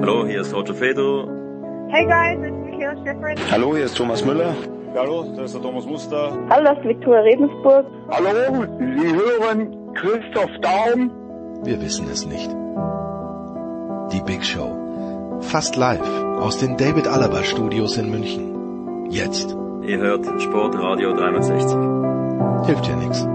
Hallo, hier ist Roger Fedor. Hey guys, it's Michaela Schifrin. Hallo, hier ist Thomas Müller. Hallo, das ist der Thomas Muster. Hallo, das ist Viktoria Redensburg. Hallo, Sie hören Christoph Daum. Wir wissen es nicht. Die Big Show. Fast live aus den David Alaba Studios in München. Jetzt. Ihr hört Sportradio 360. Hilft ja nichts.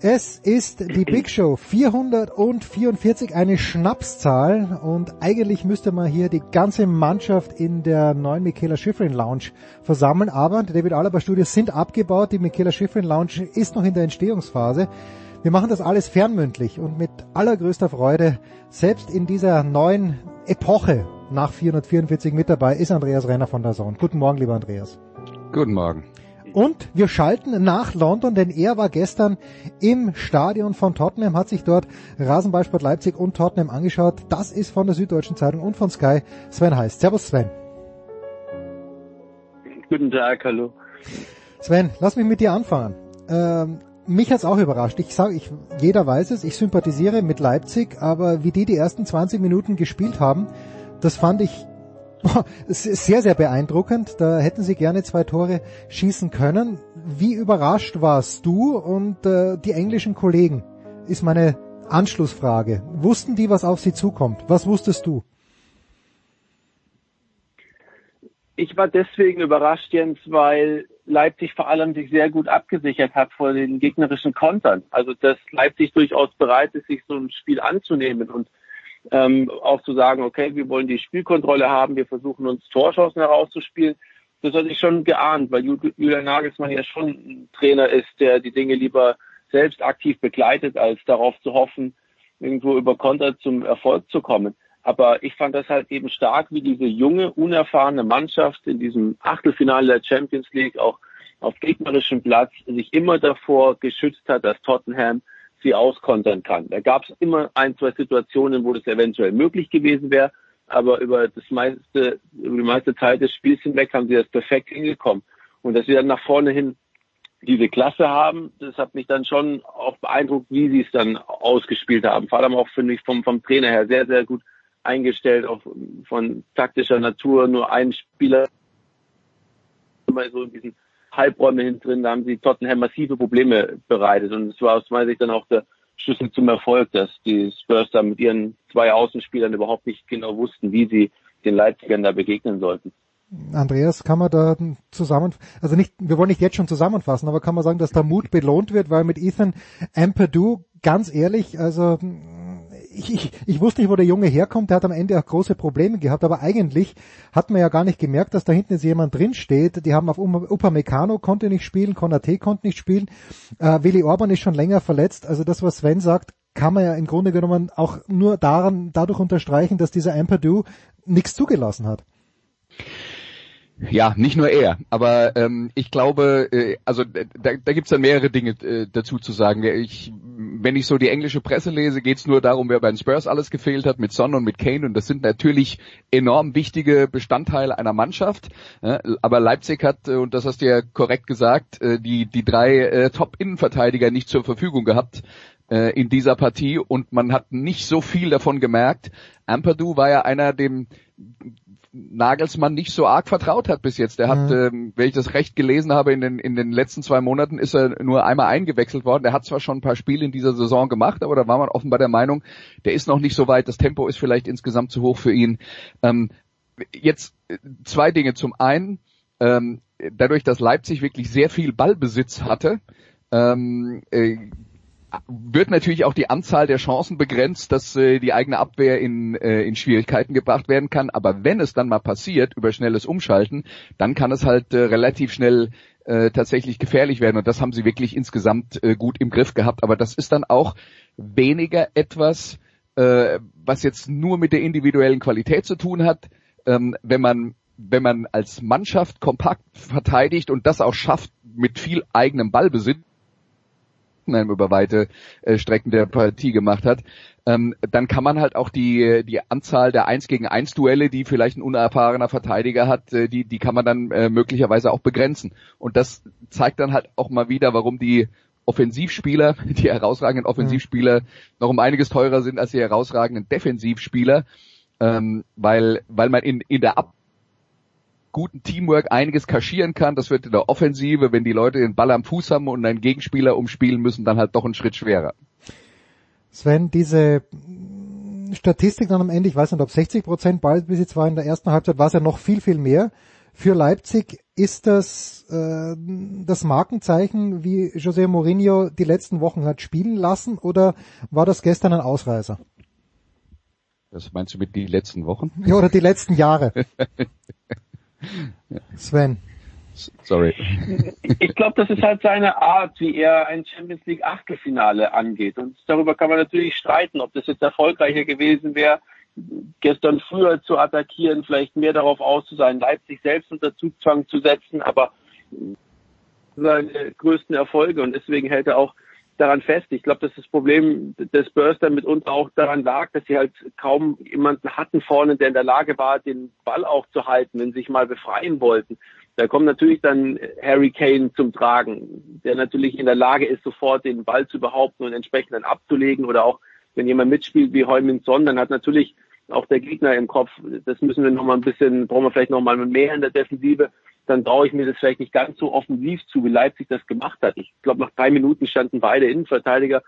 Es ist die Big Show 444, eine Schnapszahl und eigentlich müsste man hier die ganze Mannschaft in der neuen Michaela Schifrin Lounge versammeln, aber die David Alaba Studios sind abgebaut, die Michaela Schifrin Lounge ist noch in der Entstehungsphase. Wir machen das alles fernmündlich und mit allergrößter Freude, selbst in dieser neuen Epoche nach 444 mit dabei ist Andreas Renner von der Zone. Guten Morgen, lieber Andreas. Guten Morgen. Und wir schalten nach London, denn er war gestern im Stadion von Tottenham, hat sich dort Rasenballsport Leipzig und Tottenham angeschaut. Das ist von der Süddeutschen Zeitung und von Sky. Sven heißt. Servus Sven. Guten Tag, hallo. Sven, lass mich mit dir anfangen. Ähm, mich hat's auch überrascht. Ich sage, ich, jeder weiß es, ich sympathisiere mit Leipzig, aber wie die die ersten 20 Minuten gespielt haben, das fand ich sehr, sehr beeindruckend. Da hätten sie gerne zwei Tore schießen können. Wie überrascht warst du und äh, die englischen Kollegen? Ist meine Anschlussfrage. Wussten die, was auf sie zukommt? Was wusstest du? Ich war deswegen überrascht, Jens, weil Leipzig vor allem sich sehr gut abgesichert hat vor den gegnerischen Kontern. Also dass Leipzig durchaus bereit ist, sich so ein Spiel anzunehmen und ähm, auch zu sagen, okay, wir wollen die Spielkontrolle haben, wir versuchen uns Torschancen herauszuspielen. Das hatte ich schon geahnt, weil Julian Nagelsmann ja schon ein Trainer ist, der die Dinge lieber selbst aktiv begleitet, als darauf zu hoffen, irgendwo über Konter zum Erfolg zu kommen. Aber ich fand das halt eben stark, wie diese junge, unerfahrene Mannschaft in diesem Achtelfinale der Champions League auch auf gegnerischem Platz sich immer davor geschützt hat, dass Tottenham sie auskontern kann. Da gab es immer ein, zwei Situationen, wo das eventuell möglich gewesen wäre, aber über das meiste, über die meiste Zeit des Spiels hinweg haben sie das perfekt hingekommen. Und dass sie dann nach vorne hin diese Klasse haben, das hat mich dann schon auch beeindruckt, wie sie es dann ausgespielt haben. Vor allem auch, finde ich, vom, vom Trainer her sehr, sehr gut eingestellt, auch von taktischer Natur. Nur ein Spieler immer so in diesen Halbräume hinten drin, da haben sie Tottenham massive Probleme bereitet. Und es war aus meiner Sicht dann auch der Schlüssel zum Erfolg, dass die Spurs da mit ihren zwei Außenspielern überhaupt nicht genau wussten, wie sie den Leipzigern da begegnen sollten. Andreas, kann man da zusammen, also nicht, wir wollen nicht jetzt schon zusammenfassen, aber kann man sagen, dass der Mut belohnt wird, weil mit Ethan Ampadu, ganz ehrlich, also ich, ich, ich wusste nicht, wo der Junge herkommt. Der hat am Ende auch große Probleme gehabt, aber eigentlich hat man ja gar nicht gemerkt, dass da hinten jetzt jemand drin steht. Die haben auf Upamecano konnte nicht spielen, Konate konnte nicht spielen. Äh, Willi Orban ist schon länger verletzt. Also das, was Sven sagt, kann man ja im Grunde genommen auch nur daran, dadurch unterstreichen, dass dieser Ampadu nichts zugelassen hat. Ja, nicht nur er, aber ähm, ich glaube, äh, also da, da gibt es dann mehrere Dinge äh, dazu zu sagen. Ich, wenn ich so die englische Presse lese, geht es nur darum, wer bei den Spurs alles gefehlt hat, mit Son und mit Kane und das sind natürlich enorm wichtige Bestandteile einer Mannschaft. Aber Leipzig hat, äh, und das hast du ja korrekt gesagt, äh, die, die drei äh, Top-Innenverteidiger nicht zur Verfügung gehabt in dieser Partie und man hat nicht so viel davon gemerkt. Ampadu war ja einer, dem Nagelsmann nicht so arg vertraut hat bis jetzt. Er hat, mhm. ähm, wenn ich das recht gelesen habe, in den, in den letzten zwei Monaten ist er nur einmal eingewechselt worden. Er hat zwar schon ein paar Spiele in dieser Saison gemacht, aber da war man offenbar der Meinung, der ist noch nicht so weit. Das Tempo ist vielleicht insgesamt zu hoch für ihn. Ähm, jetzt äh, zwei Dinge. Zum einen, ähm, dadurch, dass Leipzig wirklich sehr viel Ballbesitz hatte, ähm, äh, wird natürlich auch die Anzahl der Chancen begrenzt, dass äh, die eigene Abwehr in, äh, in Schwierigkeiten gebracht werden kann. Aber wenn es dann mal passiert, über schnelles Umschalten, dann kann es halt äh, relativ schnell äh, tatsächlich gefährlich werden. Und das haben sie wirklich insgesamt äh, gut im Griff gehabt. Aber das ist dann auch weniger etwas, äh, was jetzt nur mit der individuellen Qualität zu tun hat. Ähm, wenn man wenn man als Mannschaft kompakt verteidigt und das auch schafft mit viel eigenem Ballbesitz, Tottenham über weite äh, Strecken der Partie gemacht hat, ähm, dann kann man halt auch die, die Anzahl der 1 gegen 1 Duelle, die vielleicht ein unerfahrener Verteidiger hat, äh, die, die kann man dann äh, möglicherweise auch begrenzen. Und das zeigt dann halt auch mal wieder, warum die Offensivspieler, die herausragenden Offensivspieler noch um einiges teurer sind als die herausragenden Defensivspieler, ähm, weil, weil man in, in der Ab guten Teamwork einiges kaschieren kann. Das wird in der Offensive, wenn die Leute den Ball am Fuß haben und einen Gegenspieler umspielen müssen, dann halt doch ein Schritt schwerer. Sven, diese Statistik dann am Ende, ich weiß nicht, ob 60 Prozent Ballbesitz war in der ersten Halbzeit, war es ja noch viel, viel mehr. Für Leipzig ist das äh, das Markenzeichen, wie José Mourinho die letzten Wochen hat spielen lassen, oder war das gestern ein Ausreißer? Was meinst du mit die letzten Wochen? Ja, oder die letzten Jahre. Sven. Sorry. Ich glaube, das ist halt seine Art, wie er ein Champions League Achtelfinale angeht. Und darüber kann man natürlich streiten, ob das jetzt erfolgreicher gewesen wäre, gestern früher zu attackieren, vielleicht mehr darauf aus zu sein, Leipzig selbst unter Zugzwang zu setzen, aber seine größten Erfolge und deswegen hält er auch daran fest. Ich glaube, dass das Problem des Spurs dann mitunter auch daran lag, dass sie halt kaum jemanden hatten vorne, der in der Lage war, den Ball auch zu halten, wenn sie sich mal befreien wollten. Da kommt natürlich dann Harry Kane zum Tragen, der natürlich in der Lage ist, sofort den Ball zu behaupten und entsprechend dann abzulegen oder auch wenn jemand mitspielt wie Heumin Son, dann hat natürlich auch der Gegner im Kopf, das müssen wir noch mal ein bisschen, brauchen wir vielleicht noch mal mehr in der Defensive dann traue ich mir das vielleicht nicht ganz so offensiv zu, wie Leipzig das gemacht hat. Ich glaube, nach drei Minuten standen beide Innenverteidiger,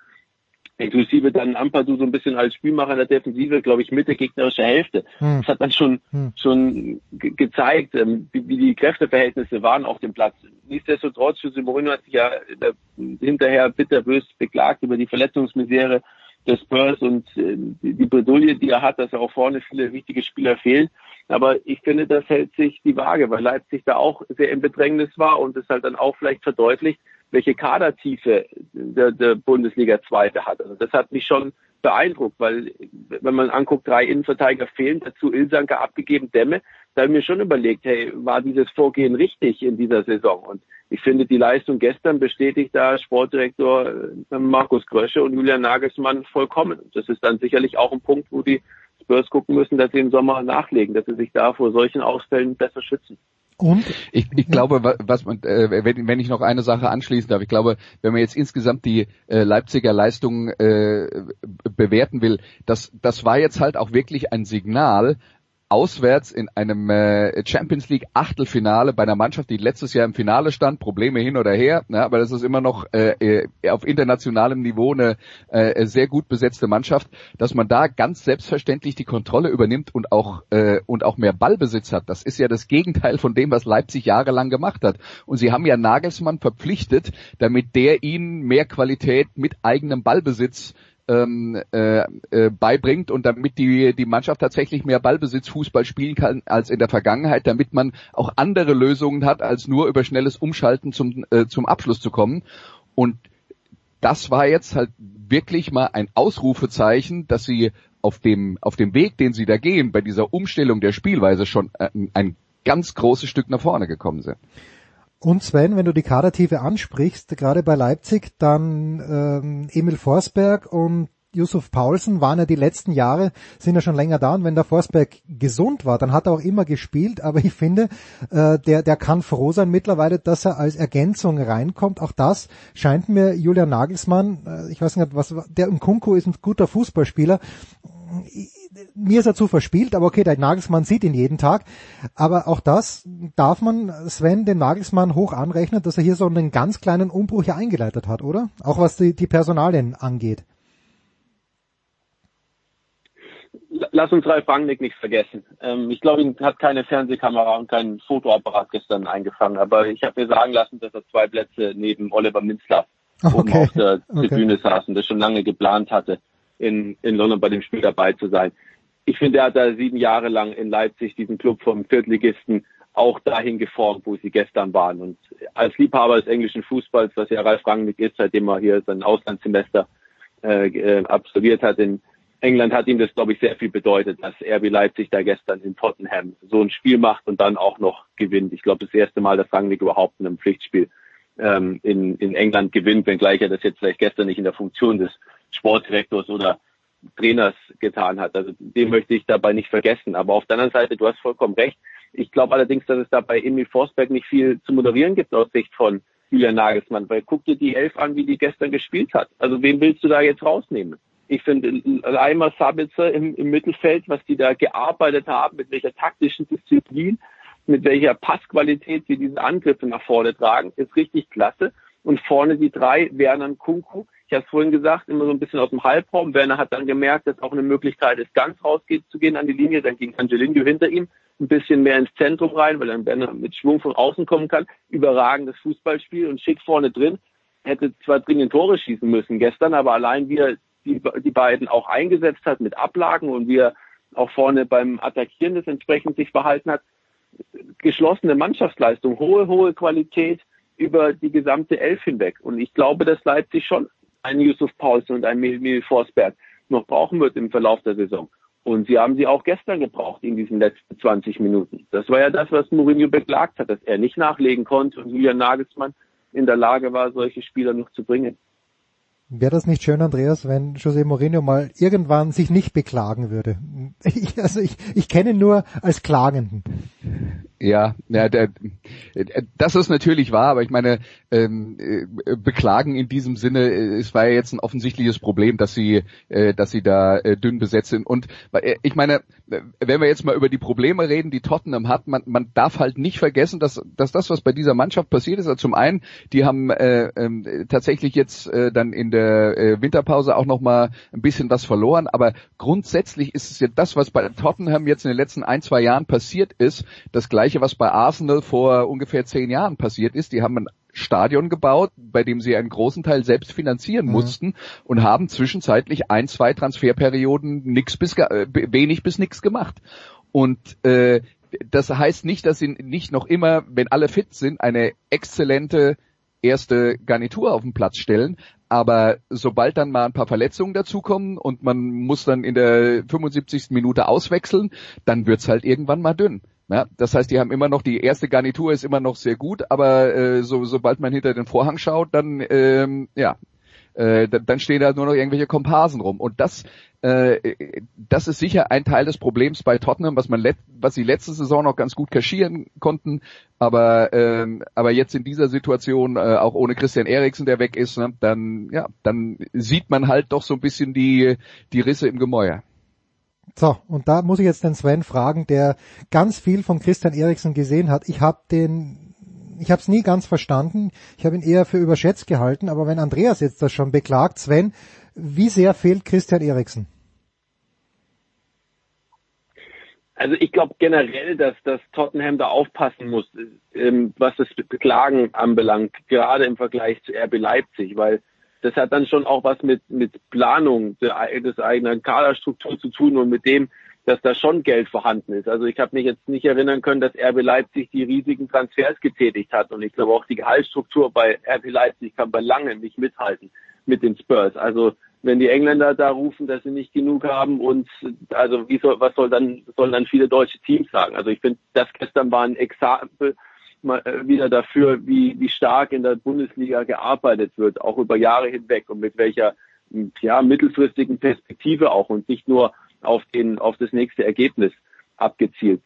inklusive dann Ampadu so ein bisschen als Spielmacher in der Defensive, glaube ich, Mitte gegnerischer Hälfte. Hm. Das hat dann schon, hm. schon ge gezeigt, ähm, wie, wie, die Kräfteverhältnisse waren auf dem Platz. Nichtsdestotrotz, Jose Mourinho hat sich ja äh, hinterher bitterbös beklagt über die Verletzungsmisere des Spurs und äh, die, die Bredouille, die er hat, dass er auch vorne viele wichtige Spieler fehlen. Aber ich finde, das hält sich die Waage, weil Leipzig da auch sehr im Bedrängnis war und es halt dann auch vielleicht verdeutlicht, welche Kadertiefe der, der Bundesliga Zweite hat. Also das hat mich schon beeindruckt, weil wenn man anguckt, drei Innenverteidiger fehlen, dazu Ilsanker abgegeben, Dämme, da habe ich mir schon überlegt, hey, war dieses Vorgehen richtig in dieser Saison? Und ich finde, die Leistung gestern bestätigt da Sportdirektor äh, Markus Grösche und Julian Nagelsmann vollkommen. Das ist dann sicherlich auch ein Punkt, wo die Spurs gucken müssen, dass sie im Sommer nachlegen, dass sie sich da vor solchen Ausfällen besser schützen. Und? Ich, ich glaube, was man, äh, wenn, wenn ich noch eine Sache anschließen darf, ich glaube, wenn man jetzt insgesamt die äh, Leipziger Leistung äh, bewerten will, das, das war jetzt halt auch wirklich ein Signal auswärts in einem äh, Champions League Achtelfinale bei einer Mannschaft, die letztes Jahr im Finale stand, Probleme hin oder her, ne, aber das ist immer noch äh, äh, auf internationalem Niveau eine äh, sehr gut besetzte Mannschaft, dass man da ganz selbstverständlich die Kontrolle übernimmt und auch äh, und auch mehr Ballbesitz hat. Das ist ja das Gegenteil von dem, was Leipzig jahrelang gemacht hat. Und sie haben ja Nagelsmann verpflichtet, damit der ihnen mehr Qualität mit eigenem Ballbesitz ähm, äh, äh, beibringt und damit die, die Mannschaft tatsächlich mehr Ballbesitz Fußball spielen kann als in der Vergangenheit, damit man auch andere Lösungen hat, als nur über schnelles Umschalten zum, äh, zum Abschluss zu kommen. Und das war jetzt halt wirklich mal ein Ausrufezeichen, dass sie auf dem, auf dem Weg, den sie da gehen, bei dieser Umstellung der Spielweise schon ein, äh, ein ganz großes Stück nach vorne gekommen sind. Und Sven, wenn du die Kadertiefe ansprichst, gerade bei Leipzig, dann ähm, Emil Forsberg und Yusuf Paulsen waren ja die letzten Jahre, sind ja schon länger da. Und wenn der Forsberg gesund war, dann hat er auch immer gespielt, aber ich finde, äh, der, der kann froh sein mittlerweile, dass er als Ergänzung reinkommt. Auch das scheint mir Julian Nagelsmann, äh, ich weiß nicht, was, der Kunku ist ein guter Fußballspieler, mir ist er zu verspielt, aber okay, der Nagelsmann sieht ihn jeden Tag. Aber auch das darf man Sven den Nagelsmann hoch anrechnen, dass er hier so einen ganz kleinen Umbruch hier eingeleitet hat, oder? Auch was die, die Personalien angeht. Lass uns Ralf Rangnick nicht vergessen. Ähm, ich glaube, ihn hat keine Fernsehkamera und keinen Fotoapparat gestern eingefangen, aber ich habe mir sagen lassen, dass er zwei Plätze neben Oliver Minzler oben Okay. auf der Okay. Tribüne saß und das schon lange geplant hatte, in, in London bei dem Spiel dabei zu sein. Ich finde, er hat da sieben Jahre lang in Leipzig diesen Club vom Viertligisten auch dahin geformt, wo sie gestern waren. Und als Liebhaber des englischen Fußballs, was ja Ralf Rangnick ist, seitdem er hier sein Auslandssemester äh, äh, absolviert hat in England, hat ihm das, glaube ich, sehr viel bedeutet, dass RB Leipzig da gestern in Tottenham so ein Spiel macht und dann auch noch gewinnt. Ich glaube, das erste Mal, dass Rangnick überhaupt in einem Pflichtspiel ähm, in, in England gewinnt, wenngleich er das jetzt vielleicht gestern nicht in der Funktion des Sportdirektors oder Trainers getan hat. Also den möchte ich dabei nicht vergessen. Aber auf der anderen Seite, du hast vollkommen recht. Ich glaube allerdings, dass es da bei Emil Forsberg nicht viel zu moderieren gibt aus Sicht von Julian Nagelsmann, weil guck dir die Elf an, wie die gestern gespielt hat. Also wen willst du da jetzt rausnehmen? Ich finde Leimer Sabitzer im, im Mittelfeld, was die da gearbeitet haben, mit welcher taktischen Disziplin, mit welcher Passqualität sie diese Angriffe nach vorne tragen, ist richtig klasse. Und vorne die drei, Werner und Kunku. Ich habe es vorhin gesagt, immer so ein bisschen aus dem Halbraum. Werner hat dann gemerkt, dass auch eine Möglichkeit ist, ganz rausgeht zu gehen an die Linie. Dann ging Angelino hinter ihm ein bisschen mehr ins Zentrum rein, weil dann Werner mit Schwung von außen kommen kann. Überragendes Fußballspiel und schick vorne drin. Hätte zwar dringend Tore schießen müssen gestern, aber allein wie er die, die beiden auch eingesetzt hat mit Ablagen und wie er auch vorne beim Attackieren das entsprechend sich verhalten hat, geschlossene Mannschaftsleistung, hohe, hohe Qualität über die gesamte Elf hinweg. Und ich glaube, dass Leipzig schon einen Yusuf Paulsen und einen Emil Forsberg noch brauchen wird im Verlauf der Saison. Und sie haben sie auch gestern gebraucht in diesen letzten 20 Minuten. Das war ja das, was Mourinho beklagt hat, dass er nicht nachlegen konnte und Julian Nagelsmann in der Lage war, solche Spieler noch zu bringen. Wäre das nicht schön, Andreas, wenn José Mourinho mal irgendwann sich nicht beklagen würde? Ich, also ich, ich kenne ihn nur als Klagenden. Ja, ja, der, das ist natürlich wahr, aber ich meine, ähm, äh, beklagen in diesem Sinne, äh, es war ja jetzt ein offensichtliches Problem, dass sie, äh, dass sie da äh, dünn besetzt sind. Und äh, ich meine, wenn wir jetzt mal über die Probleme reden, die Tottenham hat, man, man darf halt nicht vergessen, dass, dass das, was bei dieser Mannschaft passiert ist, also zum einen, die haben äh, äh, tatsächlich jetzt äh, dann in der äh, Winterpause auch noch mal ein bisschen was verloren, aber grundsätzlich ist es ja das, was bei Tottenham jetzt in den letzten ein, zwei Jahren passiert ist, das gleiche, was bei Arsenal vor ungefähr zehn Jahren passiert ist. Die haben ein Stadion gebaut, bei dem sie einen großen Teil selbst finanzieren Mhm. mussten und haben zwischenzeitlich ein, zwei Transferperioden nix bis äh, wenig bis nix gemacht. Und äh, das heißt nicht, dass sie nicht noch immer, wenn alle fit sind, eine exzellente erste Garnitur auf den Platz stellen. Aber sobald dann mal ein paar Verletzungen dazukommen und man muss dann in der 75. Minute auswechseln, dann wird's halt irgendwann mal dünn. Ja, das heißt, die haben immer noch, die erste Garnitur ist immer noch sehr gut, aber äh, so, sobald man hinter den Vorhang schaut, dann ähm, ja, äh, dann, stehen da nur noch irgendwelche Komparsen rum. Und das, äh, das ist sicher ein Teil des Problems bei Tottenham, was man was sie letzte Saison noch ganz gut kaschieren konnten, aber ähm, aber jetzt in dieser Situation äh, auch ohne Christian Eriksen, der weg ist, ne, dann ja, dann sieht man halt doch so ein bisschen die die Risse im Gemäuer. So, und da muss ich jetzt den Sven fragen, der ganz viel von Christian Eriksen gesehen hat. Ich habe den, ich habe es nie ganz verstanden. Ich habe ihn eher für überschätzt gehalten. Aber wenn Andreas jetzt das schon beklagt, Sven, wie sehr fehlt Christian Eriksen? Also ich glaube generell, dass, dass Tottenham da aufpassen muss, ähm, was das Beklagen anbelangt, gerade im Vergleich zu RB Leipzig, weil das hat dann schon auch was mit, mit Planung der, des eigenen Kaderstruktur zu tun und mit dem, dass da schon Geld vorhanden ist. Also ich habe mich jetzt nicht erinnern können, dass RB Leipzig die riesigen Transfers getätigt hat und ich glaube auch die Gehaltsstruktur bei RB Leipzig kann bei langem nicht mithalten mit den Spurs. Also wenn die Engländer da rufen, dass sie nicht genug haben und also wie soll was soll dann sollen dann viele deutsche Teams sagen? Also ich finde, das gestern war ein Exempel wieder dafür, wie wie stark in der Bundesliga gearbeitet wird, auch über Jahre hinweg und mit welcher ja mittelfristigen Perspektive auch und nicht nur auf den auf das nächste Ergebnis abgezielt.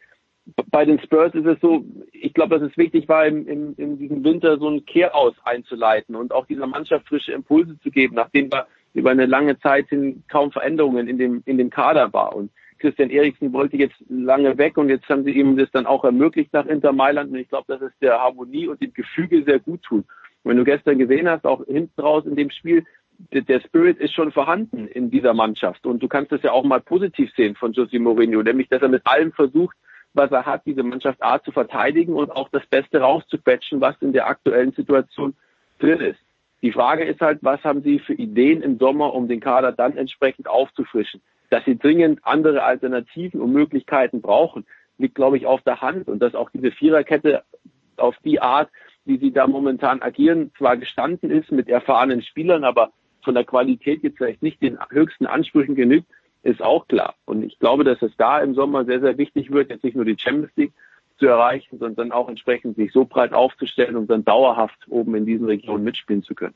Bei den Spurs ist es so, ich glaube, dass es wichtig war, im, im, in diesem Winter so ein Kehraus einzuleiten und auch dieser Mannschaft frische Impulse zu geben, nachdem wir über eine lange Zeit hin kaum Veränderungen in dem, in dem Kader war. Und Christian Eriksen wollte jetzt lange weg und jetzt haben sie ihm das dann auch ermöglicht nach Inter Mailand. Und ich glaube, dass es der Harmonie und dem Gefüge sehr gut tut. Und wenn du gestern gesehen hast, auch hinten raus in dem Spiel, der, Spirit ist schon vorhanden in dieser Mannschaft. Und du kannst das ja auch mal positiv sehen von José Mourinho, nämlich, dass er mit allem versucht, was er hat, diese Mannschaft A zu verteidigen und auch das Beste rauszuquetschen, was in der aktuellen Situation drin ist. Die Frage ist halt, was haben Sie für Ideen im Sommer, um den Kader dann entsprechend aufzufrischen? Dass Sie dringend andere Alternativen und Möglichkeiten brauchen, liegt, glaube ich, auf der Hand. Und dass auch diese Viererkette auf die Art, wie sie da momentan agieren, zwar gestanden ist mit erfahrenen Spielern, aber von der Qualität jetzt vielleicht nicht den höchsten Ansprüchen genügt, ist auch klar. Und ich glaube, dass es da im Sommer sehr, sehr wichtig wird, jetzt nicht nur die Champions League zu erreichen, sondern auch entsprechend sich so breit aufzustellen, um dann dauerhaft oben in diesen Regionen mitspielen zu können.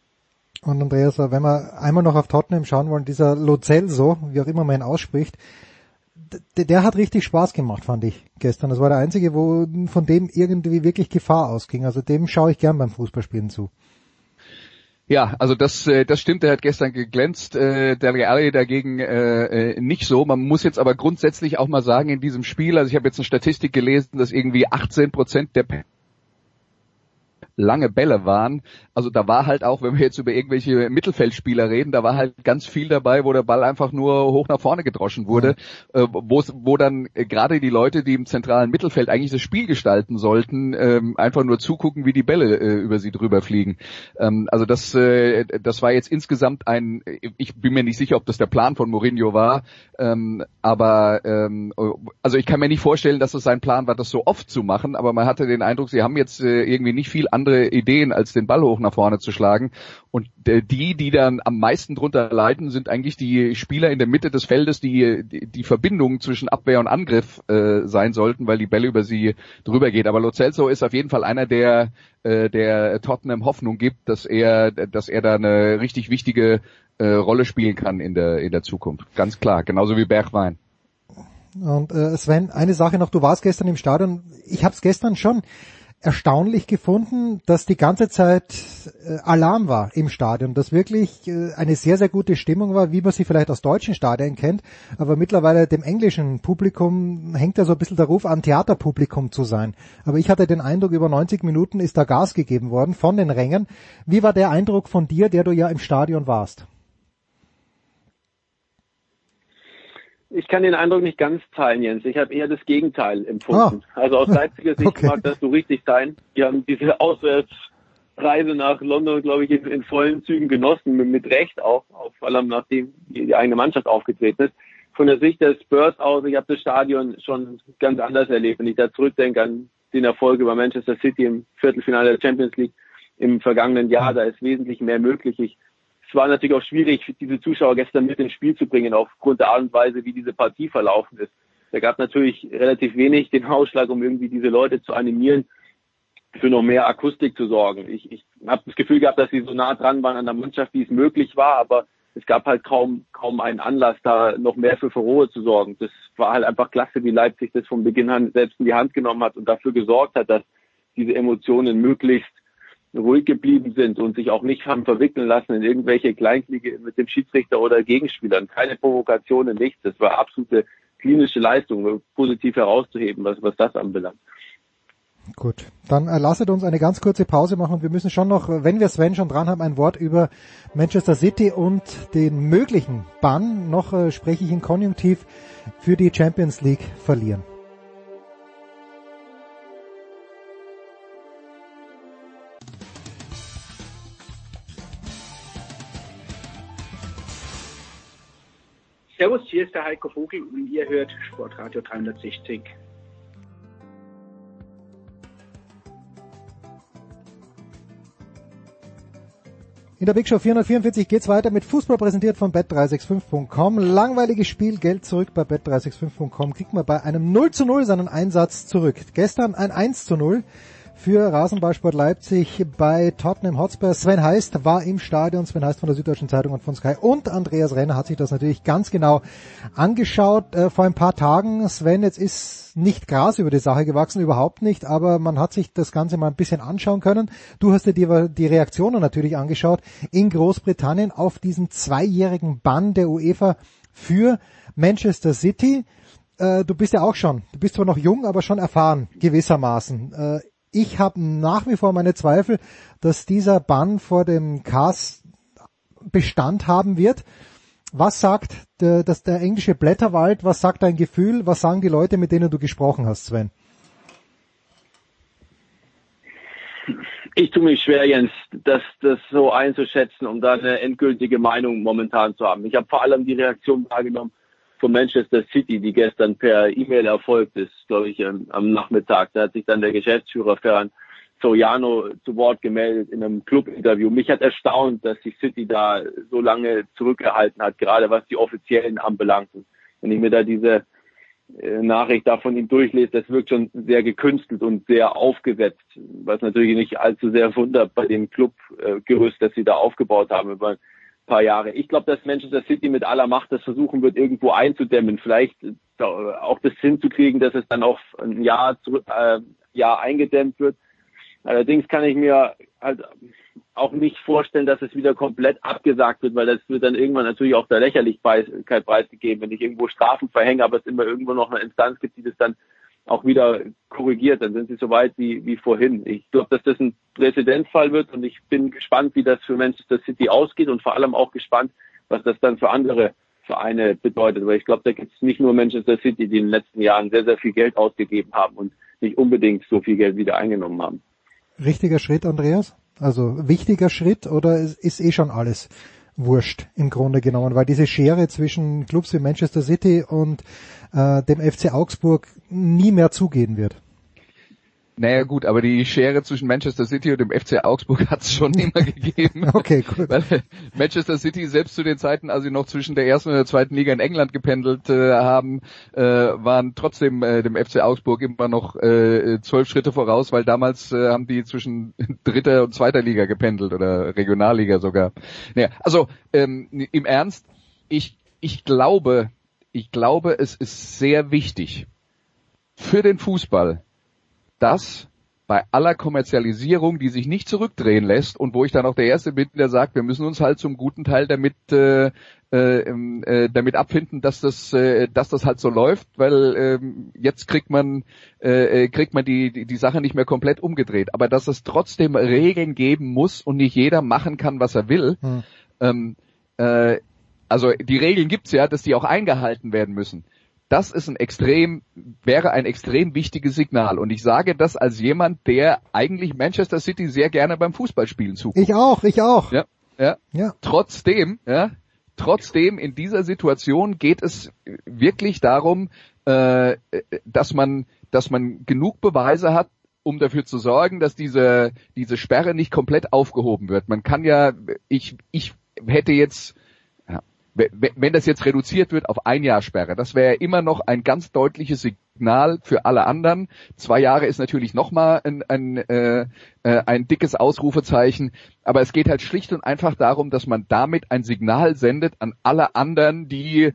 Und Andreas, wenn wir einmal noch auf Tottenham schauen wollen, dieser Lo Celso, wie auch immer man ihn ausspricht, der, der hat richtig Spaß gemacht, fand ich gestern. Das war der einzige, wo von dem irgendwie wirklich Gefahr ausging. Also dem schaue ich gern beim Fußballspielen zu. Ja, also das, äh, das stimmt, er hat gestern geglänzt, äh, der Real dagegen äh, äh, nicht so. Man muss jetzt aber grundsätzlich auch mal sagen, in diesem Spiel, also ich habe jetzt eine Statistik gelesen, dass irgendwie 18 Prozent der lange Bälle waren. Also da war halt auch, wenn wir jetzt über irgendwelche Mittelfeldspieler reden, da war halt ganz viel dabei, wo der Ball einfach nur hoch nach vorne gedroschen wurde, äh, wo, dann äh, gerade die Leute, die im zentralen Mittelfeld eigentlich das Spiel gestalten sollten, ähm, einfach nur zugucken, wie die Bälle äh, über sie drüber fliegen. Ähm, also das, äh, das war jetzt insgesamt ein, ich bin mir nicht sicher, ob das der Plan von Mourinho war, ähm, aber ähm, also ich kann mir nicht vorstellen, dass es sein Plan war, das so oft zu machen, aber man hatte den Eindruck, sie haben jetzt äh, irgendwie nicht viel andere andere Ideen, als den Ball hoch nach vorne zu schlagen. Und äh, die, die dann am meisten drunter leiden, sind eigentlich die Spieler in der Mitte des Feldes, die die, Verbindung zwischen Abwehr und Angriff äh, sein sollten, weil die Bälle über sie drüber geht. Aber Lo ist auf jeden Fall einer, der äh, der Tottenham Hoffnung gibt, dass er, dass er da eine richtig wichtige äh, Rolle spielen kann in der in der Zukunft. Ganz klar, genauso wie Bergwein. Und äh, Sven, eine Sache noch, du warst gestern im Stadion. Ich habe es gestern schon erstaunlich gefunden, dass die ganze Zeit äh, Alarm war im Stadion, dass wirklich äh, eine sehr, sehr gute Stimmung war, wie man sie vielleicht aus deutschen Stadien kennt, aber mittlerweile dem englischen Publikum hängt ja so ein bisschen der Ruf an, Theaterpublikum zu sein. Aber ich hatte den Eindruck, über 90 Minuten ist da Gas gegeben worden von den Rängen. Wie war der Eindruck von dir, der du ja im Stadion warst? Ich kann den Eindruck nicht ganz teilen, Jens. Ich habe eher das Gegenteil empfunden. Oh. Also aus Leipziger Sicht okay. mag das so richtig sein. Wir haben diese Auswärtsreise nach London, glaube ich, in, in, vollen Zügen genossen, mit, mit Recht auch, auch, vor allem nachdem die, eigene Mannschaft aufgetreten ist. Von der Sicht der Spurs aus, ich habe das Stadion schon ganz anders erlebt. Wenn ich da zurückdenke an den Erfolg über Manchester City im Viertelfinale der Champions League im vergangenen Jahr, da ist wesentlich mehr möglich. Ich es war natürlich auch schwierig, diese Zuschauer gestern mit ins Spiel zu bringen, aufgrund der Art und Weise, wie diese Partie verlaufen ist. Da gab natürlich relativ wenig den Ausschlag, um irgendwie diese Leute zu animieren, für noch mehr Akustik zu sorgen. Ich, ich habe das Gefühl gehabt, dass sie so nah dran waren an der Mannschaft, wie es möglich war, aber es gab halt kaum kaum einen Anlass, da noch mehr für Furore zu sorgen. Das war halt einfach klasse, wie Leipzig das von Beginn an selbst in die Hand genommen hat und dafür gesorgt hat, dass diese Emotionen möglichst ruhig geblieben sind und sich auch nicht haben verwickeln lassen in irgendwelche Kleinkriege mit dem Schiedsrichter oder Gegenspielern. Keine Provokationen, nichts. Das war absolute klinische Leistung, positiv herauszuheben, was, was das anbelangt. Gut, dann äh, lasset uns eine ganz kurze Pause machen. Wir müssen schon noch, wenn wir Sven schon dran haben, ein Wort über Manchester City und den möglichen Bann. Noch äh, spreche ich in Konjunktiv für die Champions League verlieren. Servus, hier ist der Heiko Vogel und ihr hört Sportradio 360. In der Big Show 444 geht's weiter mit Fußball präsentiert von bet365.com. Langweiliges Spiel, Geld zurück bei bet365.com. Kriegt man bei einem 0 zu 0 seinen Einsatz zurück. Gestern ein 1 zu 0 für Rasenballsport Leipzig bei Tottenham Hotspur. Sven Heist war im Stadion, Sven Heist von der Süddeutschen Zeitung und von Sky und Andreas Renner hat sich das natürlich ganz genau angeschaut äh, vor ein paar Tagen. Sven, jetzt ist nicht Gras über die Sache gewachsen, überhaupt nicht, aber man hat sich das Ganze mal ein bisschen anschauen können. Du hast dir die, die Reaktionen natürlich angeschaut in Großbritannien auf diesen zweijährigen Bann der UEFA für Manchester City. Äh, du bist ja auch schon, du bist zwar noch jung, aber schon erfahren gewissermaßen. Äh, ich habe nach wie vor meine Zweifel, dass dieser Bann vor dem Cast Bestand haben wird. Was sagt der, das, der englische Blätterwald? Was sagt dein Gefühl? Was sagen die Leute, mit denen du gesprochen hast, Sven? Ich tue mich schwer, Jens, das, das so einzuschätzen, um da eine endgültige Meinung momentan zu haben. Ich habe vor allem die Reaktion wahrgenommen von Manchester City, die gestern per E-Mail erfolgt ist, glaube ich, am Nachmittag. Da hat sich dann der Geschäftsführer Ferran Soriano zu Wort gemeldet in einem Club-Interview. Mich hat erstaunt, dass sich City da so lange zurückgehalten hat, gerade was die Offiziellen anbelangt. wenn ich mir da diese äh, Nachricht da von ihm durchlese, das wirkt schon sehr gekünstelt und sehr aufgesetzt, was natürlich nicht allzu sehr wundert bei dem Clubgerüst, das sie da aufgebaut haben ein paar Jahre. Ich glaube, dass Manchester City mit aller Macht das versuchen wird, irgendwo einzudämmen, vielleicht auch das hinzukriegen, dass es dann auch ein Jahr, zurück, äh, Jahr eingedämmt wird. Allerdings kann ich mir halt auch nicht vorstellen, dass es wieder komplett abgesagt wird, weil das wird dann irgendwann natürlich auch der Lächerlichkeit preisgegeben, wenn ich irgendwo Strafen verhänge, aber es immer irgendwo noch eine Instanz gibt, die das dann auch wieder korrigiert, dann sind sie so weit wie, wie vorhin. Ich glaube, dass das ein Präzedenzfall wird und ich bin gespannt, wie das für Manchester City ausgeht und vor allem auch gespannt, was das dann für andere Vereine bedeutet. Weil ich glaube, da gibt es nicht nur Manchester City, die in den letzten Jahren sehr, sehr viel Geld ausgegeben haben und nicht unbedingt so viel Geld wieder eingenommen haben. Richtiger Schritt, Andreas? Also wichtiger Schritt oder ist eh schon alles wurscht im Grunde genommen, weil diese Schere zwischen Clubs wie Manchester City und äh, dem FC Augsburg nie mehr zugehen wird. Naja gut, aber die Schere zwischen Manchester City und dem FC Augsburg hat es schon immer gegeben. Okay, gut. Weil Manchester City selbst zu den Zeiten, als sie noch zwischen der ersten und der zweiten Liga in England gependelt äh, haben, äh, waren trotzdem äh, dem FC Augsburg immer noch äh, zwölf Schritte voraus, weil damals äh, haben die zwischen dritter und zweiter Liga gependelt oder Regionalliga sogar. Naja, also ähm, im Ernst, ich, ich glaube, ich glaube, es ist sehr wichtig für den Fußball, dass bei aller Kommerzialisierung, die sich nicht zurückdrehen lässt und wo ich dann auch der Erste bin, der sagt, wir müssen uns halt zum guten Teil damit äh, äh, äh, damit abfinden, dass das äh, dass das halt so läuft, weil äh, jetzt kriegt man äh, äh, kriegt man die, die die Sache nicht mehr komplett umgedreht, aber dass es trotzdem Regeln geben muss und nicht jeder machen kann, was er will. Hm. Ähm, äh, also die Regeln gibt's ja, dass die auch eingehalten werden müssen das ist ein extrem, wäre ein extrem wichtiges Signal. Und ich sage das als jemand, der eigentlich Manchester City sehr gerne beim Fußballspielen zuguckt. Ich auch, ich auch. Ja, ja. ja. Trotzdem, ja, trotzdem in dieser Situation geht es wirklich darum, äh, dass man, dass man genug Beweise hat, um dafür zu sorgen, dass diese, diese Sperre nicht komplett aufgehoben wird. Man kann ja, ich, ich hätte jetzt wenn das jetzt reduziert wird auf ein Jahr Sperre, das wäre immer noch ein ganz deutliches Signal für alle anderen. Zwei Jahre ist natürlich nochmal ein, ein, äh, äh, ein dickes Ausrufezeichen, aber es geht halt schlicht und einfach darum, dass man damit ein Signal sendet an alle anderen, die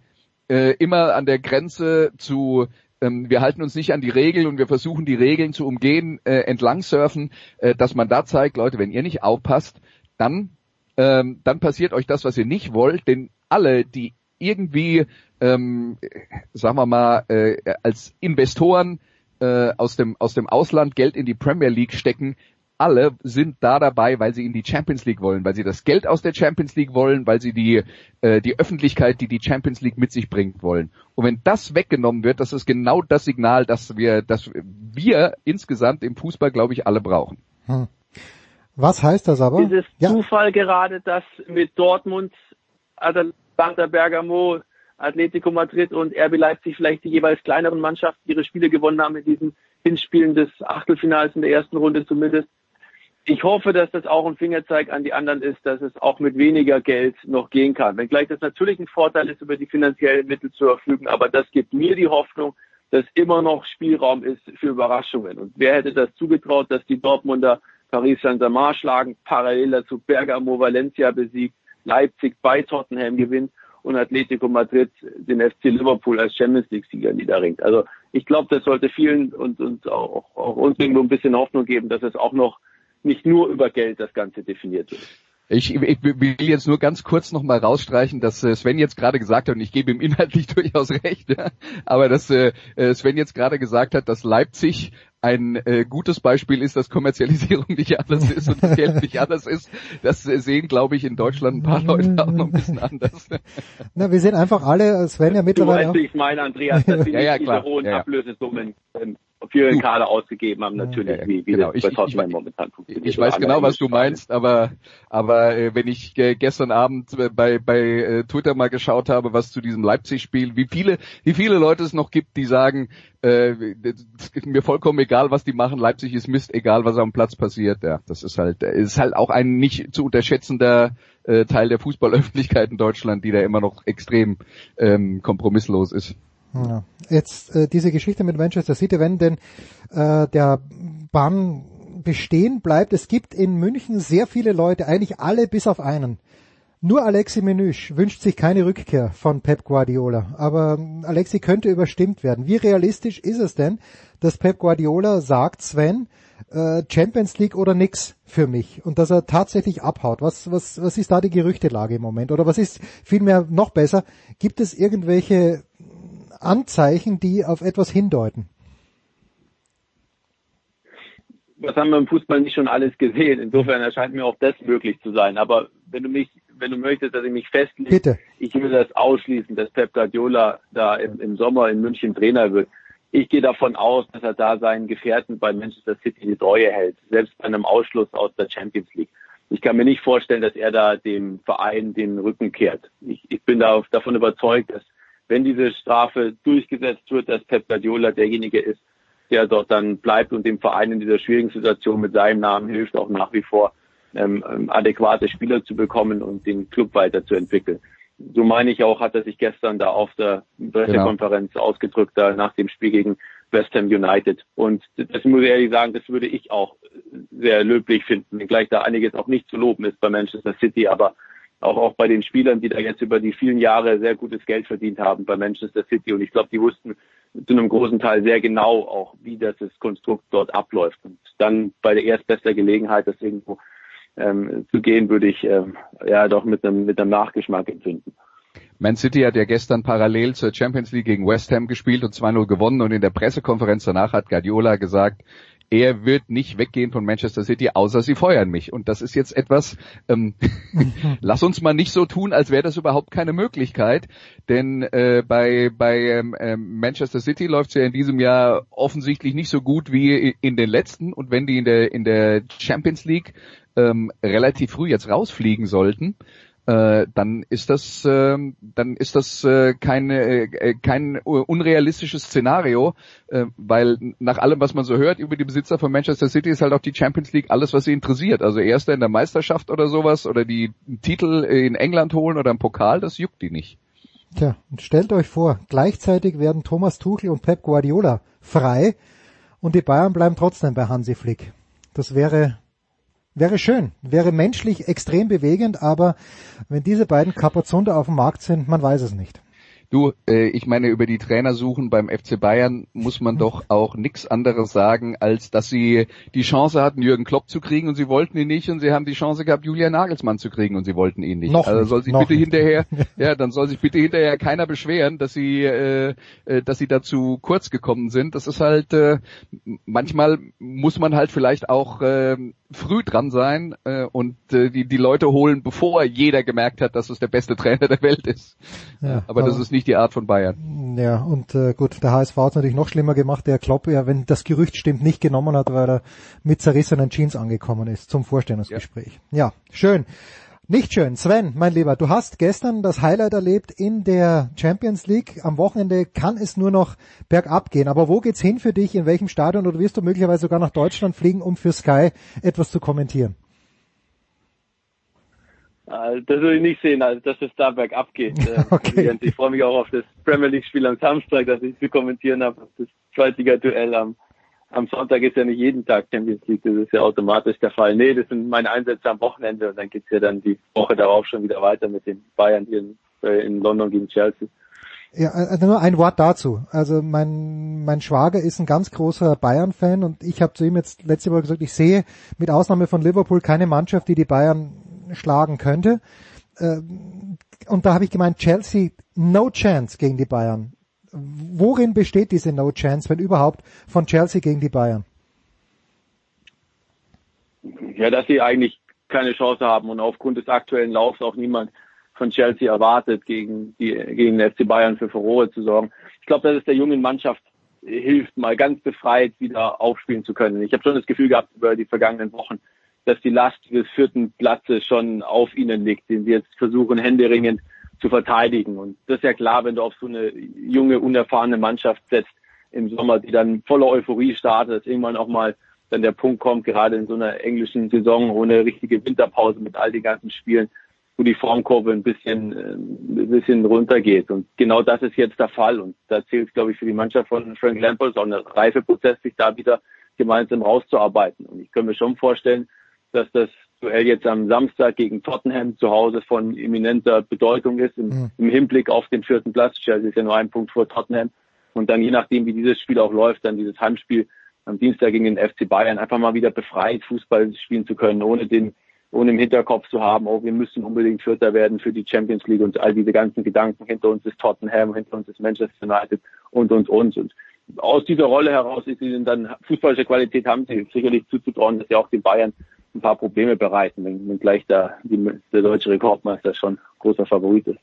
äh, immer an der Grenze zu ähm, wir halten uns nicht an die Regeln und wir versuchen die Regeln zu umgehen, äh, entlang surfen, äh, dass man da zeigt, Leute, wenn ihr nicht aufpasst, dann ähm, dann passiert euch das, was ihr nicht wollt, denn alle, die irgendwie, ähm, sagen wir mal, äh, als Investoren äh, aus dem aus dem Ausland Geld in die Premier League stecken, alle sind da dabei, weil sie in die Champions League wollen, weil sie das Geld aus der Champions League wollen, weil sie die äh, die Öffentlichkeit, die die Champions League mit sich bringt, wollen. Und wenn das weggenommen wird, das ist genau das Signal, dass wir, dass wir insgesamt im Fußball, glaube ich, alle brauchen. Hm. Was heißt das aber? Ist es ja. Zufall gerade, dass mit Dortmund Atalanta Bergamo, Atletico Madrid und RB Leipzig vielleicht die jeweils kleineren Mannschaften ihre Spiele gewonnen haben in diesen Hinspielen des Achtelfinals in der ersten Runde zumindest. Ich hoffe, dass das auch ein Fingerzeig an die anderen ist, dass es auch mit weniger Geld noch gehen kann. Wenngleich das natürlich ein Vorteil ist, über die finanziellen Mittel zu verfügen, aber das gibt mir die Hoffnung, dass immer noch Spielraum ist für Überraschungen. Und wer hätte das zugetraut, dass die Dortmunder Paris Saint-Germain schlagen, parallel dazu Bergamo Valencia besiegt, Leipzig bei Tottenham gewinnt und Atletico Madrid den FC Liverpool als Champions League Sieger niederringt. Also ich glaube, das sollte vielen und, und auch, auch uns irgendwo ein bisschen Hoffnung geben, dass es auch noch nicht nur über Geld das Ganze definiert wird. Ich, ich will jetzt nur ganz kurz noch mal rausstreichen, dass äh, Sven jetzt gerade gesagt hat, und ich gebe ihm inhaltlich durchaus recht, ja, aber dass äh, äh, Sven jetzt gerade gesagt hat, dass Leipzig ein äh, gutes Beispiel ist, dass Kommerzialisierung nicht anders ist und das Geld nicht anders ist. Das sehen, glaube ich, in Deutschland ein paar Leute auch noch ein bisschen anders. Na, wir sehen einfach alle, Sven ja mittlerweile. Du weißt, wie ich meine, Andreas, dass sie ja, ja, diese hohen ja, ja. Ablösesummen ähm, für Kader ausgegeben haben, natürlich, Ja, wie, wie genau. das Ich- bei Tottenham momentan funktioniert. Ich weiß genau, andere was du meinst, aber aber äh, wenn ich äh, gestern Abend äh, bei bei äh, Twitter mal geschaut habe, was zu diesem Leipzig-Spiel, wie viele wie viele Leute es noch gibt, die sagen, äh, es ist mir vollkommen egal, was die machen, Leipzig ist Mist, egal was am Platz passiert. Ja, das ist halt ist halt auch ein nicht zu unterschätzender äh, Teil der Fußballöffentlichkeit in Deutschland, die da immer noch extrem ähm, kompromisslos ist. Ja. Jetzt äh, diese Geschichte mit Manchester City, wenn denn äh, der Bann bestehen bleibt, es gibt in München sehr viele Leute, eigentlich alle bis auf einen. Nur Alexi Menüsch wünscht sich keine Rückkehr von Pep Guardiola, aber Alexi könnte überstimmt werden. Wie realistisch ist es denn, dass Pep Guardiola sagt, Sven, äh, Champions League oder nix für mich und dass er tatsächlich abhaut? Was, was, was ist da die Gerüchtelage im Moment? Oder was ist vielmehr noch besser? Gibt es irgendwelche Anzeichen, die auf etwas hindeuten? was haben wir im Fußball nicht schon alles gesehen? Insofern erscheint mir auch das möglich zu sein. Aber wenn du mich, wenn du möchtest, dass ich mich festlege, Bitte. ich will das ausschließen, dass Pep Guardiola da im, im Sommer in München Trainer wird. Ich gehe davon aus, dass er da seinen Gefährten bei Manchester City die Treue hält, selbst bei einem Ausschluss aus der Champions League. Ich kann mir nicht vorstellen, dass er da dem Verein den Rücken kehrt. Ich, ich bin da davon überzeugt, dass wenn diese Strafe durchgesetzt wird, dass Pep Guardiola derjenige ist, der dort dann bleibt und dem Verein in dieser schwierigen Situation mit seinem Namen hilft, auch nach wie vor ähm, ähm, adäquate Spieler zu bekommen und den Club weiterzuentwickeln. So meine ich auch, hat er sich gestern da auf der Pressekonferenz ausgedrückt, da nach dem Spiel gegen West Ham United. Und das muss ich ehrlich sagen, das würde ich auch sehr löblich finden, wenngleich da einiges auch nicht zu loben ist bei Manchester City, aber auch, auch bei den Spielern, die da jetzt über die vielen Jahre sehr gutes Geld verdient haben bei Manchester City. Und ich glaube, die wussten zu einem großen Teil sehr genau auch, wie das, Konstrukt dort abläuft. Und dann bei der erstbester Gelegenheit, das irgendwo ähm, zu gehen, würde ich ähm, ja doch mit einem, mit einem Nachgeschmack empfinden. Man City hat ja gestern parallel zur Champions League gegen West Ham gespielt und 2-0 gewonnen und in der Pressekonferenz danach hat Guardiola gesagt, er wird nicht weggehen von Manchester City, außer sie feuern mich. Und das ist jetzt etwas, ähm, lass uns mal nicht so tun, als wäre das überhaupt keine Möglichkeit. Denn äh, bei, bei ähm, ähm, Manchester City läuft es ja in diesem Jahr offensichtlich nicht so gut wie in den letzten. Und wenn die in der, in der Champions League ähm, relativ früh jetzt rausfliegen sollten, äh, dann ist das äh, dann ist das äh, kein äh, kein unrealistisches Szenario, äh, weil nach allem was man so hört über die Besitzer von Manchester City ist halt auch die Champions League alles was sie interessiert. Also erster in der Meisterschaft oder sowas oder die Titel in England holen oder einen Pokal, das juckt die nicht. Tja, und stellt euch vor, gleichzeitig werden Thomas Tuchel und Pep Guardiola frei und die Bayern bleiben trotzdem bei Hansi Flick. Das wäre Wäre schön, wäre menschlich extrem bewegend, aber wenn diese beiden Kapazunder auf dem Markt sind, man weiß es nicht. Du, äh, ich meine, über die Trainersuchen beim FC Bayern muss man doch auch nichts anderes sagen, als dass sie die Chance hatten, Jürgen Klopp zu kriegen und sie wollten ihn nicht und sie haben die Chance gehabt, Julian Nagelsmann zu kriegen und sie wollten ihn nicht. Noch also soll sich bitte nicht. hinterher, ja, dann soll sich bitte hinterher keiner beschweren, dass sie, äh, äh, dass sie dazu kurz gekommen sind. Das ist halt, äh, manchmal muss man halt vielleicht auch äh, früh dran sein äh, und äh, die, die Leute holen, bevor jeder gemerkt hat, dass es der beste Trainer der Welt ist. Ja, aber das ist nicht die Art von Bayern. Ja, und äh, gut, der HSV hat es natürlich noch schlimmer gemacht, der Klopp ja, wenn das Gerücht stimmt, nicht genommen hat, weil er mit zerrissenen Jeans angekommen ist zum Vorstellungsgespräch. Ja, ja schön. Nicht schön. Sven, mein Lieber, du hast gestern das Highlight erlebt in der Champions League. Am Wochenende kann es nur noch bergab gehen. Aber wo geht's hin für dich? In welchem Stadion? Oder wirst du möglicherweise sogar nach Deutschland fliegen, um für Sky etwas zu kommentieren? Äh, Das würde ich nicht sehen, also dass es da bergab geht. Äh, Okay. Ich freue mich auch auf das Premier League Spiel am Samstag, dass ich zu kommentieren habe. Das Zweitliga-Duell am, am Sonntag ist ja nicht jeden Tag Champions League, das ist ja automatisch der Fall. Nee, das sind meine Einsätze am Wochenende und dann geht's ja dann die Woche darauf schon wieder weiter mit den Bayern hier in, äh, in London gegen Chelsea. Ja, also nur ein Wort dazu. Also mein, mein Schwager ist ein ganz großer Bayern-Fan und ich habe zu ihm jetzt letzte Woche gesagt, ich sehe mit Ausnahme von Liverpool keine Mannschaft, die die Bayern schlagen könnte. Ähm, Und da habe ich gemeint, Chelsea, no chance gegen die Bayern. Worin besteht diese no chance, wenn überhaupt, von Chelsea gegen die Bayern? Ja, dass sie eigentlich keine Chance haben und aufgrund des aktuellen Laufs auch niemand von Chelsea erwartet, gegen die gegen den FC Bayern für Furore zu sorgen. Ich glaube, dass es der jungen Mannschaft hilft, mal ganz befreit wieder aufspielen zu können. Ich habe schon das Gefühl gehabt über die vergangenen Wochen, dass die Last des vierten Platzes schon auf ihnen liegt, den sie jetzt versuchen, händeringend zu verteidigen. Und das ist ja klar, wenn du auf so eine junge, unerfahrene Mannschaft setzt im Sommer, die dann voller Euphorie startet, dass irgendwann auch mal dann der Punkt kommt, gerade in so einer englischen Saison ohne richtige Winterpause mit all den ganzen Spielen, wo die Formkurve ein bisschen, äh, ein bisschen runtergeht. Und genau das ist jetzt der Fall. Und da zählt glaube ich, für die Mannschaft von Frank Lampard auch ein Reifeprozess, sich da wieder gemeinsam rauszuarbeiten. Und ich kann mir schon vorstellen, dass das Duell jetzt am Samstag gegen Tottenham zu Hause von eminenter Bedeutung ist im, mhm. im Hinblick auf den vierten Platz. Chelsea ist ja nur ein Punkt vor Tottenham. Und dann je nachdem, wie dieses Spiel auch läuft, dann dieses Heimspiel am Dienstag gegen den FC Bayern einfach mal wieder befreit Fußball spielen zu können, ohne den ohne im Hinterkopf zu haben, oh, wir müssen unbedingt Vierter werden für die Champions League und all diese ganzen Gedanken. Hinter uns ist Tottenham, hinter uns ist Manchester United und, und, und. Und aus dieser Rolle heraus ist ihnen dann fußballische Qualität haben sie sicherlich zuzutrauen, dass sie auch den Bayern ein paar Probleme bereiten, wenn, wenn gleich da die, der deutsche Rekordmeister schon großer Favorit ist.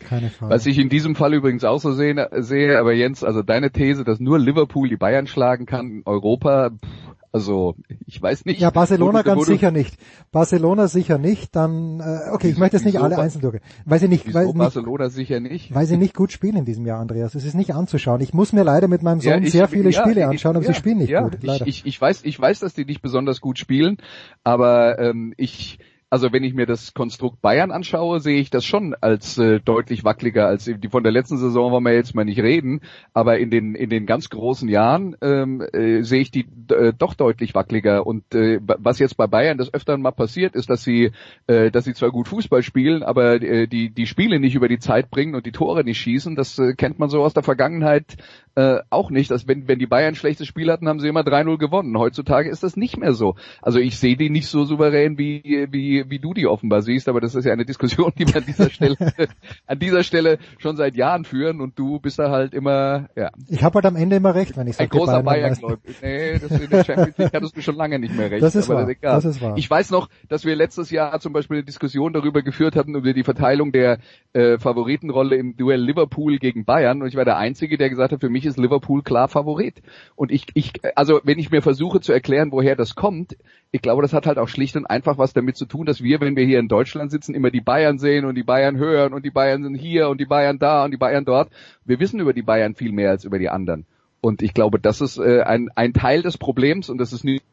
Keine Frage. Was ich in diesem Fall übrigens auch so sehe, sehe, aber Jens, also deine These, dass nur Liverpool die Bayern schlagen kann in Europa, pff, also ich weiß nicht. Ja, Barcelona ganz sicher nicht. Barcelona sicher nicht. Dann äh, okay, ich möchte jetzt nicht alle einzeln durch. Weil sie nicht, weil Barcelona nicht, sicher nicht. Weil sie nicht gut spielen in diesem Jahr, Andreas. Es ist nicht anzuschauen. Ich muss mir leider mit meinem Sohn ja, ich, sehr viele ja, Spiele anschauen, aber ja, sie spielen nicht gut. Leider. Ich, ich, ich weiß, ich weiß, dass die nicht besonders gut spielen, aber ähm, ich also wenn ich mir das Konstrukt Bayern anschaue, sehe ich das schon als äh, deutlich wackeliger als die von der letzten Saison wollen wir jetzt mal nicht reden, aber in den in den ganz großen Jahren ähm, äh, sehe ich die äh, doch deutlich wackeliger und äh, was jetzt bei Bayern das öfteren mal passiert ist, dass sie äh, dass sie zwar gut Fußball spielen, aber äh, die die Spiele nicht über die Zeit bringen und die Tore nicht schießen, das äh, kennt man so aus der Vergangenheit äh, auch nicht, dass wenn wenn die Bayern schlechtes Spiel hatten, haben sie immer 3-0 gewonnen. Heutzutage ist das nicht mehr so. Also ich sehe die nicht so souverän wie wie wie, du die offenbar siehst, aber das ist ja eine Diskussion, die wir an dieser Stelle, an dieser Stelle schon seit Jahren führen und du bist da halt immer, ja. Ich habe halt am Ende immer recht, wenn ich sage. Ein großer bayern Nee, das in der Champions League hattest du schon lange nicht mehr recht. Das ist, wahr. Das, das ist wahr. Ich weiß noch, dass wir letztes Jahr zum Beispiel eine Diskussion darüber geführt hatten, über die Verteilung der äh, Favoritenrolle im Duell Liverpool gegen Bayern und ich war der Einzige, der gesagt hat, für mich ist Liverpool klar Favorit. Und ich, ich, also wenn ich mir versuche zu erklären, woher das kommt, ich glaube, das hat halt auch schlicht und einfach was damit zu tun, dass wir, wenn wir hier in Deutschland sitzen, immer die Bayern sehen und die Bayern hören und die Bayern sind hier und die Bayern da und die Bayern dort. Wir wissen über die Bayern viel mehr als über die anderen. Und ich glaube, das ist äh, ein, ein Teil des Problems und das ist nicht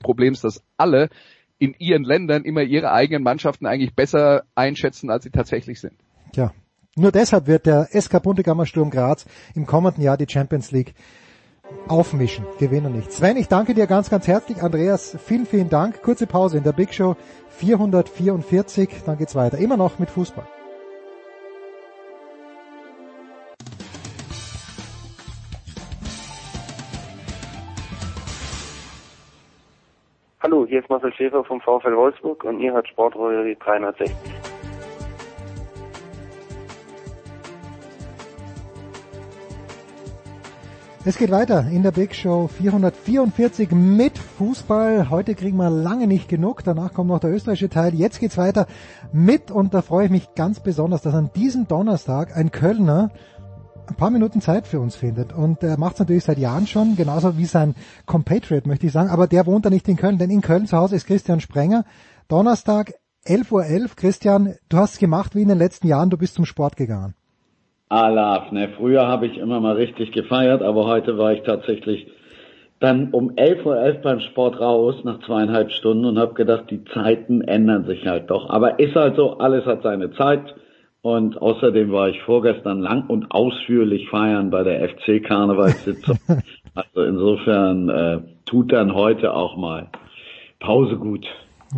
Problems, dass alle in ihren Ländern immer ihre eigenen Mannschaften eigentlich besser einschätzen, als sie tatsächlich sind. Tja, nur deshalb wird der SK Bundegammer Sturm Graz im kommenden Jahr die Champions League aufmischen, gewinnen nicht. Sven, ich danke dir ganz, ganz herzlich. Andreas, vielen, vielen Dank. Kurze Pause in der Big Show 444, dann geht's weiter. Immer noch mit Fußball. Hallo, hier ist Marcel Schäfer vom VfL Wolfsburg und ihr hört Sportrolle 360. Es geht weiter in der Big Show 444 mit Fußball. Heute kriegen wir lange nicht genug. Danach kommt noch der österreichische Teil. Jetzt geht's weiter mit und da freue ich mich ganz besonders, dass an diesem Donnerstag ein Kölner ein paar Minuten Zeit für uns findet. Und er macht es natürlich seit Jahren schon, genauso wie sein Compatriot, möchte ich sagen. Aber der wohnt da nicht in Köln, denn in Köln zu Hause ist Christian Sprenger. Donnerstag 11.11 Uhr. .11. Christian, du hast es gemacht wie in den letzten Jahren, du bist zum Sport gegangen. Alaf, ne, früher habe ich immer mal richtig gefeiert, aber heute war ich tatsächlich dann um 11.11 Uhr .11 beim Sport raus, nach zweieinhalb Stunden und habe gedacht, die Zeiten ändern sich halt doch. Aber ist halt so, alles hat seine Zeit. Und außerdem war ich vorgestern lang und ausführlich feiern bei der FC-Karnevalssitzung. also insofern äh, tut dann heute auch mal Pause gut.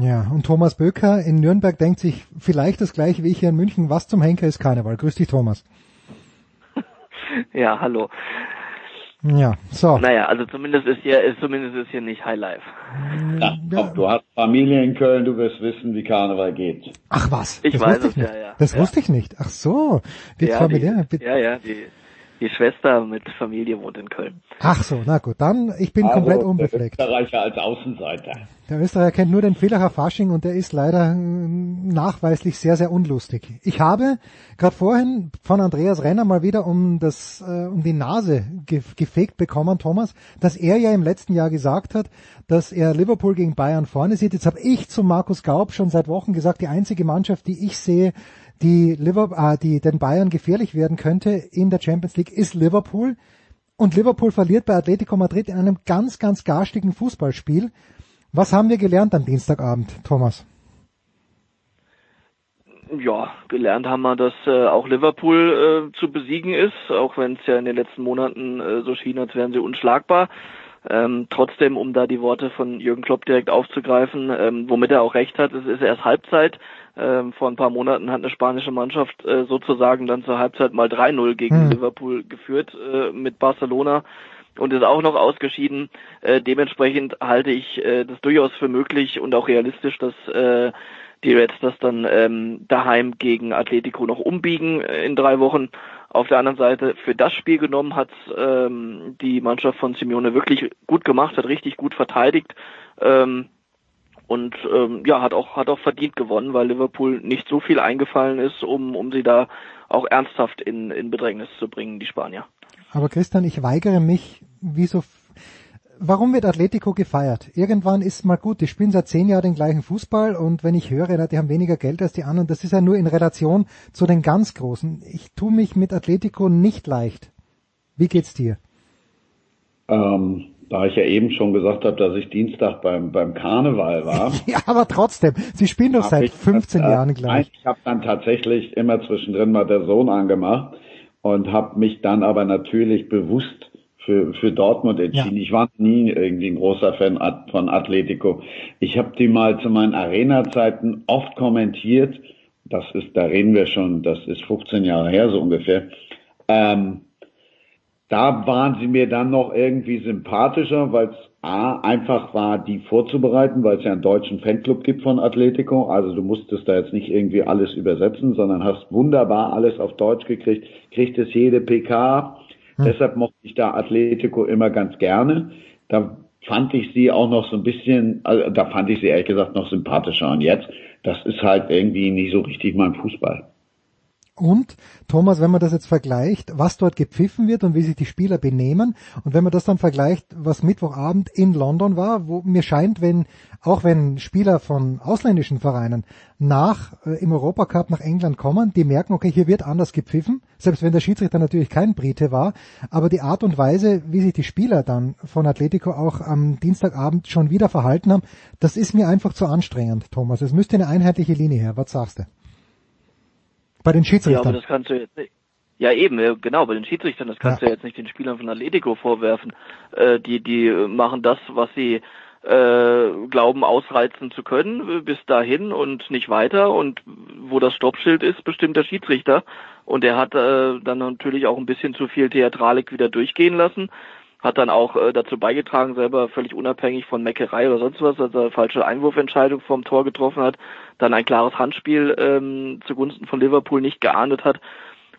Ja, und Thomas Böker in Nürnberg denkt sich vielleicht das gleiche wie ich hier in München. Was zum Henker ist Karneval? Grüß dich, Thomas. Ja, hallo. Ja, so. Naja, also zumindest ist hier, ist zumindest ist hier nicht High Life. Ja, ja. du hast Familie in Köln, du wirst wissen, wie Karneval geht. Ach was? Ich das weiß es, ja, ja. Das ja. wusste ich nicht. Ach so. Wie ja, familiär. Die, ja, ja, die, Die Schwester mit Familie wohnt in Köln. Ach so, na gut, dann, ich bin Also, komplett unbefleckt. Der Österreicher als Außenseiter. Der Österreicher kennt nur den Villacher Fasching und der ist leider ähm, nachweislich sehr, sehr unlustig. Ich habe gerade vorhin von Andreas Renner mal wieder um das äh, um die Nase ge gefegt bekommen, Thomas, dass er ja im letzten Jahr gesagt hat, dass er Liverpool gegen Bayern vorne sieht. Jetzt habe ich zu Markus Gaub schon seit Wochen gesagt, die einzige Mannschaft, die ich sehe, die, Liverpool, äh, die den Bayern gefährlich werden könnte in der Champions League, ist Liverpool. Und Liverpool verliert bei Atletico Madrid in einem ganz, ganz garstigen Fußballspiel. Was haben wir gelernt am Dienstagabend, Thomas? Ja, gelernt haben wir, dass äh, auch Liverpool äh, zu besiegen ist, auch wenn es ja in den letzten Monaten äh, so schien, als wären sie unschlagbar. Ähm, trotzdem, um da die Worte von Jürgen Klopp direkt aufzugreifen, ähm, womit er auch recht hat, es ist erst Halbzeit. Ähm, vor ein paar Monaten hat eine spanische Mannschaft äh, sozusagen dann zur Halbzeit mal 3-0 gegen Hm. Liverpool geführt äh, mit Barcelona und ist auch noch ausgeschieden. Äh, dementsprechend halte ich äh, das durchaus für möglich und auch realistisch, dass äh, die Reds das dann ähm, daheim gegen Atletico noch umbiegen äh, in drei Wochen. Auf der anderen Seite für das Spiel genommen hat ähm, die Mannschaft von Simeone wirklich gut gemacht, hat richtig gut verteidigt ähm, und ähm, ja hat auch hat auch verdient gewonnen, weil Liverpool nicht so viel eingefallen ist, um um sie da auch ernsthaft in in Bedrängnis zu bringen, die Spanier. Aber Christian, ich weigere mich, wieso, warum wird Atletico gefeiert? Irgendwann ist mal gut, die spielen seit zehn Jahren den gleichen Fußball und wenn ich höre, die haben weniger Geld als die anderen, das ist ja nur in Relation zu den ganz Großen. Ich tue mich mit Atletico nicht leicht. Wie geht's dir? Ähm, da ich ja eben schon gesagt habe, dass ich Dienstag beim, beim Karneval war. Ja, aber trotzdem, sie spielen doch seit ich 15 das, äh, Jahren Nein, gleich. ich habe dann tatsächlich immer zwischendrin mal der Sohn angemacht und habe mich dann aber natürlich bewusst für, für Dortmund entschieden. Ich war nie irgendwie ein großer Fan von Atletico. Ich habe die mal zu meinen Arena-Zeiten oft kommentiert. Das ist, da reden wir schon, das ist 15 Jahre her so ungefähr. Ähm, da waren sie mir dann noch irgendwie sympathischer, weil es A, einfach war, die vorzubereiten, weil es ja einen deutschen Fanclub gibt von Atletico. Also du musstest da jetzt nicht irgendwie alles übersetzen, sondern hast wunderbar alles auf Deutsch gekriegt, kriegt es jede PK. Deshalb mochte ich da Atletico immer ganz gerne. Da fand ich sie auch noch so ein bisschen, also da fand ich sie ehrlich gesagt noch sympathischer. Und jetzt, das ist halt irgendwie nicht so richtig mein Fußball. Und Thomas, wenn man das jetzt vergleicht, was dort gepfiffen wird und wie sich die Spieler benehmen, und wenn man das dann vergleicht, was Mittwochabend in London war, wo mir scheint, wenn auch wenn Spieler von ausländischen Vereinen nach äh, im Europacup nach England kommen, die merken, okay, hier wird anders gepfiffen, selbst wenn der Schiedsrichter natürlich kein Brite war, aber die Art und Weise, wie sich die Spieler dann von Atletico auch am Dienstagabend schon wieder verhalten haben, das ist mir einfach zu anstrengend, Thomas. Es müsste eine einheitliche Linie her. Was sagst du? Bei den Ja, Schiedsrichtern. aber das kannst du jetzt nicht. Ja, eben, ja, genau, bei den Schiedsrichtern, das kannst Ja. du jetzt nicht den Spielern von Atletico vorwerfen. Äh, die, die machen das, was sie äh, glauben ausreizen zu können, bis dahin und nicht weiter. Und wo das Stoppschild ist, bestimmt der Schiedsrichter. Und er hat äh, dann natürlich auch ein bisschen zu viel Theatralik wieder durchgehen lassen. Hat dann auch äh, dazu beigetragen, selber völlig unabhängig von Meckerei oder sonst was, dass er falsche Einwurfentscheidung vom Tor getroffen hat, dann ein klares Handspiel ähm, zugunsten von Liverpool nicht geahndet hat.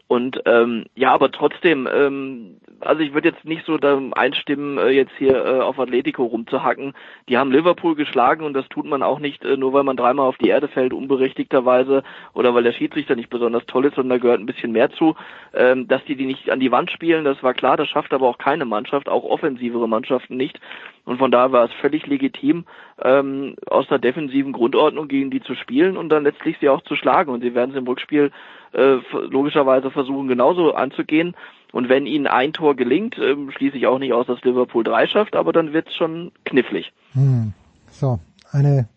Und ähm, ja, aber trotzdem, ähm, also ich würde jetzt nicht so da einstimmen, äh, jetzt hier äh, auf Atletico rumzuhacken. Die haben Liverpool geschlagen und das tut man auch nicht, äh, nur weil man dreimal auf die Erde fällt, unberechtigterweise, oder weil der Schiedsrichter nicht besonders toll ist, sondern da gehört ein bisschen mehr zu. Ähm, dass die die nicht an die Wand spielen, das war klar, das schafft aber auch keine Mannschaft, auch offensivere Mannschaften nicht. Und von daher war es völlig legitim, ähm, aus einer defensiven Grundordnung gegen die zu spielen und dann letztlich sie auch zu schlagen. Und sie werden es im Rückspiel äh, logischerweise versuchen, genauso anzugehen. Und wenn ihnen ein Tor gelingt, ähm, schließe ich auch nicht aus, dass Liverpool drei schafft, aber dann wird's schon knifflig. Hm. So, eine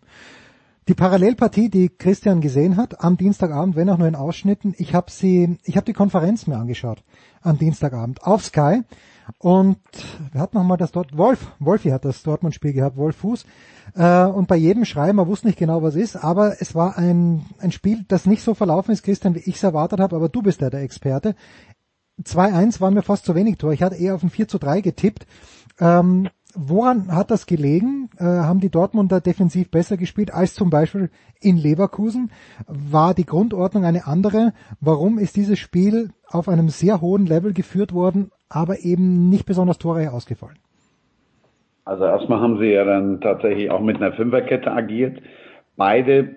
die Parallelpartie, die Christian gesehen hat am Dienstagabend, wenn auch nur in Ausschnitten, ich habe sie, ich habe die Konferenz mir angeschaut am Dienstagabend auf Sky und wir hatten noch mal das dort Wolf, Wolfi hat das Dortmund-Spiel gehabt, Wolf Fuß äh, und bei jedem Schrei, man wusste nicht genau was ist, aber es war ein ein Spiel, das nicht so verlaufen ist, Christian, wie ich es erwartet habe, aber du bist ja der Experte. 2-1 waren mir fast zu wenig Tor. Ich hatte eher auf ein 4 zu 3 getippt. Ähm, woran hat das gelegen? Äh, haben die Dortmunder defensiv besser gespielt als zum Beispiel in Leverkusen? War die Grundordnung eine andere? Warum ist dieses Spiel auf einem sehr hohen Level geführt worden, aber eben nicht besonders torreich ausgefallen? Also erstmal haben sie ja dann tatsächlich auch mit einer Fünferkette agiert. Beide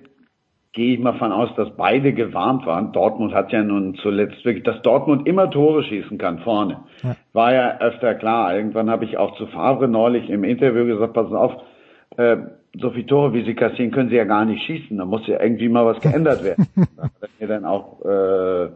gehe ich mal von aus, dass beide gewarnt waren. Dortmund hat ja nun zuletzt wirklich, dass Dortmund immer Tore schießen kann vorne. Ja. War ja öfter klar. Irgendwann habe ich auch zu Favre neulich im Interview gesagt, pass auf, äh, so viele Tore, wie sie kassieren, können sie ja gar nicht schießen. Da muss ja irgendwie mal was geändert werden. da hat er mir dann auch äh,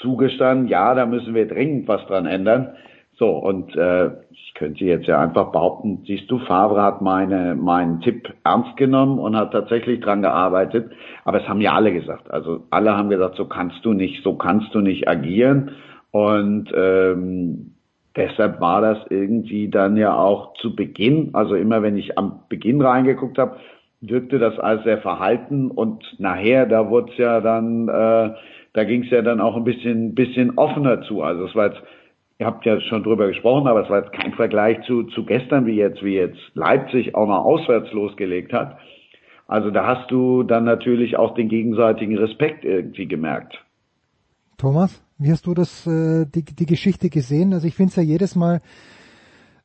zugestanden, ja, da müssen wir dringend was dran ändern. So, und äh, ich könnte jetzt ja einfach behaupten, siehst du, Favre hat meine, meinen Tipp ernst genommen und hat tatsächlich dran gearbeitet. Aber es haben ja alle gesagt. Also alle haben gesagt, so kannst du nicht, so kannst du nicht agieren. Und ähm, deshalb war das irgendwie dann ja auch zu Beginn, also immer wenn ich am Beginn reingeguckt habe, wirkte das als sehr verhalten und nachher, da wurde es ja dann, äh, da ging es ja dann auch ein bisschen, bisschen offener zu. Also es war jetzt Ihr habt ja schon drüber gesprochen, aber es war kein Vergleich zu, zu gestern, wie jetzt, wie jetzt Leipzig auch mal auswärts losgelegt hat. Also da hast du dann natürlich auch den gegenseitigen Respekt irgendwie gemerkt. Thomas, wie hast du das, äh, die, die Geschichte gesehen? Also ich finde es ja jedes Mal,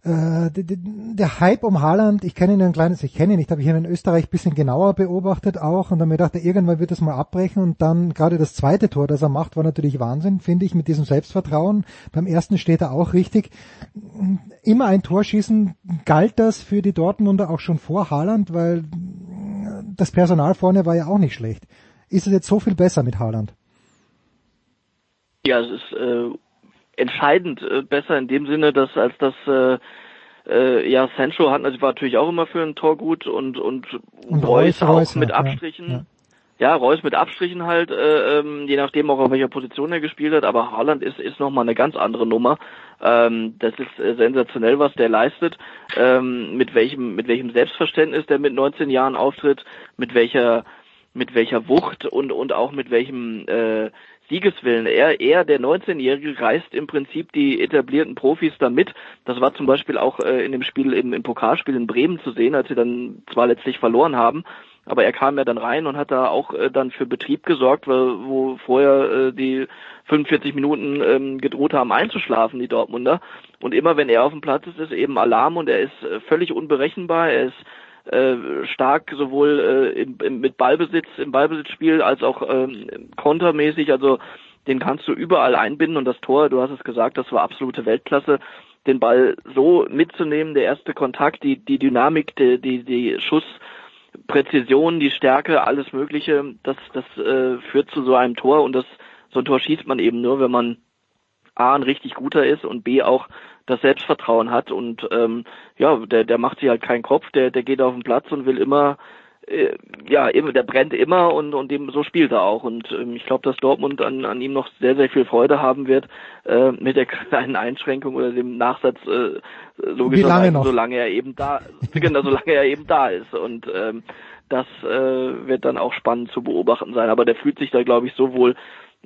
äh, der Hype um Haaland, ich kenne ihn ein kleines, ich kenne ihn nicht, habe ich ihn in Österreich bisschen genauer beobachtet auch und dann mir dachte, irgendwann wird das mal abbrechen und dann gerade das zweite Tor, das er macht, war natürlich Wahnsinn, finde ich, mit diesem Selbstvertrauen. Beim ersten steht er auch richtig. Immer ein Tor schießen, galt das für die Dortmunder auch schon vor Haaland, weil das Personal vorne war ja auch nicht schlecht. Ist es jetzt so viel besser mit Haaland? Ja, es ist äh, entscheidend äh, besser in dem Sinne, dass als das äh, äh, ja Sancho hat also war natürlich auch immer für ein Tor gut und und, und Reus, Reus auch Reus, mit ja, Abstrichen. Ja. Ja, Reus mit Abstrichen halt, äh, ähm, je nachdem auch auf welcher Position er gespielt hat, aber Haaland ist, ist nochmal eine ganz andere Nummer. Ähm, das ist äh, sensationell, was der leistet, ähm, mit welchem, mit welchem Selbstverständnis der mit 19 Jahren auftritt, mit welcher, mit welcher Wucht und, und auch mit welchem äh, Siegeswillen. Er, er, der 19-Jährige, reißt im Prinzip die etablierten Profis da mit. Das war zum Beispiel auch äh, in dem Spiel, im, im Pokalspiel in Bremen zu sehen, als sie dann zwar letztlich verloren haben, aber er kam ja dann rein und hat da auch äh, dann für Betrieb gesorgt, weil, wo vorher äh, die 45 Minuten ähm, gedroht haben einzuschlafen, die Dortmunder. Und immer wenn er auf dem Platz ist, ist eben Alarm und er ist äh, völlig unberechenbar. Er ist äh, stark sowohl äh, im, im, mit Ballbesitz im Ballbesitzspiel als auch ähm, kontermäßig. Also den kannst du überall einbinden und das Tor, du hast es gesagt, das war absolute Weltklasse. Den Ball so mitzunehmen, der erste Kontakt, die die Dynamik, die die, die Schusspräzision, die Stärke, alles Mögliche, das das äh, führt zu so einem Tor und das so ein Tor schießt man eben nur, wenn man A ein richtig guter ist und B auch das Selbstvertrauen hat und ähm, ja, der, der macht sich halt keinen Kopf, der, der geht auf den Platz und will immer äh, ja, immer, der brennt immer und, und dem, so spielt er auch. Und ähm, ich glaube, dass Dortmund an, an ihm noch sehr, sehr viel Freude haben wird, äh, mit der kleinen Einschränkung oder dem Nachsatz, äh, logischerweise, solange er eben da, genau, solange er eben da ist. Und ähm, das äh, wird dann auch spannend zu beobachten sein. Aber der fühlt sich da, glaube ich, so wohl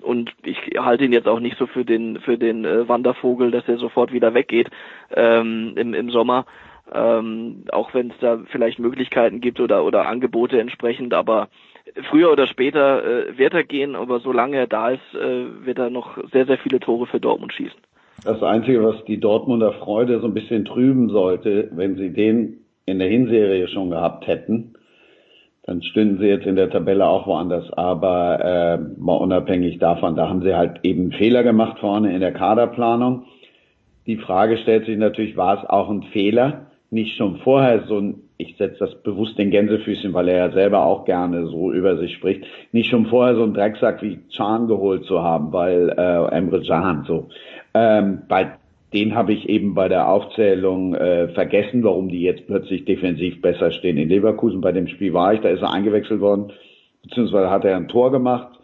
und ich halte ihn jetzt auch nicht so für den für den äh, Wandervogel, dass er sofort wieder weggeht ähm, im, im Sommer. Ähm, auch wenn es da vielleicht Möglichkeiten gibt oder oder Angebote entsprechend, aber früher oder später äh, wird er gehen, aber solange er da ist, äh, wird er noch sehr, sehr viele Tore für Dortmund schießen. Das Einzige, was die Dortmunder Freude so ein bisschen trüben sollte, wenn sie den in der Hinserie schon gehabt hätten, dann stünden sie jetzt in der Tabelle auch woanders. Aber äh, mal unabhängig davon, da haben sie halt eben Fehler gemacht vorne in der Kaderplanung. Die Frage stellt sich natürlich, war es auch ein Fehler, nicht schon vorher so ein, ich setze das bewusst den Gänsefüßchen, weil er ja selber auch gerne so über sich spricht, nicht schon vorher so ein Drecksack wie Chan geholt zu haben, weil äh, Emre Can so. Ähm, bei den habe ich eben bei der Aufzählung äh, vergessen, warum die jetzt plötzlich defensiv besser stehen. In Leverkusen bei dem Spiel war ich, da ist er eingewechselt worden, beziehungsweise hat er ein Tor gemacht.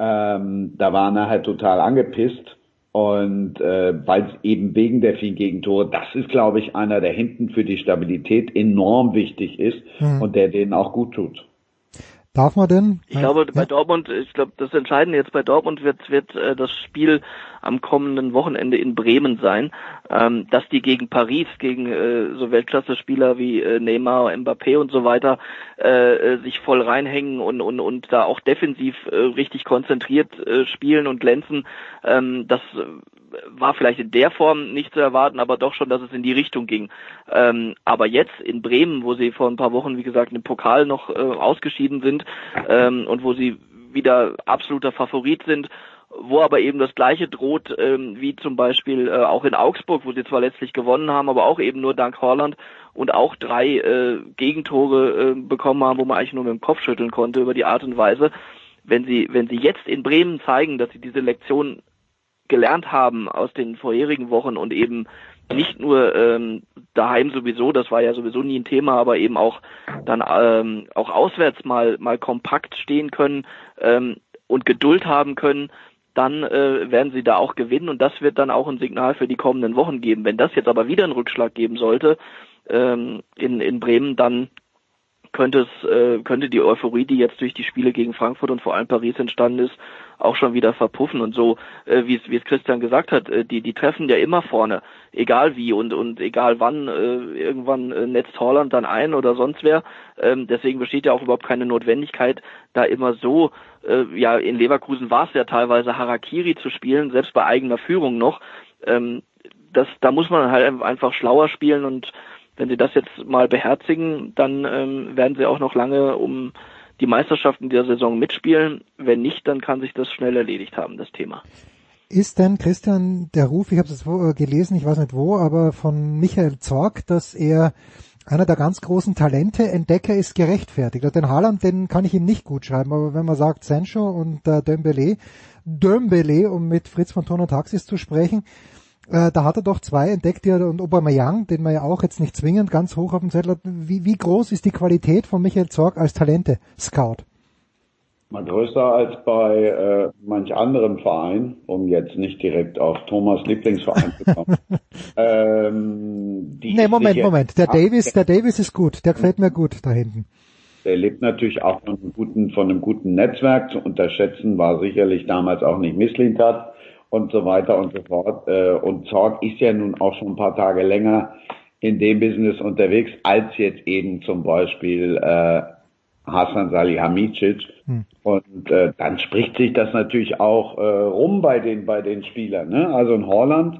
Ähm, da war er halt total angepisst. Und äh, weil es eben wegen der vielen Gegentore, das ist, glaube ich, einer, der hinten für die Stabilität enorm wichtig ist mhm. und der denen auch gut tut. Darf man denn? Ich glaube, bei Dortmund, ich glaube, das Entscheidende jetzt bei Dortmund wird, wird äh, das Spiel am kommenden Wochenende in Bremen sein, ähm, dass die gegen Paris, gegen äh, so Weltklasse-Spieler wie äh, Neymar, Mbappé und so weiter äh, äh, sich voll reinhängen und, und, und da auch defensiv äh, richtig konzentriert äh, spielen und glänzen. Ähm, das war vielleicht in der Form nicht zu erwarten, aber doch schon, dass es in die Richtung ging. Ähm, aber jetzt in Bremen, wo sie vor ein paar Wochen, wie gesagt, im Pokal noch äh, ausgeschieden sind ähm, und wo sie wieder absoluter Favorit sind, wo aber eben das gleiche droht, ähm, wie zum Beispiel äh, auch in Augsburg, wo sie zwar letztlich gewonnen haben, aber auch eben nur dank Holland und auch drei äh, Gegentore äh, bekommen haben, wo man eigentlich nur mit dem Kopf schütteln konnte über die Art und Weise. Wenn sie, wenn sie jetzt in Bremen zeigen, dass sie diese Lektion gelernt haben aus den vorherigen Wochen und eben nicht nur ähm, daheim sowieso, das war ja sowieso nie ein Thema, aber eben auch dann ähm, auch auswärts mal mal kompakt stehen können ähm, und Geduld haben können, dann äh, werden sie da auch gewinnen und das wird dann auch ein Signal für die kommenden Wochen geben. Wenn das jetzt aber wieder einen Rückschlag geben sollte ähm, in in Bremen, dann könnte es äh, könnte die Euphorie, die jetzt durch die Spiele gegen Frankfurt und vor allem Paris entstanden ist, auch schon wieder verpuffen und so, äh, wie es wie es Christian gesagt hat, äh, die die treffen ja immer vorne, egal wie und und egal wann äh, irgendwann äh, netzt Holland dann ein oder sonst wer. Ähm, deswegen besteht ja auch überhaupt keine Notwendigkeit, da immer so äh, ja in Leverkusen war es ja teilweise Harakiri zu spielen, selbst bei eigener Führung noch. Ähm, das da muss man halt einfach schlauer spielen und wenn sie das jetzt mal beherzigen, dann ähm, werden sie auch noch lange um die Meisterschaften dieser Saison mitspielen. Wenn nicht, dann kann sich das schnell erledigt haben, das Thema. Ist denn, Christian, der Ruf, ich habe es äh, gelesen, ich weiß nicht wo, aber von Michael Zorg, dass er einer der ganz großen Talente, Entdecker ist gerechtfertigt. Den Haaland, den kann ich ihm nicht gut schreiben, aber wenn man sagt Sancho und äh, Dembele, Dembele, um mit Fritz von Ton und Taxis zu sprechen, äh, da hat er doch zwei entdeckt, ja, und Aubameyang, den man ja auch jetzt nicht zwingend ganz hoch auf dem Zettel hat. Wie, wie groß ist die Qualität von Michael Zorg als Talente-Scout? Mal größer als bei äh, manch anderen Verein, um jetzt nicht direkt auf Thomas Lieblingsverein zu kommen. ähm, nee, Moment, Moment. Der Davis, der Davis ist gut. Der gefällt mir gut da hinten. Der lebt natürlich auch von einem guten, von einem guten Netzwerk. Zu unterschätzen war sicherlich damals auch nicht Misslintat und so weiter und so fort. Äh, und Zorg ist ja nun auch schon ein paar Tage länger in dem Business unterwegs, als jetzt eben zum Beispiel äh, Hasan Salihamidzic. Hm. Und äh, dann spricht sich das natürlich auch äh, rum bei den bei den Spielern. Ne? Also in Holland,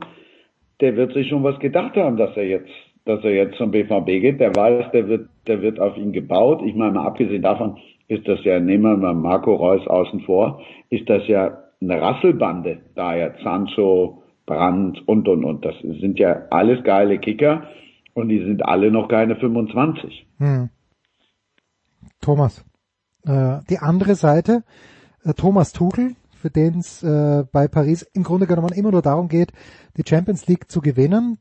der wird sich schon was gedacht haben, dass er jetzt dass er jetzt zum BVB geht. Der weiß, der wird der wird auf ihn gebaut. Ich meine mal abgesehen davon ist das ja, nehmen wir mal Marco Reus außen vor, ist das ja eine Rasselbande, da ja Sancho, Brandt und und und. Das sind ja alles geile Kicker und die sind alle noch keine 25. Hm. Thomas, äh, die andere Seite, äh, Thomas Tuchel, für den es äh, bei Paris im Grunde genommen immer nur darum geht, die Champions League zu gewinnen.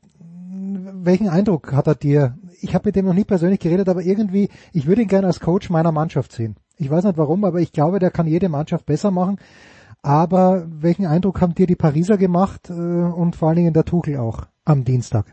Welchen Eindruck hat er dir? Ich habe mit dem noch nie persönlich geredet, aber irgendwie, ich würde ihn gerne als Coach meiner Mannschaft sehen. Ich weiß nicht warum, aber ich glaube, der kann jede Mannschaft besser machen. Aber welchen Eindruck haben dir die Pariser gemacht äh, und vor allen Dingen der Tuchel auch am Dienstag?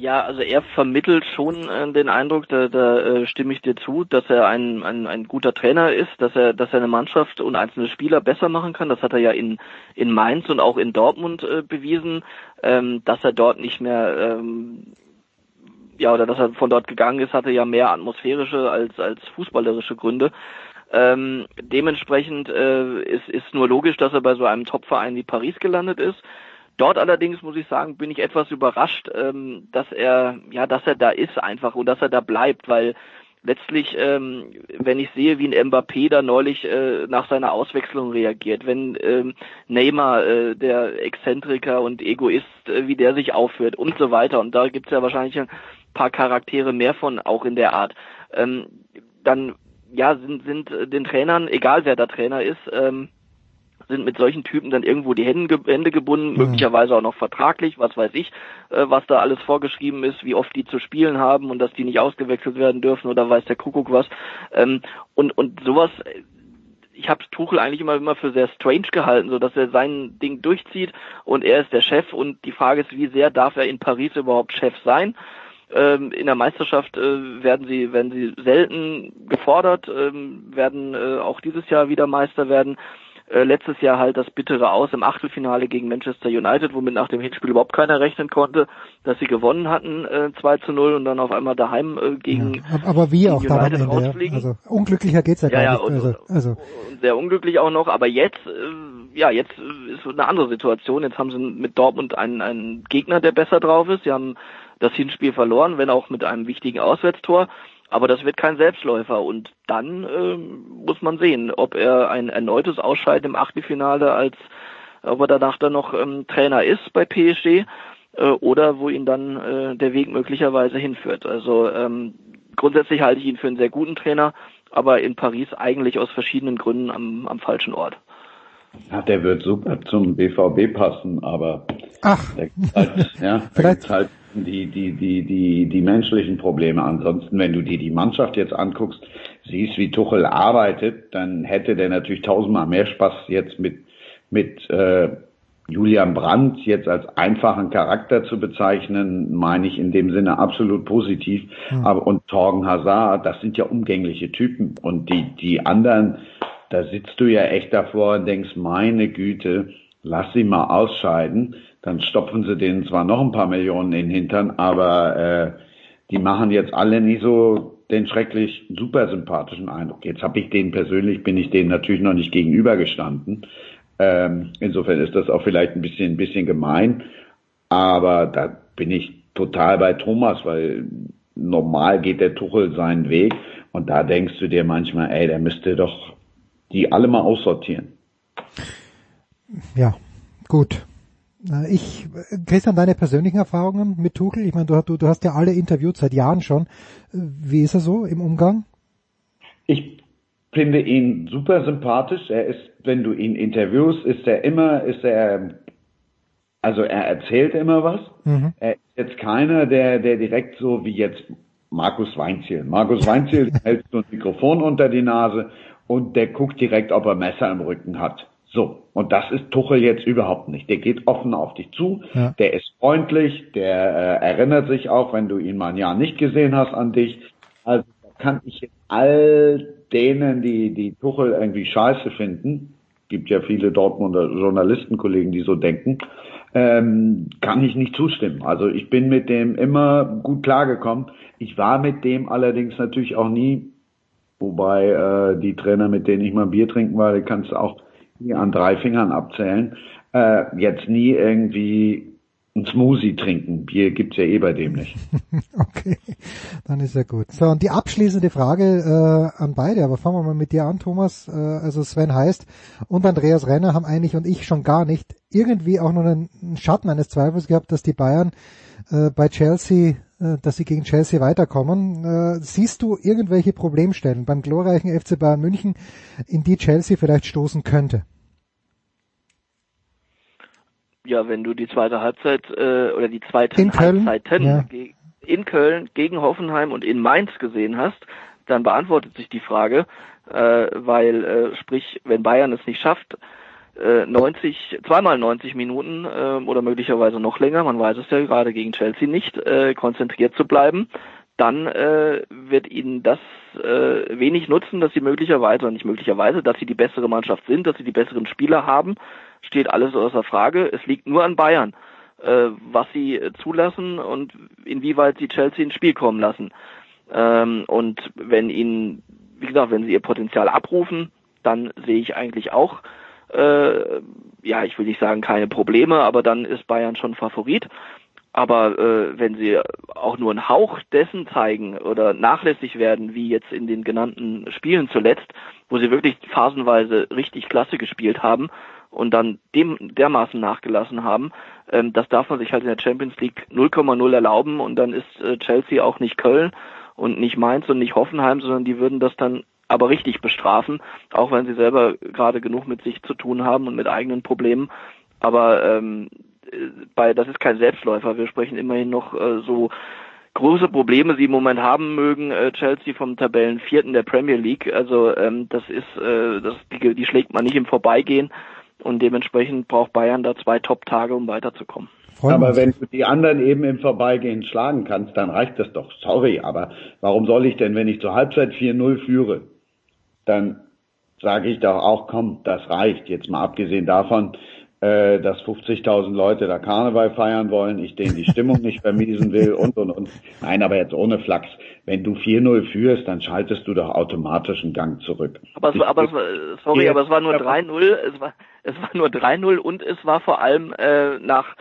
Ja, also er vermittelt schon äh, den Eindruck, da, da äh, stimme ich dir zu, dass er ein, ein, ein guter Trainer ist, dass er, dass er eine Mannschaft und einzelne Spieler besser machen kann. Das hat er ja in, in Mainz und auch in Dortmund äh, bewiesen, ähm, dass er dort nicht mehr ähm, ja, oder dass er von dort gegangen ist, hatte ja mehr atmosphärische als, als fußballerische Gründe. Ähm, dementsprechend äh, ist, ist nur logisch, dass er bei so einem Topverein wie Paris gelandet ist. Dort allerdings muss ich sagen, bin ich etwas überrascht, ähm, dass er ja, dass er da ist einfach und dass er da bleibt, weil letztlich, ähm, wenn ich sehe, wie ein Mbappé da neulich äh, nach seiner Auswechslung reagiert, wenn ähm, Neymar, äh, der Exzentriker und Egoist, äh, wie der sich aufführt und so weiter, und da gibt's ja wahrscheinlich ein paar Charaktere mehr von auch in der Art, ähm, dann ja, sind, sind äh, den Trainern, egal wer der Trainer ist, ähm, sind mit solchen Typen dann irgendwo die Hände, Hände gebunden, mhm. möglicherweise auch noch vertraglich, was weiß ich, äh, was da alles vorgeschrieben ist, wie oft die zu spielen haben und dass die nicht ausgewechselt werden dürfen oder weiß der Kuckuck was. Ähm, und, und sowas, ich habe Tuchel eigentlich immer, immer für sehr strange gehalten, so dass er sein Ding durchzieht und er ist der Chef und die Frage ist, wie sehr darf er in Paris überhaupt Chef sein? Ähm, in der Meisterschaft äh, werden sie werden sie selten gefordert, ähm, werden äh, auch dieses Jahr wieder Meister werden. Äh, letztes Jahr halt das bittere Aus im Achtelfinale gegen Manchester United, womit nach dem Hinspiel überhaupt keiner rechnen konnte, dass sie gewonnen hatten äh, 2 zu 0 und dann auf einmal daheim äh, gegen ja, aber wie auch dann am Ende. ja. rausfliegen. Also unglücklicher geht's ja, Ja, ja, gar nicht. und- also, also sehr unglücklich auch noch, aber jetzt, äh, ja, jetzt ist eine andere Situation. Jetzt haben sie mit Dortmund einen, einen Gegner, der besser drauf ist. Sie haben das Hinspiel verloren, wenn auch mit einem wichtigen Auswärtstor. Aber das wird kein Selbstläufer und dann ähm, muss man sehen, ob er ein erneutes Ausscheiden im Achtelfinale als ob er danach dann noch ähm, Trainer ist bei PSG äh, oder wo ihn dann äh, der Weg möglicherweise hinführt. Also ähm, grundsätzlich halte ich ihn für einen sehr guten Trainer, aber in Paris eigentlich aus verschiedenen Gründen am, am falschen Ort. Ja, der wird super zum BVB passen, aber Ach. der halt, ja, da Vielleicht- gibt's halt die, die, die, die, die menschlichen Probleme. Ansonsten, wenn du dir die Mannschaft jetzt anguckst, siehst, wie Tuchel arbeitet, dann hätte der natürlich tausendmal mehr Spaß jetzt mit, mit äh, Julian Brandt jetzt als einfachen Charakter zu bezeichnen, meine ich in dem Sinne absolut positiv. Aber und Torgen Hazard, das sind ja umgängliche Typen. Und die, die anderen, da sitzt du ja echt davor und denkst, meine Güte, lass sie mal ausscheiden. Dann stopfen sie denen zwar noch ein paar Millionen in den Hintern, aber äh, die machen jetzt alle nie so den schrecklich super sympathischen Eindruck. Jetzt habe ich denen persönlich, bin ich denen natürlich noch nicht gegenübergestanden. Ähm, insofern ist das auch vielleicht ein bisschen, ein bisschen gemein, aber da bin ich total bei Thomas, weil normal geht der Tuchel seinen Weg und da denkst du dir manchmal, ey, der müsste doch die alle mal aussortieren. ja, gut. Na, Ich, Christian, deine persönlichen Erfahrungen mit Tuchel? Ich meine, du, du, du hast ja alle interviewt seit Jahren schon. Wie ist er so im Umgang? Ich finde ihn super sympathisch. Er ist, wenn du ihn interviewst, ist er immer, ist er, also er erzählt immer was. Mhm. Er ist jetzt keiner, der, der direkt so wie jetzt Markus Weinziel. Markus Weinziel hält so ein Mikrofon unter die Nase und der guckt direkt, ob er Messer im Rücken hat. So. Und das ist Tuchel jetzt überhaupt nicht. Der geht offen auf dich zu. Ja. Der ist freundlich. Der äh, erinnert sich auch, wenn du ihn mal ein Jahr nicht gesehen hast, an dich. Also da kann ich jetzt all denen, die, die Tuchel irgendwie scheiße finden, gibt ja viele Dortmunder Journalistenkollegen, die so denken, ähm, kann ich nicht zustimmen. Also ich bin mit dem immer gut klargekommen. Ich war mit dem allerdings natürlich auch nie, wobei äh, die Trainer, mit denen ich mal Bier trinken war, die kannst du auch nie an drei Fingern abzählen, äh, jetzt nie irgendwie ein Smoothie trinken. Bier gibt's ja eh bei dem nicht. Okay, dann ist ja gut. So, und die abschließende Frage äh, an beide, aber fangen wir mal mit dir an, Thomas. Äh, also Sven heißt und Andreas Renner haben eigentlich und ich schon gar nicht irgendwie auch noch einen Schatten eines Zweifels gehabt, dass die Bayern äh, bei Chelsea, äh, dass sie gegen Chelsea weiterkommen. Äh, siehst du irgendwelche Problemstellen beim glorreichen FC Bayern München, in die Chelsea vielleicht stoßen könnte? Ja, wenn du die zweite Halbzeit äh, oder die In Köln? Halbzeiten Ja. in Köln gegen Hoffenheim und in Mainz gesehen hast, dann beantwortet sich die Frage, äh, weil äh, sprich, wenn Bayern es nicht schafft, äh, 90, zweimal 90 Minuten äh, oder möglicherweise noch länger, man weiß es ja gerade gegen Chelsea nicht, äh, konzentriert zu bleiben, dann äh, wird ihnen das äh, wenig nutzen, dass sie möglicherweise, nicht möglicherweise, dass sie die bessere Mannschaft sind, dass sie die besseren Spieler haben, steht alles außer Frage. Es liegt nur an Bayern, äh, was sie äh, zulassen und inwieweit sie Chelsea ins Spiel kommen lassen. Ähm, und wenn ihnen, wie gesagt, wenn sie ihr Potenzial abrufen, dann sehe ich eigentlich auch, äh, ja, ich will nicht sagen keine Probleme, aber dann ist Bayern schon Favorit. Aber äh, wenn sie auch nur einen Hauch dessen zeigen oder nachlässig werden, wie jetzt in den genannten Spielen zuletzt, wo sie wirklich phasenweise richtig klasse gespielt haben und dann dem dermaßen nachgelassen haben, ähm, das darf man sich halt in der Champions League 0,0 erlauben und dann ist äh, Chelsea auch nicht Köln und nicht Mainz und nicht Hoffenheim, sondern die würden das dann aber richtig bestrafen, auch wenn sie selber gerade genug mit sich zu tun haben und mit eigenen Problemen. Aber ähm, bei das ist kein Selbstläufer. Wir sprechen immerhin noch äh, so große Probleme sie im Moment haben mögen. Äh, Chelsea vom Tabellenvierten der Premier League. Also ähm, das ist äh, das die, die schlägt man nicht im Vorbeigehen und dementsprechend braucht Bayern da zwei Top-Tage, um weiterzukommen. Aber wenn du die anderen eben im Vorbeigehen schlagen kannst, dann reicht das doch. Sorry, aber warum soll ich denn, wenn ich zur Halbzeit 4-0 führe, dann sage ich doch auch, komm, das reicht. Jetzt mal abgesehen davon, äh, dass 50.000 Leute da Karneval feiern wollen, ich denen die Stimmung nicht vermiesen will und, und, und. Nein, aber jetzt ohne Flachs. Wenn du 4-0 führst, dann schaltest du doch automatisch einen Gang zurück. Aber es war, aber es sorry, aber es war nur 3-0, es war, es war nur 3-0 und es war vor allem äh, nach,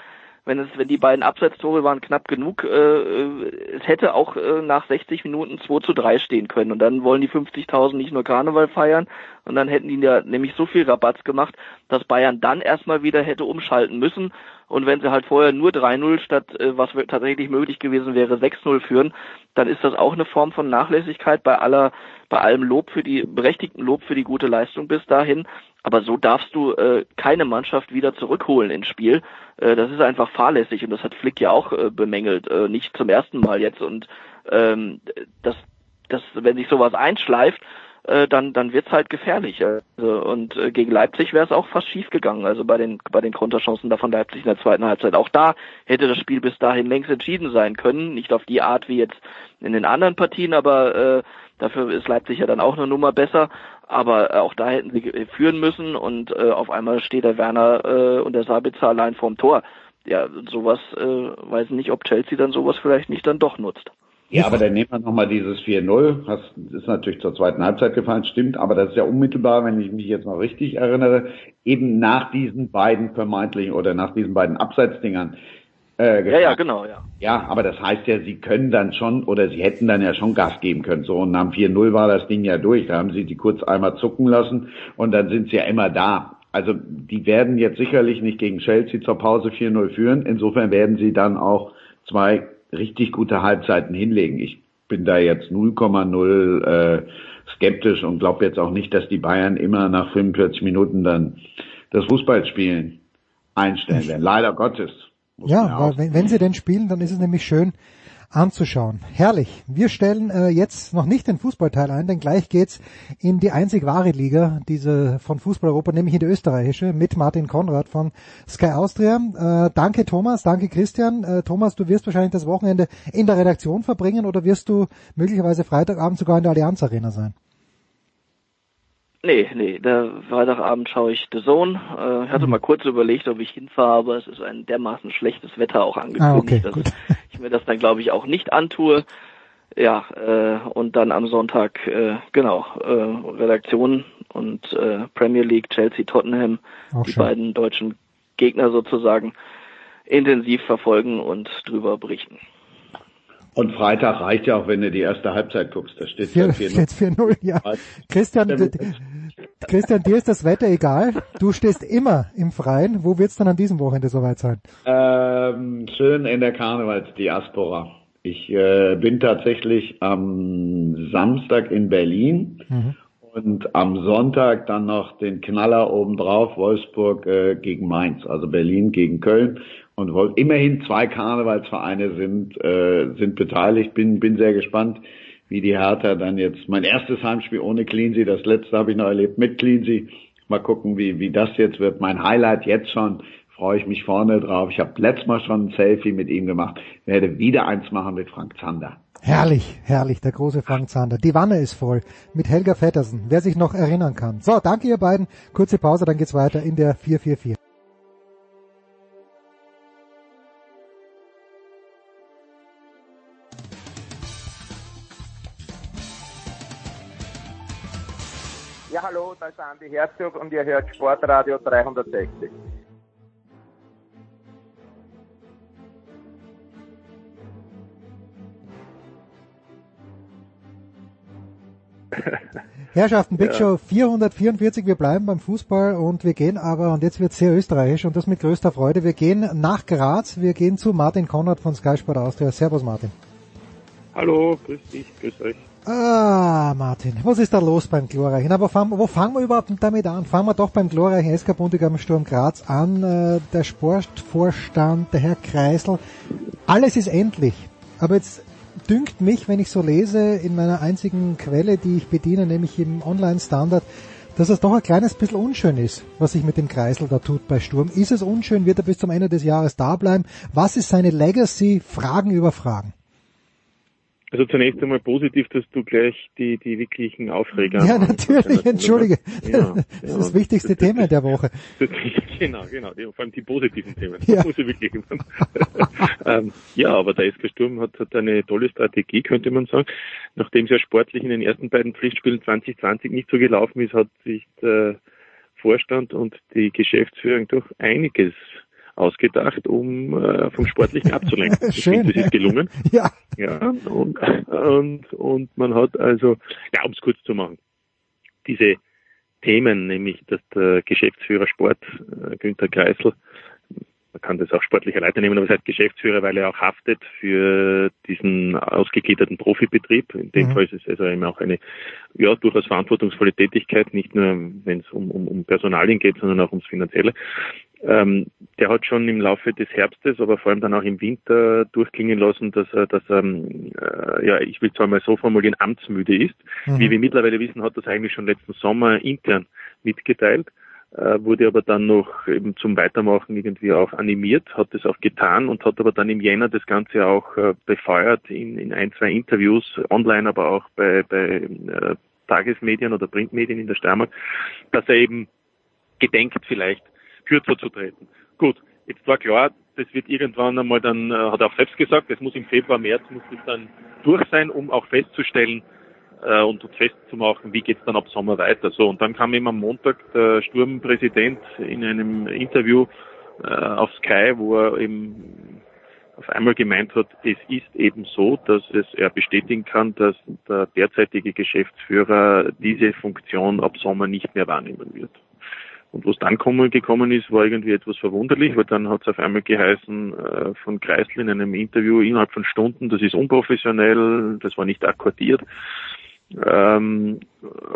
wenn es, wenn die beiden Abseitstore waren knapp genug, äh, äh, es hätte auch äh, nach 60 Minuten 2 zu 3 stehen können. Und dann wollen die 50.000 nicht nur Karneval feiern und dann hätten die ja nämlich so viel Rabatz gemacht, dass Bayern dann erstmal wieder hätte umschalten müssen. Und wenn sie halt vorher nur 3-0 statt, äh, was tatsächlich möglich gewesen wäre, 6-0 führen, dann ist das auch eine Form von Nachlässigkeit bei aller, bei allem Lob für die, berechtigten Lob für die gute Leistung bis dahin. Aber so darfst du äh, keine Mannschaft wieder zurückholen ins Spiel. Äh, das ist einfach fahrlässig und das hat Flick ja auch äh, bemängelt, äh, nicht zum ersten Mal jetzt. Und ähm, das, das, wenn sich sowas einschleift, äh, dann dann wird's halt gefährlich. Also, und äh, gegen Leipzig wäre es auch fast schief gegangen. Also bei den bei den Konterchancen da von Leipzig in der zweiten Halbzeit. Auch da hätte das Spiel bis dahin längst entschieden sein können. Nicht auf die Art wie jetzt in den anderen Partien, aber äh, dafür ist Leipzig ja dann auch eine Nummer besser. Aber äh, auch da hätten sie führen müssen und äh, auf einmal steht der Werner äh, und der Sabitzer allein vorm Tor. Ja, sowas äh, weiß nicht, ob Chelsea dann sowas vielleicht nicht dann doch nutzt. Ja, aber dann nehmen wir nochmal dieses 4-0. Das ist natürlich zur zweiten Halbzeit gefallen, stimmt, aber das ist ja unmittelbar, wenn ich mich jetzt noch richtig erinnere, eben nach diesen beiden vermeintlichen oder nach diesen beiden Abseitsdingern. Äh, Ja, ja, genau, ja. Ja, aber das heißt ja, sie können dann schon oder sie hätten dann ja schon Gas geben können. So, und nach dem 4-0 war das Ding ja durch. Da haben sie die kurz einmal zucken lassen und dann sind sie ja immer da. Also die werden jetzt sicherlich nicht gegen Chelsea zur Pause 4-0 führen. Insofern werden sie dann auch zwei richtig gute Halbzeiten hinlegen. Ich bin da jetzt 0,0 äh, skeptisch und glaube jetzt auch nicht, dass die Bayern immer nach 45 Minuten dann das Fußballspielen einstellen werden. Leider Gottes. Ja, weil wenn, wenn sie denn spielen, dann ist es nämlich schön anzuschauen. Herrlich. Wir stellen äh, jetzt noch nicht den Fußballteil ein, denn gleich geht's in die einzig wahre Liga, diese von Fußball Europa, nämlich in die österreichische, mit Martin Konrad von Sky Austria. Äh, danke Thomas, danke Christian. Äh, Thomas, du wirst wahrscheinlich das Wochenende in der Redaktion verbringen oder wirst du möglicherweise Freitagabend sogar in der Allianz Arena sein? Nee, nee, der Freitagabend schaue ich The Zone. Äh, ich hatte mal kurz überlegt, ob ich hinfahre, aber es ist ein dermaßen schlechtes Wetter auch angekündigt, Ah, okay, dass ich mir das dann glaube ich auch nicht antue. Ja, äh, und dann am Sonntag, äh, genau, äh, Redaktion und äh, Premier League, Chelsea, Tottenham, Auch die schön. beiden deutschen Gegner sozusagen intensiv verfolgen und drüber berichten. Und Freitag reicht ja auch, wenn du die erste Halbzeit guckst. Da steht Vier- ja steht 4-0, ja. Christian, Christian, dir ist das Wetter egal. Du stehst immer im Freien. Wo wird's dann an diesem Wochenende soweit sein? Ähm, schön in der Karnevalsdiaspora. Ich äh, bin tatsächlich am Samstag in Berlin und am Sonntag dann noch den Knaller obendrauf, Wolfsburg äh, gegen Mainz, also Berlin gegen Köln. Und Wolf immerhin zwei Karnevalsvereine sind, äh, sind beteiligt. Bin, bin sehr gespannt, wie die Hertha dann jetzt, mein erstes Heimspiel ohne Cleansy, das letzte habe ich noch erlebt mit Cleansy. Mal gucken, wie, wie das jetzt wird. Mein Highlight jetzt schon, freue ich mich vorne drauf. Ich habe letztes Mal schon ein Selfie mit ihm gemacht, werde wieder eins machen mit Frank Zander. Herrlich, herrlich, der große Frank Zander. Die Wanne ist voll mit Helga Vettersen, wer sich noch erinnern kann. So, danke ihr beiden. Kurze Pause, dann geht's weiter in der 444. hallo, da ist Andi Herzog und ihr hört Sportradio 360. Herrschaften, Big Ja. Show 444, wir bleiben beim Fußball und wir gehen aber, und jetzt wird sehr österreichisch und das mit größter Freude, wir gehen nach Graz, wir gehen zu Martin Konrad von Sky Sport Austria. Servus Martin. Hallo, grüß dich, grüß euch. Ah, Martin, was ist da los beim glorreichen? Aber fangen, wo fangen wir überhaupt damit an? Fangen wir doch beim glorreichen SK Buntigam Sturm Graz an. Äh, der Sportvorstand, der Herr Kreisel, alles ist endlich. Aber jetzt dünkt mich, wenn ich so lese in meiner einzigen Quelle, die ich bediene, nämlich im Online-Standard, dass es doch ein kleines bisschen unschön ist, was sich mit dem Kreisel da tut bei Sturm. Ist es unschön? Wird er bis zum Ende des Jahres da bleiben? Was ist seine Legacy? Fragen über Fragen. Also zunächst einmal positiv, dass du gleich die, die wirklichen Aufreger Ja, natürlich, entschuldige. Ja, das ist ja. das wichtigste Thema der Woche. Das, genau, genau, vor allem die positiven Themen. Ja. Das muss ich wirklich ähm, Ja, aber der SK Sturm hat, hat eine tolle Strategie, könnte man sagen. Nachdem es ja sportlich in den ersten beiden Pflichtspielen 2020 nicht so gelaufen ist, hat sich der Vorstand und die Geschäftsführung doch einiges ausgedacht, um äh, vom Sportlichen abzulenken. Schön, finde, das ist gelungen. Ja. Ja, und, und, und man hat also, ja, um es kurz zu machen, diese Themen, nämlich dass der Geschäftsführer Sport, äh, Günther Kreisel, man kann das auch sportlicher Leiter nehmen, aber es heißt Geschäftsführer, weil er auch haftet für diesen ausgegliederten Profibetrieb. In dem Mhm. Fall ist es also eben auch eine ja durchaus verantwortungsvolle Tätigkeit, nicht nur wenn es um, um, um Personalien geht, sondern auch ums Finanzielle. Ähm, der hat schon im Laufe des Herbstes, aber vor allem dann auch im Winter durchklingen lassen, dass er, dass er, ähm, äh, ja, ich will zwar mal so formulieren, amtsmüde ist. Mhm. Wie wir mittlerweile wissen, hat das eigentlich schon letzten Sommer intern mitgeteilt, äh, wurde aber dann noch eben zum Weitermachen irgendwie auch animiert, hat das auch getan und hat aber dann im Jänner das Ganze auch äh, befeuert in, in ein, zwei Interviews, online, aber auch bei, bei äh, Tagesmedien oder Printmedien in der Steiermark, dass er eben gedenkt vielleicht kürzer zu treten. Gut, jetzt war klar, das wird irgendwann einmal dann, äh, hat er auch selbst gesagt, das muss im Februar, März muss das dann durch sein, um auch festzustellen äh, und festzumachen, wie geht's dann ab Sommer weiter. So, und dann kam eben am Montag der Sturmpräsident in einem Interview äh, auf Sky, wo er eben auf einmal gemeint hat, es ist eben so, dass es er bestätigen kann, dass der derzeitige Geschäftsführer diese Funktion ab Sommer nicht mehr wahrnehmen wird. Und was dann kommen, gekommen ist, war irgendwie etwas verwunderlich, weil dann hat es auf einmal geheißen äh, von Kreisel in einem Interview innerhalb von Stunden, das ist unprofessionell, das war nicht akkordiert. Ähm,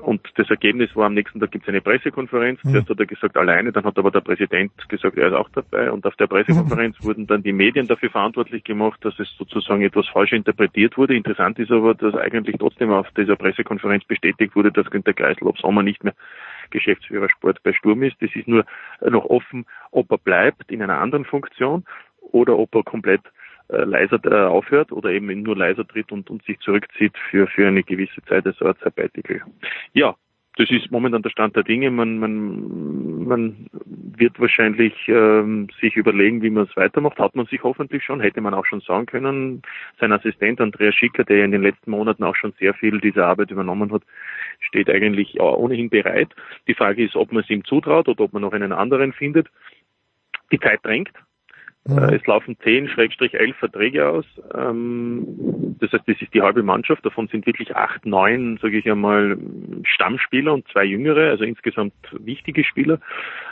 und das Ergebnis war, am nächsten Tag gibt es eine Pressekonferenz. Zuerst hat er gesagt, alleine, dann hat aber der Präsident gesagt, er ist auch dabei. Und auf der Pressekonferenz wurden dann die Medien dafür verantwortlich gemacht, dass es sozusagen etwas falsch interpretiert wurde. Interessant ist aber, dass eigentlich trotzdem auf dieser Pressekonferenz bestätigt wurde, dass Günter Kreisel ab Sommer nicht mehr Geschäftsführer Sport bei Sturm ist. Das ist nur noch offen, ob er bleibt in einer anderen Funktion oder ob er komplett äh, leiser aufhört oder eben nur leiser tritt und, und sich zurückzieht für, für eine gewisse Zeit als Art Sabbatical. Ja, das ist momentan der Stand der Dinge. Man, man, man wird wahrscheinlich ähm, sich überlegen, wie man es weitermacht. Hat man sich hoffentlich schon, hätte man auch schon sagen können. Sein Assistent Andreas Schicker, der in den letzten Monaten auch schon sehr viel dieser Arbeit übernommen hat, steht eigentlich ja, ohnehin bereit. Die Frage ist, ob man es ihm zutraut oder ob man noch einen anderen findet. Die Zeit drängt. Äh, Es laufen 10, Schrägstrich 11 Verträge aus. Ähm, das heißt, das ist die halbe Mannschaft. Davon sind wirklich acht, neun, sage ich einmal, Stammspieler und zwei jüngere, also insgesamt wichtige Spieler.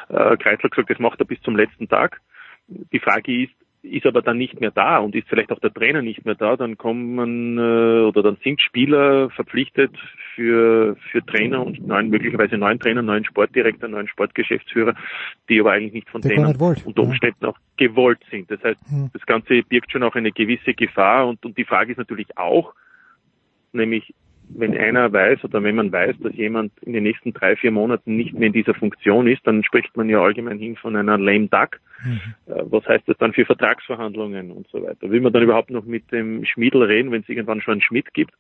Äh, Kreisler gesagt, das macht er bis zum letzten Tag. Die Frage ist, ist aber dann nicht mehr da und ist vielleicht auch der Trainer nicht mehr da, dann kommen äh, oder dann sind Spieler verpflichtet für für Trainer und neuen möglicherweise neuen Trainer, neuen Sportdirektor, neuen Sportgeschäftsführer, die aber eigentlich nicht von gar denen unter Umständen auch gewollt sind. Das heißt, Hm. das Ganze birgt schon auch eine gewisse Gefahr und, und die Frage ist natürlich auch, nämlich wenn einer weiß oder wenn man weiß, dass jemand in den nächsten drei, vier Monaten nicht mehr in dieser Funktion ist, dann spricht man ja allgemein hin von einer lame duck. Äh, Was heißt das dann für Vertragsverhandlungen und so weiter? Will man dann überhaupt noch mit dem Schmiedel reden, wenn es irgendwann schon einen Schmied gibt?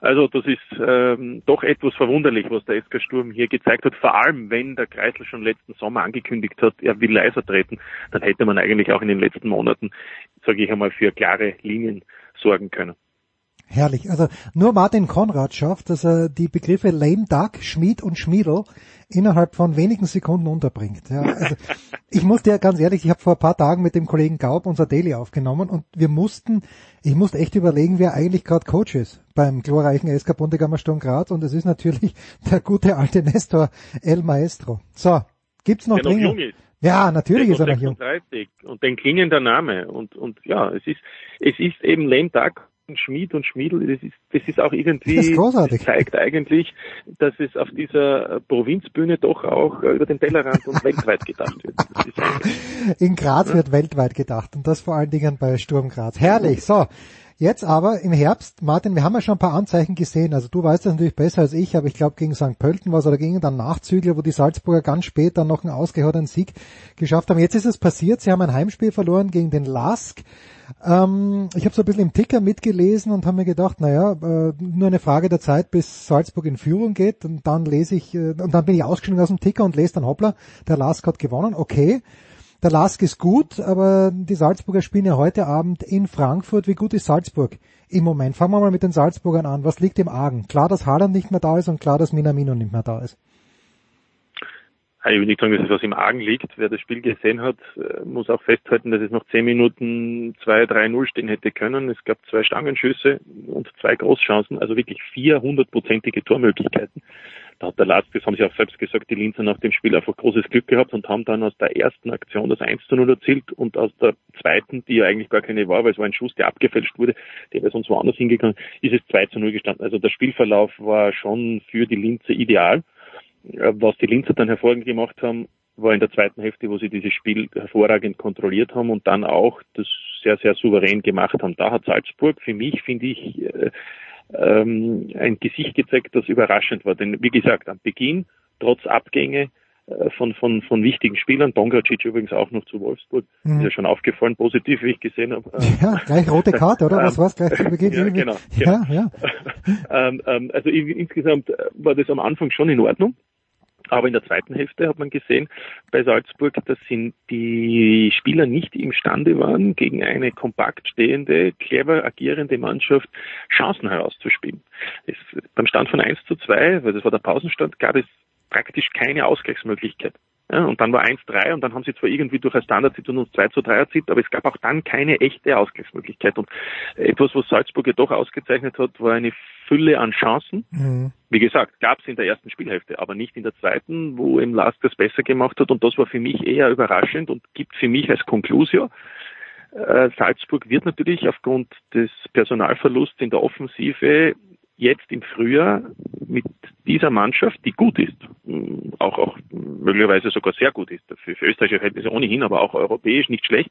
Also das ist ähm, doch etwas verwunderlich, was der SK Sturm hier gezeigt hat. Vor allem, wenn der Kreisel schon letzten Sommer angekündigt hat, er will leiser treten, dann hätte man eigentlich auch in den letzten Monaten, sage ich einmal, für klare Linien sorgen können. Herrlich. Also nur Martin Konrad schafft, dass er die Begriffe Lame Duck, Schmied und Schmiedel innerhalb von wenigen Sekunden unterbringt. Ja, also ich muss dir ganz ehrlich, ich habe vor ein paar Tagen mit dem Kollegen Gaub unser Daily aufgenommen und wir mussten, ich musste echt überlegen, wer eigentlich gerade Coach ist beim glorreichen SK Bundegammer Sturm Graz und es ist natürlich der gute alte Nestor El Maestro. So, gibt's noch Dinge? Ja, natürlich ist er noch jung. 36 und den klingender Name und und ja, es ist es ist eben lame duck Schmied und Schmiedel, das ist, das ist auch irgendwie, Das ist großartig. das zeigt eigentlich, dass es auf dieser Provinzbühne doch auch über den Tellerrand und weltweit gedacht wird. In Graz wird weltweit gedacht und das vor allen Dingen bei Sturm Graz. Herrlich. So, Jetzt aber im Herbst, Martin, wir haben ja schon ein paar Anzeichen gesehen. Also du weißt das natürlich besser als ich, aber ich glaube gegen St. Pölten war es oder gegen dann Nachzügler, wo die Salzburger ganz spät dann noch einen ausgehörten Sieg geschafft haben. Jetzt ist es passiert, sie haben ein Heimspiel verloren gegen den Lask. Ähm, ich habe so ein bisschen im Ticker mitgelesen und habe mir gedacht, naja, äh, nur eine Frage der Zeit, bis Salzburg in Führung geht und dann lese ich, äh, und dann bin ich ausgestiegen aus dem Ticker und lese dann, hoppla, der Lask hat gewonnen, okay. Der Lask ist gut, aber die Salzburger spielen ja heute Abend in Frankfurt. Wie gut ist Salzburg im Moment? Fangen wir mal mit den Salzburgern an. Was liegt im Argen? Klar, dass Haaland nicht mehr da ist und klar, dass Minamino nicht mehr da ist. Ich will nicht sagen, dass es was im Argen liegt. Wer das Spiel gesehen hat, äh, muss auch festhalten, dass es noch zehn Minuten 2-3-0 stehen hätte können. Es gab zwei Stangenschüsse und zwei Großchancen, also wirklich 400-prozentige Tormöglichkeiten. Da hat der Last, das haben sie auch selbst gesagt, die Linzer nach dem Spiel einfach großes Glück gehabt und haben dann aus der ersten Aktion das 1 0 erzielt und aus der zweiten, die ja eigentlich gar keine war, weil es war ein Schuss, der abgefälscht wurde, der wäre sonst woanders hingegangen, ist es 2 0 gestanden. Also der Spielverlauf war schon für die Linzer ideal. Äh, was die Linzer dann hervorragend gemacht haben, war in der zweiten Hälfte, wo sie dieses Spiel hervorragend kontrolliert haben und dann auch das sehr, sehr souverän gemacht haben. Da hat Salzburg für mich, finde ich, äh, ähm, ein Gesicht gezeigt, das überraschend war. Denn wie gesagt, am Beginn, trotz Abgänge äh, von, von, von wichtigen Spielern, Bongracic übrigens auch noch zu Wolfsburg, mhm. ist ja schon aufgefallen, positiv, wie ich gesehen habe. Ja, gleich rote Karte, oder? Was war's gleich zu Beginn? ja, genau. genau. Ja, ja. ähm, ähm, also insgesamt war das am Anfang schon in Ordnung. Aber in der zweiten Hälfte hat man gesehen bei Salzburg, dass die Spieler nicht imstande waren, gegen eine kompakt stehende, clever agierende Mannschaft Chancen herauszuspielen. Es, beim Stand von 1 zu 2, weil das war der Pausenstand, gab es praktisch keine Ausgleichsmöglichkeit. Ja, und dann war 1-3 und dann haben sie zwar irgendwie durch eine Standardsituation 2 zu 3 erzielt, aber es gab auch dann keine echte Ausgleichsmöglichkeit. Und etwas, was Salzburg ja doch ausgezeichnet hat, war eine Fülle an Chancen. Mhm. Wie gesagt, gab es in der ersten Spielhälfte, aber nicht in der zweiten, wo im Last das besser gemacht hat. Und das war für mich eher überraschend und gibt für mich als Conclusio, äh, Salzburg wird natürlich aufgrund des Personalverlusts in der Offensive jetzt im Frühjahr mit dieser Mannschaft, die gut ist, auch, auch möglicherweise sogar sehr gut ist, für, für österreichische Verhältnisse ohnehin, aber auch europäisch nicht schlecht,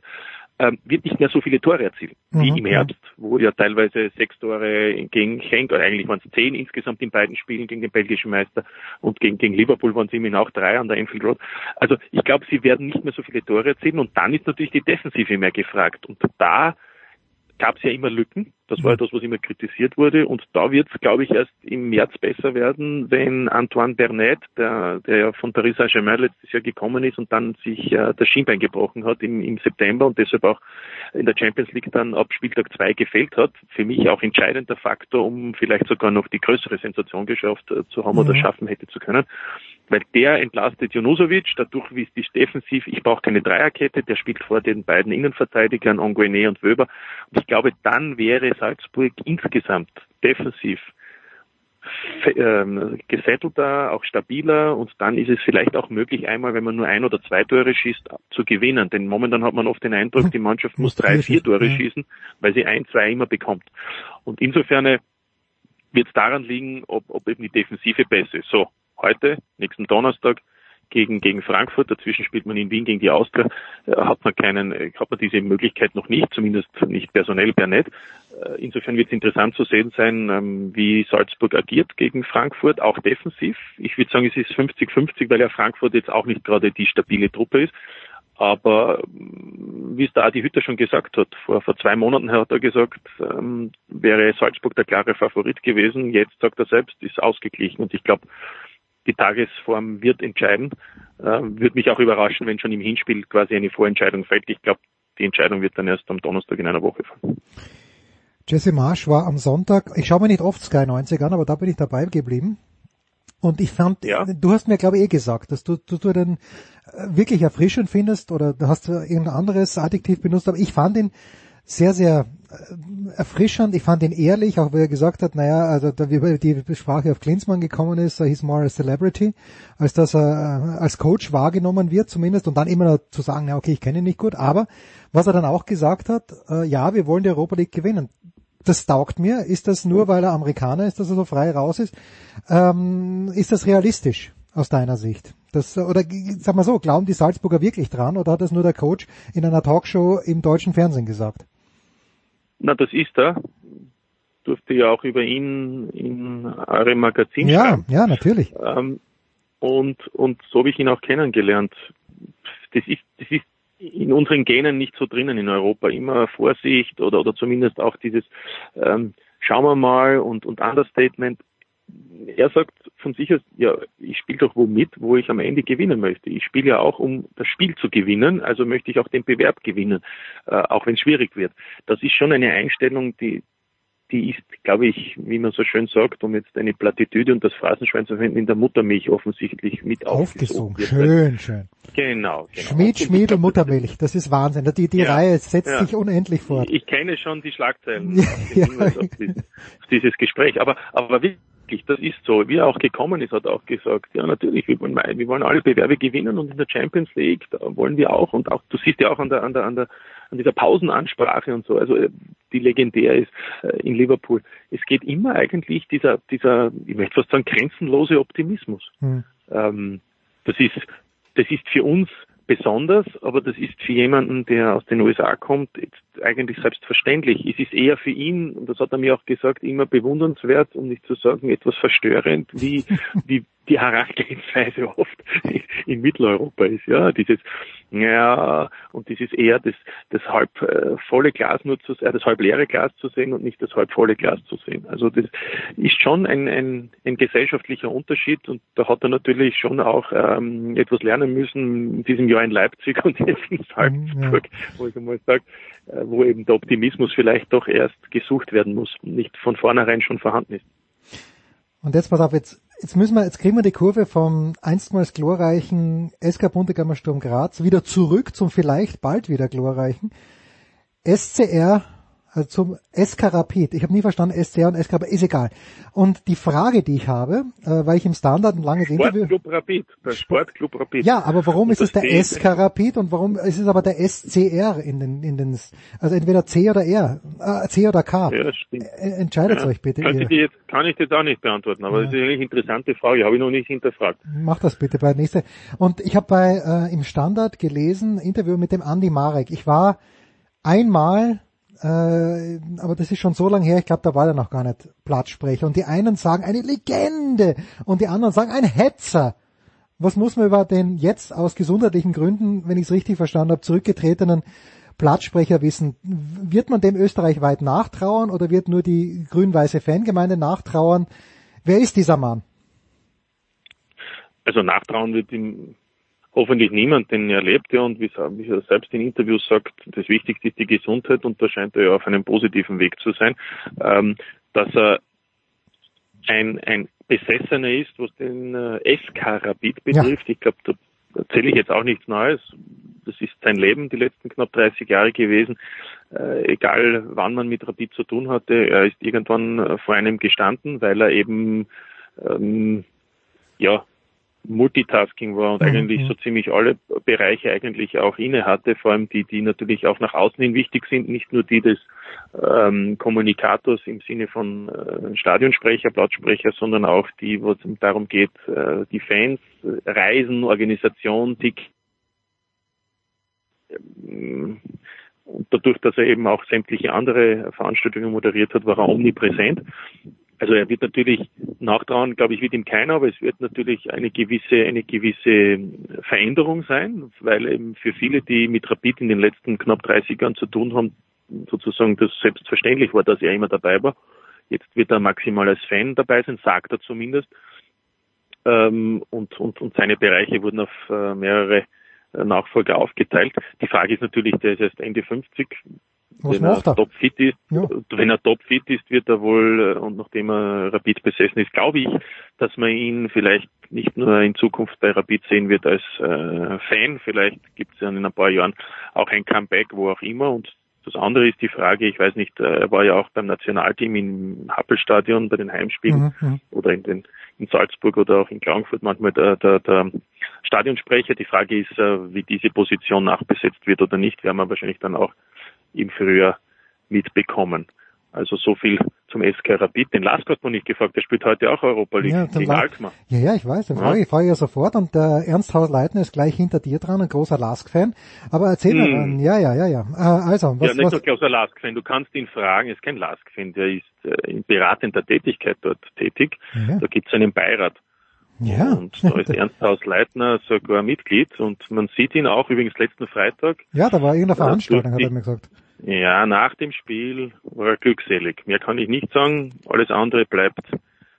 ähm, wird nicht mehr so viele Tore erzielen wie mhm, im Herbst, wo ja teilweise sechs Tore gegen Schenk, oder eigentlich waren es zehn insgesamt in beiden Spielen gegen den belgischen Meister und gegen, gegen Liverpool waren es immerhin auch drei an der Enfield Road. Also ich glaube, sie werden nicht mehr so viele Tore erzielen und dann ist natürlich die Defensive mehr gefragt und da gab es ja immer Lücken. Das war ja das, was immer kritisiert wurde. Und da wird es, glaube ich, erst im März besser werden, wenn Antoine Bernet, der, der ja von Paris Saint-Germain letztes Jahr gekommen ist und dann sich äh, das Schienbein gebrochen hat im, im September und deshalb auch in der Champions League dann ab Spieltag 2 gefehlt hat. Für mich auch entscheidender Faktor, um vielleicht sogar noch die größere Sensation geschafft äh, zu haben mhm. oder schaffen hätte zu können weil der entlastet Junusovic, dadurch wie es die defensiv, ich brauche keine Dreierkette, der spielt vor den beiden Innenverteidigern, Onguene und Wöber. Und ich glaube, dann wäre Salzburg insgesamt defensiv ähm, gesettelter, auch stabiler und dann ist es vielleicht auch möglich, einmal, wenn man nur ein oder zwei Tore schießt, zu gewinnen. Denn momentan hat man oft den Eindruck, die Mannschaft muss drei, vier Tore schießen, weil sie ein, zwei immer bekommt. Und insofern wird es daran liegen, ob, ob eben die Defensive besser ist. So, heute, nächsten Donnerstag, gegen, gegen Frankfurt. Dazwischen spielt man in Wien gegen die Austria. Äh, hat man keinen, äh, hat man diese Möglichkeit noch nicht, zumindest nicht personell per Net. Äh, insofern wird es interessant zu sehen sein, ähm, wie Salzburg agiert gegen Frankfurt, auch defensiv. Ich würde sagen, es ist 50-50, weil ja Frankfurt jetzt auch nicht gerade die stabile Truppe ist. Aber ähm, wie es der Adi Hütter schon gesagt hat, vor, vor zwei Monaten hat er gesagt, ähm, wäre Salzburg der klare Favorit gewesen. Jetzt sagt er selbst, ist ausgeglichen. Und ich glaube, die Tagesform wird entscheiden. Äh, würde mich auch überraschen, wenn schon im Hinspiel quasi eine Vorentscheidung fällt. Ich glaube, die Entscheidung wird dann erst am Donnerstag in einer Woche fallen. Jesse Marsch war am Sonntag, ich schaue mir nicht oft Sky 90 an, aber da bin ich dabei geblieben. Und ich fand, ja. du hast mir glaube ich eh gesagt, dass du, du, du den äh, wirklich erfrischend findest oder du hast irgendein anderes Adjektiv benutzt, aber ich fand ihn sehr, sehr erfrischend. Ich fand ihn ehrlich, auch wie er gesagt hat, naja, also da, wie die Sprache auf Klinsmann gekommen ist, so he's more a celebrity, als dass er äh, als Coach wahrgenommen wird zumindest und dann immer noch zu sagen, ja okay, ich kenne ihn nicht gut, aber was er dann auch gesagt hat, äh, ja, wir wollen die Europa League gewinnen. Das taugt mir. Ist das nur, weil er Amerikaner ist, dass er so frei raus ist? Ähm, ist das realistisch aus deiner Sicht? Das, oder sag mal so, glauben die Salzburger wirklich dran oder hat das nur der Coach in einer Talkshow im deutschen Fernsehen gesagt? Na, das ist er. durfte ja auch über ihn in eurem Magazin Ja, schreiben. ja, natürlich. Ähm, und, und so habe ich ihn auch kennengelernt. Das ist, das ist in unseren Genen nicht so drinnen in Europa. Immer Vorsicht oder, oder zumindest auch dieses ähm, Schauen wir mal und, und Understatement. Er sagt von sich aus, ja, ich spiele doch wo mit, wo ich am Ende gewinnen möchte. Ich spiele ja auch, um das Spiel zu gewinnen, also möchte ich auch den Bewerb gewinnen, äh, auch wenn es schwierig wird. Das ist schon eine Einstellung, die, die ist, glaube ich, wie man so schön sagt, um jetzt eine Plattitüde und das Phrasenschwein zu verwenden, in der Muttermilch offensichtlich mit Aufgesogen. Schön, schön. Genau, genau. Schmied, Schmied und Muttermilch, das ist Wahnsinn. Die, die Ja, Reihe setzt ja. sich unendlich fort. Ich kenne schon die Schlagzeilen Ja, auf den Hinweis auf, dieses, auf dieses Gespräch. Aber, aber wirklich, das ist so. Wie er auch gekommen ist, hat er auch gesagt, ja natürlich, wir wollen, wir wollen alle Bewerbe gewinnen und in der Champions League, da wollen wir auch. Und auch, du siehst ja auch an der, an der, an der, an dieser Pausenansprache und so, also äh, die legendär ist äh, in Liverpool. Es geht immer eigentlich dieser, dieser, ich möchte fast sagen, grenzenlose Optimismus. Hm. Ähm, das ist, das ist für uns besonders, aber das ist für jemanden, der aus den USA kommt, eigentlich selbstverständlich. Es ist eher für ihn, und das hat er mir auch gesagt, immer bewundernswert, um nicht zu sagen etwas verstörend, wie, wie die Herangehensweise oft in Mitteleuropa ist, ja, dieses, ja, und dieses eher das, das halb äh, volle Glas nur zu, äh, das halb leere Glas zu sehen und nicht das halb volle Glas zu sehen. Also das ist schon ein, ein, ein gesellschaftlicher Unterschied und da hat er natürlich schon auch ähm, etwas lernen müssen in diesem Jahr in Leipzig und jetzt in Salzburg, wo ich einmal sage, äh, wo eben der Optimismus vielleicht doch erst gesucht werden muss und nicht von vornherein schon vorhanden ist. Und jetzt pass auf, jetzt, jetzt müssen wir, jetzt kriegen wir die Kurve vom einstmals glorreichen SK Bundegammer Sturm Graz wieder zurück zum vielleicht bald wieder glorreichen SCR, also zum SK Rapid. Ich habe nie verstanden SCR und SK, aber ist egal. Und die Frage, die ich habe, äh, weil ich im Standard ein langes Interview... Sportclub Rapid, der Sportclub Rapid. Ja, aber warum Und ist es das der D- SK Rapid und warum ist es aber der SCR in den, in den, also entweder C oder R, äh, C oder K. Ja, das stimmt. Äh, Entscheidet Ja. euch bitte. Kann ich, dir jetzt, kann ich jetzt auch nicht beantworten, aber Ja. das ist eine interessante Frage, habe ich noch nicht hinterfragt. Mach das bitte bei der nächste. Und ich habe bei äh, im Standard gelesen, Interview mit dem Andy Marek. Ich war einmal, äh, aber das ist schon so lange her, ich glaube, da war er noch gar nicht Platzsprecher. Und die einen sagen eine Legende und die anderen sagen ein Hetzer. Was muss man über den jetzt aus gesundheitlichen Gründen, wenn ich es richtig verstanden habe, zurückgetretenen Platzsprecher wissen? Wird man dem österreichweit nachtrauern oder wird nur die grün-weiße Fangemeinde nachtrauern? Wer ist dieser Mann? Also nachtrauen wird ihm hoffentlich niemand, denn er lebt ja und wie er wie er selbst in Interviews sagt, das Wichtigste ist die Gesundheit und da scheint er ja auf einem positiven Weg zu sein. Ähm, dass er ein, ein Besessener ist, was den äh, SK Rapid betrifft. Ich glaube, da erzähle ich jetzt auch nichts Neues. Das ist sein Leben die letzten knapp 30 Jahre gewesen. Äh, egal wann man mit Rapid zu tun hatte, er ist irgendwann äh, vor einem gestanden, weil er eben ähm, ja Multitasking war und Mhm. eigentlich so ziemlich alle Bereiche eigentlich auch inne hatte, vor allem die, die natürlich auch nach außen hin wichtig sind, nicht nur die des ähm, Kommunikators im Sinne von äh, Stadionsprecher, Platzsprecher, sondern auch die, wo es darum geht, äh, die Fans, äh, Reisen, Organisation, Tick. Ähm, Und dadurch, dass er eben auch sämtliche andere Veranstaltungen moderiert hat, war er omnipräsent. Also er wird natürlich nachtrauen, glaube ich, wird ihm keiner, aber es wird natürlich eine gewisse, eine gewisse Veränderung sein, weil eben für viele, die mit Rapid in den letzten knapp 30 Jahren zu tun haben, sozusagen das selbstverständlich war, dass er immer dabei war. Jetzt wird er maximal als Fan dabei sein, sagt er zumindest. Ähm, und, und, und seine Bereiche wurden auf äh, mehrere äh, Nachfolger aufgeteilt. Die Frage ist natürlich, der ist erst Ende 50. Was wenn er er? topfit ist, wenn er topfit ist, wird er wohl, äh, und nachdem er Rapid besessen ist, glaube ich, dass man ihn vielleicht nicht nur in Zukunft bei Rapid sehen wird als äh, Fan, vielleicht gibt es ja in ein paar Jahren auch ein Comeback, wo auch immer. Und das andere ist die Frage, ich weiß nicht, äh, er war ja auch beim Nationalteam im Happelstadion bei den Heimspielen Mhm, mhm. oder in, den, in Salzburg oder auch in Klagenfurt manchmal der, der, der Stadionsprecher. Die Frage ist, äh, wie diese Position nachbesetzt wird oder nicht, werden wir wahrscheinlich dann auch im Frühjahr mitbekommen. Also so viel zum SK Rapid. Den Lask hat man nicht gefragt, der spielt heute auch Europa League Ja, gegen Alkmaar. Ja, ja, ich weiß, den frage ich, frage ja sofort und der Ernst Haus-Leitner ist gleich hinter dir dran, ein großer Lask-Fan. Aber erzähl mir Hm. dann, ja, ja, ja, ja. Äh, also, ja, was, nicht was, nur Klaus Lask-Fan, du kannst ihn fragen, er ist kein Lask-Fan, der ist äh, in beratender Tätigkeit dort tätig. Ja. Da gibt es einen Beirat. ja, Und da ist Ernst Haus-Leitner sogar Mitglied und man sieht ihn auch übrigens letzten Freitag. ja, da war irgendeine Ja, Veranstaltung, hat er mir gesagt. Ja, nach dem Spiel war er glückselig. Mehr kann ich nicht sagen. Alles andere bleibt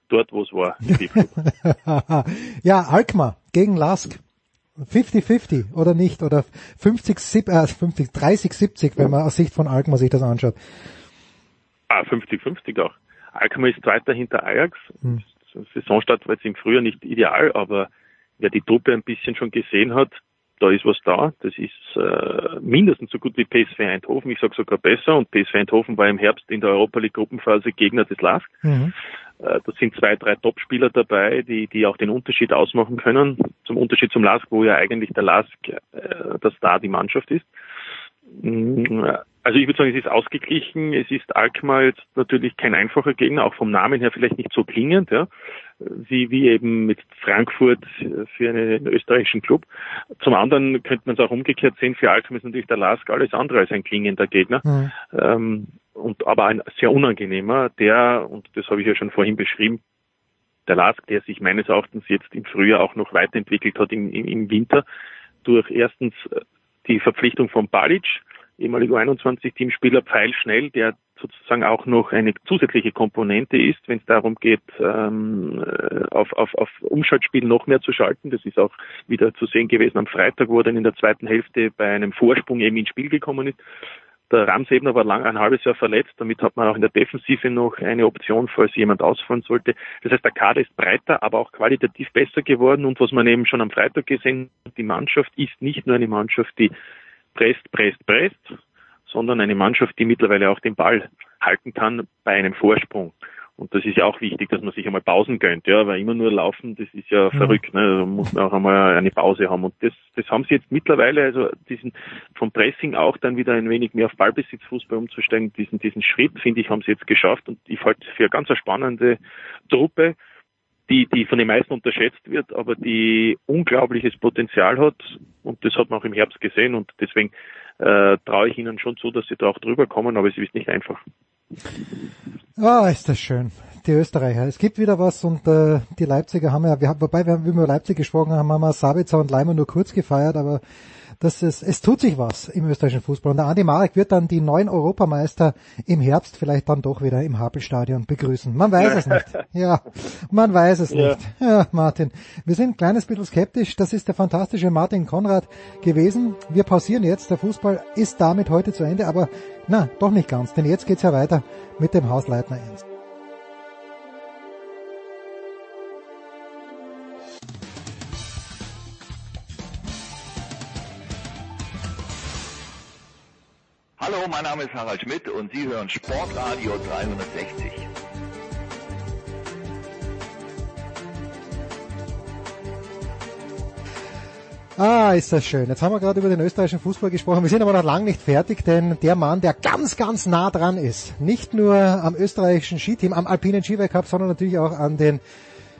dort, wo es war. ja, Alkmaar gegen Lask. 50-50 oder nicht? Oder 50, sieb- äh, 50 30-70, wenn man aus Sicht von Alkmaar sich das anschaut. ah, 50-50 auch. Alkmaar ist Zweiter hinter Ajax. Hm. Saisonstart war jetzt im Frühjahr nicht ideal, aber wer die Truppe ein bisschen schon gesehen hat, da ist was da. Das ist äh, mindestens so gut wie PSV Eindhoven. Ich sage sogar besser. Und PSV Eindhoven war im Herbst in der Europa League Gruppenphase Gegner des LASK. Mhm. Äh, Da sind zwei, drei Topspieler dabei, die, die auch den Unterschied ausmachen können. Zum Unterschied zum LASK, wo ja eigentlich der LASK äh, das Star die Mannschaft ist. Mm, Also ich würde sagen, es ist ausgeglichen. Es ist Alkmaar jetzt natürlich kein einfacher Gegner, auch vom Namen her vielleicht nicht so klingend, ja, wie, wie eben mit Frankfurt für einen österreichischen Club. Zum anderen könnte man es auch umgekehrt sehen, für Alkmaar ist natürlich der LASK alles andere als ein klingender Gegner. Mhm. Ähm, und aber ein sehr unangenehmer, der, und das habe ich ja schon vorhin beschrieben, der Lask, der sich meines Erachtens jetzt im Frühjahr auch noch weiterentwickelt hat im, im, im Winter, durch erstens äh, die Verpflichtung von Balic, ehemaliger 21-Teamspieler, pfeilschnell, der sozusagen auch noch eine zusätzliche Komponente ist, wenn es darum geht, ähm, äh, auf, auf, auf Umschaltspiel noch mehr zu schalten. Das ist auch wieder zu sehen gewesen am Freitag, wo er dann in der zweiten Hälfte bei einem Vorsprung eben ins Spiel gekommen ist. Der Ramsebner war lang ein halbes Jahr verletzt, damit hat man auch in der Defensive noch eine Option, falls jemand ausfallen sollte. Das heißt, der Kader ist breiter, aber auch qualitativ besser geworden und was man eben schon am Freitag gesehen hat, die Mannschaft ist nicht nur eine Mannschaft, die presst, presst, presst, sondern eine Mannschaft, die mittlerweile auch den Ball halten kann bei einem Vorsprung. Und das ist ja auch wichtig, dass man sich einmal Pausen gönnt, ja, weil immer nur laufen, das ist ja Mhm. verrückt, ne? Da muss man auch einmal eine Pause haben. Und das, das haben sie jetzt mittlerweile, also diesen vom Pressing auch dann wieder ein wenig mehr auf Ballbesitzfußball umzusteigen, diesen, diesen Schritt, finde ich, haben sie jetzt geschafft. Und ich halte es für eine ganz spannende Truppe, die, die von den meisten unterschätzt wird, aber die unglaubliches Potenzial hat. Und das hat man auch im Herbst gesehen. Und deswegen äh, traue ich ihnen schon zu, dass sie da auch drüber kommen, aber es ist nicht einfach. Ah, ist das schön. Die Österreicher. Es gibt wieder was und äh, die Leipziger haben ja, wir haben, wobei wir, wie wir über Leipzig gesprochen haben, haben wir Sabitzer und Leimer nur kurz gefeiert, aber das ist, es tut sich was im österreichischen Fußball. Und der Andi Marek wird dann die neuen Europameister im Herbst vielleicht dann doch wieder im Havelstadion begrüßen. Man weiß es nicht. Ja, man weiß es Ja. nicht. Ja, Martin, wir sind ein kleines bisschen skeptisch. Das ist der fantastische Martin Konrad gewesen. Wir pausieren jetzt. Der Fußball ist damit heute zu Ende, aber na, doch nicht ganz, denn jetzt geht's ja weiter mit dem Hausleitner Ernst. Hallo, mein Name ist Harald Schmidt und Sie hören Sportradio 360. Ah, ist das schön. Jetzt haben wir gerade über den österreichischen Fußball gesprochen. Wir sind aber noch lange nicht fertig, denn der Mann, der ganz, ganz nah dran ist, nicht nur am österreichischen Skiteam, am alpinen Skiweltcup, sondern natürlich auch an den,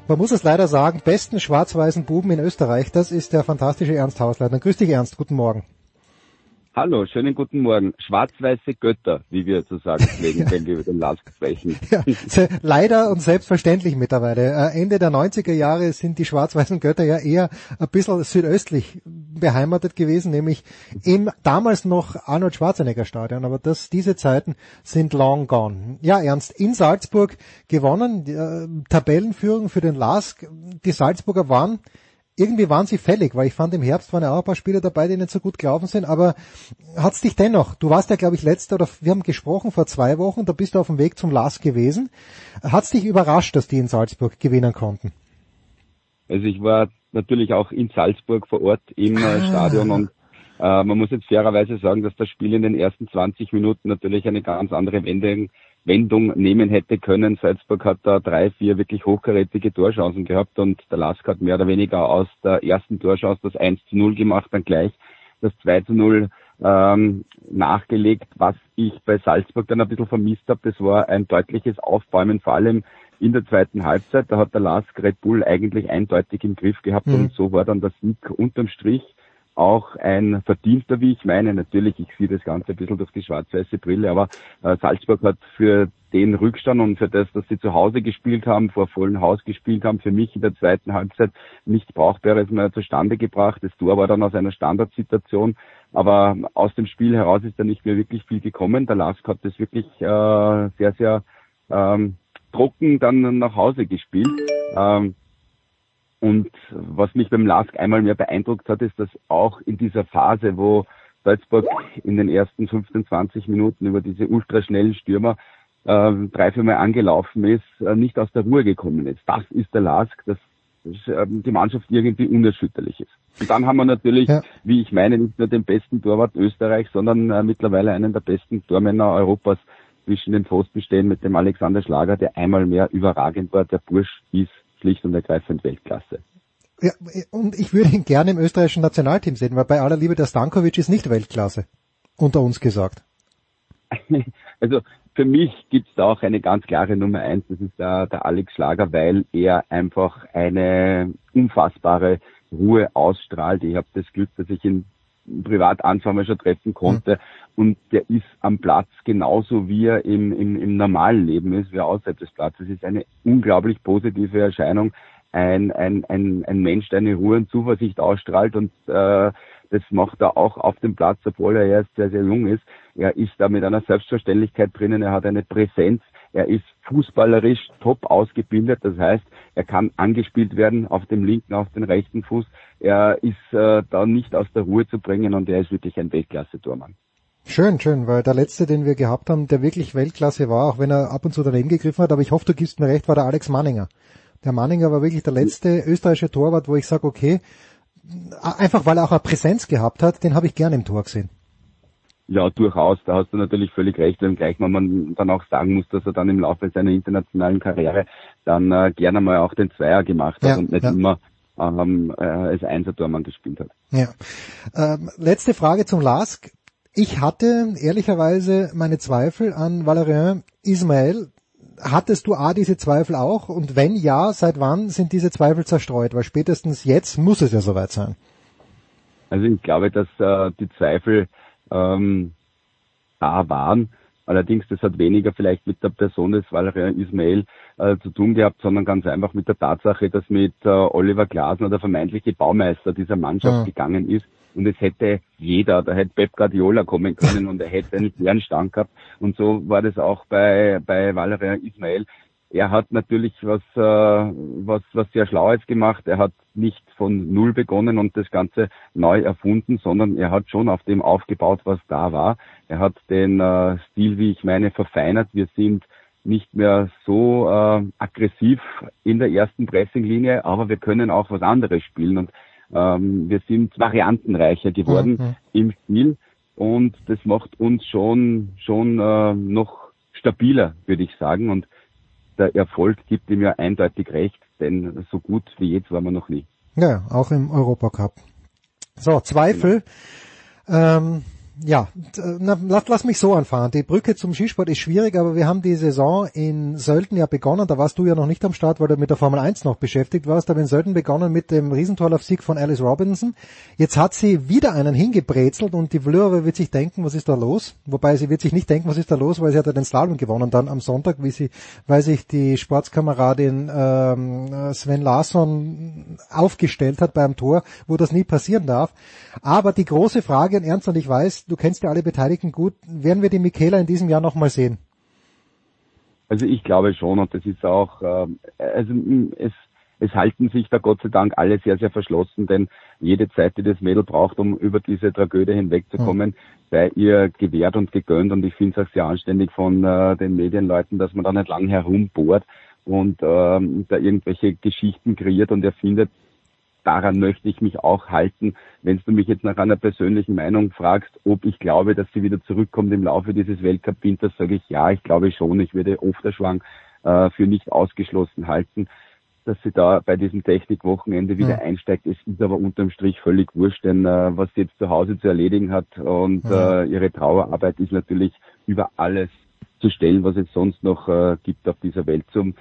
man muss es leider sagen, besten schwarz-weißen Buben in Österreich, das ist der fantastische Ernst Hausleitner. Grüß dich Ernst, guten Morgen. Hallo, schönen guten Morgen. Schwarz-weiße Götter, wie wir zu sagen pflegen, wenn wir über den Lask sprechen. Ja, leider und selbstverständlich mittlerweile. Äh, Ende der 90er Jahre sind die schwarz-weißen Götter ja eher ein bisschen südöstlich beheimatet gewesen, nämlich im damals noch Arnold Schwarzenegger Stadion. Aber das, diese Zeiten sind long gone. Ja, Ernst, in Salzburg gewonnen, äh, Tabellenführung für den LASK. Die Salzburger waren irgendwie waren sie fällig, weil ich fand im Herbst waren ja auch ein paar Spieler dabei, die nicht so gut gelaufen sind, aber hat's dich dennoch, du warst ja glaube ich letzter oder wir haben gesprochen vor zwei Wochen, da bist du auf dem Weg zum LAS gewesen. Hat's dich überrascht, dass die in Salzburg gewinnen konnten? Also ich war natürlich auch in Salzburg vor Ort im äh, Ah. Stadion und äh, man muss jetzt fairerweise sagen, dass das Spiel in den ersten 20 Minuten natürlich eine ganz andere Wendung, Wendung nehmen hätte können. Salzburg hat da drei, vier wirklich hochkarätige Torchancen gehabt und der Lask hat mehr oder weniger aus der ersten Torchance das 1 zu 0 gemacht, dann gleich das 2 zu 0 ähm, nachgelegt. Was ich bei Salzburg dann ein bisschen vermisst habe, das war ein deutliches Aufbäumen, vor allem in der zweiten Halbzeit. Da hat der Lask Red Bull eigentlich eindeutig im Griff gehabt Mhm. und so war dann der Sieg unterm Strich auch ein verdienter, wie ich meine. Natürlich, ich sehe das Ganze ein bisschen durch die schwarz-weiße Brille, aber äh, Salzburg hat für den Rückstand und für das, dass sie zu Hause gespielt haben, vor vollem Haus gespielt haben, für mich in der zweiten Halbzeit nichts Brauchbares mehr zustande gebracht. Das Tor war dann aus einer Standardsituation, aber aus dem Spiel heraus ist da nicht mehr wirklich viel gekommen. Der Lask hat das wirklich äh, sehr, sehr ähm, trocken dann nach Hause gespielt. Ähm, und was mich beim Lask einmal mehr beeindruckt hat, ist, dass auch in dieser Phase, wo Salzburg in den ersten 15, 20 Minuten über diese ultraschnellen Stürmer äh, drei, viermal angelaufen ist, äh, nicht aus der Ruhe gekommen ist. Das ist der Lask, dass, dass äh, die Mannschaft irgendwie unerschütterlich ist. Und dann haben wir natürlich, Ja. wie ich meine, nicht nur den besten Torwart Österreichs, sondern äh, mittlerweile einen der besten Tormänner Europas zwischen den Pfosten stehen mit dem Alexander Schlager, der einmal mehr überragend war. Der Bursch ist schlicht und ergreifend Weltklasse. Ja, und ich würde ihn gerne im österreichischen Nationalteam sehen, weil bei aller Liebe der Stankovic ist nicht Weltklasse. Unter uns gesagt. Also für mich gibt's da auch eine ganz klare Nummer eins, das ist der, der Alex Schlager, weil er einfach eine unfassbare Ruhe ausstrahlt. Ich habe das Glück, dass ich ihn privat Anfang mal schon treffen konnte und der ist am Platz genauso wie er im, im, im normalen Leben ist, wie er außerhalb des Platzes ist. Eine unglaublich positive Erscheinung. Ein, ein, ein, ein Mensch, der eine Ruhe und Zuversicht ausstrahlt und äh, das macht er auch auf dem Platz, obwohl er erst sehr, sehr jung ist. Er ist da mit einer Selbstverständlichkeit drinnen, er hat eine Präsenz, er ist fußballerisch top ausgebildet, das heißt, er kann angespielt werden auf dem linken, auf den rechten Fuß. Er ist äh, da nicht aus der Ruhe zu bringen und er ist wirklich ein Weltklasse-Tormann. Schön, schön, weil der letzte, den wir gehabt haben, der wirklich Weltklasse war, auch wenn er ab und zu daneben gegriffen hat, aber ich hoffe, du gibst mir recht, war der Alex Manninger. Der Manninger war wirklich der letzte österreichische Torwart, wo ich sage, okay, einfach weil er auch eine Präsenz gehabt hat, den habe ich gerne im Tor gesehen. Ja, durchaus. Da hast du natürlich völlig recht, wenngleich man dann auch sagen muss, dass er dann im Laufe seiner internationalen Karriere dann äh, gerne mal auch den Zweier gemacht hat Ja, und nicht ja. immer ähm, äh, als Einser-Tormann gespielt hat. Ja. Ähm, letzte Frage zum Lask. Ich hatte ehrlicherweise meine Zweifel an Valérien Ismail. Hattest du A diese Zweifel auch? Und wenn ja, seit wann sind diese Zweifel zerstreut? Weil spätestens jetzt muss es ja soweit sein. Also ich glaube, dass äh, die Zweifel ähm, da waren. Allerdings, das hat weniger vielleicht mit der Person des Valerian Ismail äh, zu tun gehabt, sondern ganz einfach mit der Tatsache, dass mit äh, Oliver Glasner der vermeintliche Baumeister dieser Mannschaft Ja. gegangen ist. Und es hätte jeder, da hätte Pep Guardiola kommen können und er hätte einen schweren Stand gehabt. Und so war das auch bei, bei Valerian Ismail. Er hat natürlich was, äh, was, was sehr Schlaues gemacht. Er hat nicht von Null begonnen und das Ganze neu erfunden, sondern er hat schon auf dem aufgebaut, was da war. Er hat den äh, Stil, wie ich meine, verfeinert. Wir sind nicht mehr so äh, aggressiv in der ersten Pressinglinie, aber wir können auch was anderes spielen und ähm, wir sind variantenreicher geworden Mhm. im Spiel und das macht uns schon schon äh, noch stabiler, würde ich sagen. Und der Erfolg gibt ihm ja eindeutig recht, denn so gut wie jetzt waren wir noch nie. Ja, auch im Europacup. So, Zweifel. Ähm, ja, na, lass, lass mich so anfahren. Die Brücke zum Skisport ist schwierig, aber wir haben die Saison in Sölden ja begonnen. Da warst du ja noch nicht am Start, weil du mit der Formel 1 noch beschäftigt warst. Aber in Sölden begonnen mit dem Riesentorlaufsieg von Alice Robinson. Jetzt hat sie wieder einen hingebrezelt und die Vlöre wird sich denken, was ist da los? Wobei sie wird sich nicht denken, was ist da los, weil sie hat ja den Slalom gewonnen dann am Sonntag, wie sie, weil sich die Sportskameradin ähm, Sven Larsson aufgestellt hat beim Tor, wo das nie passieren darf. Aber die große Frage, und Ernst und ich weiß, du kennst ja alle Beteiligten gut, werden wir die Michaela in diesem Jahr nochmal sehen? Also ich glaube schon und das ist auch, ähm, also mm, es, es halten sich da Gott sei Dank alle sehr, sehr verschlossen, denn jede Zeit, die das Mädel braucht, um über diese Tragödie hinwegzukommen, sei ihr gewährt und gegönnt und ich finde es auch sehr anständig von äh, den Medienleuten, dass man da nicht lang herumbohrt und ähm, da irgendwelche Geschichten kreiert und erfindet. Daran möchte ich mich auch halten. Wenn du mich jetzt nach einer persönlichen Meinung fragst, ob ich glaube, dass sie wieder zurückkommt im Laufe dieses Weltcup-Winters, sage ich ja, ich glaube schon. Ich würde Ofterschwang äh, für nicht ausgeschlossen halten. dass sie da bei diesem Technikwochenende wieder Ja. einsteigt. Es ist aber unterm Strich völlig wurscht, denn äh, was sie jetzt zu Hause zu erledigen hat und Ja. äh, ihre Trauerarbeit ist natürlich über alles zu stellen, was es sonst noch äh, gibt auf dieser Welt. Zum,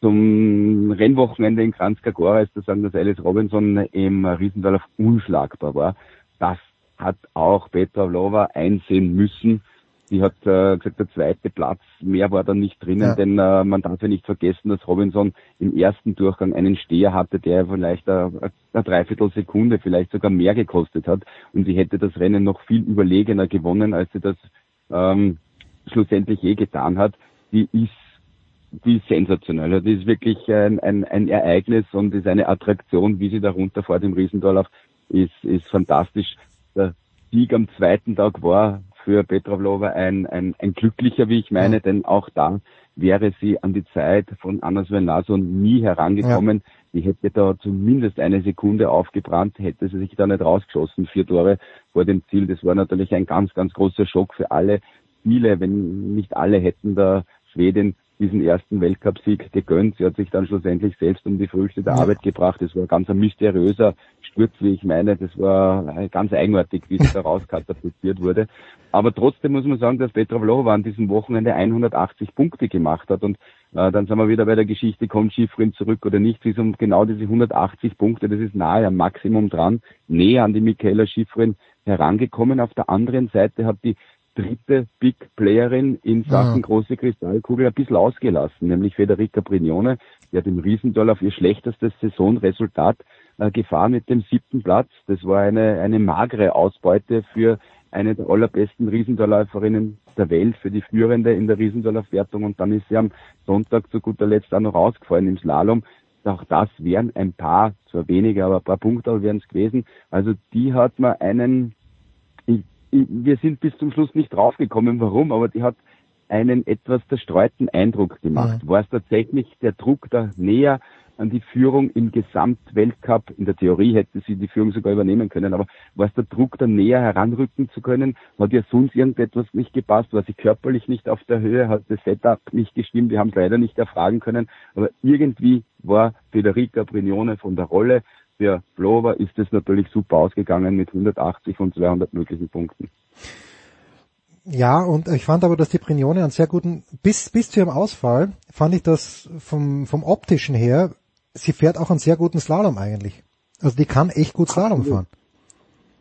zum Rennwochenende in Kranjska ist zu sagen, dass Alice Robinson im Riesendorf unschlagbar war. Das hat auch Petra Vlova einsehen müssen. Sie hat äh, gesagt, der zweite Platz, mehr war da nicht drinnen, Ja. denn äh, man darf ja nicht vergessen, dass Robinson im ersten Durchgang einen Steher hatte, der vielleicht eine, eine Dreiviertelsekunde, vielleicht sogar mehr gekostet hat. Und sie hätte das Rennen noch viel überlegener gewonnen, als sie das ähm, schlussendlich je getan hat. Die ist die ist sensationell. Also Die ist wirklich ein, ein, ein Ereignis und ist eine Attraktion, wie sie da runterfährt im Riesendorlauf, ist, ist fantastisch. Der Sieg am zweiten Tag war für Petra Vlova ein, ein, ein glücklicher, wie ich meine, denn auch da wäre sie an die Zeit von Anna Sven nie herangekommen. Die hätte da zumindest eine Sekunde aufgebrannt, hätte sie sich da nicht rausgeschossen, vier Tore vor dem Ziel. Das war natürlich ein ganz, ganz großer Schock für alle. Viele, wenn nicht alle, hätten da Schwedin diesen ersten Weltcupsieg gegönnt. Sie hat sich dann schlussendlich selbst um die Früchte der Ja. Arbeit gebracht. Das war ganz ein mysteriöser Sturz, wie ich meine. Das war äh, ganz eigenartig, wie sie da rauskatapultiert wurde. Aber trotzdem muss man sagen, dass Petra Vlhova an diesem Wochenende 180 Punkte gemacht hat. Und äh, dann sind wir wieder bei der Geschichte, kommt Schifrin zurück oder nicht. Wie um genau diese 180 Punkte, das ist nahe am Maximum dran, näher an die Michaela Schifrin herangekommen. Auf der anderen Seite hat die dritte Big Playerin in Sachen Mhm. große Kristallkugel ein bisschen ausgelassen, nämlich Federica Brignone. Die hat im Riesendorf auf ihr schlechtestes Saisonresultat äh, gefahren mit dem siebten Platz. Das war eine, eine magere Ausbeute für eine der allerbesten Riesendorläuferinnen der Welt, für die Führende in der Riesendorlaufwertung. Und dann ist sie am Sonntag zu guter Letzt auch noch rausgefallen im Slalom. Auch das wären ein paar, zwar weniger, aber ein paar Punkte wären es gewesen. Also die hat man einen wir sind bis zum Schluss nicht draufgekommen, warum, aber die hat einen etwas zerstreuten Eindruck gemacht. War es tatsächlich der Druck da näher an die Führung im Gesamtweltcup? In der Theorie hätte sie die Führung sogar übernehmen können, aber war es der Druck da näher heranrücken zu können? Hat ihr sonst irgendetwas nicht gepasst? War sie körperlich nicht auf der Höhe? Hat das Setup nicht gestimmt? Wir haben es leider nicht erfragen können, aber irgendwie war Federica Brignone von der Rolle. Für Vlova ist es natürlich super ausgegangen mit 180 von 200 möglichen Punkten. Ja, und ich fand aber, dass die Brignone einen sehr guten, bis, bis zu ihrem Ausfall, fand ich das vom, vom optischen her, sie fährt auch einen sehr guten Slalom eigentlich. Also die kann echt gut Slalom fahren.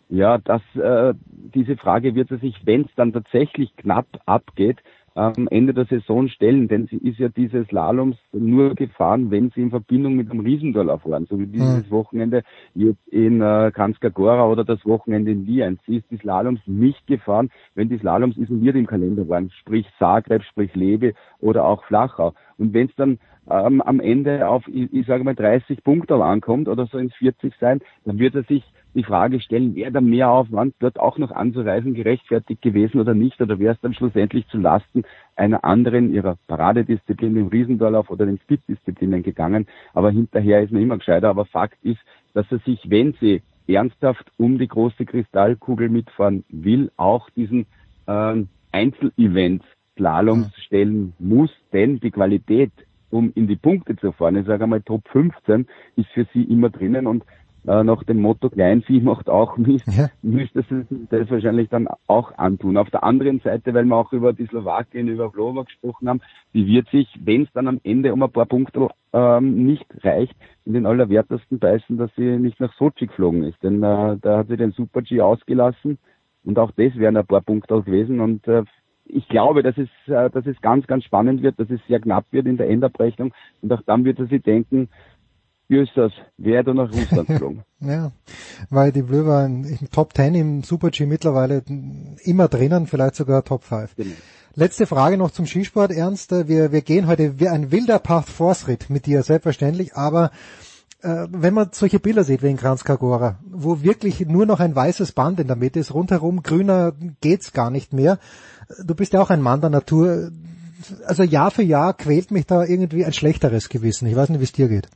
Ja, das, äh, diese Frage wird sie sich, wenn es dann tatsächlich knapp abgeht, am Ende der Saison stellen, denn sie ist ja diese Slaloms nur gefahren, wenn sie in Verbindung mit einem Riesendorlauf waren, so wie dieses Wochenende jetzt in äh, Kranjska Gora oder das Wochenende in Wien. Sie ist die Slaloms nicht gefahren, wenn die Slaloms isoliert im Kalender waren, sprich Zagreb, sprich Lebe oder auch Flachau. Und wenn es dann ähm, am Ende auf, ich, ich sage mal, 30 Punkte ankommt oder so ins 40 sein, dann wird er sich die Frage stellen, wäre der Mehraufwand dort auch noch anzureisen gerechtfertigt gewesen oder nicht, oder wäre es dann schlussendlich zu Lasten einer anderen ihrer Paradedisziplin, dem Riesendorlauf oder den Speed-Disziplinen gegangen. Aber hinterher ist man immer gescheiter. Aber Fakt ist, dass er sich, wenn sie ernsthaft um die große Kristallkugel mitfahren will, auch diesen ähm, Einzelevents Slaloms stellen muss, denn die Qualität, um in die Punkte zu fahren, ich sage einmal Top 15, ist für sie immer drinnen und äh, nach dem Motto Kleinvieh macht auch Mist, Ja. müsste sie das wahrscheinlich dann auch antun. Auf der anderen Seite, weil wir auch über die Slowakien, über Vlova gesprochen haben, die wird sich, wenn es dann am Ende um ein paar Punkte ähm, nicht reicht, in den allerwertesten beißen, dass sie nicht nach Sochi geflogen ist. Denn äh, da hat sie den Super-G ausgelassen und auch das wären ein paar Punkte gewesen und äh, ich glaube, dass es, äh, dass es ganz, ganz spannend wird, dass es sehr knapp wird in der Endabrechnung und auch dann wird er sich denken, wie ist das? Wer da nach Russland geflogen? Ja, weil die Bleu waren im Top 10 im Super-G mittlerweile immer drinnen, vielleicht sogar Top 5. Genau. Letzte Frage noch zum Skisport, Ernst. Wir, wir gehen heute wie ein wilder Path Force Ritt mit dir, selbstverständlich, aber äh, wenn man solche Bilder sieht wie in Kranjska Gora, wo wirklich nur noch ein weißes Band in der Mitte ist, rundherum grüner geht's gar nicht mehr. Du bist ja auch ein Mann der Natur. Also Jahr für Jahr quält mich da irgendwie ein schlechteres Gewissen. Ich weiß nicht, wie es dir geht.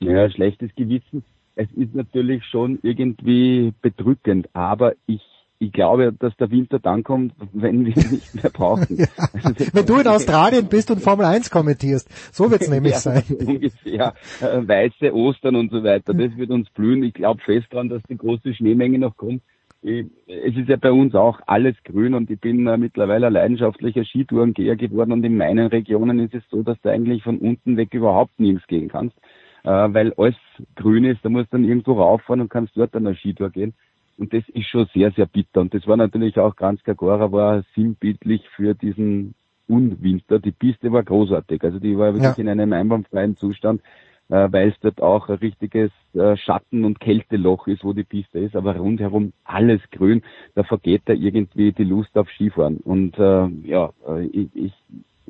Ja, schlechtes Gewissen. Es ist natürlich schon irgendwie bedrückend, aber ich ich glaube, dass der Winter dann kommt, wenn wir ihn nicht mehr brauchen. Ja. Also Wenn du in Australien bist und Formel 1 kommentierst, so wird's nämlich ja, sein. Ungefähr. Äh, weiße Ostern und so weiter. Das wird uns blühen. Ich glaube fest dran, dass die große Schneemenge noch kommt. Ich, es ist ja bei uns auch alles grün und ich bin äh, mittlerweile leidenschaftlicher Skitourengeher geworden und in meinen Regionen ist es so, dass du eigentlich von unten weg überhaupt nirgends gehen kannst, weil alles grün ist. Da musst du dann irgendwo rauffahren und kannst dort an der Skitour gehen. Und das ist schon sehr, sehr bitter. Und das war natürlich auch ganz Kagora war sinnbildlich für diesen Unwinter. Die Piste war großartig. Also die war wirklich Ja. in einem einwandfreien Zustand, äh, weil es dort auch ein richtiges äh, Schatten- und Kälteloch ist, wo die Piste ist. Aber rundherum alles grün. Da vergeht da irgendwie die Lust auf Skifahren. Und äh, ja, äh, ich, ich,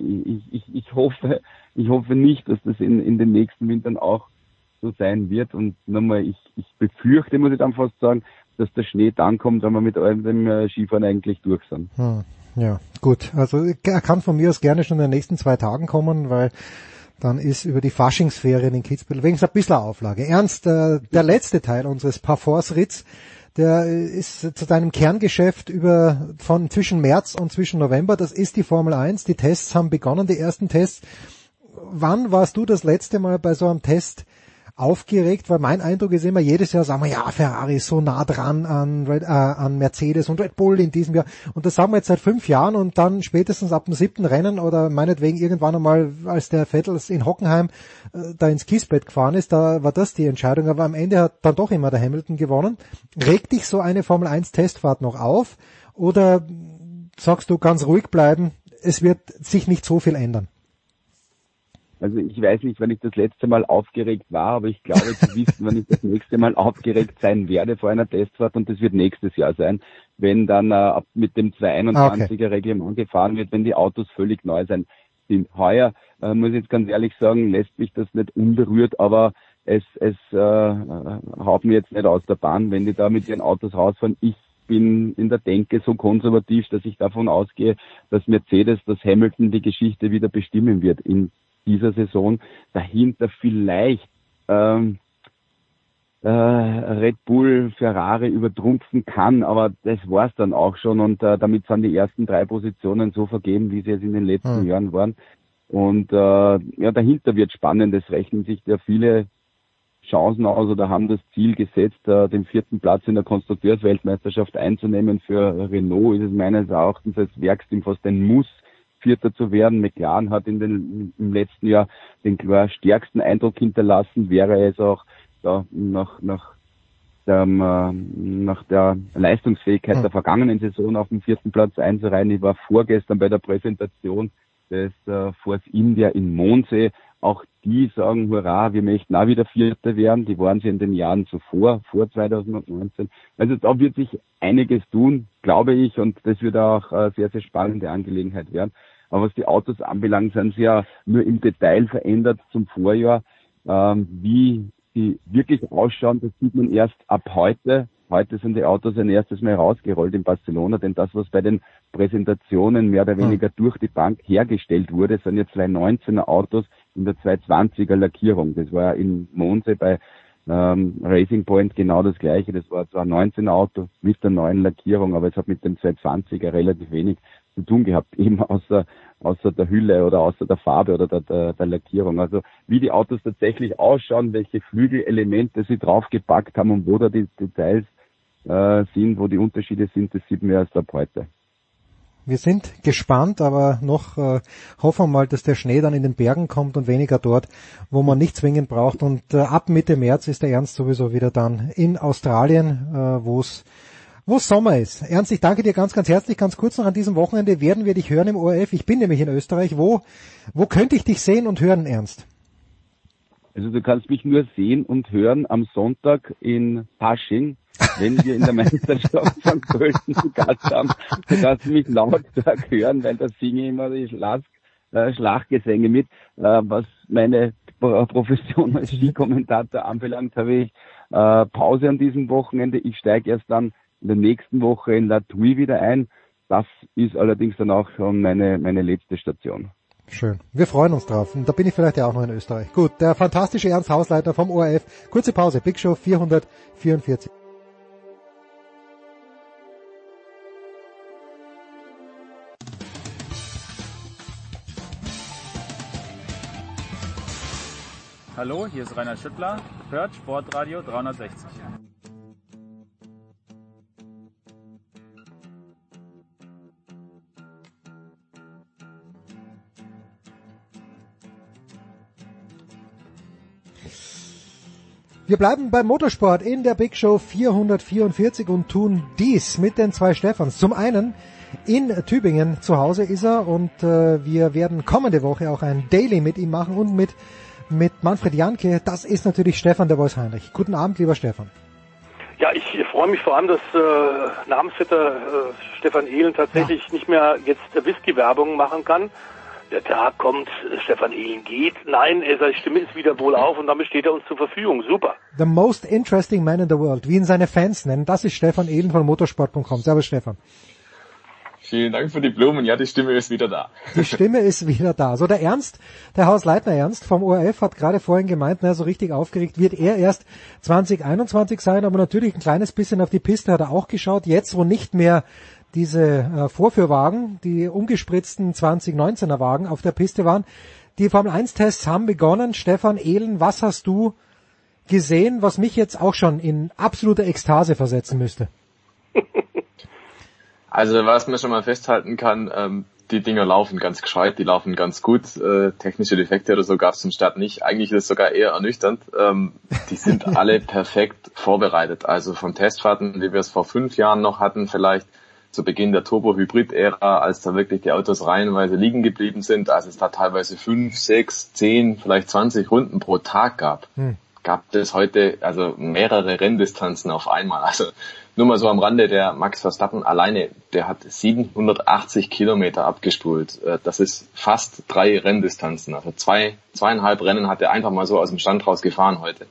ich, ich, ich hoffe, ich hoffe nicht, dass das in, in den nächsten Wintern auch so sein wird. Und nochmal, ich, ich befürchte, muss ich dann fast sagen, dass der Schnee dann kommt, wenn wir mit all dem äh, Skifahren eigentlich durch sind. Hm, ja, gut. Also er kann von mir aus gerne schon in den nächsten zwei Tagen kommen, weil dann ist über die Faschingsferien in Kitzbühel wenigstens ein bisschen Auflage. Ernst, äh, der letzte Teil unseres Parforce-Ritz, der ist zu deinem Kerngeschäft über von zwischen März und zwischen November. Das ist die Formel 1. Die Tests haben begonnen, die ersten Tests. Wann warst du das letzte Mal bei so einem Test aufgeregt, weil mein Eindruck ist immer, jedes Jahr sagen wir, ja, Ferrari ist so nah dran an, Red, äh, an Mercedes und Red Bull in diesem Jahr. Und das sagen wir jetzt seit fünf Jahren und dann spätestens ab dem siebten Rennen oder meinetwegen irgendwann einmal, als der Vettel in Hockenheim äh, da ins Kiesbett gefahren ist, da war das die Entscheidung. Aber am Ende hat dann doch immer der Hamilton gewonnen. Regt dich so eine Formel 1 Testfahrt noch auf oder sagst du ganz ruhig bleiben, es wird sich nicht so viel ändern? Also ich weiß nicht, wann ich das letzte Mal aufgeregt war, aber ich glaube zu wissen, wann ich das nächste Mal aufgeregt sein werde vor einer Testfahrt und das wird nächstes Jahr sein, wenn dann äh, mit dem 221er Reglement gefahren wird, wenn die Autos völlig neu sein sind. Heuer, äh, muss ich jetzt ganz ehrlich sagen, lässt mich das nicht unberührt, aber es, es äh, haut mir jetzt nicht aus der Bahn, wenn die da mit ihren Autos rausfahren. Ich bin in der Denke so konservativ, dass ich davon ausgehe, dass Mercedes, dass Hamilton die Geschichte wieder bestimmen wird in dieser Saison. Dahinter vielleicht ähm, äh, Red Bull Ferrari übertrumpfen kann, aber das war's dann auch schon und äh, damit sind die ersten drei Positionen so vergeben, wie sie es in den letzten Hm. Jahren waren. Und äh, ja, dahinter wird spannend. Es rechnen sich ja viele Chancen aus oder haben das Ziel gesetzt, äh, den vierten Platz in der Konstrukteursweltmeisterschaft einzunehmen. Für Renault ist es meines Erachtens als Werksteam fast ein Muss, Vierter zu werden. McLaren hat in den, im letzten Jahr den klar stärksten Eindruck hinterlassen, wäre es auch da nach, nach, dem, äh, nach der Leistungsfähigkeit Hm. der vergangenen Saison auf dem vierten Platz einzureihen. Ich war vorgestern bei der Präsentation des äh, Force India in Mondsee. Auch die sagen, hurra, wir möchten auch wieder Vierter werden. Die waren sie in den Jahren zuvor, vor 2019. Also da wird sich einiges tun, glaube ich, und das wird auch eine sehr, sehr spannende Angelegenheit werden. Aber was die Autos anbelangt, sind sie ja nur im Detail verändert zum Vorjahr. Ähm, wie die wirklich ausschauen, das sieht man erst ab heute. Heute sind die Autos ein erstes Mal rausgerollt in Barcelona, denn das, was bei den Präsentationen mehr oder weniger durch die Bank hergestellt wurde, sind ja zwei 19er Autos in der 220er Lackierung. Das war in Monse bei ähm, Racing Point genau das gleiche. Das war zwar ein 19er Auto mit der neuen Lackierung, aber es hat mit dem 220er relativ wenig zu tun gehabt, eben außer, außer der Hülle oder außer der Farbe oder der, der, der Lackierung. Also wie die Autos tatsächlich ausschauen, welche Flügelelemente sie draufgepackt haben und wo da die Details äh, sind, wo die Unterschiede sind, das sieht man erst ab heute. Wir sind gespannt, aber noch äh, hoffen wir mal, dass der Schnee dann in den Bergen kommt und weniger dort, wo man nicht zwingend braucht. Und äh, ab Mitte März ist der Ernst sowieso wieder dann in Australien, äh, wo es wo Sommer ist. Ernst, ich danke dir ganz, ganz herzlich. Ganz kurz noch an diesem Wochenende werden wir dich hören im ORF. Ich bin nämlich in Österreich. Wo, wo könnte ich dich sehen und hören, Ernst? Also du kannst mich nur sehen und hören am Sonntag in Pasching, wenn wir in der Meisterschaft von Köln zu Gast haben. Du kannst mich lautstark hören, weil da singe ich immer die Schlag, äh, Schlaggesänge mit. Äh, was meine Pro- Profession als Skikommentator anbelangt, habe ich äh, Pause an diesem Wochenende. Ich steige erst dann in der nächsten Woche in Latouille wieder ein. Das ist allerdings dann auch schon meine, meine letzte Station. Schön. Wir freuen uns drauf. Und da bin ich vielleicht ja auch noch in Österreich. Gut, der fantastische Ernst Hausleiter vom ORF. Kurze Pause. Big Show 444. Hallo, hier ist Rainer Schüttler, hört Sportradio 360. Wir bleiben beim Motorsport in der Big Show 444 und tun dies mit den zwei Stefans. Zum einen in Tübingen zu Hause ist er und äh, wir werden kommende Woche auch ein Daily mit ihm machen und mit mit Manfred Janke. Das ist natürlich Stefan der Voice Heinrich. Guten Abend, lieber Stefan. Ja, ich freue mich vor allem, dass äh, Namensvetter äh, Stefan Ehlen tatsächlich ja. nicht mehr jetzt Whisky-Werbung machen kann. Der Tag kommt, Stefan Ehlen geht. Nein, seine Stimme ist wieder wohl auf und damit steht er uns zur Verfügung. Super. The most interesting man in the world, wie ihn seine Fans nennen, das ist Stefan Ehlen von motorsport.com. Servus Stefan. Vielen Dank für die Blumen. Ja, die Stimme ist wieder da. Die Stimme ist wieder da. So der Ernst, der Hausleitner Ernst vom ORF hat gerade vorhin gemeint, na, so richtig aufgeregt wird er erst 2021 sein, aber natürlich ein kleines bisschen auf die Piste hat er auch geschaut. Jetzt, wo nicht mehr diese äh, Vorführwagen, die umgespritzten 2019er Wagen auf der Piste waren. Die Formel 1 Tests haben begonnen. Stefan Ehlen, was hast du gesehen, was mich jetzt auch schon in absolute Ekstase versetzen müsste? Also was man schon mal festhalten kann, ähm, die Dinger laufen ganz gescheit, die laufen ganz gut. Äh, technische Defekte oder so gab es zum Start nicht. Eigentlich ist es sogar eher ernüchternd. Ähm, die sind alle perfekt vorbereitet. Also von Testfahrten, wie wir es vor fünf Jahren noch hatten, vielleicht zu Beginn der Turbo-Hybrid-Ära, als da wirklich die Autos reihenweise liegen geblieben sind, als es da teilweise fünf, sechs, zehn, vielleicht zwanzig Runden pro Tag gab, hm. gab es heute also mehrere Renndistanzen auf einmal. Also nur mal so am Rande, der Max Verstappen alleine, der hat 780 Kilometer abgespult. Äh, das ist fast drei Renndistanzen. Also zwei, zweieinhalb Rennen hat er einfach mal so aus dem Stand raus gefahren heute.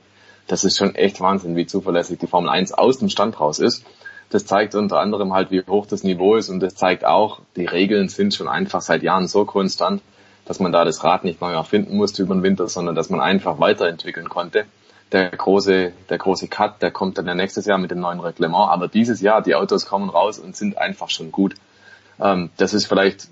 Das ist schon echt Wahnsinn, wie zuverlässig die Formel 1 aus dem Stand raus ist. Das zeigt unter anderem halt, wie hoch das Niveau ist und das zeigt auch, die Regeln sind schon einfach seit Jahren so konstant, dass man da das Rad nicht neu erfinden musste über den Winter, sondern dass man einfach weiterentwickeln konnte. Der große, der große Cut, der kommt dann ja nächstes Jahr mit dem neuen Reglement, aber dieses Jahr, die Autos kommen raus und sind einfach schon gut. Ähm, das ist vielleicht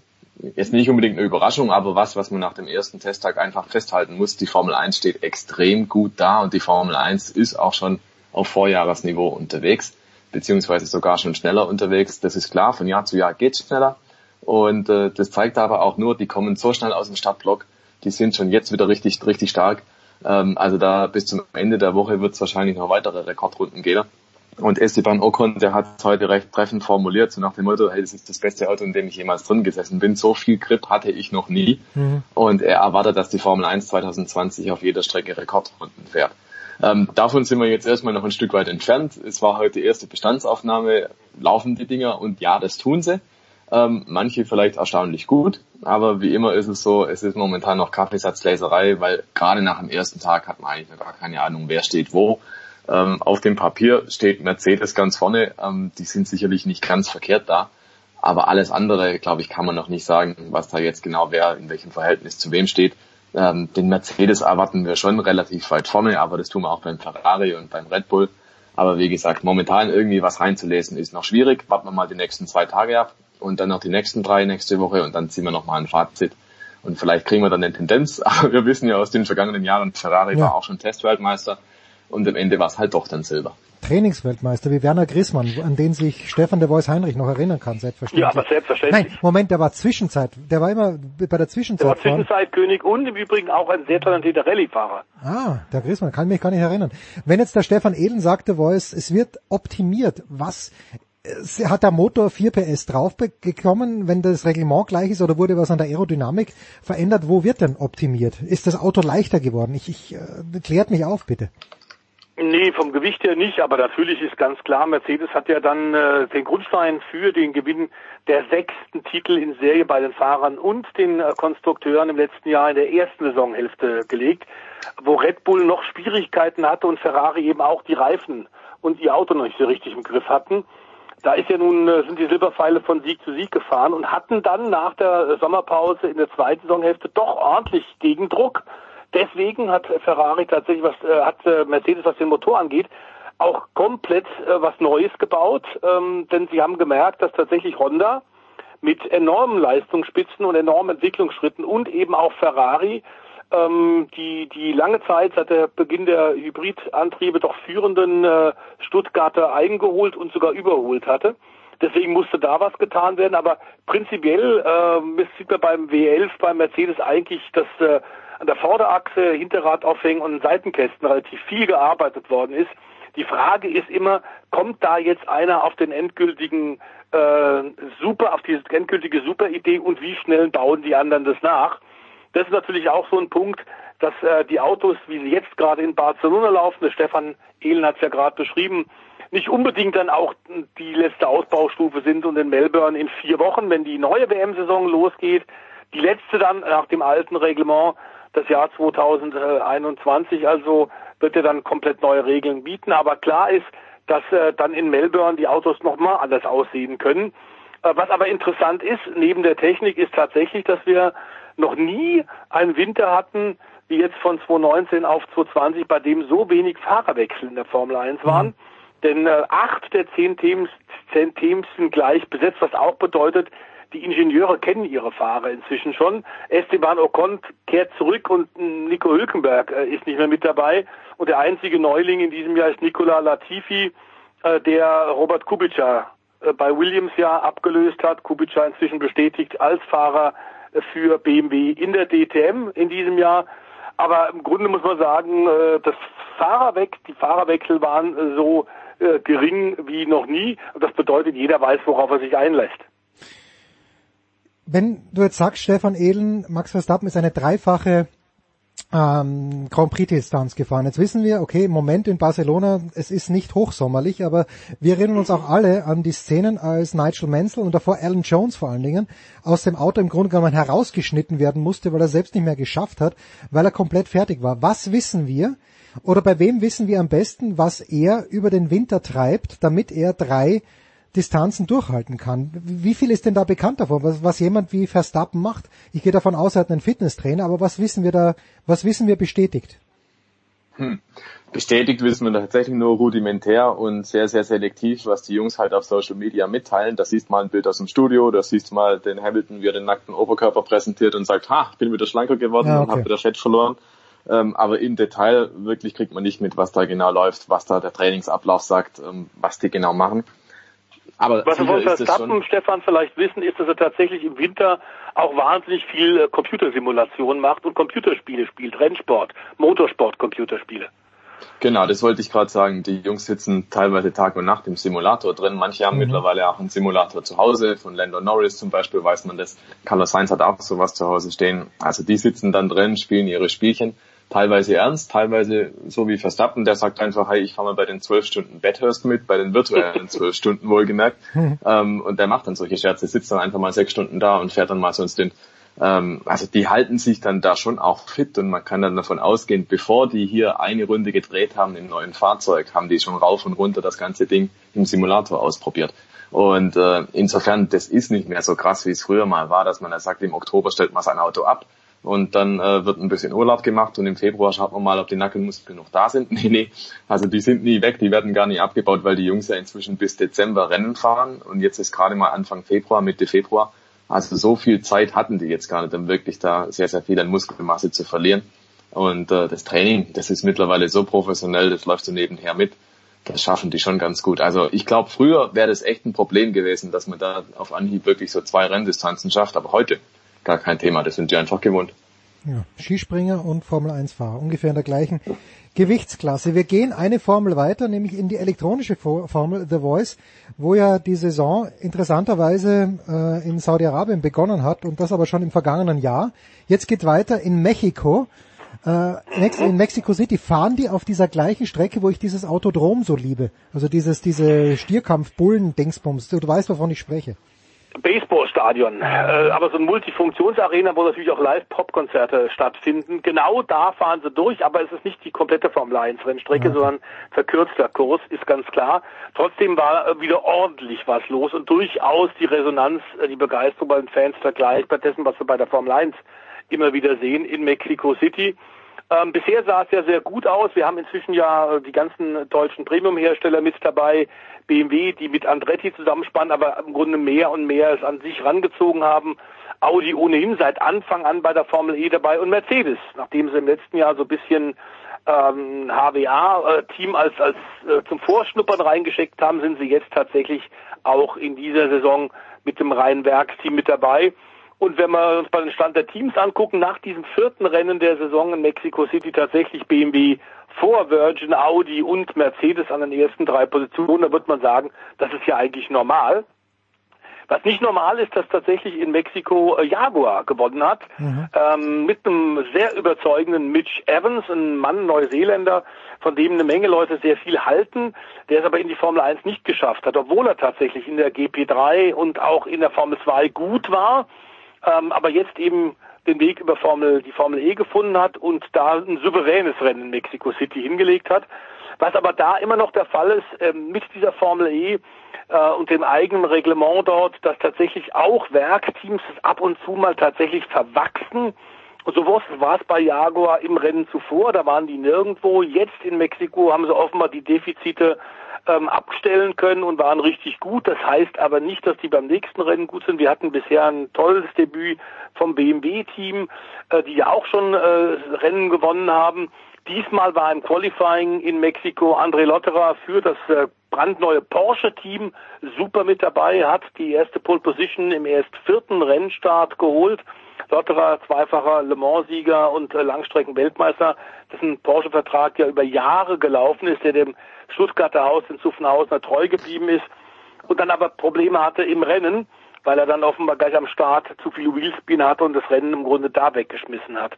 jetzt nicht unbedingt eine Überraschung, aber was, was man nach dem ersten Testtag einfach festhalten muss, die Formel 1 steht extrem gut da und die Formel 1 ist auch schon auf Vorjahresniveau unterwegs beziehungsweise sogar schon schneller unterwegs. Das ist klar, von Jahr zu Jahr geht's schneller. Und äh, das zeigt aber auch nur, die kommen so schnell aus dem Startblock, die sind schon jetzt wieder richtig, richtig stark. Ähm, also da bis zum Ende der Woche wird es wahrscheinlich noch weitere Rekordrunden geben. Und Esteban Ocon, der hat es heute recht treffend formuliert, so nach dem Motto, hey, das ist das beste Auto, in dem ich jemals drin gesessen bin. So viel Grip hatte ich noch nie. Mhm. Und er erwartet, dass die Formel 1 2020 auf jeder Strecke Rekordrunden fährt. Ähm, davon sind wir jetzt erstmal noch ein Stück weit entfernt. Es war heute erste Bestandsaufnahme, laufen die Dinger und ja, das tun sie. Ähm, manche vielleicht erstaunlich gut, aber wie immer ist es so, es ist momentan noch Kaffeesatzleserei, weil gerade nach dem ersten Tag hat man eigentlich noch gar keine Ahnung, wer steht wo. Ähm, auf dem Papier steht Mercedes ganz vorne, ähm, die sind sicherlich nicht ganz verkehrt da, aber alles andere, glaube ich, kann man noch nicht sagen, was da jetzt genau wer in welchem Verhältnis zu wem steht. Ähm, den Mercedes erwarten wir schon relativ weit vorne, aber das tun wir auch beim Ferrari und beim Red Bull. Aber wie gesagt, momentan irgendwie was reinzulesen ist noch schwierig. Warten wir mal die nächsten zwei Tage ab und dann noch die nächsten drei nächste Woche und dann ziehen wir nochmal ein Fazit. Und vielleicht kriegen wir dann eine Tendenz. Aber wir wissen ja aus den vergangenen Jahren, Ferrari ja. war auch schon Testweltmeister und am Ende war es halt doch dann Silber. Trainingsweltmeister wie Werner Grissmann, an den sich Stefan de Vois Heinrich noch erinnern kann, selbstverständlich. Ja, aber selbstverständlich. Nein, Moment, der war Zwischenzeit, der war immer bei der Zwischenzeit. Der war Zwischenzeitkönig und im Übrigen auch ein sehr talentierter Rallyefahrer. Ah, der Grissmann, kann mich gar nicht erinnern. Wenn jetzt der Stefan Ehlen sagte, Voice, es wird optimiert, was hat der Motor 4 PS draufgekommen, wenn das Reglement gleich ist oder wurde was an der Aerodynamik verändert? Wo wird denn optimiert? Ist das Auto leichter geworden? Ich, ich äh, klärt mich auf, bitte. Nee, vom Gewicht her nicht, aber natürlich ist ganz klar, Mercedes hat ja dann äh, den Grundstein für den Gewinn der sechsten Titel in Serie bei den Fahrern und den äh, Konstrukteuren im letzten Jahr in der ersten Saisonhälfte gelegt, wo Red Bull noch Schwierigkeiten hatte und Ferrari eben auch die Reifen und ihr Auto noch nicht so richtig im Griff hatten. Da ist ja nun, äh, sind die Silberpfeile von Sieg zu Sieg gefahren und hatten dann nach der Sommerpause in der zweiten Saisonhälfte doch ordentlich Gegendruck. Deswegen hat Ferrari tatsächlich was, äh, hat äh, Mercedes, was den Motor angeht, auch komplett äh, was Neues gebaut, ähm, denn sie haben gemerkt, dass tatsächlich Honda mit enormen Leistungsspitzen und enormen Entwicklungsschritten und eben auch Ferrari ähm, die, die lange Zeit seit der Beginn der Hybridantriebe doch führenden äh, Stuttgarter eingeholt und sogar überholt hatte. Deswegen musste da was getan werden. Aber prinzipiell äh, sieht man beim W11 beim Mercedes eigentlich, dass äh, an der Vorderachse, Hinterradaufhängen und Seitenkästen relativ viel gearbeitet worden ist. Die Frage ist immer, kommt da jetzt einer auf den endgültigen äh, Super, auf diese endgültige Superidee und wie schnell bauen die anderen das nach? Das ist natürlich auch so ein Punkt, dass äh, die Autos, wie sie jetzt gerade in Barcelona laufen, der Stefan Ehlen hat es ja gerade beschrieben, nicht unbedingt dann auch die letzte Ausbaustufe sind und in Melbourne in vier Wochen, wenn die neue WM-Saison losgeht, die letzte dann nach dem alten Reglement das Jahr 2021, also wird er dann komplett neue Regeln bieten. Aber klar ist, dass äh, dann in Melbourne die Autos nochmal anders aussehen können. Äh, was aber interessant ist, neben der Technik, ist tatsächlich, dass wir noch nie einen Winter hatten, wie jetzt von 2019 auf 2020, bei dem so wenig Fahrerwechsel in der Formel 1 waren. Mhm. Denn äh, acht der zehn Teams, zehn Teams sind gleich besetzt, was auch bedeutet, die Ingenieure kennen ihre Fahrer inzwischen schon. Esteban Ocon kehrt zurück und Nico Hülkenberg äh, ist nicht mehr mit dabei. Und der einzige Neuling in diesem Jahr ist Nicola Latifi, äh, der Robert Kubica äh, bei Williams ja abgelöst hat. Kubica inzwischen bestätigt als Fahrer für BMW in der DTM in diesem Jahr. Aber im Grunde muss man sagen, das Fahrerweg, die Fahrerwechsel waren so gering wie noch nie. Das bedeutet, jeder weiß, worauf er sich einlässt wenn du jetzt sagst, Stefan Ehlen, Max Verstappen ist eine dreifache ähm, Grand Prix-Distanz gefahren. Jetzt wissen wir, okay, im Moment in Barcelona, es ist nicht hochsommerlich, aber wir erinnern uns auch alle an die Szenen, als Nigel Mansell und davor Alan Jones vor allen Dingen aus dem Auto im Grunde genommen herausgeschnitten werden musste, weil er selbst nicht mehr geschafft hat, weil er komplett fertig war. Was wissen wir? Oder bei wem wissen wir am besten, was er über den Winter treibt, damit er drei Distanzen durchhalten kann. Wie viel ist denn da bekannt davon, was, was jemand wie Verstappen macht? Ich gehe davon aus, er hat einen Fitnesstrainer, aber was wissen wir da, was wissen wir bestätigt? Hm. Bestätigt wissen wir tatsächlich nur rudimentär und sehr, sehr selektiv, was die Jungs halt auf Social Media mitteilen. Da siehst mal ein Bild aus dem Studio, da siehst mal den Hamilton, wie er den nackten Oberkörper präsentiert und sagt, ha, ich bin wieder schlanker geworden ja, okay. und habe wieder Fett verloren. Ähm, aber im Detail wirklich kriegt man nicht mit, was da genau läuft, was da der Trainingsablauf sagt, ähm, was die genau machen. Aber Was wir von Verstappen, Stefan, vielleicht wissen, ist, dass er tatsächlich im Winter auch wahnsinnig viel äh, Computersimulation macht und Computerspiele spielt, Rennsport, Motorsport, Computerspiele. Genau, das wollte ich gerade sagen. Die Jungs sitzen teilweise Tag und Nacht im Simulator drin. Manche haben mhm. mittlerweile auch einen Simulator zu Hause. Von Lando Norris zum Beispiel weiß man das. Carlos Sainz hat auch sowas zu Hause stehen. Also die sitzen dann drin, spielen ihre Spielchen teilweise ernst, teilweise so wie Verstappen, der sagt einfach, hey, ich fahre mal bei den zwölf Stunden Bathurst mit, bei den virtuellen zwölf Stunden wohlgemerkt. Hm. ähm, und der macht dann solche Scherze, sitzt dann einfach mal sechs Stunden da und fährt dann mal so ein Stint. Ähm, also die halten sich dann da schon auch fit und man kann dann davon ausgehen, bevor die hier eine Runde gedreht haben im neuen Fahrzeug, haben die schon rauf und runter das ganze Ding im Simulator ausprobiert. Und äh, insofern, das ist nicht mehr so krass, wie es früher mal war, dass man da sagt, im Oktober stellt man sein Auto ab und dann äh, wird ein bisschen Urlaub gemacht und im Februar schaut man mal, ob die Nackenmuskeln noch da sind. Nee, nee, also die sind nie weg, die werden gar nicht abgebaut, weil die Jungs ja inzwischen bis Dezember Rennen fahren und jetzt ist gerade mal Anfang Februar, Mitte Februar. Also so viel Zeit hatten die jetzt gar nicht, um wirklich da sehr, sehr viel an Muskelmasse zu verlieren. Und äh, das Training, das ist mittlerweile so professionell, das läuft so nebenher mit. Das schaffen die schon ganz gut. Also ich glaube, früher wäre das echt ein Problem gewesen, dass man da auf Anhieb wirklich so zwei Renndistanzen schafft. Aber heute, gar kein Thema. Das sind die einfach gewohnt. Ja, Skispringer und Formel 1 Fahrer, ungefähr in der gleichen Gewichtsklasse. Wir gehen eine Formel weiter, nämlich in die elektronische Formel The Voice, wo ja die Saison interessanterweise äh, in Saudi-Arabien begonnen hat und das aber schon im vergangenen Jahr. Jetzt geht weiter in Mexiko. Äh, in Mexico City fahren die auf dieser gleichen Strecke, wo ich dieses Autodrom so liebe. Also dieses, diese Stierkampf-Bullen-Dingsbums. Du, du weißt, wovon ich spreche. Baseballstadion, äh, aber so ein Multifunktionsarena, wo natürlich auch Live-Pop-Konzerte stattfinden. Genau da fahren sie durch, aber es ist nicht die komplette Formel 1 Rennstrecke, mhm. sondern verkürzter Kurs, ist ganz klar. Trotzdem war äh, wieder ordentlich was los und durchaus die Resonanz, äh, die Begeisterung bei den Fans vergleichbar dessen, was wir bei der Formel 1 immer wieder sehen in Mexico City. Ähm, bisher sah es ja sehr gut aus. Wir haben inzwischen ja äh, die ganzen deutschen Premium-Hersteller mit dabei. BMW, die mit Andretti zusammenspannen, aber im Grunde mehr und mehr es an sich rangezogen haben. Audi ohnehin seit Anfang an bei der Formel E dabei und Mercedes, nachdem sie im letzten Jahr so ein bisschen ähm, HWA-Team als, als äh, zum Vorschnuppern reingeschickt haben, sind sie jetzt tatsächlich auch in dieser Saison mit dem reinen Werksteam mit dabei. Und wenn wir uns bei den Stand der Teams angucken, nach diesem vierten Rennen der Saison in Mexico City tatsächlich BMW vor Virgin, Audi und Mercedes an den ersten drei Positionen, da wird man sagen, das ist ja eigentlich normal. Was nicht normal ist, dass tatsächlich in Mexiko äh, Jaguar gewonnen hat, mhm. ähm, mit einem sehr überzeugenden Mitch Evans, ein Mann Neuseeländer, von dem eine Menge Leute sehr viel halten, der es aber in die Formel 1 nicht geschafft hat, obwohl er tatsächlich in der GP3 und auch in der Formel 2 gut war, ähm, aber jetzt eben den Weg über Formel, die Formel E gefunden hat und da ein souveränes Rennen in Mexico City hingelegt hat. Was aber da immer noch der Fall ist, ähm, mit dieser Formel E, äh, und dem eigenen Reglement dort, dass tatsächlich auch Werkteams ab und zu mal tatsächlich verwachsen. Und so war es bei Jaguar im Rennen zuvor, da waren die nirgendwo. Jetzt in Mexiko haben sie offenbar die Defizite ähm, abstellen können und waren richtig gut. Das heißt aber nicht, dass die beim nächsten Rennen gut sind. Wir hatten bisher ein tolles Debüt vom BMW-Team, äh, die ja auch schon äh, Rennen gewonnen haben. Diesmal war im Qualifying in Mexiko André Lotterer für das äh, brandneue Porsche-Team super mit dabei, hat die erste Pole Position im erst vierten Rennstart geholt. Lotterer, zweifacher Le Mans-Sieger und äh, Langstrecken-Weltmeister, dessen Porsche-Vertrag ja über Jahre gelaufen ist, der dem Stuttgarter Haus in Zuffenhausen treu geblieben ist und dann aber Probleme hatte im Rennen, weil er dann offenbar gleich am Start zu viel Wheelspin hatte und das Rennen im Grunde da weggeschmissen hat.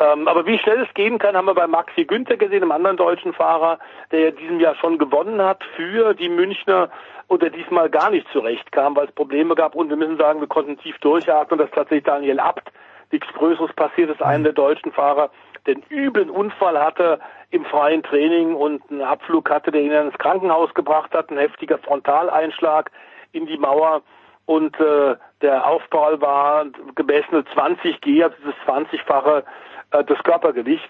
Ähm, aber wie schnell es gehen kann, haben wir bei Maxi Günther gesehen, einem anderen deutschen Fahrer, der ja diesem Jahr schon gewonnen hat für die Münchner und der diesmal gar nicht zurechtkam, weil es Probleme gab. Und wir müssen sagen, wir konnten tief durchatmen, dass tatsächlich Daniel Abt nichts Größeres passiert ist, einer der deutschen Fahrer, den üblen Unfall hatte im freien Training und einen Abflug hatte, der ihn ins Krankenhaus gebracht hat, ein heftiger Frontaleinschlag in die Mauer und äh, der Aufprall war gemessen 20 G, also das 20-fache äh, des Körpergewichts.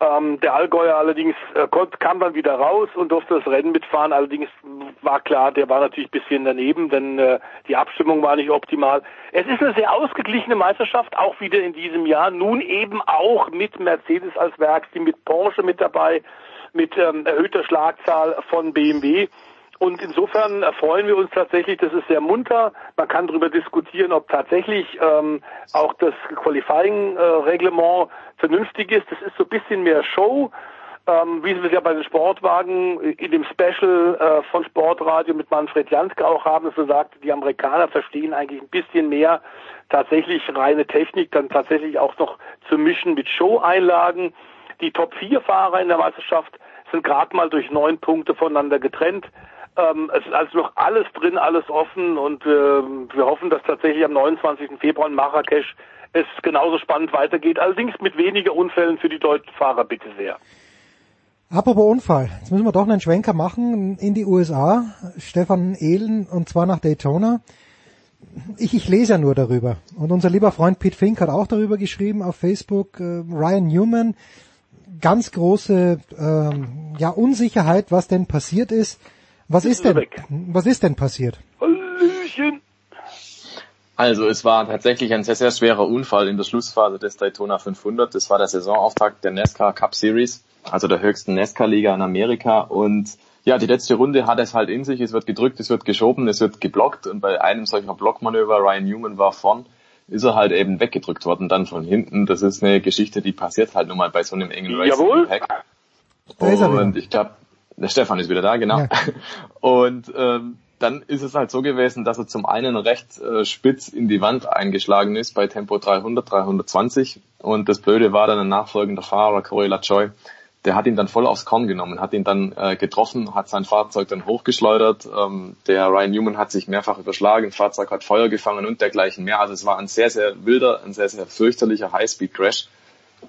Ähm, der Allgäuer allerdings äh, kam dann wieder raus und durfte das Rennen mitfahren. Allerdings war klar, der war natürlich ein bisschen daneben, denn äh, die Abstimmung war nicht optimal. Es ist eine sehr ausgeglichene Meisterschaft, auch wieder in diesem Jahr. Nun eben auch mit Mercedes als Werksteam, mit Porsche mit dabei, mit ähm, erhöhter Schlagzahl von BMW. Und insofern freuen wir uns tatsächlich, das ist sehr munter. Man kann darüber diskutieren, ob tatsächlich ähm, auch das Qualifying-Reglement vernünftig ist. Das ist so ein bisschen mehr Show, ähm, wie wir es ja bei den Sportwagen in dem Special äh, von Sportradio mit Manfred Janske auch haben, dass er sagt, die Amerikaner verstehen eigentlich ein bisschen mehr tatsächlich reine Technik, dann tatsächlich auch noch zu mischen mit Show-Einlagen. Die Top-4-Fahrer in der Meisterschaft sind gerade mal durch neun Punkte voneinander getrennt. Ähm, es ist also noch alles drin, alles offen und äh, wir hoffen, dass tatsächlich am 29. Februar in Marrakesch es genauso spannend weitergeht. Allerdings mit weniger Unfällen für die deutschen Fahrer, bitte sehr. Apropos Unfall, jetzt müssen wir doch einen Schwenker machen in die USA. Stefan Ehlen und zwar nach Daytona. Ich, ich lese ja nur darüber. Und unser lieber Freund Pete Fink hat auch darüber geschrieben auf Facebook. Äh, Ryan Newman, ganz große ähm, ja, Unsicherheit, was denn passiert ist. Was ist denn, was ist denn passiert? Hallöchen. Also es war tatsächlich ein sehr, sehr schwerer Unfall in der Schlussphase des Daytona 500. Das war der Saisonauftakt der NASCAR Cup Series, also der höchsten NASCAR-Liga in Amerika. Und ja, die letzte Runde hat es halt in sich. Es wird gedrückt, es wird geschoben, es wird geblockt. Und bei einem solcher Blockmanöver, Ryan Newman war vorn, ist er halt eben weggedrückt worden, dann von hinten. Das ist eine Geschichte, die passiert halt nun mal bei so einem engen Racing-Pack. Und ich glaube, der Stefan ist wieder da, genau. Ja. Und ähm, dann ist es halt so gewesen, dass er zum einen recht äh, spitz in die Wand eingeschlagen ist bei Tempo 300, 320 und das Blöde war dann ein nachfolgender Fahrer, Corey LaJoy, der hat ihn dann voll aufs Korn genommen, hat ihn dann äh, getroffen, hat sein Fahrzeug dann hochgeschleudert, ähm, der Ryan Newman hat sich mehrfach überschlagen, Fahrzeug hat Feuer gefangen und dergleichen mehr. Also es war ein sehr, sehr wilder, ein sehr, sehr fürchterlicher Highspeed-Crash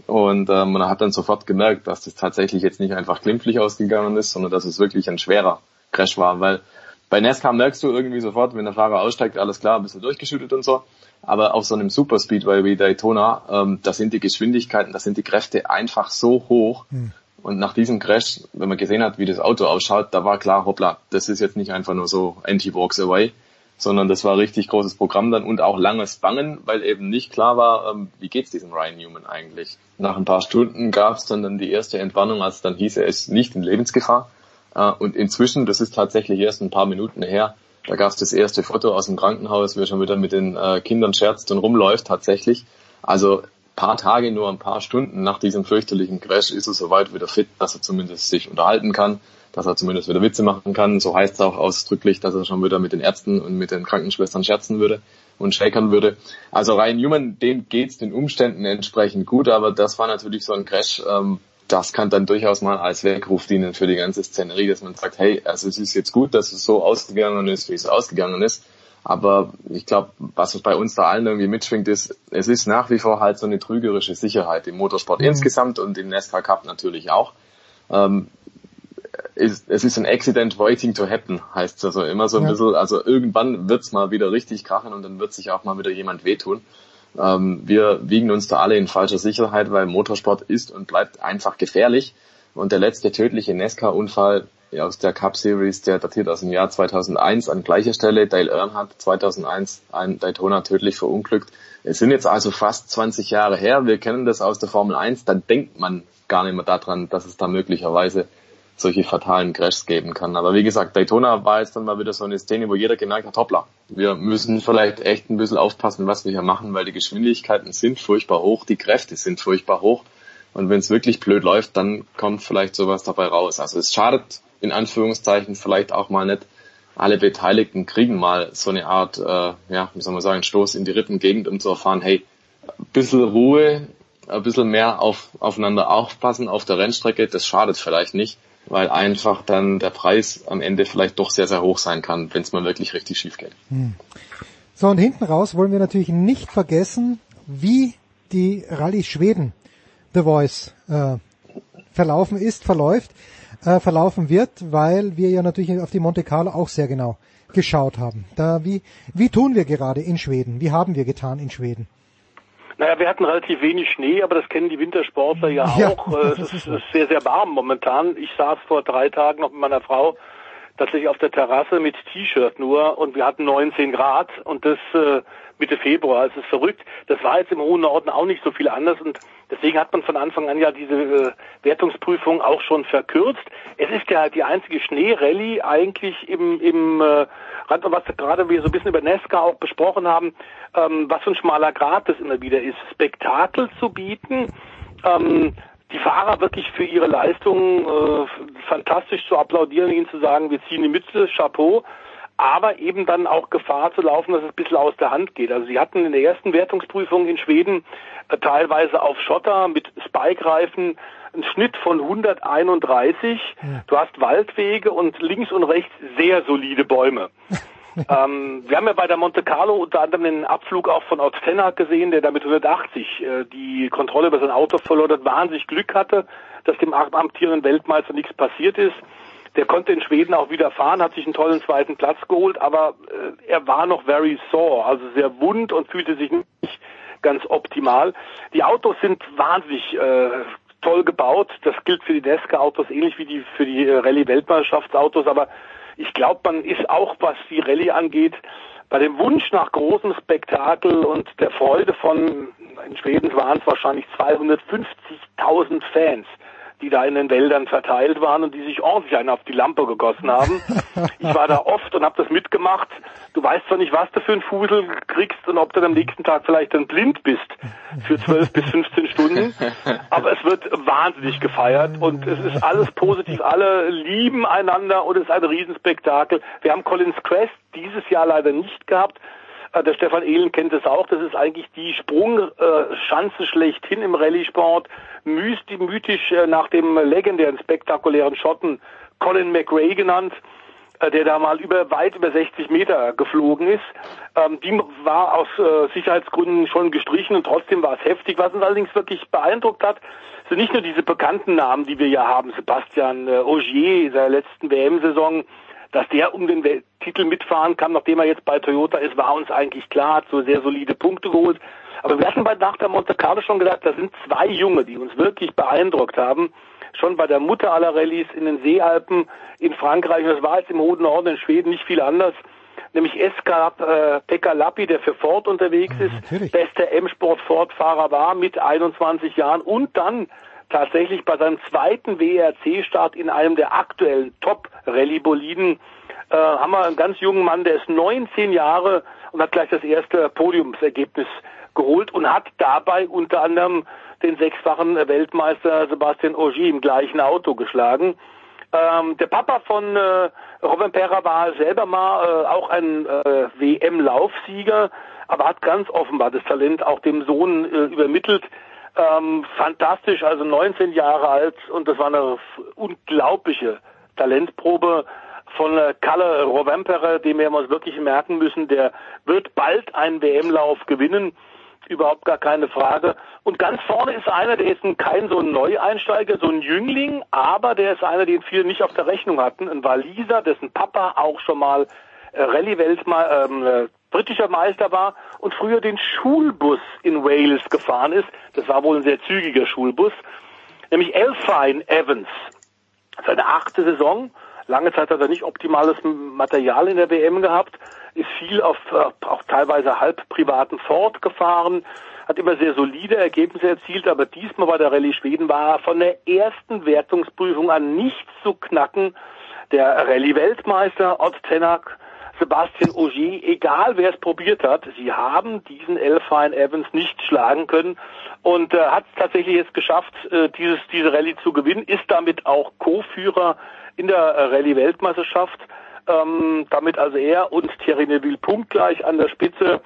und äh, man hat dann sofort gemerkt, dass das tatsächlich jetzt nicht einfach glimpflich ausgegangen ist, sondern dass es wirklich ein schwerer Crash war, weil bei NASCAR merkst du irgendwie sofort, wenn der Fahrer aussteigt, alles klar, bist du durchgeschüttet und so. Aber auf so einem Superspeedway wie Daytona, ähm, da sind die Geschwindigkeiten, da sind die Kräfte einfach so hoch. Hm. Und nach diesem Crash, wenn man gesehen hat, wie das Auto ausschaut, da war klar, hoppla, das ist jetzt nicht einfach nur so Anti-Walks away, sondern das war richtig großes Programm dann und auch langes Bangen, weil eben nicht klar war, ähm, wie geht's diesem Ryan Newman eigentlich. Nach ein paar Stunden gab's dann, dann die erste Entwarnung, als dann hieß er ist nicht in Lebensgefahr. Äh, und inzwischen, das ist tatsächlich erst ein paar Minuten her, da gab's das erste Foto aus dem Krankenhaus, wie er schon wieder mit den äh, Kindern scherzt und rumläuft tatsächlich. Also paar Tage, nur ein paar Stunden nach diesem fürchterlichen Crash ist er soweit wieder fit, dass er zumindest sich unterhalten kann, dass er zumindest wieder Witze machen kann. So heißt es auch ausdrücklich, dass er schon wieder mit den Ärzten und mit den Krankenschwestern scherzen würde und shakern würde. Also Ryan Newman, dem geht's den Umständen entsprechend gut, aber das war natürlich so ein Crash, ähm, das kann dann durchaus mal als Weckruf dienen für die ganze Szenerie, dass man sagt, hey, also es ist jetzt gut, dass es so ausgegangen ist, wie es ausgegangen ist. Aber ich glaube, was bei uns da allen irgendwie mitschwingt, ist, es ist nach wie vor halt so eine trügerische Sicherheit im Motorsport Mhm. insgesamt und im NASCAR Cup natürlich auch. Ähm, es, ist ein Accident waiting to happen, heißt es also immer so ein Ja. bisschen, also irgendwann wird's mal wieder richtig krachen und dann wird sich auch mal wieder jemand wehtun. Ähm, wir wiegen uns da alle in falscher Sicherheit, weil Motorsport ist und bleibt einfach gefährlich. Und der letzte tödliche NASCAR-Unfall aus der Cup Series, der datiert aus dem Jahr 2001 an gleicher Stelle. Dale Earnhardt 2001 ein Daytona tödlich verunglückt. Es sind jetzt also fast 20 Jahre her. Wir kennen das aus der Formel 1. Da denkt man gar nicht mehr daran, dass es da möglicherweise solche fatalen Crashs geben kann. Aber wie gesagt, Daytona war jetzt dann mal wieder so eine Szene, wo jeder gemerkt hat, hoppla, wir müssen vielleicht echt ein bisschen aufpassen, was wir hier machen, weil die Geschwindigkeiten sind furchtbar hoch, die Kräfte sind furchtbar hoch. Und wenn es wirklich blöd läuft, dann kommt vielleicht sowas dabei raus. Also es schadet in Anführungszeichen vielleicht auch mal nicht. Alle Beteiligten kriegen mal so eine Art, äh, ja, wie soll man sagen, Stoß in die Rippengegend, um zu erfahren, hey, ein bisschen Ruhe, ein bisschen mehr auf, aufeinander aufpassen auf der Rennstrecke, das schadet vielleicht nicht, weil einfach dann der Preis am Ende vielleicht doch sehr, sehr hoch sein kann, wenn es mal wirklich richtig schief geht. Hm. So, und hinten raus wollen wir natürlich nicht vergessen, wie die Rallye Schweden, The Voice, äh, verlaufen ist, verläuft, äh, verlaufen wird, weil wir ja natürlich auf die Monte Carlo auch sehr genau geschaut haben. Da, wie, wie tun wir gerade in Schweden? Wie haben wir getan in Schweden? Naja, wir hatten relativ wenig Schnee, aber das kennen die Wintersportler ja, Ja, auch. Äh, Es ist, ist sehr, sehr warm momentan. Ich saß vor drei Tagen noch mit meiner Frau tatsächlich auf der Terrasse mit T-Shirt nur und wir hatten 19 Grad und das äh, Mitte Februar. Es ist verrückt. Das war jetzt im hohen Norden auch nicht so viel anders und deswegen hat man von Anfang an ja diese äh, Wertungsprüfung auch schon verkürzt. Es ist ja die einzige Schneerallye eigentlich im, im äh, was gerade wir so ein bisschen über NASCAR auch besprochen haben, ähm, was für ein schmaler Grad das immer wieder ist, Spektakel zu bieten, ähm, die Fahrer wirklich für ihre Leistung äh, fantastisch zu applaudieren, ihnen zu sagen, wir ziehen die Mütze, Chapeau, aber eben dann auch Gefahr zu laufen, dass es ein bisschen aus der Hand geht. Also sie hatten in der ersten Wertungsprüfung in Schweden äh, teilweise auf Schotter mit Spike-Reifen einen Schnitt von 131. Du hast Waldwege und links und rechts sehr solide Bäume. ähm, wir haben ja bei der Monte Carlo unter anderem den Abflug auch von Tenner gesehen, der da mit 180 äh, die Kontrolle über sein Auto verloren hat, wahnsinnig Glück hatte, dass dem amtierenden Weltmeister nichts passiert ist. Der konnte in Schweden auch wieder fahren, hat sich einen tollen zweiten Platz geholt, aber äh, er war noch very sore, also sehr wund und fühlte sich nicht ganz optimal. Die Autos sind wahnsinnig äh, toll gebaut. Das gilt für die Nesca-Autos ähnlich wie die für die äh, Rallye-Weltmeisterschaftsautos, aber ich glaube, man ist auch, was die Rallye angeht, bei dem Wunsch nach großem Spektakel und der Freude von, in Schweden waren es wahrscheinlich 250.000 Fans, die da in den Wäldern verteilt waren und die sich ordentlich einen auf die Lampe gegossen haben. Ich war da oft und habe das mitgemacht. Du weißt zwar nicht, was du für einen Fusel kriegst und ob du am nächsten Tag vielleicht dann blind bist für 12 bis 15 Stunden, aber es wird wahnsinnig gefeiert und es ist alles positiv. Alle lieben einander und es ist ein Riesenspektakel. Wir haben Collins Quest dieses Jahr leider nicht gehabt. Äh, Der Stefan Ehlen kennt es auch. Das ist eigentlich die Sprungschanze schlechthin im Rallye-Sport. Mythisch äh, nach dem legendären, spektakulären Schotten Colin McRae genannt, äh, der da mal über weit über 60 Meter geflogen ist. Ähm, die war aus Sicherheitsgründen schon gestrichen und trotzdem war es heftig. Was uns allerdings wirklich beeindruckt hat, sind nicht nur diese bekannten Namen, die wir ja haben. Sebastian äh, Ogier in seiner letzten WM-Saison, dass der um den Titel mitfahren kann, nachdem er jetzt bei Toyota ist, war uns eigentlich klar, hat so sehr solide Punkte geholt. Aber wir hatten bei nach der Monte Carlo schon gesagt, da sind zwei Junge, die uns wirklich beeindruckt haben. Schon bei der Mutter aller Rallyes in den Seealpen in Frankreich, und das war jetzt im Hohen Norden in Schweden nicht viel anders nämlich Eskap äh, Pekka Lappi, der für Ford unterwegs ist, Natürlich. bester M-Sport Ford-Fahrer war mit 21 Jahren und dann tatsächlich bei seinem zweiten WRC-Start in einem der aktuellen Top-Rallye-Boliden äh, haben wir einen ganz jungen Mann, der ist 19 Jahre und hat gleich das erste Podiumsergebnis geholt und hat dabei unter anderem den sechsfachen Weltmeister Sebastian Ogier im gleichen Auto geschlagen. Ähm, der Papa von äh, Robin Perra war selber mal äh, auch ein äh, WM-Laufsieger, aber hat ganz offenbar das Talent auch dem Sohn äh, übermittelt. Ähm, fantastisch, also 19 Jahre alt und das war eine unglaubliche Talentprobe von äh, Kalle Rovemperer, dem wir uns wirklich merken müssen, der wird bald einen WM-Lauf gewinnen überhaupt gar keine Frage. Und ganz vorne ist einer, der ist kein so ein Neueinsteiger, so ein Jüngling, aber der ist einer, den viele nicht auf der Rechnung hatten, ein Waliser, dessen Papa auch schon mal äh, Rallye-Weltmeister, ähm, äh, britischer Meister war und früher den Schulbus in Wales gefahren ist. Das war wohl ein sehr zügiger Schulbus, nämlich Elfine Evans. Seine achte Saison. Lange Zeit hat er nicht optimales Material in der WM gehabt, ist viel auf äh, auch teilweise halb privaten Ford gefahren, hat immer sehr solide Ergebnisse erzielt, aber diesmal bei der Rallye Schweden war er von der ersten Wertungsprüfung an nicht zu knacken. Der Rallye-Weltmeister Ott Tenak, Sebastian Ogier, egal wer es probiert hat, sie haben diesen Elfine Evans nicht schlagen können und äh, hat es tatsächlich jetzt geschafft, äh, dieses, diese Rallye zu gewinnen, ist damit auch Co-Führer in der äh, Rallye-Weltmeisterschaft. Ähm, damit also er und Thierry Neville punktgleich an der Spitze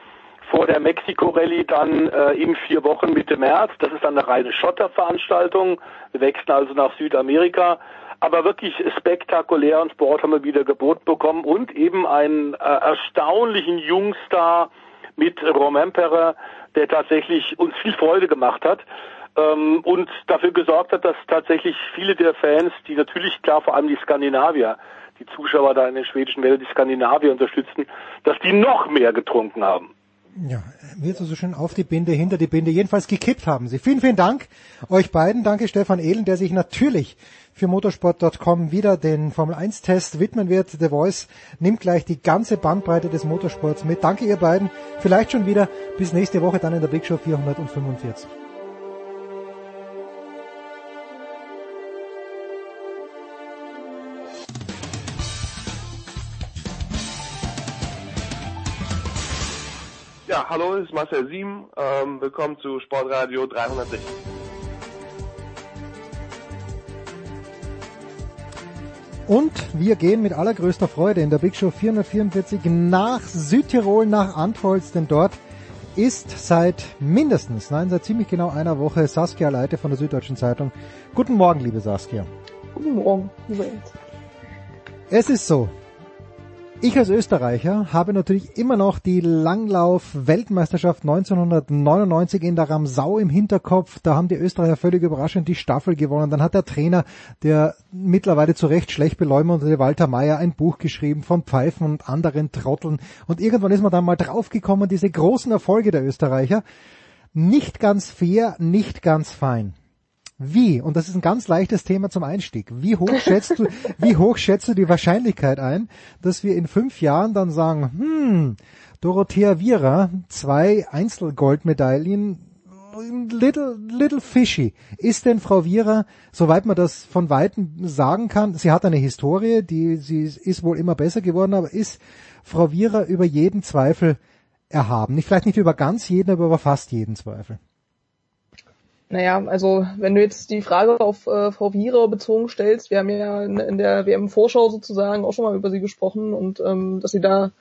vor der Mexiko-Rallye dann äh, in vier Wochen Mitte März. Das ist dann eine reine Schotterveranstaltung. Wir wechseln also nach Südamerika. Aber wirklich spektakulären Sport haben wir wieder geboten bekommen und eben einen äh, erstaunlichen Jungstar mit Romain Perret, der tatsächlich uns viel Freude gemacht hat ähm, und dafür gesorgt hat, dass tatsächlich viele der Fans, die natürlich klar vor allem die Skandinavier, die Zuschauer da in den schwedischen Welt, die Skandinavier unterstützen, dass die noch mehr getrunken haben. Ja, wird so schön auf die Binde, hinter die Binde, jedenfalls gekippt haben sie. Vielen, vielen Dank euch beiden. Danke Stefan Ehlen, der sich natürlich für motorsport.com wieder den Formel 1 Test widmen wird. The Voice nimmt gleich die ganze Bandbreite des Motorsports mit. Danke ihr beiden. Vielleicht schon wieder bis nächste Woche dann in der Big Show 445. Ja, hallo, es ist Marcel Sieben. Ähm, willkommen zu Sportradio 360. Und wir gehen mit allergrößter Freude in der Big Show 444 nach Südtirol, nach Antholz, denn dort ist seit mindestens, nein, seit ziemlich genau einer Woche Saskia Leite von der Süddeutschen Zeitung. Guten Morgen, liebe Saskia. Guten Morgen, liebe. Es ist so, ich als Österreicher habe natürlich immer noch die Langlauf-Weltmeisterschaft 1999 in der Ramsau im Hinterkopf. Da haben die Österreicher völlig überraschend die Staffel gewonnen. Dann hat der Trainer, der mittlerweile zu Recht schlecht beleumundete Walter Mayer, ein Buch geschrieben von Pfeifen und anderen Trotteln. Und irgendwann ist man dann mal draufgekommen, diese großen Erfolge der Österreicher. Nicht ganz fair, nicht ganz fein. Wie, und das ist ein ganz leichtes Thema zum Einstieg, wie hoch schätzt du, wie hoch schätzt du die Wahrscheinlichkeit ein, dass wir in fünf Jahren dann sagen, hm, Dorothea Viera, zwei Einzelgoldmedaillen, little, little fishy. Ist denn Frau Viera, soweit man das von Weitem sagen kann, sie hat eine Historie, die, sie ist wohl immer besser geworden, aber ist Frau Viera über jeden Zweifel erhaben? Nicht, vielleicht nicht über ganz jeden, aber über fast jeden Zweifel. Naja, also wenn du jetzt die Frage auf äh, Frau Viera bezogen stellst, wir haben ja in, in der WM-Vorschau sozusagen auch schon mal über sie gesprochen und ähm, dass sie da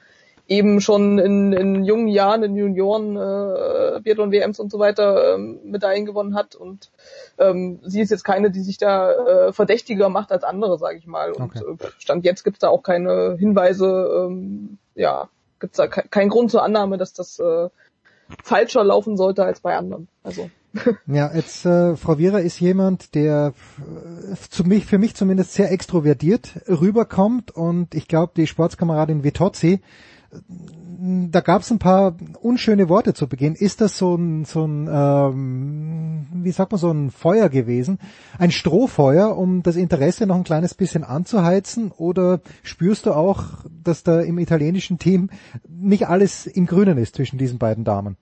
eben schon in, in jungen Jahren, in Junioren, äh, Biathlon-WMs und so weiter ähm, Medaillen gewonnen hat und ähm, sie ist jetzt keine, die sich da äh, verdächtiger macht als andere, sage ich mal. Und okay. äh, Stand jetzt gibt's da auch keine Hinweise, ähm, ja, gibt's da ke keinen Grund zur Annahme, dass das äh, falscher laufen sollte als bei anderen. Also Ja, jetzt äh, Frau Wierer ist jemand, der äh, zu mich, für mich zumindest sehr extrovertiert rüberkommt und ich glaube, die Sportskameradin Vitozzi, da gab es ein paar unschöne Worte zu Beginn. Ist das so ein, so ein ähm, wie sagt man, so ein Feuer gewesen? Ein Strohfeuer, um das Interesse noch ein kleines bisschen anzuheizen? Oder spürst du auch, dass da im italienischen Team nicht alles im Grünen ist zwischen diesen beiden Damen?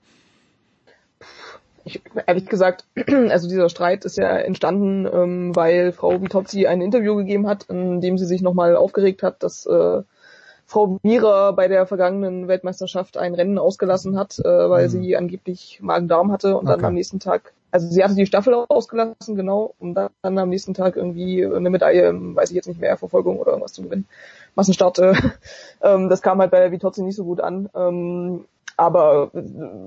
Ich, ehrlich gesagt, also dieser Streit ist ja entstanden, ähm, weil Frau Vitozzi ein Interview gegeben hat, in dem sie sich nochmal aufgeregt hat, dass äh, Frau Mira bei der vergangenen Weltmeisterschaft ein Rennen ausgelassen hat, äh, weil mhm. sie angeblich Magen-Darm hatte und okay. dann am nächsten Tag, also sie hatte die Staffel ausgelassen, genau, um dann, dann am nächsten Tag irgendwie eine Medaille, weiß ich jetzt nicht mehr, Verfolgung oder irgendwas zu gewinnen. Massenstart, äh, ähm, das kam halt bei der Vitozzi nicht so gut an. Ähm, aber äh,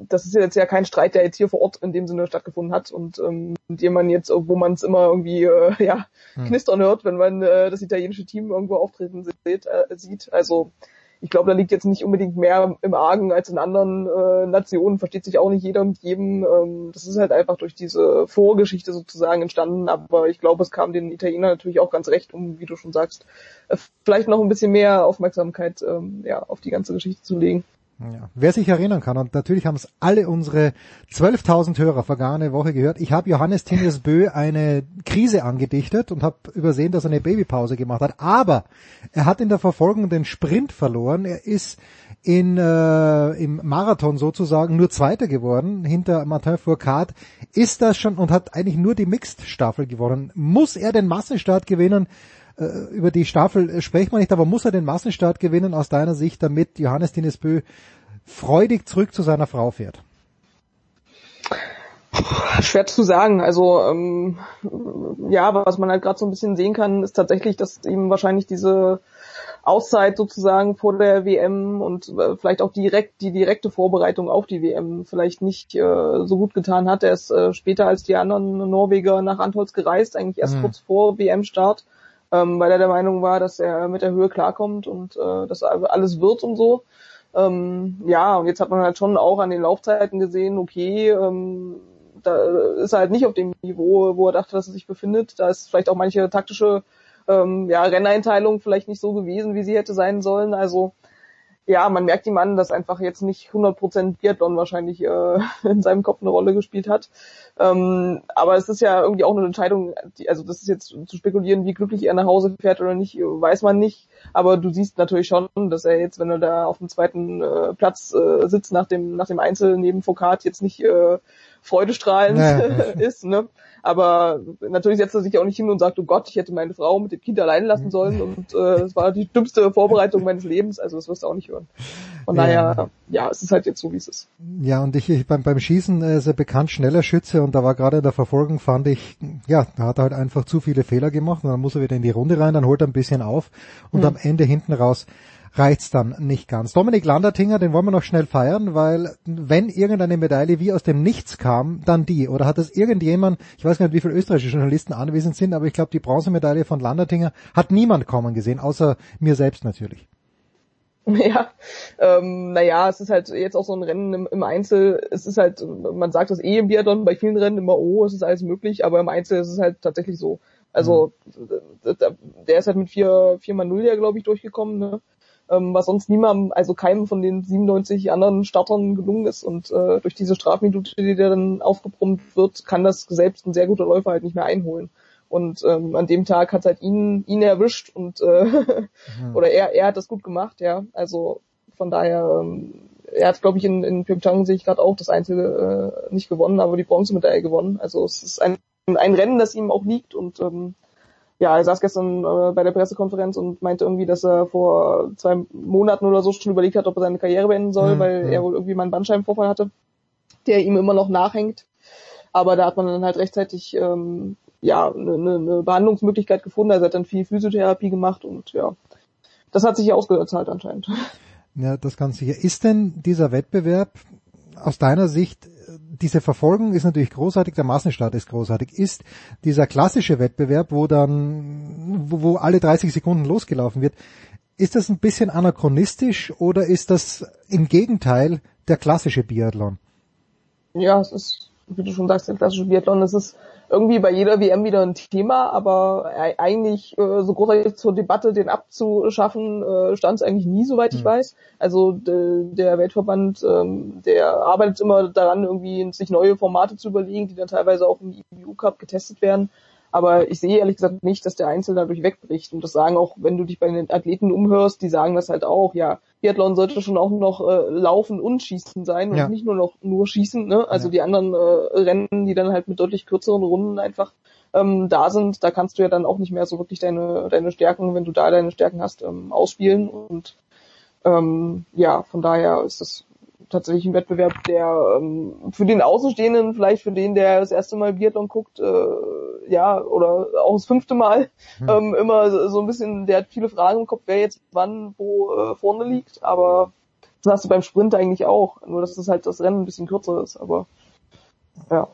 das ist jetzt ja kein Streit, der jetzt hier vor Ort in dem Sinne stattgefunden hat und ähm, den man jetzt, wo man es immer irgendwie äh, ja hm. knistern hört, wenn man äh, das italienische Team irgendwo auftreten sieht. Äh, sieht. Also ich glaube, da liegt jetzt nicht unbedingt mehr im Argen als in anderen äh, Nationen. Versteht sich auch nicht jeder mit jedem. Ähm, das ist halt einfach durch diese Vorgeschichte sozusagen entstanden. Aber ich glaube, es kam den Italienern natürlich auch ganz recht, um, wie du schon sagst, äh, vielleicht noch ein bisschen mehr Aufmerksamkeit ähm, ja, auf die ganze Geschichte zu legen. Ja. Wer sich erinnern kann, und natürlich haben es alle unsere 12.000 Hörer vergangene Woche gehört, ich habe Johannes Tinius Bö eine Krise angedichtet und habe übersehen, dass er eine Babypause gemacht hat. Aber er hat in der Verfolgung den Sprint verloren. Er ist in, äh, im Marathon sozusagen nur Zweiter geworden, hinter Martin Fourcade. Ist das schon und hat eigentlich nur die Mixed-Staffel gewonnen. Muss er den Massenstart gewinnen? Äh, über die Staffel äh, sprechen wir nicht, aber muss er den Massenstart gewinnen aus deiner Sicht, damit Johannes Dinesbö freudig zurück zu seiner Frau fährt? Schwer zu sagen. Also ähm, ja, was man halt gerade so ein bisschen sehen kann, ist tatsächlich, dass ihm wahrscheinlich diese Auszeit sozusagen vor der WM und äh, vielleicht auch direkt die direkte Vorbereitung auf die WM vielleicht nicht äh, so gut getan hat. Er ist äh, später als die anderen Norweger nach Antholz gereist, eigentlich erst mhm. kurz vor WM-Start ähm, weil er der Meinung war, dass er mit der Höhe klarkommt und äh, dass alles wird und so. Ähm, ja, und jetzt hat man halt schon auch an den Laufzeiten gesehen, okay, ähm, da ist er halt nicht auf dem Niveau, wo er dachte, dass er sich befindet. Da ist vielleicht auch manche taktische ähm, ja, Renneinteilung vielleicht nicht so gewesen, wie sie hätte sein sollen. Also ja, man merkt ihm an, dass einfach jetzt nicht 100% Biathlon wahrscheinlich äh, in seinem Kopf eine Rolle gespielt hat. Ähm, aber es ist ja irgendwie auch eine Entscheidung, die, also das ist jetzt zu spekulieren, wie glücklich er nach Hause fährt oder nicht, weiß man nicht. Aber du siehst natürlich schon, dass er jetzt, wenn er da auf dem zweiten äh, Platz äh, sitzt nach dem, nach dem Einzel neben Foucault, jetzt nicht äh, freudestrahlend naja. ist. Ne? Aber natürlich setzt er sich auch nicht hin und sagt, oh Gott, ich hätte meine Frau mit dem Kind allein lassen sollen und äh, das war die dümmste Vorbereitung meines Lebens. Also das wirst du auch nicht hören. Von daher, ja, ja es ist halt jetzt so, wie es ist. Ja, und ich, ich beim, beim Schießen äh, ist er bekannt schneller Schütze und da war gerade in der Verfolgung, fand ich, ja, da hat er halt einfach zu viele Fehler gemacht und dann muss er wieder in die Runde rein, dann holt er ein bisschen auf und mhm. Am Ende hinten raus reicht's dann nicht ganz. Dominik Landertinger, den wollen wir noch schnell feiern, weil wenn irgendeine Medaille wie aus dem Nichts kam, dann die. Oder hat das irgendjemand, ich weiß nicht, wie viele österreichische Journalisten anwesend sind, aber ich glaube, die Bronzemedaille von Landertinger hat niemand kommen gesehen, außer mir selbst natürlich. Ja, ähm, naja, es ist halt jetzt auch so ein Rennen im, im, Einzel. Es ist halt, man sagt das eh im Biathlon bei vielen Rennen immer, oh, es ist alles möglich, aber im Einzel ist es halt tatsächlich so. Also mhm. der ist halt mit vier, vier mal null ja, glaube ich, durchgekommen. Ne? ähm, was sonst niemandem, also keinem von den 97 anderen Startern gelungen ist. Und äh, durch diese Strafminute, die dann aufgebrummt wird, kann das selbst ein sehr guter Läufer halt nicht mehr einholen. Und ähm, an dem Tag hat halt ihn, ihn erwischt und äh, mhm. oder er, er hat das gut gemacht, ja. Also von daher, ähm, er hat, glaube ich, in, in Pyeongchang sehe ich gerade auch das Einzige äh, nicht gewonnen, aber die Bronzemedaille gewonnen. Also es ist ein, ein Rennen, das ihm auch liegt und ähm, ja, er saß gestern äh, bei der Pressekonferenz und meinte irgendwie, dass er vor zwei Monaten oder so schon überlegt hat, ob er seine Karriere beenden soll, mhm. weil er wohl irgendwie mal einen Bandscheibenvorfall hatte, der ihm immer noch nachhängt. Aber da hat man dann halt rechtzeitig ähm, ja eine, eine Behandlungsmöglichkeit gefunden. Also er hat dann viel Physiotherapie gemacht und ja, das hat sich ja ausgezahlt anscheinend. Ja, das ganz sicher. Ist denn dieser Wettbewerb aus deiner Sicht diese Verfolgung ist natürlich großartig, der Massenstart ist großartig. Ist dieser klassische Wettbewerb, wo dann, wo, wo alle 30 Sekunden losgelaufen wird, ist das ein bisschen anachronistisch oder ist das im Gegenteil der klassische Biathlon? Ja, es ist wie du schon sagst, der klassische Biathlon, das ist irgendwie bei jeder WM wieder ein Thema, aber eigentlich äh, so großartig zur Debatte, den abzuschaffen, äh, stand es eigentlich nie, soweit ich Hm. weiß. Also de, der Weltverband, ähm, der arbeitet immer daran, irgendwie sich neue Formate zu überlegen, die dann teilweise auch im IBU Cup getestet werden. Aber ich sehe ehrlich gesagt nicht, dass der Einzel dadurch wegbricht. Und das sagen auch, wenn du dich bei den Athleten umhörst, die sagen das halt auch, ja, Biathlon sollte schon auch noch äh, laufen und schießen sein und Ja. nicht nur noch nur schießen. Ne? Also die anderen äh, Rennen, die dann halt mit deutlich kürzeren Runden einfach ähm, da sind, da kannst du ja dann auch nicht mehr so wirklich deine, deine Stärken, wenn du da deine Stärken hast, ähm, ausspielen. Und ähm, ja, von daher ist das tatsächlich ein Wettbewerb, der ähm, für den Außenstehenden, vielleicht für den, der das erste Mal Biathlon guckt, äh, ja, oder auch das fünfte Mal, ähm, immer so so ein bisschen, der hat viele Fragen im Kopf, wer jetzt wann wo äh, vorne liegt, aber das hast du beim Sprint eigentlich auch, nur dass das halt das Rennen ein bisschen kürzer ist, aber ja.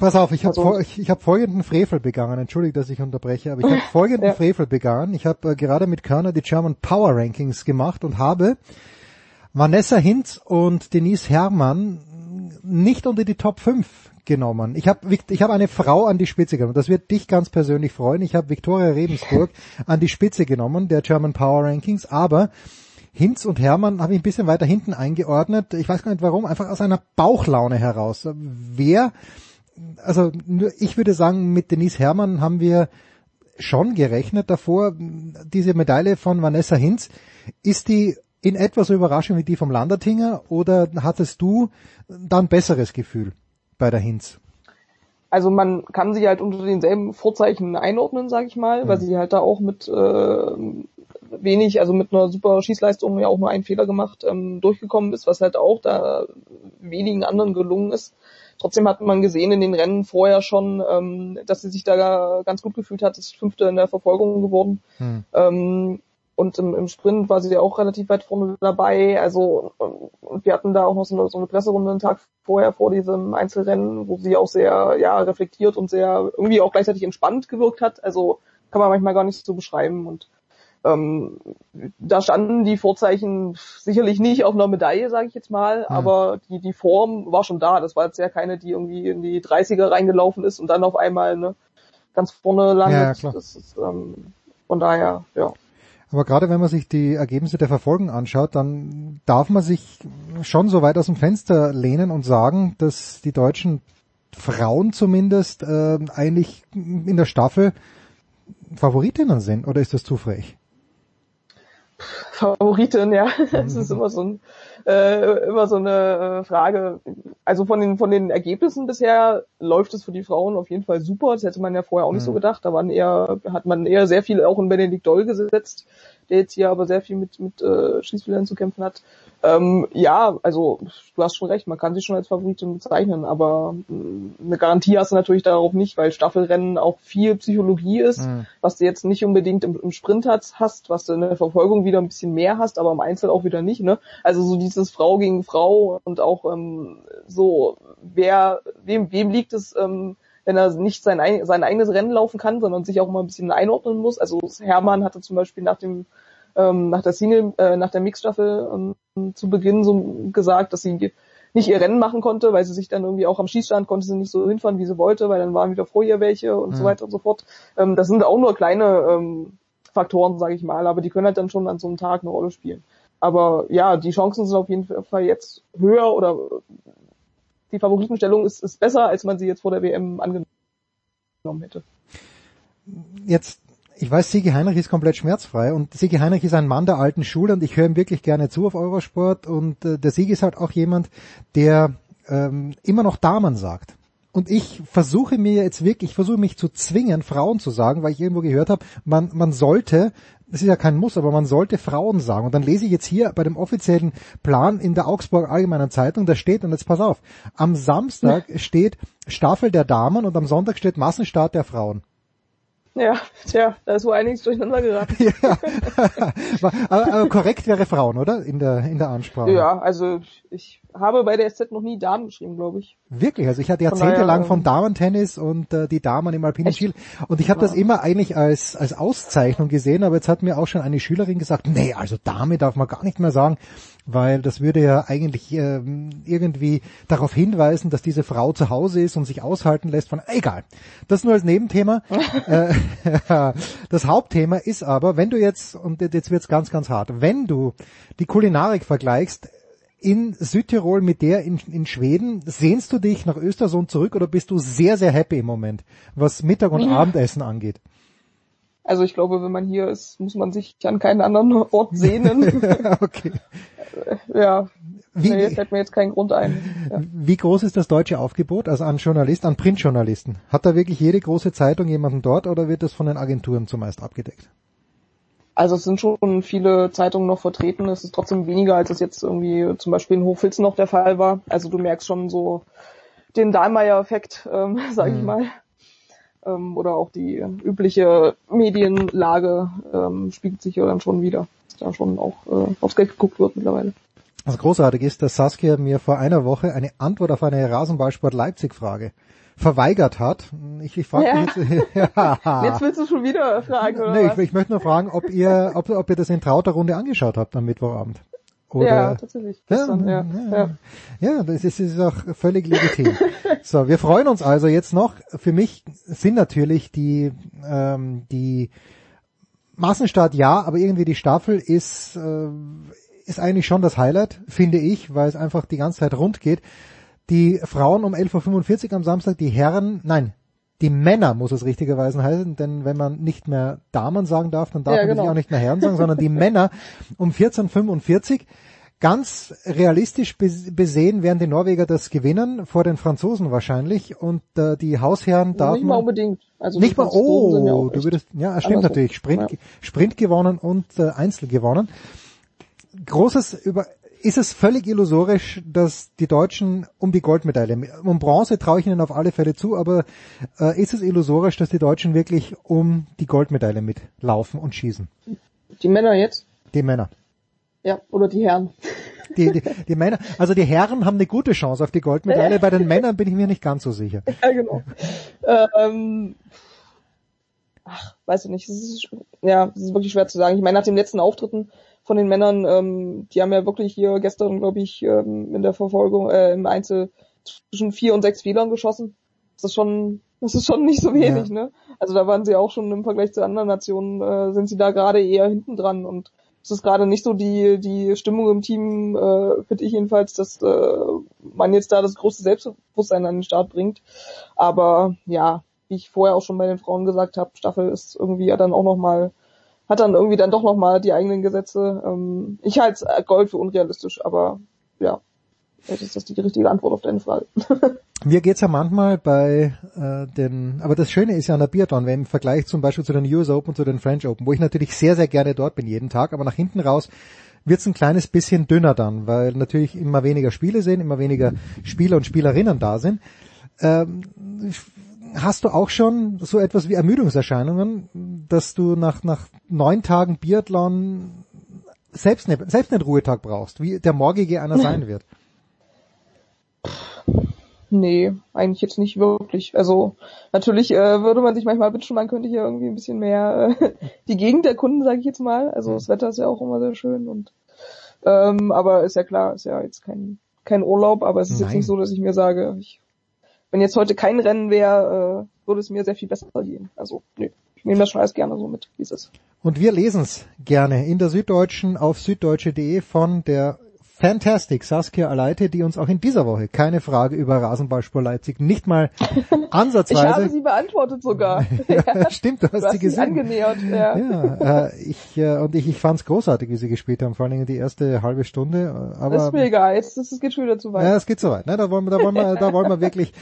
Pass auf, ich habe Also- ich, ich hab folgenden Frevel begangen. Entschuldigt, dass ich unterbreche, aber ich habe folgenden Ja. Frevel begangen. Ich habe äh, gerade mit Körner die German Power Rankings gemacht und habe Vanessa Hinz und Denise Herrmann nicht unter die Top 5 genommen. Ich habe ich hab eine Frau an die Spitze genommen. Das wird dich ganz persönlich freuen. Ich habe Viktoria Rebensburg an die Spitze genommen, der German Power Rankings, aber Hinz und Hermann habe ich ein bisschen weiter hinten eingeordnet. Ich weiß gar nicht warum, einfach aus einer Bauchlaune heraus. Wer, also nur ich würde sagen, mit Denise Hermann haben wir schon gerechnet davor. Diese Medaille von Vanessa Hinz, ist die in etwa so überraschend wie die vom Landertinger oder hattest du dann besseres Gefühl bei der Hinz? Also man kann sie halt unter denselben Vorzeichen einordnen, sage ich mal, weil sie halt da auch mit äh, wenig, also mit einer super Schießleistung ja auch nur einen Fehler gemacht, ähm, durchgekommen ist, was halt auch da wenigen anderen gelungen ist. Trotzdem hat man gesehen in den Rennen vorher schon, ähm, dass sie sich da ganz gut gefühlt hat, ist Fünfte in der Verfolgung geworden. Hm. Ähm, und im, im Sprint war sie ja auch relativ weit vorne dabei. Also und wir hatten da auch noch so eine, so eine Presserunde einen Tag vorher vor diesem Einzelrennen, wo sie auch sehr ja reflektiert und sehr irgendwie auch gleichzeitig entspannt gewirkt hat. Also kann man manchmal gar nicht so beschreiben. Und ähm, da standen die Vorzeichen sicherlich nicht auf einer Medaille, sage ich jetzt mal, aber die, die Form war schon da. Das war jetzt ja keine, die irgendwie in die 30er reingelaufen ist und dann auf einmal ne, ganz vorne landet. Ja, klar. Das ist, ähm, von daher, ja. Aber gerade wenn man sich die Ergebnisse der Verfolgung anschaut, dann darf man sich schon so weit aus dem Fenster lehnen und sagen, dass die deutschen Frauen zumindest äh, eigentlich in der Staffel Favoritinnen sind. Oder ist das zu frech? Favoritin, ja. Das ist immer so ein, äh, immer so eine äh, Frage. Also von den von den Ergebnissen bisher läuft es für die Frauen auf jeden Fall super. Das hätte man ja vorher auch nicht so Mhm. gedacht. Da waren eher hat man eher sehr viel auch in Benedikt Doll gesetzt, der jetzt hier aber sehr viel mit mit äh, Schießbildern zu kämpfen hat. Ähm, ja, also du hast schon recht, man kann sie schon als Favoritin bezeichnen, aber mh, eine Garantie hast du natürlich darauf nicht, weil Staffelrennen auch viel Psychologie ist Mhm. was du jetzt nicht unbedingt im, im Sprint hast, hast, was du in der Verfolgung wieder ein bisschen mehr hast, aber im Einzel auch wieder nicht. Ne? Also so dieses Frau gegen Frau und auch ähm, so, wer, wem, wem liegt es, ähm, wenn er nicht sein, ein, sein eigenes Rennen laufen kann, sondern sich auch mal ein bisschen einordnen muss. Also Hermann hatte zum Beispiel nach dem ähm, nach der Single, äh, nach der Mixstaffel ähm, zu Beginn so gesagt, dass sie nicht ihr Rennen machen konnte, weil sie sich dann irgendwie auch am Schießstand konnte sie nicht so hinfahren, wie sie wollte, weil dann waren wieder vor ihr welche und so Mhm. weiter und so fort. Ähm, das sind auch nur kleine ähm, Faktoren, sage ich mal, aber die können halt dann schon an so einem Tag eine Rolle spielen. Aber ja, die Chancen sind auf jeden Fall jetzt höher oder die Favoritenstellung ist, ist besser, als man sie jetzt vor der WM angenommen hätte. Jetzt, ich weiß, Sigi Heinrich ist komplett schmerzfrei und Sigi Heinrich ist ein Mann der alten Schule und ich höre ihm wirklich gerne zu auf Eurosport und äh, der Sigi ist halt auch jemand, der ähm, immer noch Damen sagt. Und ich versuche mir jetzt wirklich, ich versuche mich zu zwingen, Frauen zu sagen, weil ich irgendwo gehört habe, man, man sollte, das ist ja kein Muss, aber man sollte Frauen sagen. Und dann lese ich jetzt hier bei dem offiziellen Plan in der Augsburg Allgemeinen Zeitung, da steht, und jetzt pass auf, am Samstag steht Staffel der Damen und am Sonntag steht Massenstart der Frauen. Ja, tja, da ist wohl einiges durcheinander geraten. ja. aber, aber korrekt wäre Frauen, oder? In der, in der Ansprache. Ja, also ich habe bei der SZ noch nie Damen geschrieben, glaube ich. Wirklich, also ich hatte Von jahrzehntelang daher, von ähm, Damen-Tennis und äh, die Damen im alpinen Ski und ich habe das immer eigentlich als als Auszeichnung gesehen, aber jetzt hat mir auch schon eine Schülerin gesagt, nee, also Dame darf man gar nicht mehr sagen, weil das würde ja eigentlich ähm, irgendwie darauf hinweisen, dass diese Frau zu Hause ist und sich aushalten lässt von, egal, das nur als Nebenthema. äh, das Hauptthema ist aber, wenn du jetzt, und jetzt wird's ganz, ganz hart, wenn du die Kulinarik vergleichst, in Südtirol mit der in, in Schweden, sehnst du dich nach Östersund zurück oder bist du sehr, sehr happy im Moment, was Mittag und Ja. Abendessen angeht? Also ich glaube, wenn man hier ist, muss man sich an keinen anderen Ort sehnen. okay. ja. Wie- nee, fällt mir jetzt kein Grund ein. Ja. Wie groß ist das deutsche Aufgebot, also an Journalisten, an Printjournalisten? Hat da wirklich jede große Zeitung jemanden dort oder wird das von den Agenturen zumeist abgedeckt? Also es sind schon viele Zeitungen noch vertreten. Es ist trotzdem weniger, als es jetzt irgendwie zum Beispiel in Hochfilzen noch der Fall war. Also du merkst schon so den Dahlmeier-Effekt, ähm, sage ich Mhm. mal. Ähm, oder auch die übliche Medienlage ähm, spiegelt sich ja dann schon wieder. Dass da schon auch äh, aufs Geld geguckt wird mittlerweile. Was großartig ist, dass Saskia mir vor einer Woche eine Antwort auf eine Rasenballsport Leipzig-Frage verweigert hat. Ich, ich frage Ja. mich jetzt, ja. Jetzt willst du schon wieder fragen, oder nee, was? ich, ich möchte nur fragen, ob ihr, ob, ob ihr das in trauter Runde angeschaut habt am Mittwochabend. Oder, ja, tatsächlich. Gestern, ja, ja, Ja, das ist, ist auch völlig legitim. so, wir freuen uns also jetzt noch. Für mich sind natürlich die, ähm, die Massenstart ja, aber irgendwie die Staffel ist, äh, ist eigentlich schon das Highlight, finde ich, weil es einfach die ganze Zeit rund geht. Die Frauen um 11.45 Uhr am Samstag, die Herren, nein, die Männer muss es richtigerweise heißen, denn wenn man nicht mehr Damen sagen darf, dann darf Ja, man genau. auch nicht mehr Herren sagen, sondern die Männer um 14.45 Ganz realistisch bes- besehen werden die Norweger das gewinnen, vor den Franzosen wahrscheinlich. Und äh, die Hausherren darf Nicht mal man... unbedingt. Also nicht mal, ja oh, auch du würdest, ja, stimmt natürlich, Sprint, Ja. Sprint gewonnen und äh, Einzel gewonnen. Großes über, ist es völlig illusorisch, dass die Deutschen um die Goldmedaille, um Bronze traue ich ihnen auf alle Fälle zu, aber äh, ist es illusorisch, dass die Deutschen wirklich um die Goldmedaille mitlaufen und schießen? Die Männer jetzt? Die Männer. Ja, oder die Herren. Die, die, die Männer, also die Herren haben eine gute Chance auf die Goldmedaille, bei den Männern bin ich mir nicht ganz so sicher. Ja, genau. ähm, ach, weiß ich nicht. Es ist, ja, es ist wirklich schwer zu sagen. Ich meine, nach den letzten Auftritten von den Männern, ähm, die haben ja wirklich hier gestern, glaube ich, ähm, in der Verfolgung, äh, im Einzel zwischen vier und sechs Fehlern geschossen. Das ist schon, das ist schon nicht so wenig, Ja. ne? Also da waren sie auch schon im Vergleich zu anderen Nationen, äh, sind sie da gerade eher hinten dran und es ist gerade nicht so die, die Stimmung im Team, äh, finde ich jedenfalls, dass äh, man jetzt da das große Selbstbewusstsein an den Start bringt. Aber ja, wie ich vorher auch schon bei den Frauen gesagt habe, Staffel ist irgendwie ja dann auch nochmal, hat dann irgendwie dann doch nochmal die eigenen Gesetze. Ähm, ich halte Gold für unrealistisch, aber ja, vielleicht ist das die richtige Antwort auf deine Frage. Mir geht's ja manchmal bei äh, den, aber das Schöne ist ja an der Biathlon, wenn im Vergleich zum Beispiel zu den US Open, zu den French Open, wo ich natürlich sehr, sehr gerne dort bin jeden Tag, aber nach hinten raus wird's ein kleines bisschen dünner dann, weil natürlich immer weniger Spiele sind, immer weniger Spieler und Spielerinnen da sind. Ähm, hast du auch schon so etwas wie Ermüdungserscheinungen, dass du nach, nach neun Tagen Biathlon selbst, ne, selbst einen Ruhetag brauchst, wie der morgige einer sein wird? Nee, eigentlich jetzt nicht wirklich. Also natürlich äh, würde man sich manchmal wünschen, man könnte hier irgendwie ein bisschen mehr äh, die Gegend erkunden, sage ich jetzt mal. Also das Wetter ist ja auch immer sehr schön und ähm, aber ist ja klar, ist ja jetzt kein kein Urlaub, aber es ist jetzt Nein. nicht so, dass ich mir sage, ich, wenn jetzt heute kein Rennen wäre, äh, würde es mir sehr viel besser gehen. Also nee, ich nehme das schon alles gerne so mit, wie es ist. Und wir lesen's gerne in der Süddeutschen auf süddeutsche.de von der Fantastic Saskia Aleite, die uns auch in dieser Woche keine Frage über Rasenballspur Leipzig nicht mal Ich habe ansatzweise. sie beantwortet sogar. ja, stimmt, du hast, Du hast sie gesehen. angenähert, ja. Ja, äh, ich äh, und ich, ich fand's großartig, wie sie gespielt haben, vor allen Dingen die erste halbe Stunde. äh, Aber das ist mir egal, das geht schon wieder zu weit. ja, es geht so weit. Ne? Da wollen wir, da wollen wir, da wollen wir wirklich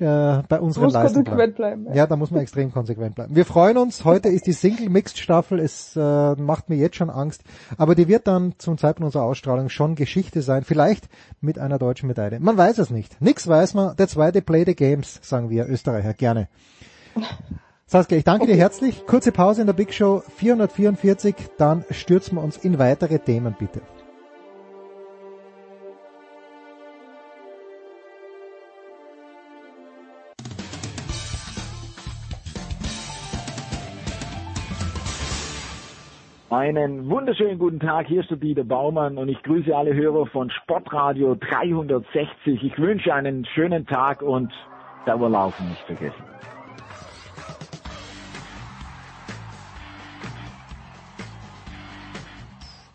äh, bei unseren Muss Leisten konsequent bleiben. bleiben, Ja. da muss man extrem konsequent bleiben. Wir freuen uns. Heute ist die Single Mixed Staffel. Es äh, macht mir jetzt schon Angst, aber die wird dann zum Zeitpunkt unserer Ausstrahlung schon Geschichte sein. Vielleicht mit einer deutschen Medaille. Man weiß es nicht. Nix weiß man. Der zweite Play the Games, sagen wir Österreicher gerne. Saskia, ich danke dir herzlich. Kurze Pause in der Big Show 444, dann stürzen wir uns in weitere Themen, bitte. Einen wunderschönen guten Tag, hier ist der Dieter Baumann und ich grüße alle Hörer von Sportradio 360. Ich wünsche einen schönen Tag und Dauerlaufen nicht vergessen.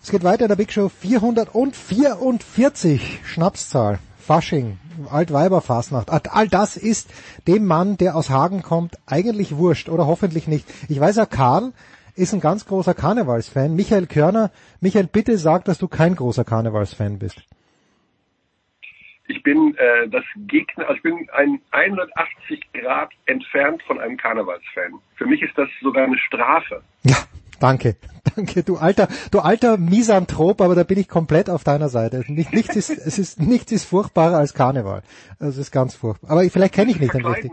Es geht weiter der Big Show 444, Schnapszahl, Fasching, Altweiberfasnacht. All das ist dem Mann, der aus Hagen kommt, eigentlich wurscht oder hoffentlich nicht. Ich weiß ja, Karl ist ein ganz großer Karnevalsfan. Michael Körner, Michael, bitte sag, dass du kein großer Karnevalsfan bist. Ich bin äh, das Gegner, also ich bin ein 180 Grad entfernt von einem Karnevalsfan. Für mich ist das sogar eine Strafe. Ja, danke, danke, du alter, du alter Misanthrop, aber da bin ich komplett auf deiner Seite. Nicht, nichts ist, es ist nichts ist furchtbarer als Karneval. Also es ist ganz furchtbar. Aber vielleicht kenne ich nicht den richtig.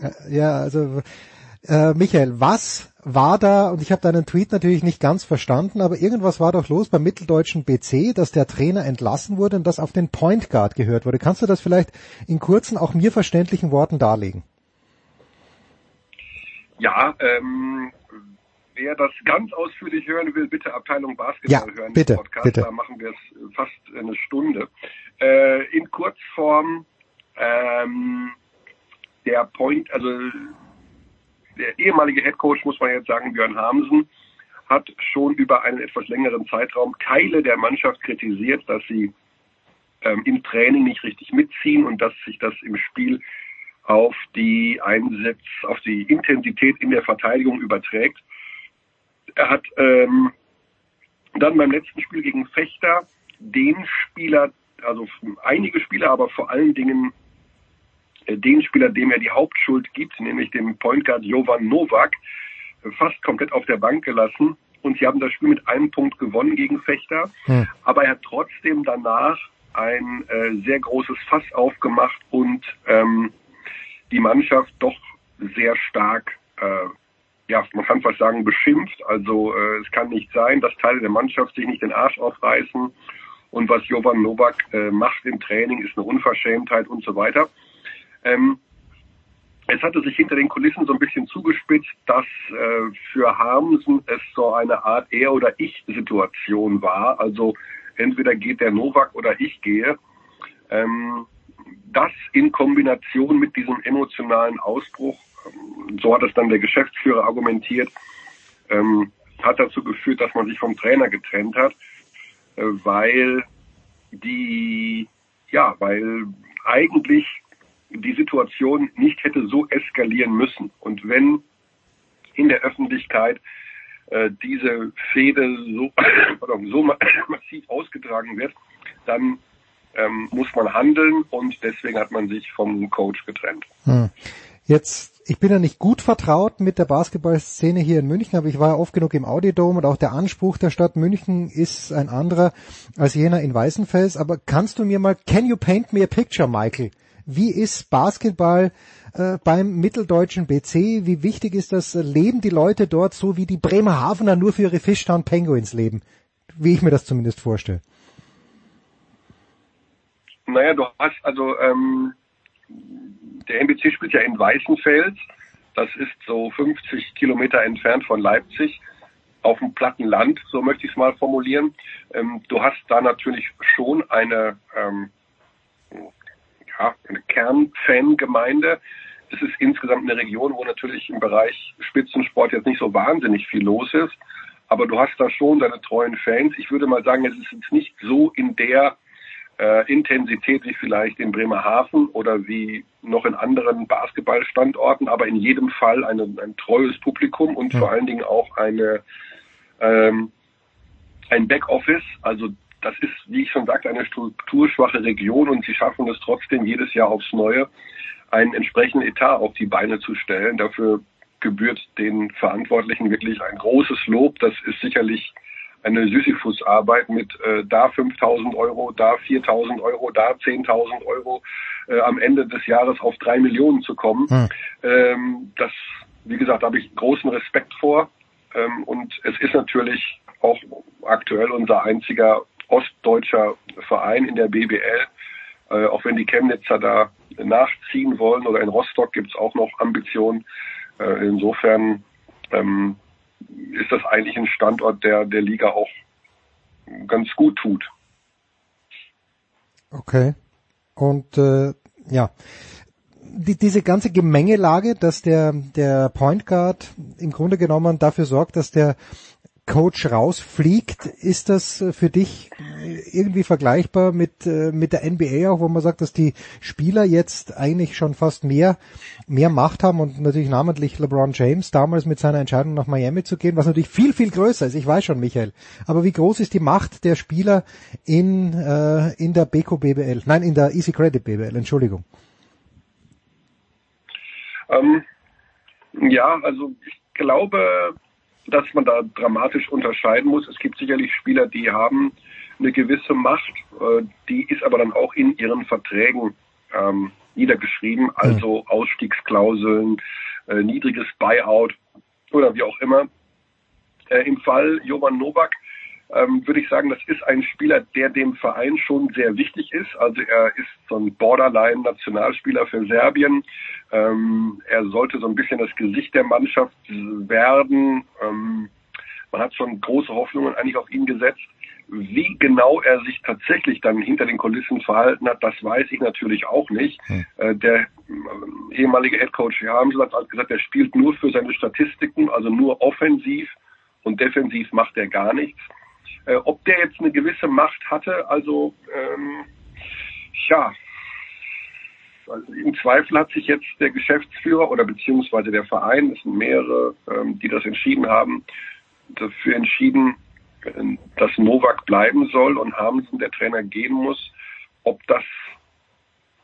Ja. ja, also äh, Michael, was war da, und ich habe deinen Tweet natürlich nicht ganz verstanden, aber irgendwas war doch los beim mitteldeutschen BC, dass der Trainer entlassen wurde und das auf den Point Guard gehört wurde. Kannst du das vielleicht in kurzen, auch mir verständlichen Worten darlegen? Ja, ähm, wer das ganz ausführlich hören will, bitte Abteilung Basketball ja, hören. Bitte, Podcast, bitte. Da machen wir es fast eine Stunde. Äh, in Kurzform, ähm, der Point, also der ehemalige Head Coach, muss man jetzt sagen, Björn Hamsen, hat schon über einen etwas längeren Zeitraum Teile der Mannschaft kritisiert, dass sie ähm, im Training nicht richtig mitziehen und dass sich das im Spiel auf die Einsätze, auf die Intensität in der Verteidigung überträgt. Er hat ähm, dann beim letzten Spiel gegen Fechter den Spieler, also einige Spieler, aber vor allen Dingen den Spieler, dem er die Hauptschuld gibt, nämlich dem Point Guard Jovan Novak, fast komplett auf der Bank gelassen. Und sie haben das Spiel mit einem Punkt gewonnen gegen Fechter. Hm. Aber er hat trotzdem danach ein äh, sehr großes Fass aufgemacht und ähm, die Mannschaft doch sehr stark, äh, ja, man kann fast sagen, beschimpft. Also äh, es kann nicht sein, dass Teile der Mannschaft sich nicht den Arsch aufreißen. Und was Jovan Novak äh, macht im Training, ist eine Unverschämtheit und so weiter. Ähm, es hatte sich hinter den Kulissen so ein bisschen zugespitzt, dass äh, für Harmsen es so eine Art Er- oder Ich-Situation war. Also entweder geht der Novak oder ich gehe. Ähm, das in Kombination mit diesem emotionalen Ausbruch, ähm, so hat es dann der Geschäftsführer argumentiert, ähm, hat dazu geführt, dass man sich vom Trainer getrennt hat, äh, weil die, ja, weil eigentlich die Situation nicht hätte so eskalieren müssen. Und wenn in der Öffentlichkeit äh, diese Fehde so, so massiv ausgetragen wird, dann ähm, muss man handeln und deswegen hat man sich vom Coach getrennt. Hm. Jetzt, ich bin ja nicht gut vertraut mit der Basketballszene hier in München, aber ich war ja oft genug im Audidom und auch der Anspruch der Stadt München ist ein anderer als jener in Weißenfels. Aber kannst du mir mal, can you paint me a picture, Michael? Wie ist Basketball äh, beim mitteldeutschen BC? Wie wichtig ist das? Leben die Leute dort so, wie die Bremerhavener nur für ihre Fishtown Penguins leben? Wie ich mir das zumindest vorstelle. Naja, du hast also, ähm, der MBC spielt ja in Weißenfels. Das ist so 50 Kilometer entfernt von Leipzig auf dem platten Land, so möchte ich es mal formulieren. Ähm, du hast da natürlich schon eine ähm, ja, eine Kernfangemeinde. Es ist insgesamt eine Region, wo natürlich im Bereich Spitzensport jetzt nicht so wahnsinnig viel los ist. Aber du hast da schon deine treuen Fans. Ich würde mal sagen, es ist jetzt nicht so in der äh, Intensität wie vielleicht in Bremerhaven oder wie noch in anderen Basketballstandorten, aber in jedem Fall eine, ein treues Publikum und ja. vor allen Dingen auch eine ähm, ein Backoffice, also das ist, wie ich schon sagte, eine strukturschwache Region und sie schaffen es trotzdem jedes Jahr aufs Neue, einen entsprechenden Etat auf die Beine zu stellen. Dafür gebührt den Verantwortlichen wirklich ein großes Lob. Das ist sicherlich eine Sisyphus-Arbeit mit äh, da 5.000 Euro, da 4.000 Euro, da 10.000 Euro äh, am Ende des Jahres auf drei Millionen zu kommen. Hm. Ähm, das, wie gesagt, da habe ich großen Respekt vor. Ähm, und es ist natürlich auch aktuell unser einziger ostdeutscher Verein in der BBL. Äh, auch wenn die Chemnitzer da nachziehen wollen oder in Rostock gibt es auch noch Ambitionen. Äh, insofern ähm, ist das eigentlich ein Standort, der der Liga auch ganz gut tut. Okay. Und äh, ja, die, diese ganze Gemengelage, dass der der Point Guard im Grunde genommen dafür sorgt, dass der Coach rausfliegt, ist das für dich irgendwie vergleichbar mit äh, mit der NBA auch, wo man sagt, dass die Spieler jetzt eigentlich schon fast mehr mehr Macht haben und natürlich namentlich LeBron James damals mit seiner Entscheidung nach Miami zu gehen, was natürlich viel viel größer ist. Ich weiß schon, Michael, aber wie groß ist die Macht der Spieler in äh, in der Beko BBL? Nein, in der Easy Credit BBL. Entschuldigung. Ähm, ja, also ich glaube, dass man da dramatisch unterscheiden muss. Es gibt sicherlich Spieler, die haben eine gewisse Macht, äh, die ist aber dann auch in ihren Verträgen ähm, niedergeschrieben, also Ausstiegsklauseln, äh, niedriges Buyout oder wie auch immer. Äh, Im Fall Jovan Novak ähm, würde ich sagen, das ist ein Spieler, der dem Verein schon sehr wichtig ist. Also er ist so ein Borderline-Nationalspieler für Serbien. Ähm, er sollte so ein bisschen das Gesicht der Mannschaft werden. Ähm, man hat schon große Hoffnungen eigentlich auf ihn gesetzt. Wie genau er sich tatsächlich dann hinter den Kulissen verhalten hat, das weiß ich natürlich auch nicht. Hm. Äh, der äh, ehemalige Headcoach Hamsel hat gesagt, er spielt nur für seine Statistiken, also nur offensiv und defensiv macht er gar nichts. Äh, ob der jetzt eine gewisse Macht hatte, also ähm, ja, also im Zweifel hat sich jetzt der Geschäftsführer oder beziehungsweise der Verein, es sind mehrere, ähm, die das entschieden haben, dafür entschieden, äh, dass Novak bleiben soll und Hamsen, der Trainer, gehen muss. Ob das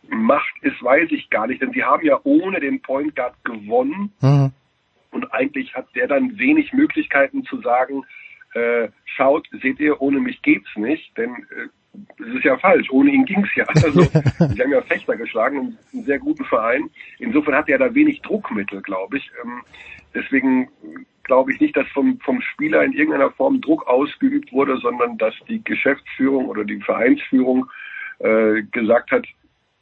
Macht ist, weiß ich gar nicht, denn sie haben ja ohne den Point Guard gewonnen Mhm. und eigentlich hat der dann wenig Möglichkeiten zu sagen, äh, schaut, seht ihr, ohne mich geht's nicht, denn äh, es ist ja falsch, ohne ihn ging's ja. Also, sie haben ja Fechter geschlagen, einen, einen sehr guten Verein. Insofern hat er da wenig Druckmittel, glaube ich. Ähm, deswegen glaube ich nicht, dass vom, vom Spieler in irgendeiner Form Druck ausgeübt wurde, sondern dass die Geschäftsführung oder die Vereinsführung äh, gesagt hat,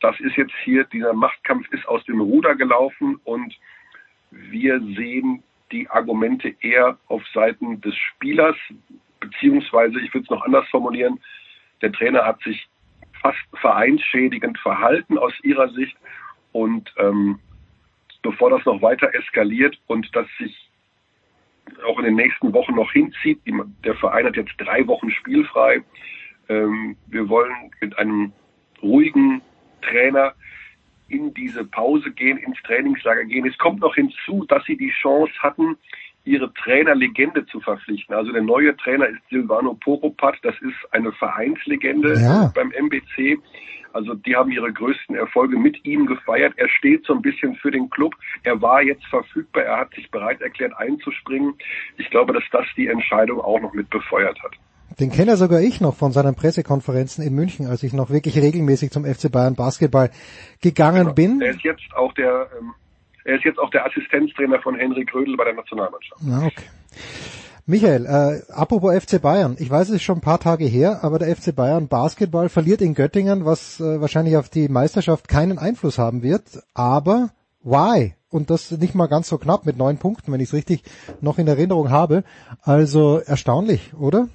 das ist jetzt hier, dieser Machtkampf ist aus dem Ruder gelaufen und wir sehen die Argumente eher auf Seiten des Spielers, beziehungsweise, ich würde es noch anders formulieren, der Trainer hat sich fast vereinsschädigend verhalten aus ihrer Sicht und ähm, bevor das noch weiter eskaliert und das sich auch in den nächsten Wochen noch hinzieht, der Verein hat jetzt drei Wochen spielfrei. Ähm, wir wollen mit einem ruhigen Trainer in diese Pause gehen, ins Trainingslager gehen. Es kommt noch hinzu, dass sie die Chance hatten, ihre Trainerlegende zu verpflichten. Also der neue Trainer ist Silvano Poropat, das ist eine Vereinslegende Ja. beim MBC. Also die haben ihre größten Erfolge mit ihm gefeiert. Er steht so ein bisschen für den Club. Er war jetzt verfügbar. Er hat sich bereit erklärt einzuspringen. Ich glaube, dass das die Entscheidung auch noch mit befeuert hat. Den kenne sogar ich noch von seinen Pressekonferenzen in München, als ich noch wirklich regelmäßig zum FC Bayern Basketball gegangen bin. Er ist jetzt auch der, ähm, er ist jetzt auch der Assistenztrainer von Henrik Rödel bei der Nationalmannschaft. Ja, okay. Michael, äh, apropos FC Bayern, ich weiß es ist schon ein paar Tage her, aber der FC Bayern Basketball verliert in Göttingen, was äh, wahrscheinlich auf die Meisterschaft keinen Einfluss haben wird, aber why? Und das nicht mal ganz so knapp mit neun Punkten, wenn ich es richtig noch in Erinnerung habe. Also erstaunlich, oder?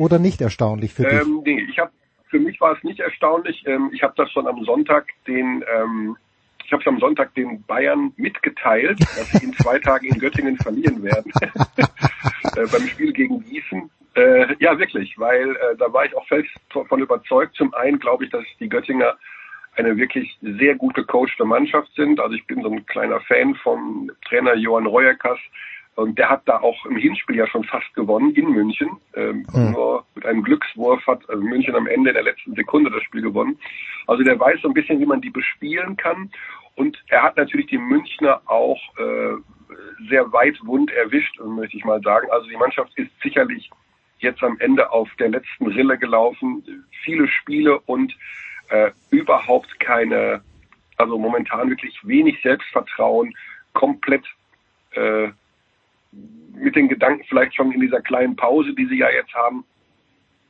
Oder nicht erstaunlich für dich? Ähm, nee, ich habe für mich war es nicht erstaunlich. Ähm, ich habe das schon am Sonntag den ähm, ich habe am Sonntag den Bayern mitgeteilt, dass sie in zwei Tagen in Göttingen verlieren werden äh, beim Spiel gegen Gießen. Äh, ja, wirklich, weil äh, da war ich auch fest davon überzeugt. Zum einen glaube ich, dass die Göttinger eine wirklich sehr gut gecoachte Mannschaft sind. Also ich bin so ein kleiner Fan vom Trainer Johann Reuerkas. Und der hat da auch im Hinspiel ja schon fast gewonnen in München. Ähm, Hm. Nur mit einem Glückswurf hat also München am Ende der letzten Sekunde das Spiel gewonnen. Also der weiß so ein bisschen, wie man die bespielen kann. Und er hat natürlich die Münchner auch äh, sehr weit wund erwischt, möchte ich mal sagen. Also die Mannschaft ist sicherlich jetzt am Ende auf der letzten Rille gelaufen. Viele Spiele und äh, überhaupt keine, also momentan wirklich wenig Selbstvertrauen, komplett äh, mit den Gedanken vielleicht schon in dieser kleinen Pause, die sie ja jetzt haben,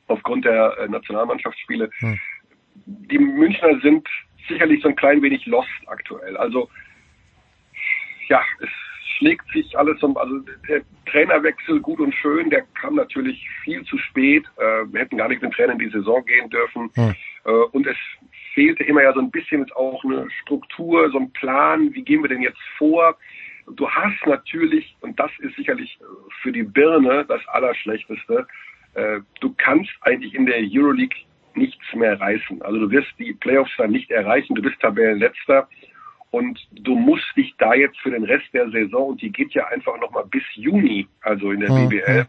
aufgrund der äh, Nationalmannschaftsspiele. Hm. Die Münchner sind sicherlich so ein klein wenig lost aktuell. Also ja, es schlägt sich alles um, also der Trainerwechsel gut und schön, der kam natürlich viel zu spät. Äh, wir hätten gar nicht mit Trainer in die Saison gehen dürfen. Hm. Äh, und es fehlte immer ja so ein bisschen auch eine Struktur, so ein Plan, wie gehen wir denn jetzt vor? Du hast natürlich, und das ist sicherlich für die Birne das Allerschlechteste, äh, du kannst eigentlich in der Euroleague nichts mehr reißen. Also du wirst die Playoffs dann nicht erreichen, du bist Tabellenletzter und du musst dich da jetzt für den Rest der Saison, und die geht ja einfach nochmal bis Juni, also in der mhm. BBL,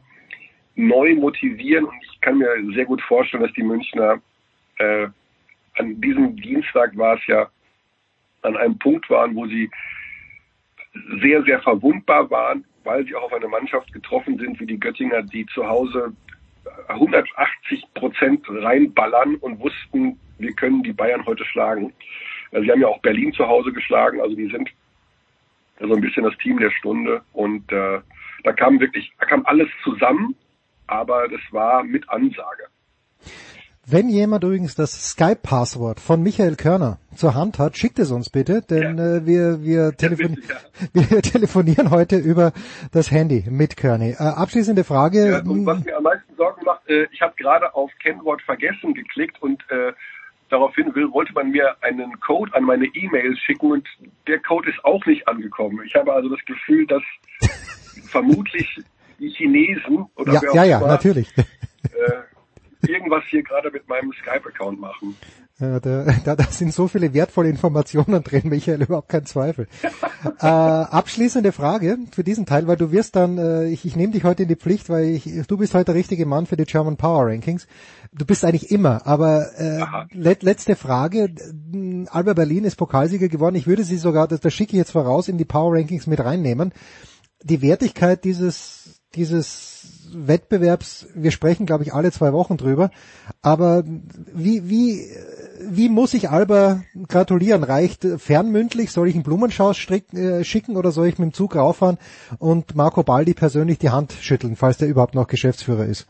neu motivieren. Und ich kann mir sehr gut vorstellen, dass die Münchner äh, an diesem Dienstag war es ja an einem Punkt waren, wo sie sehr, sehr verwundbar waren, weil sie auch auf eine Mannschaft getroffen sind wie die Göttinger, die zu Hause 180 Prozent reinballern und wussten, wir können die Bayern heute schlagen. Sie haben ja auch Berlin zu Hause geschlagen, also die sind so ein bisschen das Team der Stunde und äh, da kam wirklich, da kam alles zusammen, aber das war mit Ansage. Wenn jemand übrigens das Skype-Passwort von Michael Körner zur Hand hat, schickt es uns bitte, denn ja. äh, wir, wir, telefon ja, wir telefonieren heute über das Handy mit Körny. Äh, abschließende Frage. Ja, und was mir am meisten Sorgen macht, äh, ich habe gerade auf Kennwort vergessen geklickt und äh, daraufhin will, wollte man mir einen Code an meine E-Mail schicken und der Code ist auch nicht angekommen. Ich habe also das Gefühl, dass vermutlich die Chinesen oder ja, wer auch ja, ja, natürlich. Irgendwas hier gerade mit meinem Skype-Account machen. Da, da, da sind so viele wertvolle Informationen drin, Michael, überhaupt kein Zweifel. äh, abschließende Frage für diesen Teil, weil du wirst dann, äh, ich, ich nehme dich heute in die Pflicht, weil ich, du bist heute der richtige Mann für die German Power Rankings. Du bist eigentlich immer, aber äh, let, letzte Frage. Alba Berlin ist Pokalsieger geworden. Ich würde sie sogar, das, das schicke ich jetzt voraus, in die Power Rankings mit reinnehmen. Die Wertigkeit dieses, dieses Wettbewerbs, wir sprechen, glaube ich, alle zwei Wochen drüber. Aber wie, wie, wie muss ich Alba gratulieren? Reicht fernmündlich? Soll ich einen Blumenschauß strick, äh, schicken oder soll ich mit dem Zug rauffahren und Marco Baldi persönlich die Hand schütteln, falls der überhaupt noch Geschäftsführer ist?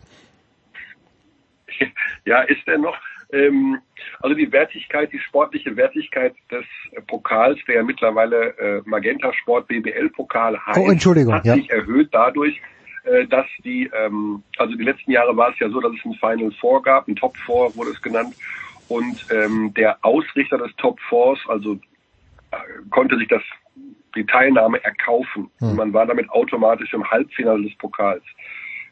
Ja, ist er noch? Ähm, also die Wertigkeit, die sportliche Wertigkeit des Pokals, der ja mittlerweile äh, Magenta Sport BBL Pokal heißt, oh, hat ja. sich erhöht dadurch, äh, dass die, ähm, also die letzten Jahre war es ja so, dass es ein Final Four gab, ein Top Four wurde es genannt, und ähm, der Ausrichter des Top Fours, also äh, konnte sich das die Teilnahme erkaufen. Hm. Man war damit automatisch im Halbfinale des Pokals.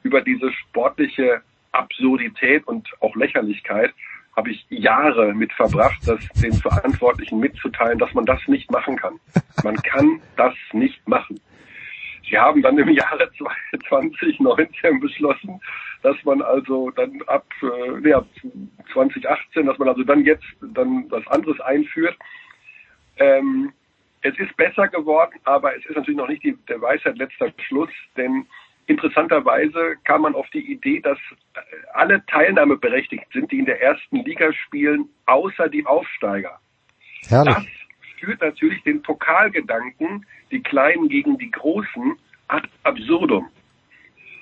Über diese sportliche Absurdität und auch Lächerlichkeit habe ich Jahre mit verbracht, das den Verantwortlichen mitzuteilen, dass man das nicht machen kann. Man kann das nicht machen. Sie haben dann im Jahre 2019 beschlossen, dass man also dann ab, äh, nee, ab 2018, dass man also dann jetzt dann was anderes einführt. Ähm, es ist besser geworden, aber es ist natürlich noch nicht die, der Weisheit letzter Schluss, denn interessanterweise kam man auf die Idee, dass äh, alle Teilnahmeberechtigt sind, die in der ersten Liga spielen, außer die Aufsteiger. Herrlich. Das führt natürlich den Pokalgedanken, die Kleinen gegen die Großen, ad absurdum.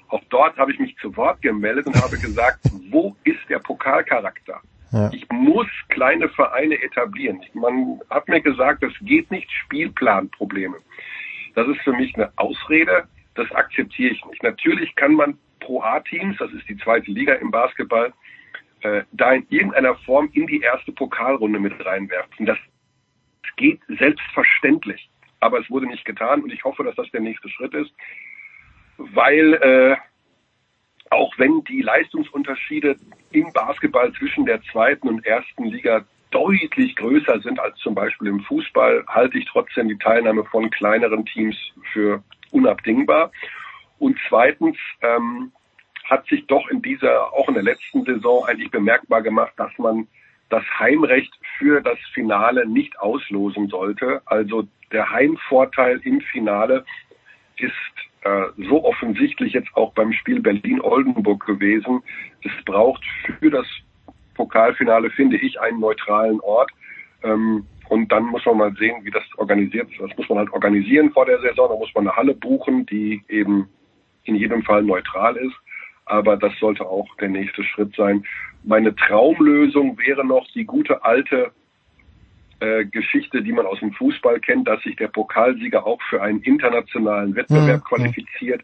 Auch dort habe ich mich zu Wort gemeldet und habe gesagt, wo ist der Pokalcharakter? Ja. Ich muss kleine Vereine etablieren. Man hat mir gesagt, das geht nicht, Spielplanprobleme. Das ist für mich eine Ausrede, das akzeptiere ich nicht. Natürlich kann man Pro A-Teams, das ist die zweite Liga im Basketball, äh, da in irgendeiner Form in die erste Pokalrunde mit reinwerfen. Das geht selbstverständlich. Aber es wurde nicht getan und ich hoffe, dass das der nächste Schritt ist, weil äh, auch wenn die Leistungsunterschiede im Basketball zwischen der zweiten und ersten Liga deutlich größer sind als zum Beispiel im Fußball, halte ich trotzdem die Teilnahme von kleineren Teams für unabdingbar. Und zweitens ähm, hat sich doch in dieser, auch in der letzten Saison eigentlich bemerkbar gemacht, dass man das Heimrecht für das Finale nicht auslosen sollte. Also der Heimvorteil im Finale ist äh, so offensichtlich jetzt auch beim Spiel Berlin-Oldenburg gewesen. Es braucht für das Pokalfinale, finde ich, einen neutralen Ort. Ähm, und dann muss man mal sehen, wie das organisiert ist. Das muss man halt organisieren vor der Saison. Da muss man eine Halle buchen, die eben in jedem Fall neutral ist. Aber das sollte auch der nächste Schritt sein. Meine Traumlösung wäre noch die gute alte äh, Geschichte, die man aus dem Fußball kennt, dass sich der Pokalsieger auch für einen internationalen Wettbewerb mhm. qualifiziert.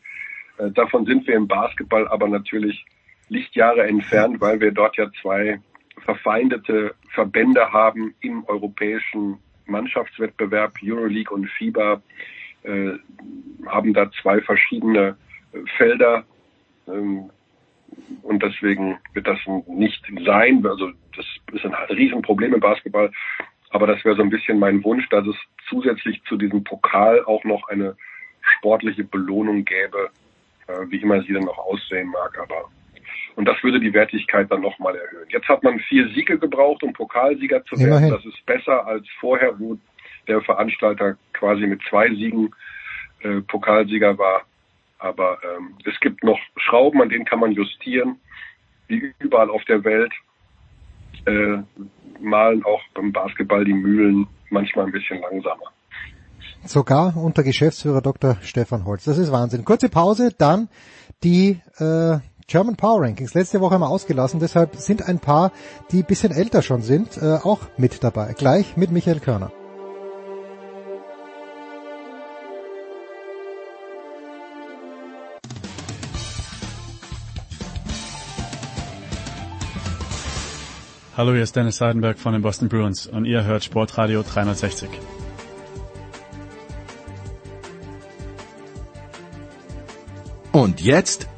Äh, davon sind wir im Basketball aber natürlich Lichtjahre entfernt, weil wir dort ja zwei verfeindete Verbände haben im europäischen Mannschaftswettbewerb, Euroleague und FIBA, äh, haben da zwei verschiedene äh, Felder. Ähm, und deswegen wird das nicht sein. Also das ist ein Riesenproblem im Basketball. Aber das wäre so ein bisschen mein Wunsch, dass es zusätzlich zu diesem Pokal auch noch eine sportliche Belohnung gäbe, äh, wie immer sie dann noch aussehen mag. Aber und das würde die Wertigkeit dann nochmal erhöhen. Jetzt hat man vier Siege gebraucht, um Pokalsieger zu werden. Das ist besser als vorher, wo der Veranstalter quasi mit zwei Siegen äh, Pokalsieger war. Aber ähm, es gibt noch Schrauben, an denen kann man justieren, wie überall auf der Welt. Äh, malen auch beim Basketball die Mühlen manchmal ein bisschen langsamer. Sogar unter Geschäftsführer Dr. Stefan Holz. Das ist Wahnsinn. Kurze Pause, dann die äh, German Power Rankings. Letzte Woche haben wir ausgelassen, deshalb sind ein paar, die ein bisschen älter schon sind, äh, auch mit dabei. Gleich mit Michael Körner. Hallo, hier ist Dennis Seidenberg von den Boston Bruins und ihr hört Sportradio 360. Und jetzt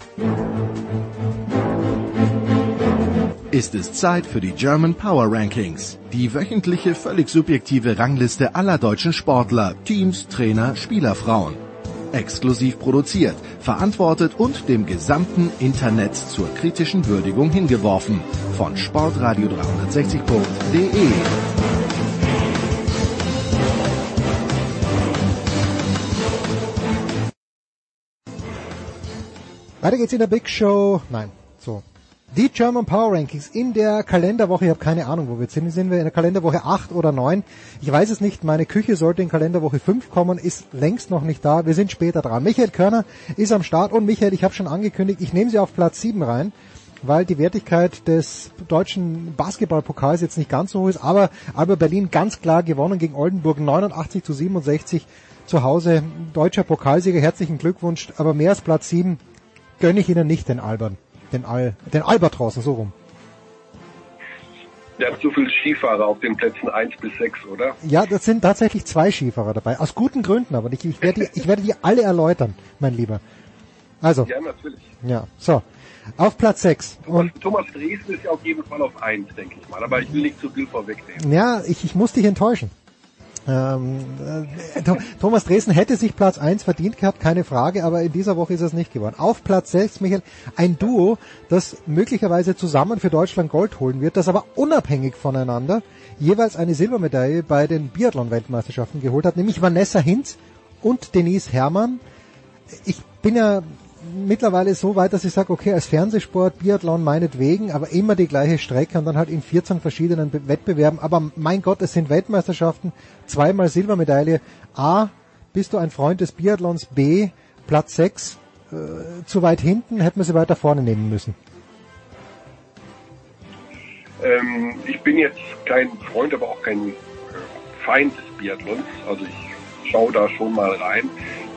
ist es Zeit für die German Power Rankings, die wöchentliche völlig subjektive Rangliste aller deutschen Sportler, Teams, Trainer, Spielerfrauen. Exklusiv produziert, verantwortet und dem gesamten Internet zur kritischen Würdigung hingeworfen von sportradio360.de. Weiter geht's in der Big Show. Nein, so. Die German Power Rankings in der Kalenderwoche, ich habe keine Ahnung, wo wir sind. Sind wir in der Kalenderwoche 8 oder 9? Ich weiß es nicht. Meine Küche sollte in Kalenderwoche 5 kommen, ist längst noch nicht da. Wir sind später dran. Michael Körner ist am Start und Michael, ich habe schon angekündigt, ich nehme sie auf Platz 7 rein, weil die Wertigkeit des deutschen Basketballpokals jetzt nicht ganz so hoch ist, aber Alba Berlin ganz klar gewonnen gegen Oldenburg 89 zu 67 zu Hause. Deutscher Pokalsieger, herzlichen Glückwunsch, aber mehr als Platz 7 gönne ich Ihnen nicht den Albern, den, Al, den Albatrossen, so rum. Ja, zu viel Skifahrer auf den Plätzen 1 bis 6, oder? Ja, das sind tatsächlich zwei Skifahrer dabei. Aus guten Gründen, aber ich, ich, werde, die, ich werde die alle erläutern, mein Lieber. Also. Ja, natürlich. Ja, so. Auf Platz 6. Und Thomas Dresden ist ja auf jeden Fall auf 1, denke ich mal. Aber ich will nicht zu viel vorwegnehmen. Ja, ich, ich muss dich enttäuschen. Ähm, äh, Thomas Dresden hätte sich Platz 1 verdient gehabt, keine Frage, aber in dieser Woche ist es nicht geworden. Auf Platz 6, Michael, ein Duo, das möglicherweise zusammen für Deutschland Gold holen wird, das aber unabhängig voneinander jeweils eine Silbermedaille bei den Biathlon-Weltmeisterschaften geholt hat, nämlich Vanessa Hinz und Denise Herrmann. Ich bin ja mittlerweile so weit, dass ich sage, okay, als Fernsehsport, Biathlon meinetwegen, aber immer die gleiche Strecke und dann halt in 14 verschiedenen Wettbewerben. Aber mein Gott, es sind Weltmeisterschaften, zweimal Silbermedaille. A, bist du ein Freund des Biathlons? B, Platz 6, äh, zu weit hinten, hätten wir sie weiter vorne nehmen müssen. Ähm, ich bin jetzt kein Freund, aber auch kein äh, Feind des Biathlons. Also ich schaue da schon mal rein.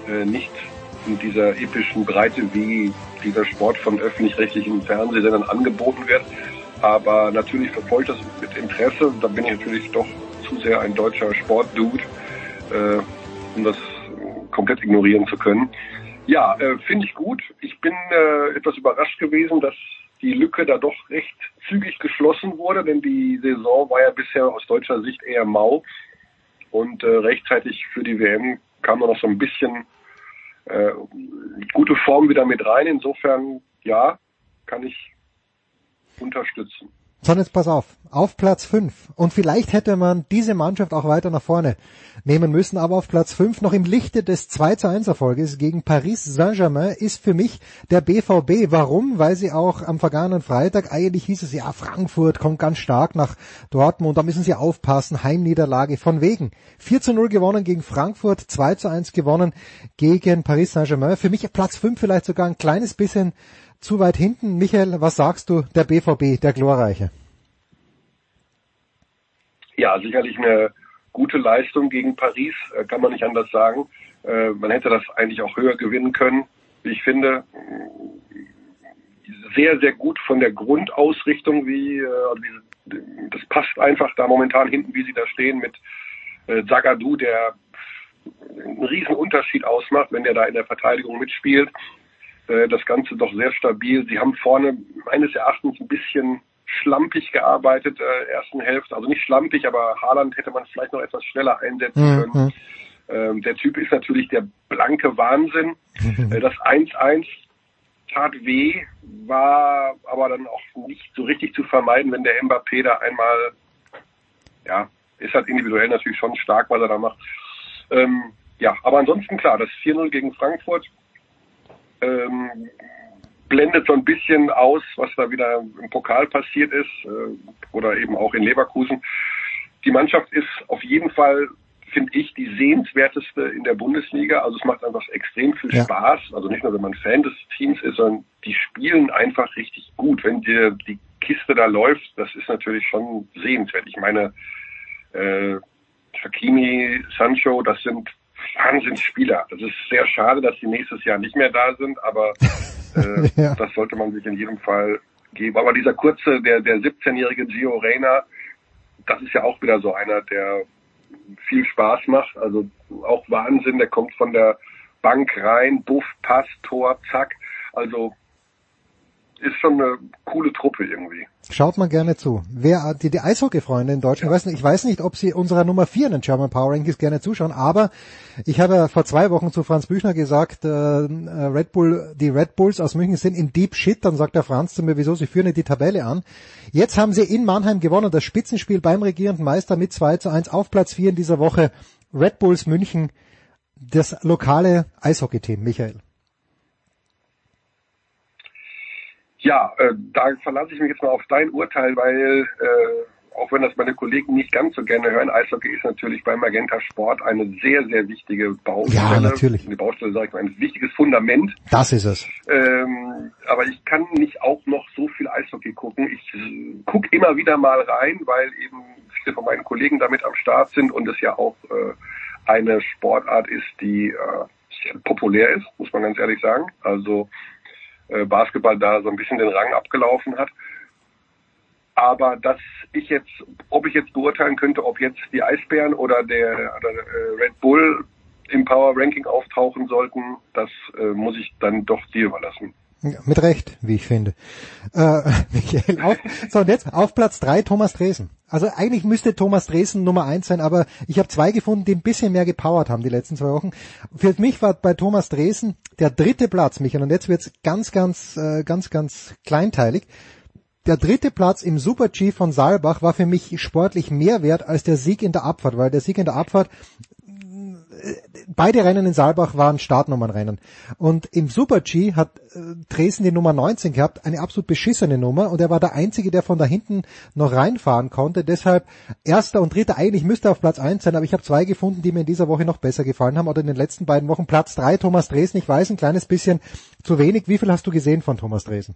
Äh, nicht in dieser epischen Breite, wie dieser Sport von öffentlich-rechtlichen Fernsehsendern angeboten wird. Aber natürlich verfolgt das mit Interesse. Da bin ich natürlich doch zu sehr ein deutscher Sportdude, äh, um das komplett ignorieren zu können. Ja, äh, finde ich gut. Ich bin äh, etwas überrascht gewesen, dass die Lücke da doch recht zügig geschlossen wurde, denn die Saison war ja bisher aus deutscher Sicht eher mau. Und äh, rechtzeitig für die WM kam man noch so ein bisschen äh, gute Form wieder mit rein. Insofern, ja, kann ich unterstützen. So, und jetzt pass auf. Auf Platz 5. Und vielleicht hätte man diese Mannschaft auch weiter nach vorne nehmen müssen, aber auf Platz 5 noch im Lichte des 2 zu 1 Erfolges gegen Paris Saint-Germain ist für mich der BVB. Warum? Weil sie auch am vergangenen Freitag, eigentlich hieß es ja, Frankfurt kommt ganz stark nach Dortmund, da müssen sie aufpassen, Heimniederlage von wegen. 4 zu 0 gewonnen gegen Frankfurt, 2 zu 1 gewonnen gegen Paris Saint-Germain. Für mich Platz 5 vielleicht sogar ein kleines bisschen zu weit hinten. Michael, was sagst du, der BVB, der Glorreiche? Ja, sicherlich eine gute Leistung gegen Paris, äh, kann man nicht anders sagen. Äh, man hätte das eigentlich auch höher gewinnen können, ich finde. Sehr, sehr gut von der Grundausrichtung, wie, äh, also das passt einfach da momentan hinten, wie sie da stehen mit Zagadou, der einen riesen Unterschied ausmacht, wenn der da in der Verteidigung mitspielt. Das Ganze doch sehr stabil. Sie haben vorne meines Erachtens ein bisschen schlampig gearbeitet, äh, ersten Hälfte. Also nicht schlampig, aber Haaland hätte man vielleicht noch etwas schneller einsetzen mhm. können. Ähm, der Typ ist natürlich der blanke Wahnsinn. äh, das 1-1 tat weh, war aber dann auch nicht so richtig zu vermeiden, wenn der Mbappé da einmal, ja, ist halt individuell natürlich schon stark, was er da macht. Ähm, ja, aber ansonsten klar, das 4-0 gegen Frankfurt, ähm, blendet so ein bisschen aus, was da wieder im Pokal passiert ist äh, oder eben auch in Leverkusen. Die Mannschaft ist auf jeden Fall, finde ich, die sehenswerteste in der Bundesliga. Also es macht einfach extrem viel ja. Spaß. Also nicht nur, wenn man Fan des Teams ist, sondern die spielen einfach richtig gut. Wenn dir die Kiste da läuft, das ist natürlich schon sehenswert. Ich meine, äh, Hakimi, Sancho, das sind Wahnsinnsspieler. Es ist sehr schade, dass sie nächstes Jahr nicht mehr da sind, aber äh, ja. das sollte man sich in jedem Fall geben. Aber dieser kurze, der, der 17-jährige Gio Reyna, das ist ja auch wieder so einer, der viel Spaß macht. Also auch Wahnsinn, der kommt von der Bank rein, Buff, Pass, Tor, Zack. Also ist schon eine coole Truppe irgendwie. Schaut mal gerne zu. Wer die, die Eishockey-Freunde in Deutschland, ja. ich, weiß nicht, ich weiß nicht, ob sie unserer Nummer 4 in den German Power Rankings gerne zuschauen, aber ich habe ja vor zwei Wochen zu Franz Büchner gesagt, äh, Red Bull, die Red Bulls aus München sind in Deep Shit, dann sagt der Franz zu mir, wieso, sie führen die Tabelle an. Jetzt haben sie in Mannheim gewonnen, das Spitzenspiel beim regierenden Meister mit 2 zu 1 auf Platz 4 in dieser Woche. Red Bulls München, das lokale Eishockey-Team, Michael. Ja, äh, da verlasse ich mich jetzt mal auf dein Urteil, weil äh, auch wenn das meine Kollegen nicht ganz so gerne hören, Eishockey ist natürlich beim Magenta Sport eine sehr, sehr wichtige Baustelle. Ja, natürlich. Eine Baustelle, sage ich mal, ein wichtiges Fundament. Das ist es. Ähm, aber ich kann nicht auch noch so viel Eishockey gucken. Ich äh, gucke immer wieder mal rein, weil eben viele von meinen Kollegen damit am Start sind und es ja auch äh, eine Sportart ist, die äh, sehr populär ist, muss man ganz ehrlich sagen. Also Basketball da so ein bisschen den Rang abgelaufen hat. Aber dass ich jetzt, ob ich jetzt beurteilen könnte, ob jetzt die Eisbären oder der, oder äh, Red Bull im Power Ranking auftauchen sollten, das äh, muss ich dann doch dir überlassen. Mit Recht, wie ich finde. Äh, Michael, auf, so und jetzt auf Platz drei Thomas Dresen. Also eigentlich müsste Thomas Dresen Nummer eins sein, aber ich habe zwei gefunden, die ein bisschen mehr gepowert haben die letzten zwei Wochen. Für mich war bei Thomas Dresen der dritte Platz, Michael, und jetzt wird's ganz, ganz, äh, ganz, ganz kleinteilig. Der dritte Platz im Super-G von Saalbach war für mich sportlich mehr wert als der Sieg in der Abfahrt, weil der Sieg in der Abfahrt beide Rennen in Saalbach waren Startnummernrennen. Und im Super G hat äh, Dresden die Nummer 19 gehabt, eine absolut beschissene Nummer. Und er war der Einzige, der von da hinten noch reinfahren konnte. Deshalb erster und dritter, eigentlich müsste er auf Platz 1 sein, aber ich habe zwei gefunden, die mir in dieser Woche noch besser gefallen haben. Oder in den letzten beiden Wochen. Platz 3, Thomas Dresden. Ich weiß, ein kleines bisschen zu wenig. Wie viel hast du gesehen von Thomas Dresden?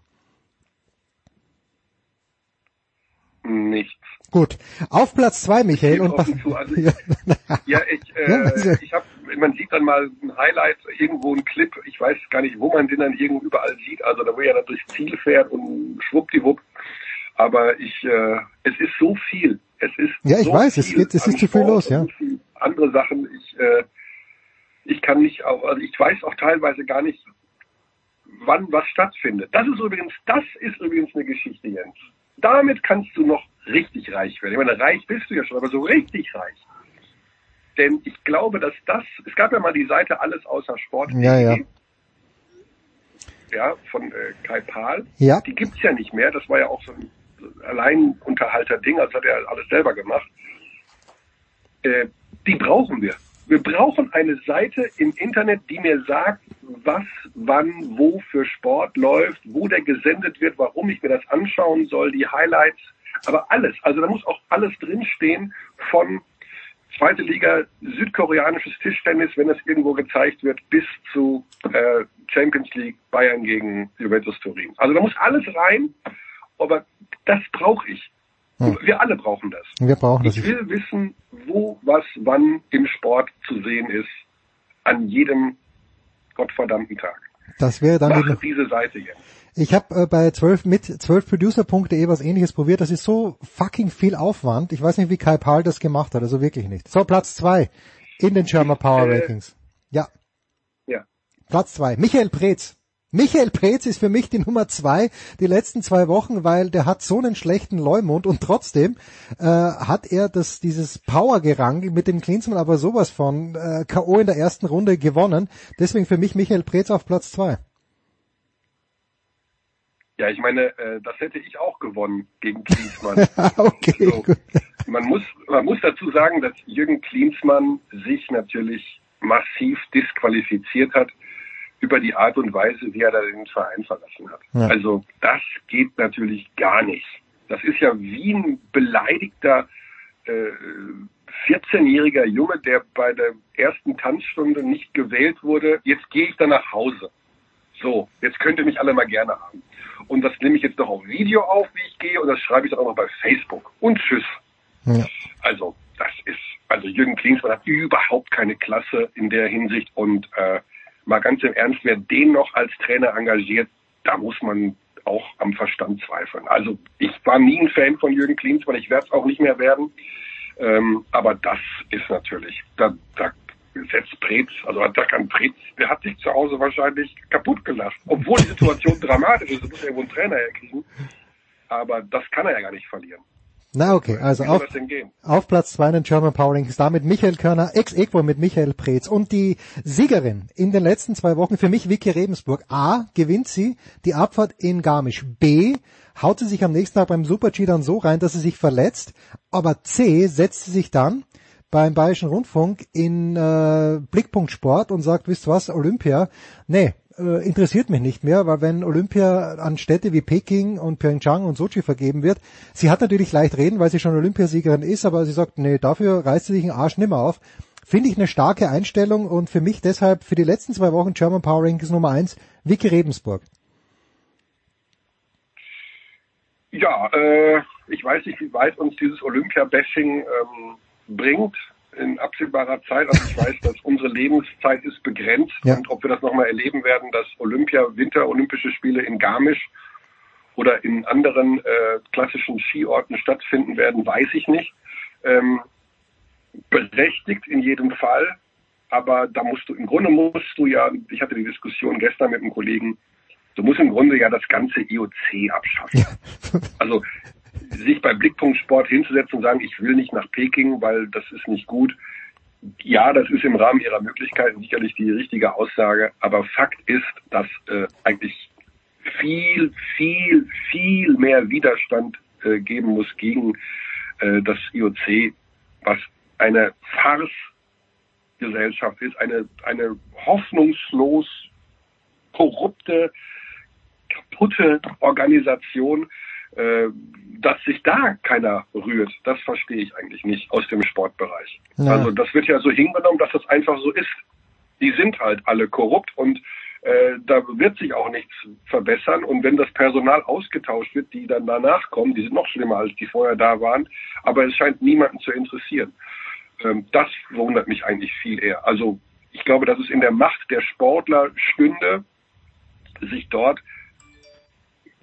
Nichts. Gut. Auf Platz zwei, Michael. Und zu, also ich, ja, ich, äh, ich habe, man sieht dann mal ein Highlight, irgendwo ein Clip, ich weiß gar nicht, wo man den dann irgendwo überall sieht, also da wo er dann durchs Ziel fährt und schwuppdiwupp. Aber ich, äh, es ist so viel. Es ist ja, ich so weiß, es, geht, es ist zu viel los, ja. Andere Sachen, ich, äh, ich kann nicht auch, also ich weiß auch teilweise gar nicht, wann was stattfindet. Das ist übrigens, das ist übrigens eine Geschichte, Jens. Damit kannst du noch richtig reich werden. Ich meine, reich bist du ja schon, aber so richtig reich. Denn ich glaube, dass das, es gab ja mal die Seite alles außer Sport. Ja, ja. Ja, von äh, Kai Pahl. Ja. Die gibt's ja nicht mehr. Das war ja auch so ein, Alleinunterhalter-Ding, als hat er alles selber gemacht. Äh, die brauchen wir. Wir brauchen eine Seite im Internet, die mir sagt, was, wann, wo für Sport läuft, wo der gesendet wird, warum ich mir das anschauen soll, die Highlights, aber alles. Also da muss auch alles drinstehen von zweite Liga südkoreanisches Tischtennis, wenn es irgendwo gezeigt wird, bis zu äh, Champions League Bayern gegen Juventus Turin. Also da muss alles rein, aber das brauche ich. Hm. Wir alle brauchen das. Wir brauchen das. Ich will wissen, wo, was, wann im Sport zu sehen ist, an jedem gottverdammten Tag. Das wäre dann Mach die, diese Seite jetzt. Ich habe äh, bei 12 mit 12producer.de was ähnliches probiert. Das ist so fucking viel Aufwand. Ich weiß nicht, wie Kai Paul das gemacht hat. Also wirklich nicht. So, Platz zwei in den German Power Rankings. Ja. Ja. Platz zwei. Michael Preetz. Michael Preetz ist für mich die Nummer zwei die letzten zwei Wochen, weil der hat so einen schlechten Leumund und trotzdem äh, hat er das dieses Power-Gerangel mit dem Klinsmann aber sowas von äh, K.O. in der ersten Runde gewonnen. Deswegen für mich Michael Preetz auf Platz zwei. Ja, ich meine, äh, das hätte ich auch gewonnen gegen Klinsmann. okay, so. Man muss, man muss dazu sagen, dass Jürgen Klinsmann sich natürlich massiv disqualifiziert hat über die Art und Weise, wie er da den Verein verlassen hat. Ja. Also das geht natürlich gar nicht. Das ist ja wie ein beleidigter äh, 14-jähriger Junge, der bei der ersten Tanzstunde nicht gewählt wurde. Jetzt gehe ich dann nach Hause. So, jetzt könnt ihr mich alle mal gerne haben. Und das nehme ich jetzt noch auf Video auf, wie ich gehe, und das schreibe ich dann auch noch bei Facebook. Und tschüss. Ja. Also, das ist, also Jürgen Klinsmann hat überhaupt keine Klasse in der Hinsicht und äh, mal ganz im Ernst, wer den noch als Trainer engagiert, da muss man auch am Verstand zweifeln. Also ich war nie ein Fan von Jürgen Klinsmann, ich werde es auch nicht mehr werden. Ähm, aber das ist natürlich, da, da setzt Preetz, also da kann Preetz, der hat sich zu Hause wahrscheinlich kaputt gelacht. Obwohl die Situation dramatisch ist, muss er irgendwo einen Trainer herkriegen. Aber das kann er ja gar nicht verlieren. Na okay, also auf, auf Platz zwei in den German Power Rankings, damit Michael Körner, ex equo mit Michael Preetz und die Siegerin in den letzten zwei Wochen, für mich Vicky Rebensburg. A, gewinnt sie die Abfahrt in Garmisch. B, haut sie sich am nächsten Tag beim Super-G dann so rein, dass sie sich verletzt. Aber C, setzt sie sich dann beim Bayerischen Rundfunk in äh, Blickpunkt Sport und sagt, wisst was, Olympia, nee, äh, interessiert mich nicht mehr, weil wenn Olympia an Städte wie Peking und Pyeongchang und Sochi vergeben wird, sie hat natürlich leicht reden, weil sie schon Olympiasiegerin ist, aber sie sagt, nee, dafür reißt sie sich den Arsch nimmer auf. Finde ich eine starke Einstellung und für mich deshalb für die letzten zwei Wochen German Power Rankings Nummer eins, Vicky Rebensburg. Ja, äh, ich weiß nicht, wie weit uns dieses Olympia-Bashing ähm, bringt in absehbarer Zeit. Also ich weiß, dass unsere Lebenszeit ist begrenzt Ja. und ob wir das nochmal erleben werden, dass Olympia, Winter-Olympische Spiele in Garmisch oder in anderen äh, klassischen Skiorten stattfinden werden, weiß ich nicht. Ähm, berechtigt in jedem Fall, aber da musst du, im Grunde musst du ja, ich hatte die Diskussion gestern mit einem Kollegen, du musst im Grunde ja das ganze IOC abschaffen. Also sich bei Blickpunkt Sport hinzusetzen und sagen, ich will nicht nach Peking, weil das ist nicht gut. Ja, das ist im Rahmen ihrer Möglichkeiten sicherlich die richtige Aussage, aber Fakt ist, dass äh, eigentlich viel, viel, viel mehr Widerstand äh, geben muss gegen äh, das IOC, was eine Farce-Gesellschaft ist, eine, eine hoffnungslos korrupte, kaputte Organisation, äh, dass sich da keiner rührt, das verstehe ich eigentlich nicht aus dem Sportbereich. Ja. Also das wird ja so hingenommen, dass das einfach so ist. Die sind halt alle korrupt und äh, da wird sich auch nichts verbessern. Und wenn das Personal ausgetauscht wird, die dann danach kommen, die sind noch schlimmer, als die vorher da waren, aber es scheint niemanden zu interessieren. Ähm, das wundert mich eigentlich viel eher. Also ich glaube, dass es in der Macht der Sportler stünde, sich dort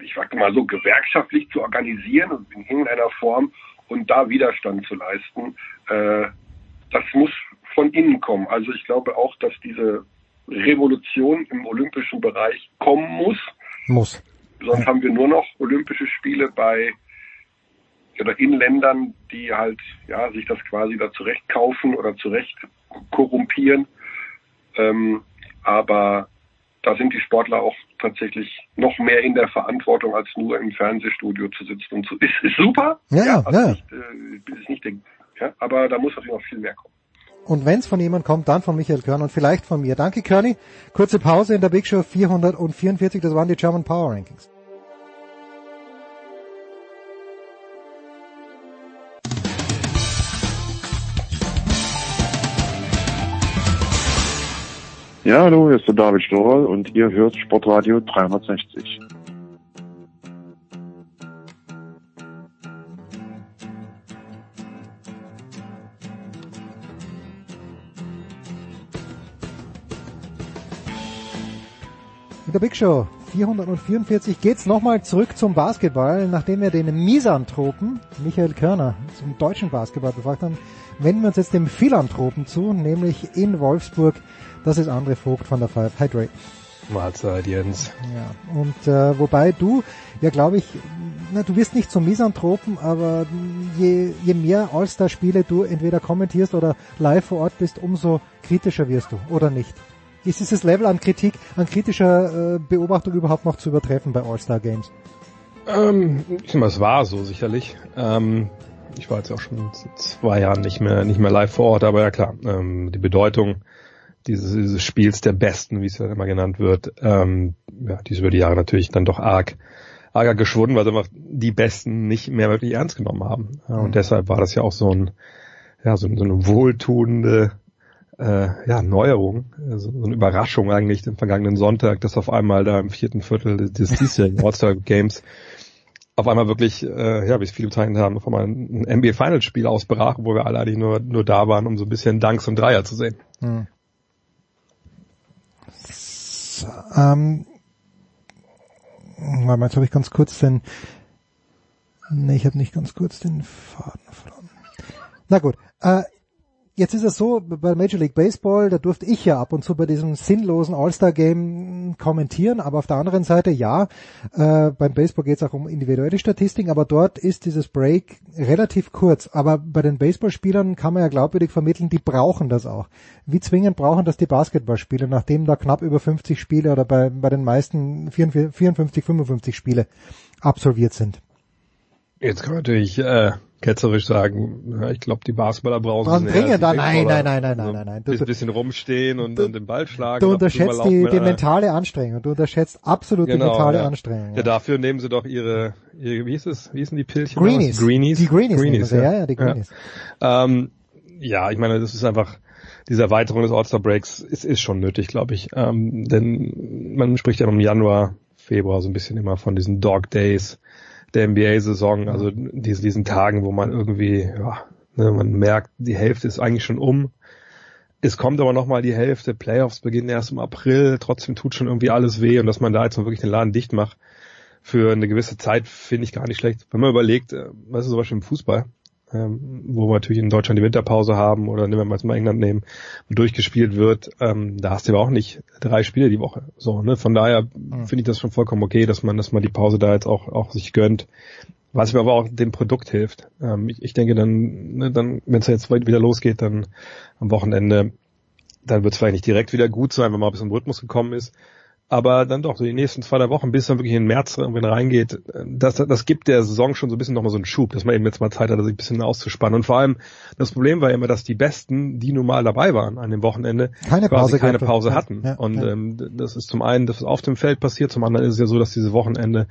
ich sage mal so, gewerkschaftlich zu organisieren in irgendeiner Form und da Widerstand zu leisten. Äh, das muss von innen kommen. Also ich glaube auch, dass diese Revolution im olympischen Bereich kommen muss. Muss. Sonst haben wir nur noch Olympische Spiele bei oder in Ländern, die halt ja sich das quasi da zurecht kaufen oder zurecht korrumpieren. Ähm, aber da sind die Sportler auch tatsächlich noch mehr in der Verantwortung, als nur im Fernsehstudio zu sitzen und zu. Ist, ist super. Ja, ja, also ja. Nicht, äh, ist nicht ja, aber da muss natürlich noch viel mehr kommen. Und wenn es von jemand kommt, dann von Michael Körner und vielleicht von mir. Danke, Körny. Kurze Pause in der Big Show 444. Das waren die German Power Rankings. Ja, hallo, hier ist der David Storer und ihr hört Sportradio 360. In der Big Show 444 geht's nochmal zurück zum Basketball. Nachdem wir den Misanthropen Michael Körner zum deutschen Basketball befragt haben, wenden wir uns jetzt dem Philanthropen zu, nämlich in Wolfsburg. Das ist André Vogt von der Five Hydrate. Mahlzeit, Jens. Ja, und äh, wobei du, ja glaube ich, na, du wirst nicht zum Misanthropen, aber je, je mehr All-Star-Spiele du entweder kommentierst oder live vor Ort bist, umso kritischer wirst du, oder nicht? Ist dieses Level an Kritik, an kritischer äh, Beobachtung überhaupt noch zu übertreffen bei All-Star-Games? Ähm, es war so sicherlich. Ähm, ich war jetzt auch schon seit zwei Jahren nicht mehr nicht mehr live vor Ort, aber ja klar, ähm, die Bedeutung dieses, dieses Spiels der Besten, wie es ja immer genannt wird, ähm, ja, die ist über die Jahre natürlich dann doch arg, arg geschwunden, weil sie einfach die Besten nicht mehr wirklich ernst genommen haben. Ja, und Mhm. deshalb war das ja auch so ein, ja, so, so eine wohltuende äh, ja, Neuerung, also so eine Überraschung eigentlich den vergangenen Sonntag, dass auf einmal da im vierten Viertel des, diesjährigen All-Star Games auf einmal wirklich, äh, ja, wie es viele bezeichnet haben, auf einmal ein NBA Finals Spiel ausbrach, wo wir alle eigentlich nur, nur da waren, um so ein bisschen Danks und Dreier zu sehen. Hm. Ähm, warte mal, jetzt habe ich ganz kurz den, nee, ich habe nicht ganz kurz den Faden verloren. Na gut, äh, jetzt ist es so, bei Major League Baseball, da durfte ich ja ab und zu bei diesem sinnlosen All-Star-Game kommentieren, aber auf der anderen Seite ja, äh, beim Baseball geht es auch um individuelle Statistiken, aber dort ist dieses Break relativ kurz. Aber bei den Baseballspielern kann man ja glaubwürdig vermitteln, die brauchen das auch. Wie zwingend brauchen das die Basketballspieler, nachdem da knapp über 50 Spiele oder bei, bei den meisten 54, 54 55 Spiele absolviert sind? Jetzt kann man natürlich äh, ketzerisch sagen, ja, ich glaube, die Basketballer brauchen Brauchen als die nein, nein, nein, nein, nein, nein, nein. Ein Du- bisschen, bisschen rumstehen und, und den Ball schlagen. Du unterschätzt die, die mentale Anstrengung. Du unterschätzt absolut die mentale ja. Anstrengung. Ja. dafür nehmen sie doch ihre, ihre wie hieß es, wie hießen die Pilchen? Greenies. Greenies. Die Greenies nehmen sie, ja, ja, die Greenies. Ja. Ähm, ja, ich meine, das ist einfach, diese Erweiterung des All-Star Breaks ist, ist schon nötig, glaube ich. Ähm, denn man spricht ja im Januar, Februar so ein bisschen immer von diesen Dog Days der NBA-Saison, also diesen, diesen Tagen, wo man irgendwie, ja, ne, man merkt, die Hälfte ist eigentlich schon um. Es kommt aber nochmal die Hälfte, Playoffs beginnen erst im April, trotzdem tut schon irgendwie alles weh und dass man da jetzt noch wirklich den Laden dicht macht für eine gewisse Zeit, finde ich gar nicht schlecht. Wenn man überlegt, weißt du, zum Beispiel im Fußball, ähm, wo wir natürlich in Deutschland die Winterpause haben oder nehmen wir mal jetzt mal England nehmen, durchgespielt wird, ähm, da hast du aber auch nicht drei Spiele die Woche. So, ne? Von daher finde ich das schon vollkommen okay, dass man, dass man die Pause da jetzt auch, auch sich gönnt. Was mir aber auch dem Produkt hilft. Ähm, ich, ich denke dann, ne, dann, wenn es jetzt wieder losgeht, dann am Wochenende, dann wird es vielleicht nicht direkt wieder gut sein, wenn man ein bisschen im Rhythmus gekommen ist. Aber dann doch, so die nächsten zwei, drei Wochen, bis dann wirklich in den März irgendwie reingeht, das, das gibt der Saison schon so ein bisschen nochmal so einen Schub, dass man eben jetzt mal Zeit hat, sich ein bisschen auszuspannen. Und vor allem, das Problem war immer, dass die Besten, die nun mal dabei waren an dem Wochenende, Keine quasi Pause keine Pause hatten. Ja, Und ja. Ähm, das ist zum einen, dass es auf dem Feld passiert, zum anderen ist es ja so, dass diese Wochenende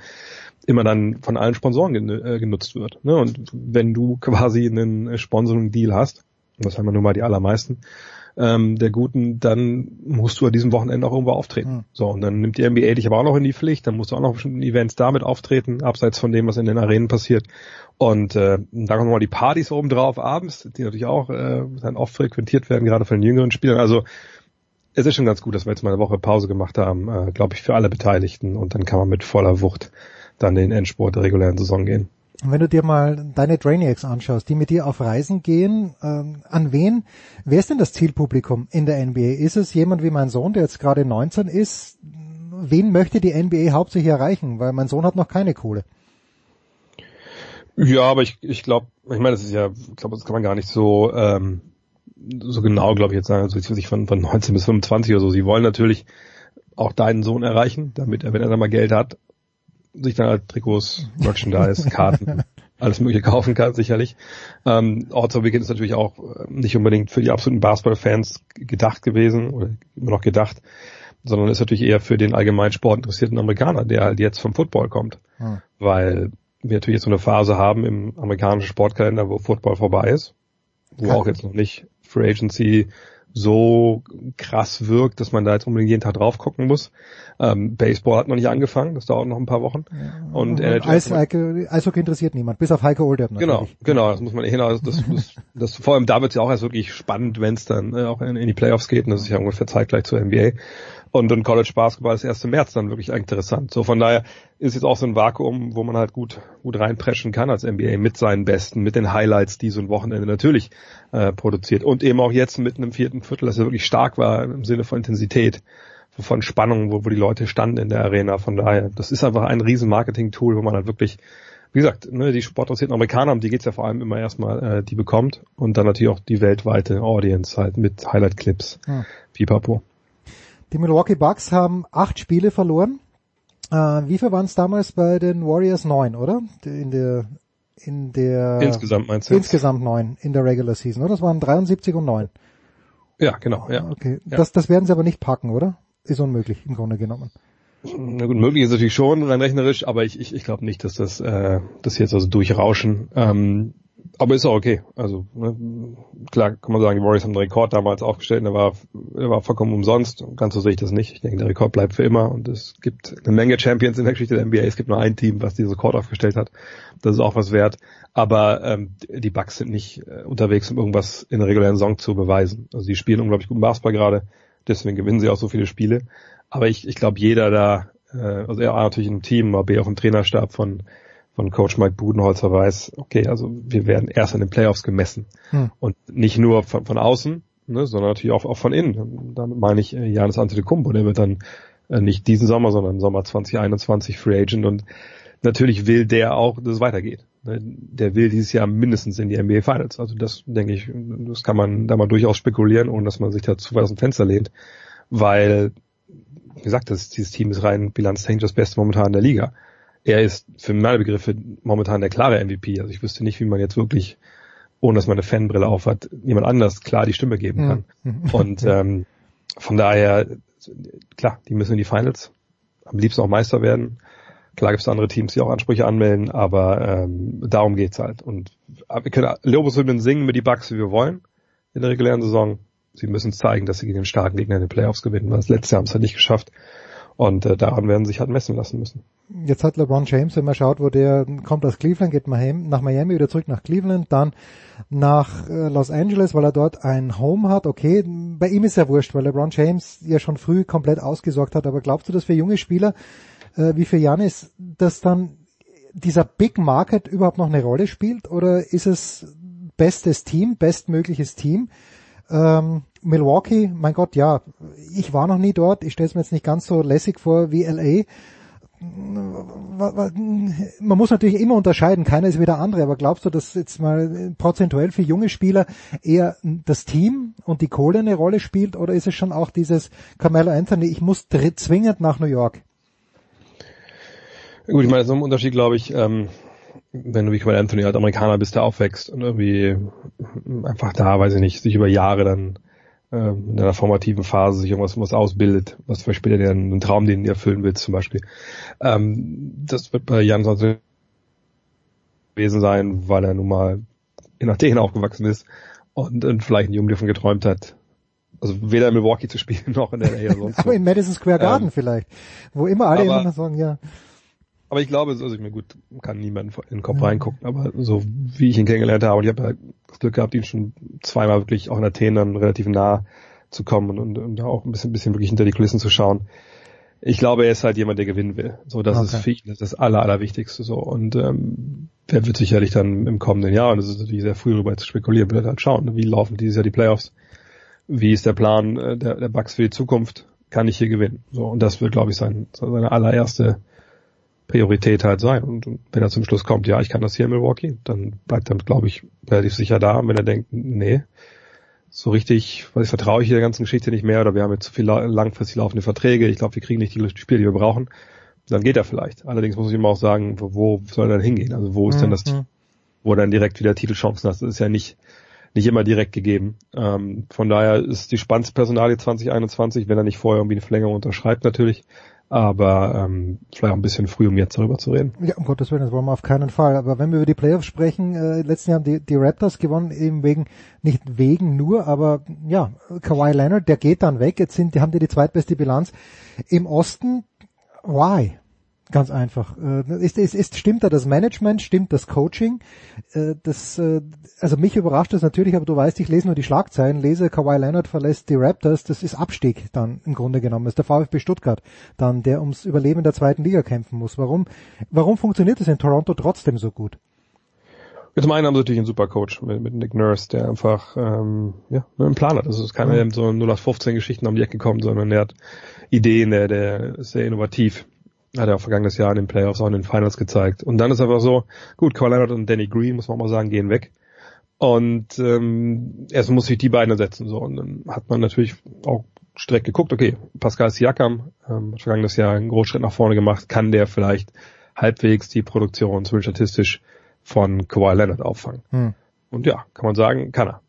immer dann von allen Sponsoren äh, genutzt wird. Ne? Und wenn du quasi einen Sponsoring-Deal hast, und das haben wir nun mal die allermeisten, ähm, der Guten, dann musst du an diesem Wochenende auch irgendwo auftreten. Hm. So, und dann nimmt die NBA dich aber auch noch in die Pflicht, dann musst du auch noch bestimmten Events damit auftreten, abseits von dem, was in den Arenen passiert. Und äh, da kommen nochmal die Partys oben drauf abends, die natürlich auch äh, dann oft frequentiert werden, gerade von den jüngeren Spielern. Also es ist schon ganz gut, dass wir jetzt mal eine Woche Pause gemacht haben, äh, glaube ich, für alle Beteiligten. Und dann kann man mit voller Wucht dann den Endspurt der regulären Saison gehen. Wenn du dir mal deine Drainiacs anschaust, die mit dir auf Reisen gehen, ähm, an wen, wer ist denn das Zielpublikum in der NBA? Ist es jemand wie mein Sohn, der jetzt gerade 19 ist? Wen möchte die NBA hauptsächlich erreichen? Weil mein Sohn hat noch keine Kohle. Ja, aber ich, ich glaube, ich meine, das ist ja, ich glaube, das kann man gar nicht so ähm, so genau, glaube ich, jetzt sagen, also ich von, von 19 bis 25 oder so. Sie wollen natürlich auch deinen Sohn erreichen, damit er, wenn er dann mal Geld hat, sich dann halt Trikots, Merchandise, Karten, alles mögliche kaufen kann, sicherlich. Ähm, All-Star Weekend ist natürlich auch äh, nicht unbedingt für die absoluten Basketball-Fans gedacht gewesen oder immer noch gedacht, sondern ist natürlich eher für den allgemein sportinteressierten Amerikaner, der halt jetzt vom Football kommt. Hm. Weil wir natürlich jetzt so eine Phase haben im amerikanischen Sportkalender, wo Football vorbei ist, wo auch jetzt noch nicht Free Agency so krass wirkt, dass man da jetzt unbedingt jeden Tag drauf gucken muss. Ähm, Baseball hat noch nicht angefangen, das dauert noch ein paar Wochen. Und NHL Eis, Eishockey, Eishockey interessiert niemand, bis auf Heike Olderb Genau, natürlich. genau, das muss man genau, das, das, das, das vor allem da wird es ja auch erst wirklich spannend, wenn es dann äh, auch in, in die Playoffs geht, und das ist ja ungefähr zeitgleich zur NBA. Und dann College Basketball ist erst im März dann wirklich interessant. So von daher ist jetzt auch so ein Vakuum, wo man halt gut gut reinpreschen kann als NBA mit seinen Besten, mit den Highlights, die so ein Wochenende natürlich äh, produziert. Und eben auch jetzt mit einem vierten Viertel, das ja wirklich stark war im Sinne von Intensität, von Spannung, wo, wo die Leute standen in der Arena. Von daher, das ist einfach ein riesen Marketing-Tool, wo man halt wirklich wie gesagt, ne, die sportinteressierten Amerikaner, um die geht's ja vor allem immer erstmal, äh, die bekommt und dann natürlich auch die weltweite Audience halt mit Highlight-Clips. Hm. Pipapo. Die Milwaukee Bucks haben acht Spiele verloren. Äh, wie viel waren es damals bei den Warriors? Neun, oder? In der in der Insgesamt meinst du insgesamt neun in der Regular Season, oder? Das waren 73 und neun. Ja, genau, ja. Okay, Ja. das das werden sie aber nicht packen, oder? Ist unmöglich im Grunde genommen. Na gut, möglich ist natürlich schon rein rechnerisch, aber ich, ich, ich glaube nicht, dass das, äh, das jetzt also durchrauschen. Ähm, aber ist auch okay. Also ne, klar kann man sagen, die Warriors haben den Rekord damals aufgestellt, und der war, der war vollkommen umsonst. Ganz so sehe ich das nicht. Ich denke, der Rekord bleibt für immer und es gibt eine Menge Champions in der Geschichte der NBA. Es gibt nur ein Team, was diesen Rekord aufgestellt hat. Das ist auch was wert. Aber ähm, die Bucks sind nicht äh, unterwegs, um irgendwas in der regulären Saison zu beweisen. Also die spielen unglaublich guten Basketball gerade, deswegen gewinnen sie auch so viele Spiele. Aber ich, ich glaube, jeder da, äh, also er natürlich im Team, aber B auch im Trainerstab von von Coach Mike Budenholzer weiß, okay, also wir werden erst in den Playoffs gemessen. Hm. Und nicht nur von, von außen, ne, sondern natürlich auch, auch von innen. Und damit meine ich äh, Janis Antetokounmpo, der wird dann äh, nicht diesen Sommer, sondern Sommer 2021 Free Agent und natürlich will der auch, dass es weitergeht. Ne, Der will dieses Jahr mindestens in die NBA Finals. Also das denke ich, das kann man da mal durchaus spekulieren, ohne dass man sich da zu weit aus dem Fenster lehnt, weil, wie gesagt, das, dieses Team ist rein bilanztechnisch das Beste momentan in der Liga. Er ist für meine Begriffe momentan der klare MVP. Also ich wüsste nicht, wie man jetzt wirklich, ohne dass man eine Fanbrille aufhat, jemand anders klar die Stimme geben kann. Mhm. Und ähm, von daher, klar, die müssen in die Finals, am liebsten auch Meister werden. Klar gibt es andere Teams, die auch Ansprüche anmelden, aber ähm, darum geht's halt. Und wir können Lobeshymnen singen mit die Bucks, wie wir wollen in der regulären Saison. Sie müssen zeigen, dass sie gegen den starken Gegner in den Playoffs gewinnen, weil das letzte Jahr haben sie halt nicht geschafft. Und äh, daran werden sich halt messen lassen müssen. Jetzt hat LeBron James, wenn man schaut, wo der kommt aus Cleveland, geht nach Miami, wieder zurück nach Cleveland, dann nach äh, Los Angeles, weil er dort ein Home hat. Okay, bei ihm ist ja wurscht, weil LeBron James ja schon früh komplett ausgesorgt hat. Aber glaubst du, dass für junge Spieler äh, wie für Janis, dass dann dieser Big Market überhaupt noch eine Rolle spielt? Oder ist es bestes Team, bestmögliches Team? Ähm, Milwaukee, mein Gott, ja, ich war noch nie dort. Ich stelle es mir jetzt nicht ganz so lässig vor wie LA. Man muss natürlich immer unterscheiden, keiner ist wie der andere, aber glaubst du, dass jetzt mal prozentuell für junge Spieler eher das Team und die Kohle eine Rolle spielt oder ist es schon auch dieses Carmelo Anthony, ich muss zwingend nach New York? Gut, ich meine, so ein Unterschied, glaube ich, ähm, wenn du wie Carmelo Anthony halt Amerikaner bist, der aufwächst und irgendwie einfach da, weiß ich nicht, sich über Jahre dann in einer formativen Phase sich irgendwas was ausbildet, was für später der einen Traum, den du erfüllen willst, zum Beispiel. Ähm, das wird bei Jan sonst gewesen sein, weil er nun mal in Athen aufgewachsen ist und, und vielleicht ein Junge davon geträumt hat, also weder in Milwaukee zu spielen noch in der LA oder sonst Aber in Madison Square Garden Ähm, vielleicht, wo immer alle immer sagen, ja. Aber ich glaube, also ich mir gut, kann niemand in den Kopf reingucken, aber so wie ich ihn kennengelernt habe, und ich habe halt das Glück gehabt, ihn schon zweimal wirklich auch in Athen dann relativ nah zu kommen und, und, und da auch ein bisschen, bisschen wirklich hinter die Kulissen zu schauen. Ich glaube, er ist halt jemand, der gewinnen will. So, das ist Okay. für ihn das, ist das Aller, Allerwichtigste so. Und ähm, der wird sicherlich dann im kommenden Jahr, und das ist natürlich sehr früh darüber zu spekulieren, wird halt schauen, wie laufen dieses Jahr die Playoffs, wie ist der Plan äh, der, der Bucks für die Zukunft, kann ich hier gewinnen. So, und das wird, glaube ich, sein, seine allererste Priorität halt sein. Und, wenn er zum Schluss kommt, ja, ich kann das hier in Milwaukee, dann bleibt er, glaube ich, relativ sicher da. Und wenn er denkt, nee, so richtig, weil ich vertraue ich der ganzen Geschichte nicht mehr oder wir haben jetzt zu viel langfristig laufende Verträge, ich glaube, wir kriegen nicht die Spiele, die wir brauchen, dann geht er vielleicht. Allerdings muss ich ihm auch sagen, wo, soll er dann hingehen? Also wo ist mhm. denn das, mhm. wo er dann direkt wieder Titelchancen hat? Das ist ja nicht, nicht immer direkt gegeben. Ähm, von daher ist die spannendste Personalie 2021, wenn er nicht vorher irgendwie eine Verlängerung unterschreibt natürlich aber ähm, vielleicht auch ein bisschen früh, um jetzt darüber zu reden. Ja, um Gottes Willen, das wollen wir auf keinen Fall. Aber wenn wir über die Playoffs sprechen, äh, letzten Jahr haben die, die Raptors gewonnen, eben wegen, nicht wegen nur, aber ja, Kawhi Leonard, der geht dann weg. Jetzt sind, die haben die die zweitbeste Bilanz. Im Osten, why? Ganz einfach. Äh, ist, ist, ist, stimmt da das Management, stimmt das Coaching? Äh, das, äh, also mich überrascht das natürlich, aber du weißt, ich lese nur die Schlagzeilen, lese Kawhi Leonard verlässt die Raptors, das ist Abstieg dann im Grunde genommen. Das ist der VfB Stuttgart dann, der ums Überleben der zweiten Liga kämpfen muss. Warum, warum funktioniert das in Toronto trotzdem so gut? Zum einen haben sie natürlich einen super Coach mit, mit Nick Nurse, der einfach ähm, ja, einen Plan hat. Also es ist keiner, der so 0815 Geschichten um die Ecke kommt, sondern der hat Ideen, der, der ist sehr innovativ hat er auch vergangenes Jahr in den Playoffs, auch in den Finals gezeigt. Und dann ist einfach so, gut, Kawhi Leonard und Danny Green, muss man auch mal sagen, gehen weg. Und ähm, erst muss sich die beiden ersetzen. So. Und dann hat man natürlich auch direkt geguckt, okay, Pascal Siakam ähm, hat vergangenes Jahr einen großen Schritt nach vorne gemacht, kann der vielleicht halbwegs die Produktion, zumindest statistisch, von Kawhi Leonard auffangen. Hm. Und ja, kann man sagen, kann er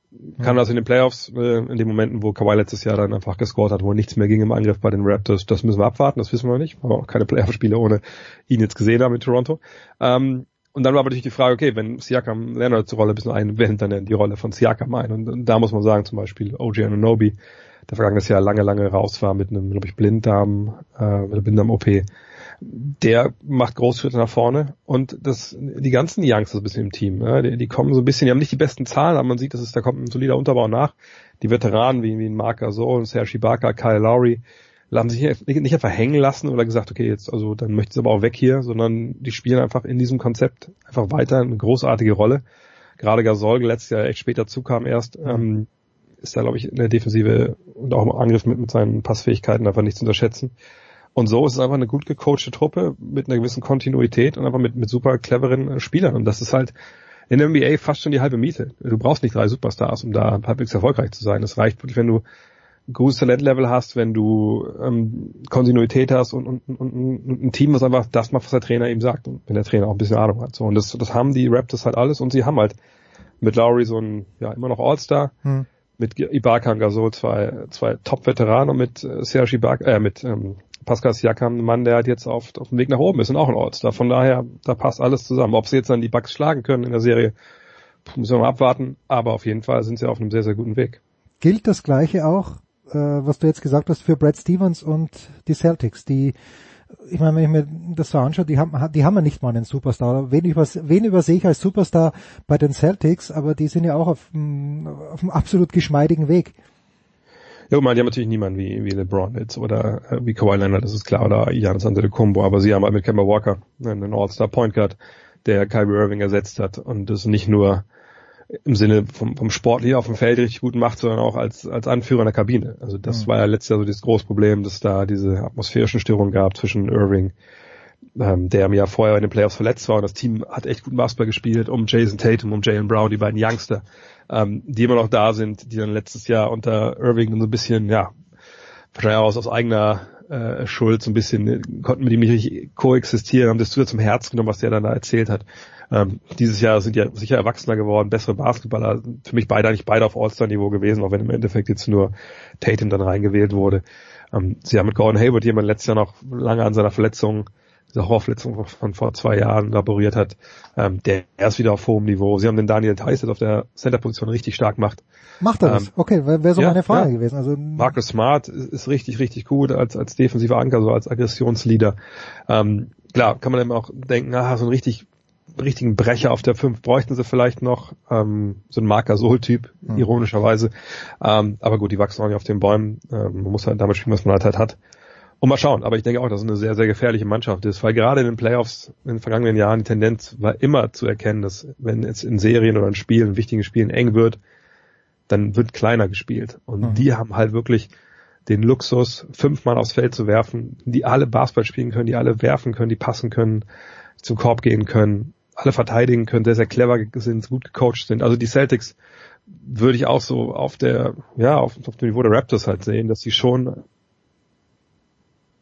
kann das in den Playoffs, äh, in den Momenten, wo Kawhi letztes Jahr dann einfach gescored hat, wo nichts mehr ging im Angriff bei den Raptors, das müssen wir abwarten, das wissen wir noch nicht, aber auch keine Playoff-Spiele ohne ihn jetzt gesehen haben in Toronto. Ähm, und dann war natürlich die Frage, okay, wenn Siakam Leonard zur Rolle ein bisschen ein, wer nimmt dann die Rolle von Siakam ein? Und, da muss man sagen, zum Beispiel OG Anunobi, der vergangenes Jahr lange, lange raus war mit einem, glaube ich, Blinddarm, äh, Blinddarm-OP, der macht Großschritte nach vorne und das, die ganzen Youngsters ein bisschen im Team, ja, die, die, kommen so ein bisschen, die haben nicht die besten Zahlen, aber man sieht, dass es, da kommt ein solider Unterbau nach. Die Veteranen wie, wie ein Marc Gasol, Serge Ibaka, Kyle Lowry, haben sich nicht, nicht einfach hängen lassen oder gesagt, okay, jetzt, also dann möchte ich aber auch weg hier, sondern die spielen einfach in diesem Konzept einfach weiter eine großartige Rolle. Gerade Gasol, letztes Jahr echt später zukam erst, ähm, ist da, glaube ich, in der Defensive und auch im Angriff mit, mit seinen Passfähigkeiten einfach nicht zu unterschätzen. Und so ist es einfach eine gut gecoachte Truppe mit einer gewissen Kontinuität und einfach mit, mit super cleveren äh, Spielern. Und das ist halt in der NBA fast schon die halbe Miete. Du brauchst nicht drei Superstars, um da halbwegs erfolgreich zu sein. Es reicht wirklich, wenn du ein gutes Talentlevel hast, wenn du ähm, Kontinuität hast und, und, und, und ein Team, was einfach das macht, was der Trainer ihm sagt. Und wenn der Trainer auch ein bisschen Ahnung hat. So, und das, das haben die Raptors halt alles und sie haben halt mit Lowry so ein, ja, immer noch All-Star. Hm. Mit Ibaka und Gasol zwei, zwei Top-Veteranen und mit äh, Serge Ibaka, äh, mit ähm, Pascal Siakam ein Mann, der halt jetzt auf, auf dem Weg nach oben ist und auch ein Orts. Von daher, da passt alles zusammen. Ob sie jetzt dann die Bugs schlagen können in der Serie, müssen wir mal abwarten. Aber auf jeden Fall sind sie auf einem sehr, sehr guten Weg. Gilt das Gleiche auch, äh, was du jetzt gesagt hast, für Brad Stevens und die Celtics, die ich meine, wenn ich mir das so anschaue, die haben, die haben ja nicht mal einen Superstar. Wen, über, wen übersehe ich als Superstar bei den Celtics, aber die sind ja auch auf, auf einem absolut geschmeidigen Weg. Ja, man, die haben natürlich niemanden wie, wie LeBron jetzt oder äh, wie Kawhi Leonard, das ist klar, oder Giannis Antetokounmpo, aber sie haben halt mit Kemba Walker einen All-Star Point Guard, der Kyrie Irving ersetzt hat und das nicht nur im Sinne vom, vom Sport hier auf dem Feld richtig gut macht, sondern auch als, als Anführer in der Kabine. Also das mhm. war ja letztes Jahr so das große Problem, dass da diese atmosphärischen Störungen gab zwischen Irving, ähm, der im Jahr vorher in den Playoffs verletzt war und das Team hat echt guten Basketball gespielt um Jason Tatum, um Jalen Brown, die beiden Youngster ähm, die immer noch da sind, die dann letztes Jahr unter Irving so ein bisschen, ja, wahrscheinlich aus, aus eigener äh, Schuld so ein bisschen, äh, konnten mit ihm nicht richtig koexistieren, haben das zusätzlich zum Herz genommen, was der dann da erzählt hat. Ähm, dieses Jahr sind ja sicher erwachsener geworden, bessere Basketballer, für mich beide eigentlich beide auf All-Star-Niveau gewesen, auch wenn im Endeffekt jetzt nur Tatum dann reingewählt wurde. Ähm, sie haben mit Gordon Hayward jemand letztes Jahr noch lange an seiner Verletzung diese Horrorverletzung von vor zwei Jahren laboriert hat, ähm, der ist wieder auf hohem Niveau. Sie haben den Daniel Theiss, der auf der Center-Position richtig stark macht. Macht er das? Ähm, okay, wäre so ja, meine Frage ja. gewesen. Also Marcus Smart ist richtig, richtig gut als, als defensiver Anker, so als Aggressionsleader. Ähm, klar, kann man eben auch denken, ah, so einen richtig richtigen Brecher auf der 5 bräuchten sie vielleicht noch, ähm, so ein Marker Sol-Typ, hm. ironischerweise. Ähm, aber gut, die wachsen auch nicht auf den Bäumen. Ähm, man muss halt damit spielen, was man halt, halt hat. Und mal schauen, aber ich denke auch, dass es eine sehr, sehr gefährliche Mannschaft ist, weil gerade in den Playoffs in den vergangenen Jahren die Tendenz war immer zu erkennen, dass wenn es in Serien oder in Spielen, in wichtigen Spielen eng wird, dann wird kleiner gespielt. Und mhm. die haben halt wirklich den Luxus, fünfmal aufs Feld zu werfen, die alle Basketball spielen können, die alle werfen können, die passen können, zum Korb gehen können, alle verteidigen können, sehr, sehr clever sind, gut gecoacht sind. Also die Celtics würde ich auch so auf der, ja, auf, auf dem Niveau der Raptors halt sehen, dass sie schon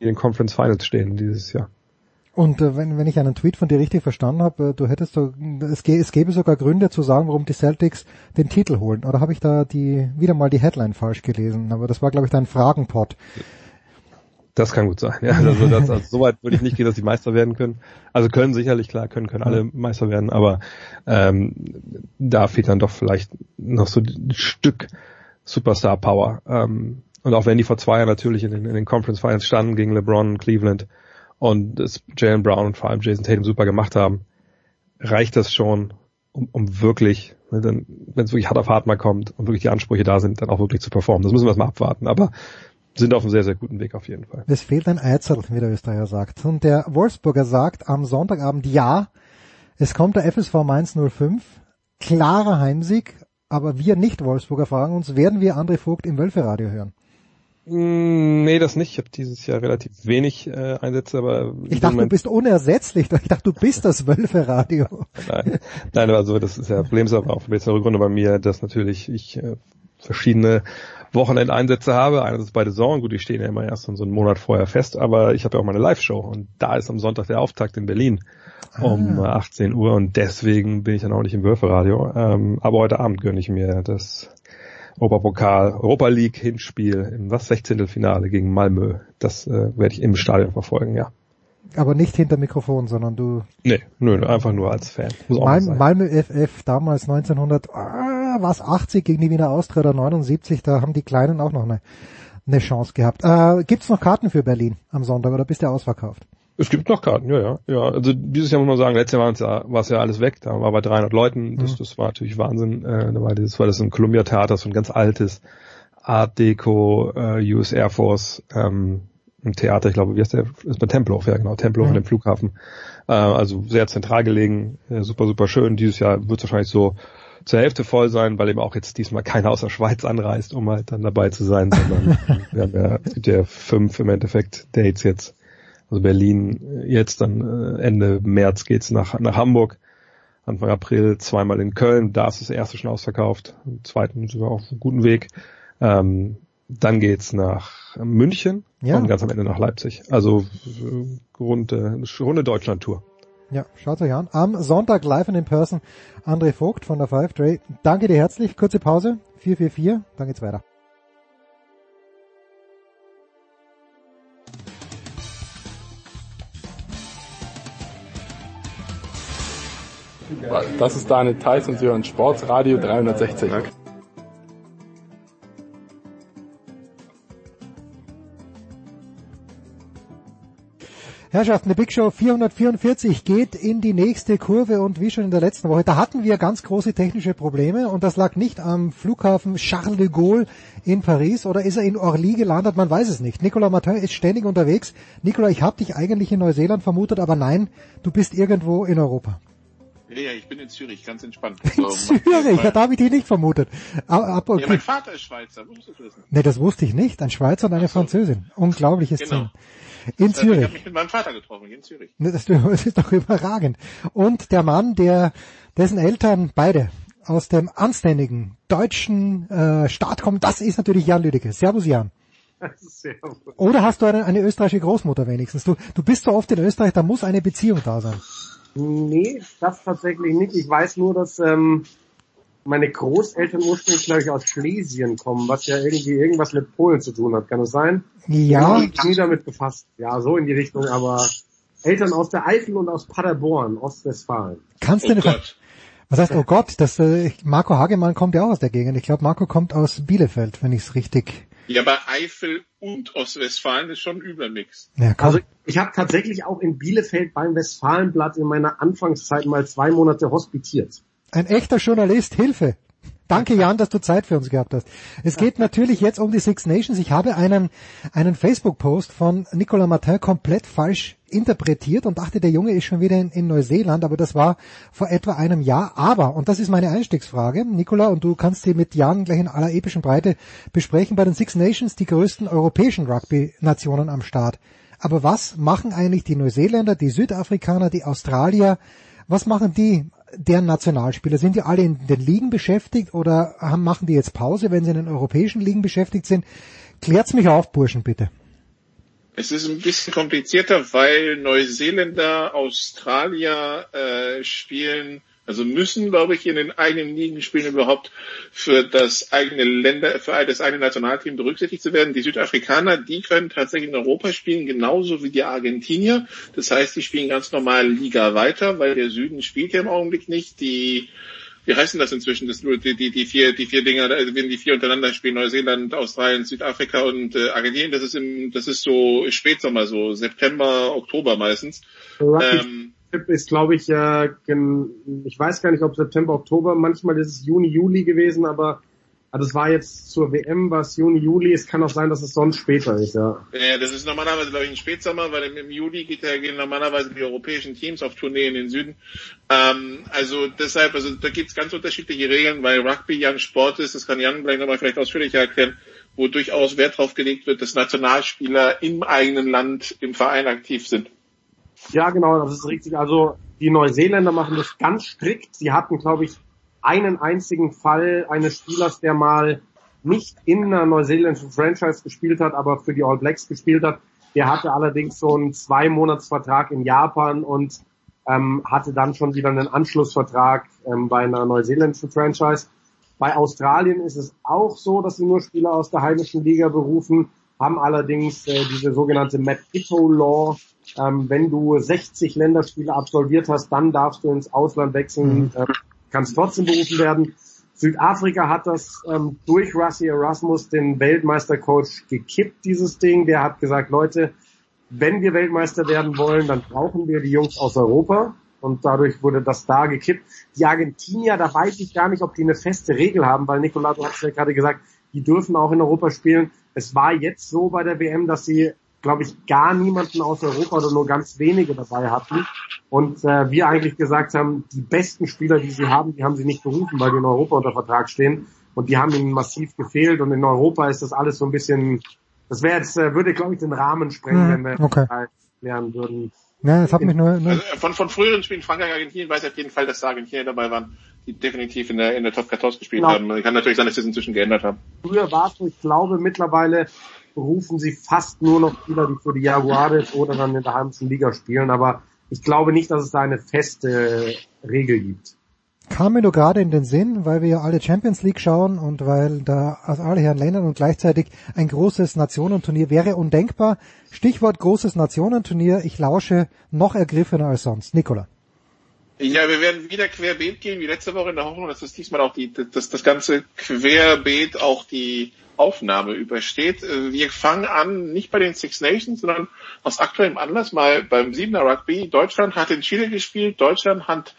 in den Conference Finals stehen dieses Jahr. Und äh, wenn, wenn ich einen Tweet von dir richtig verstanden habe, äh, du hättest so, es, gä es gäbe sogar Gründe zu sagen, warum die Celtics den Titel holen. Oder habe ich da die wieder mal die Headline falsch gelesen? Aber das war, glaube ich, dein Fragenpot. Das kann gut sein. Ja, also, das, also so weit würde ich nicht gehen, dass sie Meister werden können. Also können sicherlich klar, können können alle Meister werden, aber ähm, da fehlt dann doch vielleicht noch so ein Stück Superstar Power. Ähm, und auch wenn die vor zwei Jahren natürlich in den, in den Conference Finals standen gegen LeBron, Cleveland, und es Jalen Brown und vor allem Jason Tatum super gemacht haben, reicht das schon, um, um wirklich, ne, wenn es wirklich hart auf hart mal kommt und wirklich die Ansprüche da sind, dann auch wirklich zu performen. Das müssen wir erstmal abwarten, aber sind auf einem sehr, sehr guten Weg auf jeden Fall. Es fehlt ein Eizel, wie der Österreicher sagt. Und der Wolfsburger sagt am Sonntagabend, ja, es kommt der FSV Mainz 05, klarer Heimsieg, aber wir Nicht-Wolfsburger fragen uns, werden wir André Vogt im Wölferadio hören? Mm, nee, das nicht. Ich habe dieses Jahr relativ wenig äh, Einsätze, aber ich dachte, du bist unersetzlich. Ich dachte, du bist das Wölfe-Radio. nein, nein, also das ist ja Problem ist aber auch jetzt eine Rückrunde bei mir, dass natürlich ich äh, verschiedene Wochenendeinsätze habe. Einer ist bei The Zone, gut, die stehen ja immer erst so einen Monat vorher fest, aber ich habe ja auch meine Live-Show und da ist am Sonntag der Auftakt in Berlin um ah. 18 Uhr und deswegen bin ich dann auch nicht im Wölfe-Radio. Ähm, aber heute Abend gönne ich mir das Europapokal, Europa League Hinspiel im was 16. Finale gegen Malmö. Das äh, werde ich im Stadion verfolgen, ja. Aber nicht hinter Mikrofon, sondern du. Nee, nö, einfach nur als Fan. Mal, Malmö FF damals 1900, ah, was 80 gegen die Wiener Austria oder 79, da haben die Kleinen auch noch eine, eine Chance gehabt. Äh, gibt's noch Karten für Berlin am Sonntag oder bist du ausverkauft? Es gibt noch Karten, ja, ja. ja. Also dieses Jahr muss man sagen, letztes Jahr ja, war es ja alles weg, da war bei 300 Leuten, das, mhm. das war natürlich Wahnsinn. Äh, da war das war das ein Columbia Theater, so ein ganz altes Art Deco, äh, US Air Force, ähm, ein Theater, ich glaube, wie heißt der? Ist bei Tempelhof, ja genau, Tempelhof mhm. an dem Flughafen. Äh, also sehr zentral gelegen, äh, super, super schön. Dieses Jahr wird es wahrscheinlich so zur Hälfte voll sein, weil eben auch jetzt diesmal keiner aus der Schweiz anreist, um halt dann dabei zu sein, sondern wir haben ja, es gibt ja fünf im Endeffekt Dates jetzt also Berlin jetzt dann äh, Ende März geht's nach, nach Hamburg. Anfang April zweimal in Köln, da ist das erste schon ausverkauft. Im zweiten sind wir auf einem guten Weg. Ähm, dann geht's nach München ja. und ganz am Ende nach Leipzig. Also runde, runde Deutschland-Tour. Ja, schaut euch an. Am Sonntag live in person André Vogt von der Five Trade. Danke dir herzlich. Kurze Pause. 444. Dann geht's weiter. Das ist Daniel Theiss und Sie hören Sportsradio 360. Herrschaften, die Big Show 444 geht in die nächste Kurve und wie schon in der letzten Woche, da hatten wir ganz große technische Probleme und das lag nicht am Flughafen Charles de Gaulle in Paris oder ist er in Orly gelandet, man weiß es nicht. Nicolas Martin ist ständig unterwegs. Nicolas, ich habe dich eigentlich in Neuseeland vermutet, aber nein, du bist irgendwo in Europa. Ja, ja, ich bin in Zürich, ganz entspannt. In so, Zürich, ja, da habe ich dich nicht vermutet. Aber, aber, okay. Ja, mein Vater ist Schweizer, musst du wissen. Nee, das wusste ich nicht. Ein Schweizer und eine so. Französin. Unglaubliches genau. In das Zürich. Ich habe mich mit meinem Vater getroffen, in Zürich. Das, das ist doch überragend. Und der Mann, der dessen Eltern beide aus dem anständigen deutschen äh, Staat kommen, das ist natürlich Jan Lüdecke. Servus Jan. Oder hast du eine, eine österreichische Großmutter wenigstens? Du, du bist so oft in Österreich, da muss eine Beziehung da sein. Nee, das tatsächlich nicht. Ich weiß nur, dass ähm, meine Großeltern ursprünglich, glaube ich, aus Schlesien kommen, was ja irgendwie irgendwas mit Polen zu tun hat. Kann das sein? Ja. Ich habe nie damit befasst. Ja, so in die Richtung, aber Eltern aus der Eifel und aus Paderborn, Ostwestfalen. Kannst du oh nicht... Was heißt, oh Gott, das, äh, Marco Hagemann kommt ja auch aus der Gegend. Ich glaube, Marco kommt aus Bielefeld, wenn ich es richtig ja, aber Eifel und Ostwestfalen ist schon Übermix. Ja, also ich habe tatsächlich auch in Bielefeld beim Westfalenblatt in meiner Anfangszeit mal zwei Monate hospitiert. Ein echter Journalist, Hilfe. Danke Jan, dass du Zeit für uns gehabt hast. Es geht natürlich jetzt um die Six Nations. Ich habe einen, einen Facebook-Post von Nicolas Martin komplett falsch interpretiert und dachte, der Junge ist schon wieder in, in, Neuseeland, aber das war vor etwa einem Jahr. Aber, und das ist meine Einstiegsfrage, Nicola, und du kannst sie mit Jan gleich in aller epischen Breite besprechen, bei den Six Nations die größten europäischen Rugby-Nationen am Start. Aber was machen eigentlich die Neuseeländer, die Südafrikaner, die Australier, was machen die deren Nationalspieler? Sind die alle in den Ligen beschäftigt oder haben, machen die jetzt Pause, wenn sie in den europäischen Ligen beschäftigt sind? Klärt's mich auf, Burschen, bitte. Es ist ein bisschen komplizierter, weil Neuseeländer, Australier äh, spielen, also müssen, glaube ich, in den eigenen Ligen spielen, überhaupt für das eigene Länder, für das eigene Nationalteam berücksichtigt zu werden. Die Südafrikaner, die können tatsächlich in Europa spielen, genauso wie die Argentinier. Das heißt, die spielen ganz normal Liga weiter, weil der Süden spielt ja im Augenblick nicht. Die wie heißen das inzwischen? Das nur die, die, die vier, die vier Dinger, also wenn die vier untereinander spielen, Neuseeland, Australien, Südafrika und äh, Argentinien, das ist im, das ist so Spätsommer, so September, Oktober meistens. Ähm, ist, glaube ich, äh, ich weiß gar nicht, ob September, Oktober, manchmal ist es Juni, Juli gewesen, aber also es war jetzt zur WM, was Juni, Juli, es kann auch sein, dass es sonst später ist, ja. Ja, das ist normalerweise, glaube ich, ein Spätsommer, weil im, Juli geht gehen normalerweise die europäischen Teams auf Tournee in den Süden. Ähm, also deshalb, also da gibt es ganz unterschiedliche Regeln, weil Rugby ja ein Sport ist, das kann Jan gleich nochmal vielleicht ausführlicher erklären, wo durchaus Wert drauf gelegt wird, dass Nationalspieler im eigenen Land im Verein aktiv sind. Ja, genau, das ist richtig. Also die Neuseeländer machen das ganz strikt. Sie hatten, glaube ich, einen einzigen Fall eines Spielers, der mal nicht in einer neuseeländischen Franchise gespielt hat, aber für die All Blacks gespielt hat. Der hatte allerdings so einen Zwei-Monats-Vertrag in Japan und ähm, hatte dann schon wieder einen Anschlussvertrag ähm, bei einer neuseeländischen Franchise. Bei Australien ist es auch so, dass sie nur Spieler aus der heimischen Liga berufen, haben allerdings äh, diese sogenannte Matt Ito Law. Ähm, wenn du 60 Länderspiele absolviert hast, dann darfst du ins Ausland wechseln. Äh, kann es trotzdem berufen werden. Südafrika hat das ähm, durch Rusty Erasmus, den Weltmeistercoach, gekippt, dieses Ding. Der hat gesagt, Leute, wenn wir Weltmeister werden wollen, dann brauchen wir die Jungs aus Europa. Und dadurch wurde das da gekippt. Die Argentinier, da weiß ich gar nicht, ob die eine feste Regel haben, weil Nicolato hat es ja gerade gesagt, die dürfen auch in Europa spielen. Es war jetzt so bei der WM, dass sie glaube ich, gar niemanden aus Europa oder nur ganz wenige dabei hatten. Und äh, wir eigentlich gesagt haben, die besten Spieler, die sie haben, die haben sie nicht berufen, weil die in Europa unter Vertrag stehen. Und die haben ihnen massiv gefehlt. Und in Europa ist das alles so ein bisschen, das wäre jetzt, äh, würde, glaube ich, den Rahmen sprengen, hm, wenn wir okay. lernen würden. Ja, das hat mich nur, nur also von, von früheren Spielen Frankreich, Argentinien weiß ich auf jeden Fall, dass da Argentinier dabei waren, die definitiv in der, in der Top 14 gespielt genau. haben. Kann natürlich sein, dass sie es inzwischen geändert haben. Früher war es so, ich glaube mittlerweile berufen sie fast nur noch Spieler, die für die Jaguares oder dann in der heimischen Liga spielen, aber ich glaube nicht, dass es da eine feste Regel gibt. Kam mir nur gerade in den Sinn, weil wir ja alle Champions League schauen und weil da aus alle Herren Ländern und gleichzeitig ein großes Nationenturnier wäre undenkbar. Stichwort großes Nationenturnier, ich lausche noch ergriffener als sonst. Nikola. Ja, wir werden wieder querbeet gehen wie letzte Woche in der Hoffnung, dass es diesmal auch die, das, das ganze querbeet auch die Aufnahme übersteht. Äh, wir fangen an, nicht bei den Six Nations, sondern aus aktuellem Anlass mal beim Siebener Rugby. Deutschland hat in Chile gespielt. Deutschland hat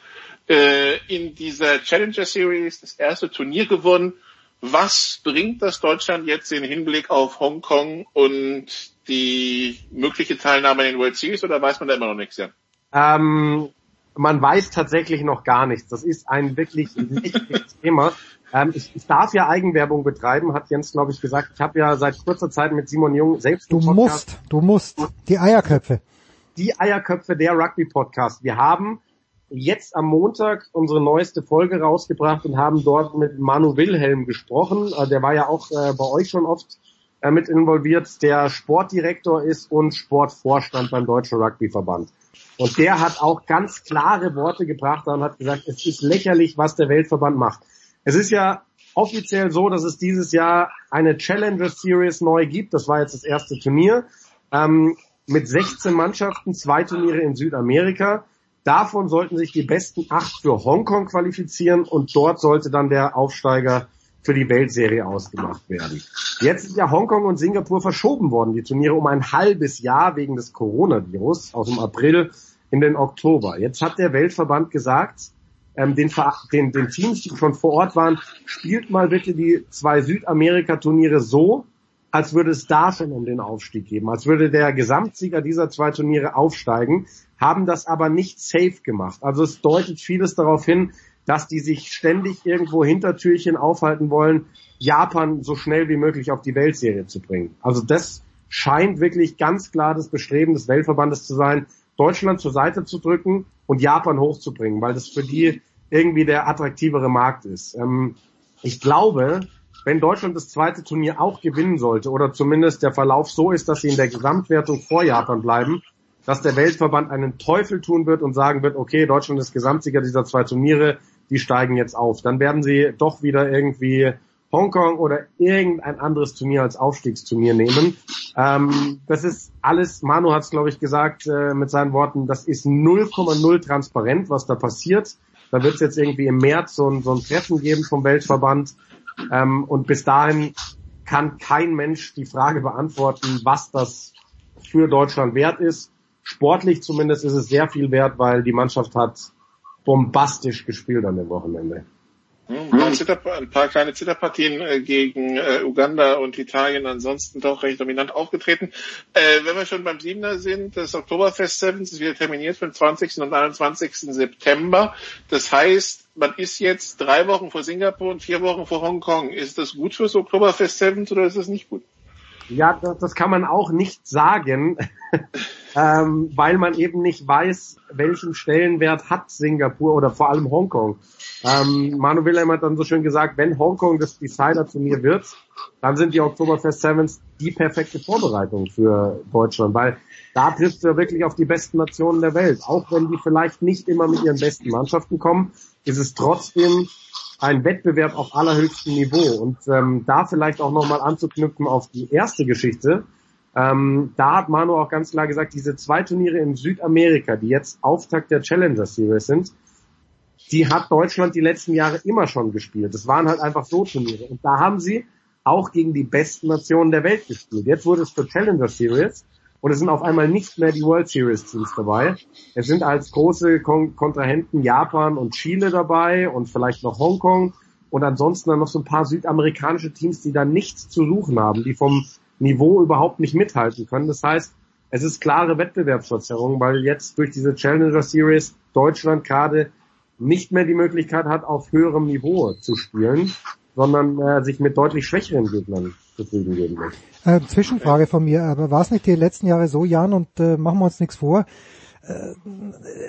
äh, in dieser Challenger Series das erste Turnier gewonnen. Was bringt das Deutschland jetzt in Hinblick auf Hongkong und die mögliche Teilnahme in den World Series oder weiß man da immer noch nichts? Ja? Ähm, man weiß tatsächlich noch gar nichts. Das ist ein wirklich wichtiges Thema. Ähm, ich, ich darf ja Eigenwerbung betreiben, hat Jens, glaube ich, gesagt. Ich habe ja seit kurzer Zeit mit Simon Jung selbst... Du musst, du musst. Die Eierköpfe. Die Eierköpfe der Rugby-Podcast. Wir haben jetzt am Montag unsere neueste Folge rausgebracht und haben dort mit Manu Wilhelm gesprochen. Äh, der war ja auch äh, bei euch schon oft äh, mit involviert, der Sportdirektor ist und Sportvorstand beim Deutschen Rugbyverband. Und der hat auch ganz klare Worte gebracht und hat gesagt, es ist lächerlich, was der Weltverband macht. Es ist ja offiziell so, dass es dieses Jahr eine Challenger Series neu gibt. Das war jetzt das erste Turnier. Ähm, mit 16 Mannschaften, zwei Turniere in Südamerika. Davon sollten sich die besten acht für Hongkong qualifizieren und dort sollte dann der Aufsteiger für die Weltserie ausgemacht werden. Jetzt sind ja Hongkong und Singapur verschoben worden, die Turniere um ein halbes Jahr wegen des Coronavirus aus dem April in den Oktober. Jetzt hat der Weltverband gesagt, ähm, den, den, den Teams, die schon vor Ort waren, spielt mal bitte die zwei Südamerika-Turniere so, als würde es da schon um den Aufstieg geben, als würde der Gesamtsieger dieser zwei Turniere aufsteigen, haben das aber nicht safe gemacht. Also es deutet vieles darauf hin, dass die sich ständig irgendwo Hintertürchen aufhalten wollen, Japan so schnell wie möglich auf die Weltserie zu bringen. Also das scheint wirklich ganz klar das Bestreben des Weltverbandes zu sein, Deutschland zur Seite zu drücken und Japan hochzubringen, weil das für die irgendwie der attraktivere Markt ist. Ähm, ich glaube, wenn Deutschland das zweite Turnier auch gewinnen sollte oder zumindest der Verlauf so ist, dass sie in der Gesamtwertung vor Japan bleiben, dass der Weltverband einen Teufel tun wird und sagen wird, okay, Deutschland ist Gesamtsieger dieser zwei Turniere, die steigen jetzt auf. Dann werden sie doch wieder irgendwie Hongkong oder irgendein anderes Turnier als Aufstiegsturnier nehmen. Ähm, das ist alles, Manu hat es, glaube ich, gesagt äh, mit seinen Worten, das ist 0,0 transparent, was da passiert. Da wird es jetzt irgendwie im März so ein, so ein Treffen geben vom Weltverband. Ähm, und bis dahin kann kein Mensch die Frage beantworten, was das für Deutschland wert ist. Sportlich zumindest ist es sehr viel wert, weil die Mannschaft hat bombastisch gespielt an dem Wochenende. Ein paar, Zitter, ein paar kleine Zitterpartien äh, gegen äh, Uganda und Italien, ansonsten doch recht dominant aufgetreten. Äh, wenn wir schon beim Siebener sind, das Oktoberfest Sevens ist wieder terminiert für den 20. und 21. September. Das heißt, man ist jetzt drei Wochen vor Singapur und vier Wochen vor Hongkong. Ist das gut fürs Oktoberfest Sevens oder ist das nicht gut? Ja, das, das kann man auch nicht sagen, ähm, weil man eben nicht weiß, welchen Stellenwert hat Singapur oder vor allem Hongkong. Ähm, Manu Wilhelm hat dann so schön gesagt, wenn Hongkong das Decider-Turnier wird, dann sind die Oktoberfest Sevens die perfekte Vorbereitung für Deutschland, weil da triffst du ja wirklich auf die besten Nationen der Welt. Auch wenn die vielleicht nicht immer mit ihren besten Mannschaften kommen, ist es trotzdem ein Wettbewerb auf allerhöchstem Niveau. Und ähm, da vielleicht auch nochmal anzuknüpfen auf die erste Geschichte, ähm, da hat Manu auch ganz klar gesagt, diese zwei Turniere in Südamerika, die jetzt Auftakt der Challenger Series sind, die hat Deutschland die letzten Jahre immer schon gespielt. Das waren halt einfach so Turniere. Und da haben sie auch gegen die besten Nationen der Welt gespielt. Jetzt wurde es für Challenger Series und es sind auf einmal nicht mehr die World Series Teams dabei. Es sind als große Kon Kontrahenten Japan und Chile dabei und vielleicht noch Hongkong und ansonsten dann noch so ein paar südamerikanische Teams, die da nichts zu suchen haben, die vom Niveau überhaupt nicht mithalten können. Das heißt, es ist klare Wettbewerbsverzerrung, weil jetzt durch diese Challenger Series Deutschland gerade nicht mehr die Möglichkeit hat, auf höherem Niveau zu spielen, sondern äh, sich mit deutlich schwächeren Gegnern zufrieden geben muss. Äh, Zwischenfrage von mir, aber war es nicht die letzten Jahre so, Jan, und äh, machen wir uns nichts vor, äh,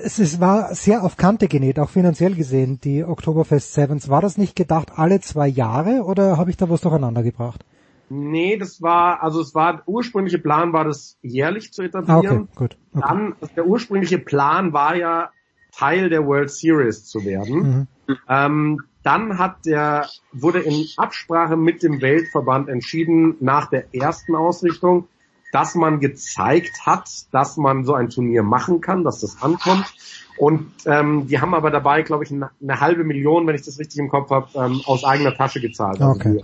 es, es war sehr auf Kante genäht, auch finanziell gesehen, die Oktoberfest Sevens. War das nicht gedacht alle zwei Jahre oder habe ich da was durcheinander gebracht? Nee, das war, also es war, der ursprüngliche Plan war das jährlich zu etablieren. Ah, okay, gut. Okay. Dann, der ursprüngliche Plan war ja, Teil der World Series zu werden. Mhm. Ähm, dann hat der, wurde in Absprache mit dem Weltverband entschieden, nach der ersten Ausrichtung, dass man gezeigt hat, dass man so ein Turnier machen kann, dass das ankommt. Und ähm, die haben aber dabei, glaube ich, eine, eine, halbe Million, wenn ich das richtig im Kopf habe, ähm, aus eigener Tasche gezahlt. Also okay.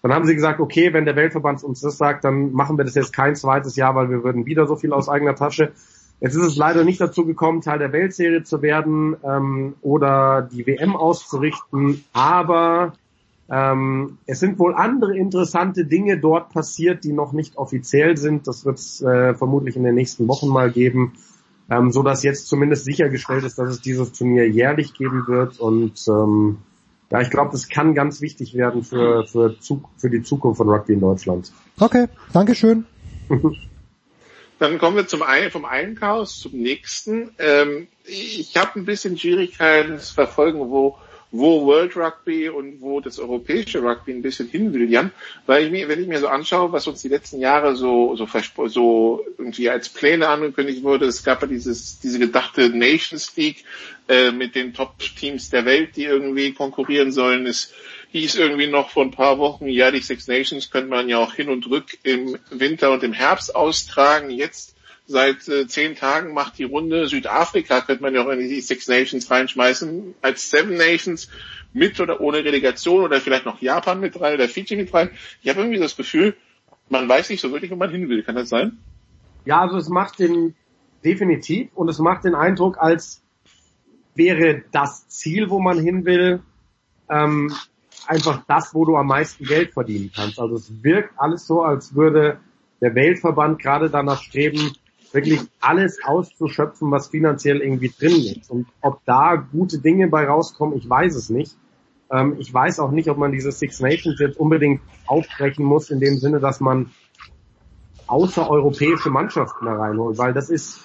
Dann haben sie gesagt, okay, wenn der Weltverband uns das sagt, dann machen wir das jetzt kein zweites Jahr, weil wir würden wieder so viel aus eigener Tasche. Jetzt ist es leider nicht dazu gekommen, Teil der Weltserie zu werden ähm, oder die WM auszurichten, aber ähm, es sind wohl andere interessante Dinge dort passiert, die noch nicht offiziell sind. Das wird es äh, vermutlich in den nächsten Wochen mal geben, ähm, so dass jetzt zumindest sichergestellt ist, dass es dieses Turnier jährlich geben wird und ähm, ja, ich glaube, das kann ganz wichtig werden für, für, für die Zukunft von Rugby in Deutschland. Okay, Dankeschön. Dann kommen wir zum einen, vom einen Chaos zum nächsten. Ähm, ich habe ein bisschen Schwierigkeiten zu verfolgen, wo wo World Rugby und wo das europäische Rugby ein bisschen hin will, Jan. Weil ich mir, wenn ich mir so anschaue, was uns die letzten Jahre so, so, so irgendwie als Pläne angekündigt wurde, es gab ja dieses, diese gedachte Nations League äh, mit den Top-Teams der Welt, die irgendwie konkurrieren sollen. Es hieß irgendwie noch vor ein paar Wochen, ja, die Six Nations könnte man ja auch hin und rück im Winter und im Herbst austragen. Jetzt seit äh, zehn Tagen macht die Runde Südafrika, könnte man ja auch in die Six Nations reinschmeißen, als Seven Nations mit oder ohne Relegation oder vielleicht noch Japan mit rein oder Fiji mit rein. Ich habe irgendwie das Gefühl, man weiß nicht so wirklich, wo man hin will. Kann das sein? Ja, also es macht den definitiv und es macht den Eindruck, als wäre das Ziel, wo man hin will, ähm, einfach das, wo du am meisten Geld verdienen kannst. Also es wirkt alles so, als würde der Weltverband gerade danach streben, wirklich alles auszuschöpfen, was finanziell irgendwie drin ist. Und ob da gute Dinge bei rauskommen, ich weiß es nicht. Ähm, ich weiß auch nicht, ob man diese Six Nations jetzt unbedingt aufbrechen muss, in dem Sinne, dass man außereuropäische Mannschaften da reinholt, weil das ist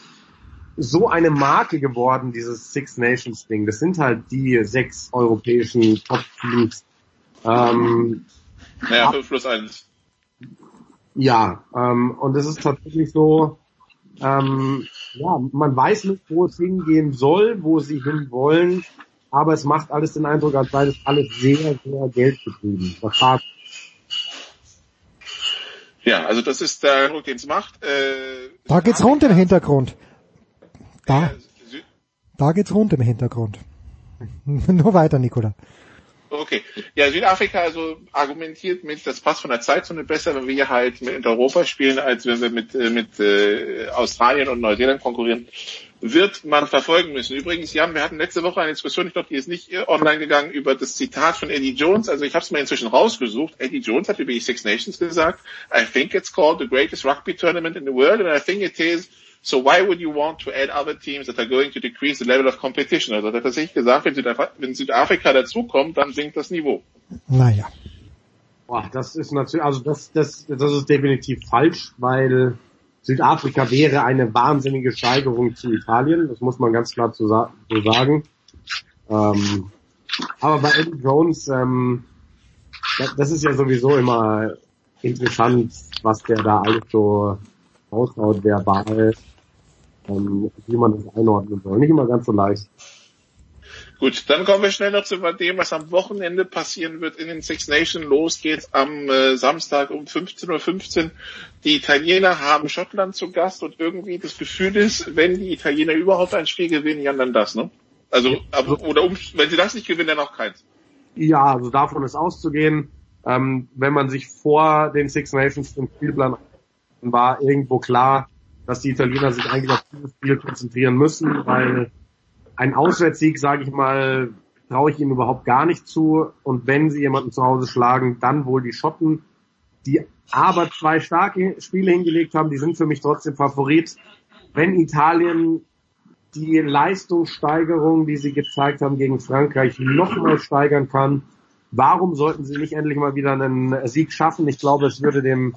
so eine Marke geworden, dieses Six Nations Ding. Das sind halt die sechs europäischen Top-Teams. Ähm, naja, 5 plus 1. Ja, ähm, und es ist tatsächlich so, ähm, ja, man weiß nicht, wo es hingehen soll, wo sie hinwollen, aber es macht alles den Eindruck, als sei das alles sehr, sehr geldgetrieben. Ja, also das ist der Eindruck, den es macht. Äh, da geht's rund im Hintergrund. Da, da geht's rund im Hintergrund. Nur weiter, Nicola. Okay. Ja, Südafrika also argumentiert mit, das passt von der Zeitzone besser, wenn wir halt mit Europa spielen, als wenn wir mit, äh, mit äh, Australien und Neuseeland konkurrieren, wird man verfolgen müssen. Übrigens, Jan, wir hatten letzte Woche eine Diskussion, ich glaube, die ist nicht online gegangen, über das Zitat von Eddie Jones. Also ich habe es mir inzwischen rausgesucht. Eddie Jones hat über die Six Nations gesagt, I think it's called the greatest rugby tournament in the world and I think it is So why would you want to add other teams that are going to decrease the level of competition? Also hat er tatsächlich gesagt, wenn Südafrika, wenn Südafrika dazukommt, dann sinkt das Niveau. Naja. Boah, das ist natürlich, also das, das, das ist definitiv falsch, weil Südafrika wäre eine wahnsinnige Steigerung zu Italien. Das muss man ganz klar so sagen. Ähm, aber bei Eddie Jones, ähm, das, das ist ja sowieso immer interessant, was der da alles so raushaut verbal ähm, wie man das einordnen soll. Nicht immer ganz so leicht. Gut, dann kommen wir schnell noch zu dem, was am Wochenende passieren wird in den Six Nations. Los geht's am äh, Samstag um 15.15 Uhr. Die Italiener haben Schottland zu Gast und irgendwie das Gefühl ist, wenn die Italiener überhaupt ein Spiel gewinnen, ja dann das, ne? Also, aber, oder um, wenn sie das nicht gewinnen, dann auch keins. Ja, also davon ist auszugehen. Ähm, wenn man sich vor den Six Nations im Spielplan war irgendwo klar, dass die Italiener sich eigentlich auf dieses Spiel konzentrieren müssen, weil ein Auswärtssieg, sage ich mal, traue ich ihnen überhaupt gar nicht zu. Und wenn sie jemanden zu Hause schlagen, dann wohl die Schotten, die aber zwei starke Spiele hingelegt haben, die sind für mich trotzdem Favorit. Wenn Italien die Leistungssteigerung, die sie gezeigt haben gegen Frankreich, nochmal steigern kann, warum sollten sie nicht endlich mal wieder einen Sieg schaffen? Ich glaube, es würde dem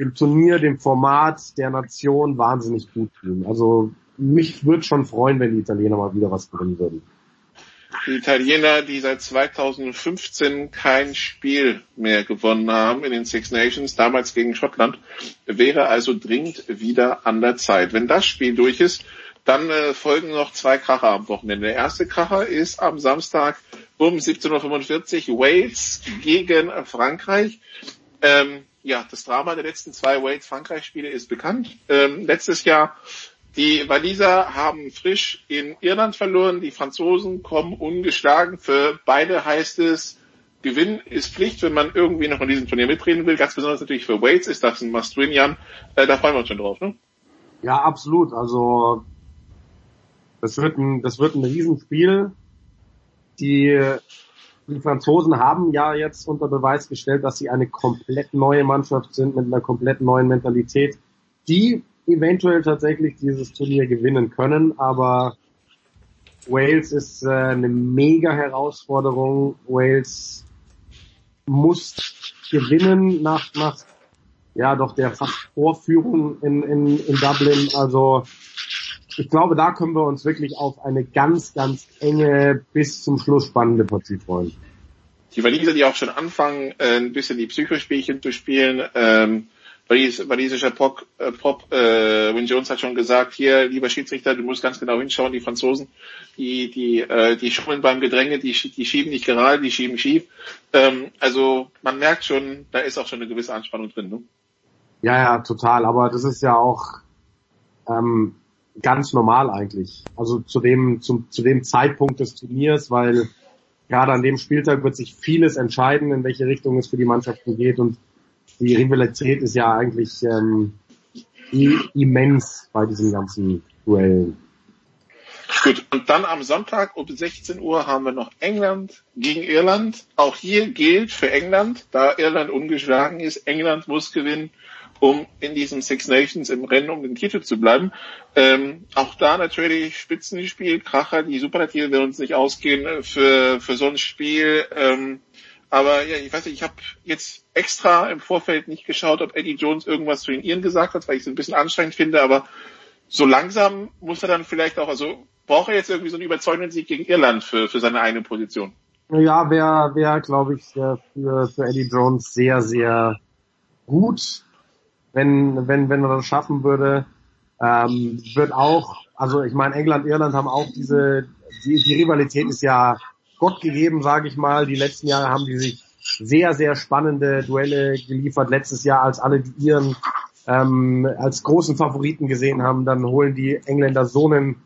dem Turnier, dem Format der Nation wahnsinnig gut tun. Also mich würde schon freuen, wenn die Italiener mal wieder was gewinnen würden. Die Italiener, die seit 2015 kein Spiel mehr gewonnen haben in den Six Nations, damals gegen Schottland, wäre also dringend wieder an der Zeit. Wenn das Spiel durch ist, dann äh, folgen noch zwei Kracher am Wochenende. Der erste Kracher ist am Samstag um 17.45 Uhr Wales gegen Frankreich. Ähm, ja, das Drama der letzten zwei Wales-Frankreich-Spiele ist bekannt. Ähm, letztes Jahr die Waliser haben frisch in Irland verloren, die Franzosen kommen ungeschlagen. Für beide heißt es, Gewinn ist Pflicht, wenn man irgendwie noch in diesem Turnier mitreden will. Ganz besonders natürlich für Wales ist das ein Must-Win, Jan. Äh, da freuen wir uns schon drauf, ne? Ja, absolut. Also das wird ein, das wird ein Riesenspiel. Die die Franzosen haben ja jetzt unter Beweis gestellt, dass sie eine komplett neue Mannschaft sind mit einer komplett neuen Mentalität, die eventuell tatsächlich dieses Turnier gewinnen können, aber Wales ist äh, eine mega Herausforderung. Wales muss gewinnen nach, nach ja doch der fast Vorführung in, in, in Dublin. Also ich glaube, da können wir uns wirklich auf eine ganz, ganz enge, bis zum Schluss spannende Partie freuen. Die Waliser, die auch schon anfangen, äh, ein bisschen die Psychospielchen zu spielen, ähm, Walis, walisischer Pop, äh, Pop äh, Win Jones hat schon gesagt, hier, lieber Schiedsrichter, du musst ganz genau hinschauen, die Franzosen, die, die, äh, die schummeln beim Gedränge, die, die schieben nicht gerade, die schieben schief. Ähm, also man merkt schon, da ist auch schon eine gewisse Anspannung drin. Ne? Ja, ja, total. Aber das ist ja auch ähm, ganz normal eigentlich. Also zu dem, zum, zu dem Zeitpunkt des Turniers, weil gerade an dem Spieltag wird sich vieles entscheiden, in welche Richtung es für die Mannschaften geht und die Rivalität ist ja eigentlich ähm, immens bei diesen ganzen Duellen. Gut, und dann am Sonntag um 16 Uhr haben wir noch England gegen Irland. Auch hier gilt für England, da Irland ungeschlagen ist, England muss gewinnen um in diesem Six Nations im Rennen um den Titel zu bleiben. Ähm, auch da natürlich Spitzenspiel, Kracher, die Superlative werden uns nicht ausgehen äh, für, für so ein Spiel. Ähm, aber ja, ich weiß nicht, ich habe jetzt extra im Vorfeld nicht geschaut, ob Eddie Jones irgendwas zu den Iren gesagt hat, weil ich es ein bisschen anstrengend finde, aber so langsam muss er dann vielleicht auch, also braucht er jetzt irgendwie so einen überzeugenden Sieg gegen Irland für, für seine eigene Position? Ja, wäre, wär, glaube ich, für, für Eddie Jones sehr, sehr gut, wenn, wenn, wenn er das schaffen würde. Ähm, wird auch, also ich meine, England, Irland haben auch diese, die, die Rivalität ist ja Gott gegeben, sage ich mal. Die letzten Jahre haben die sich sehr, sehr spannende Duelle geliefert. Letztes Jahr, als alle die Iren ähm, als großen Favoriten gesehen haben, dann holen die Engländer so einen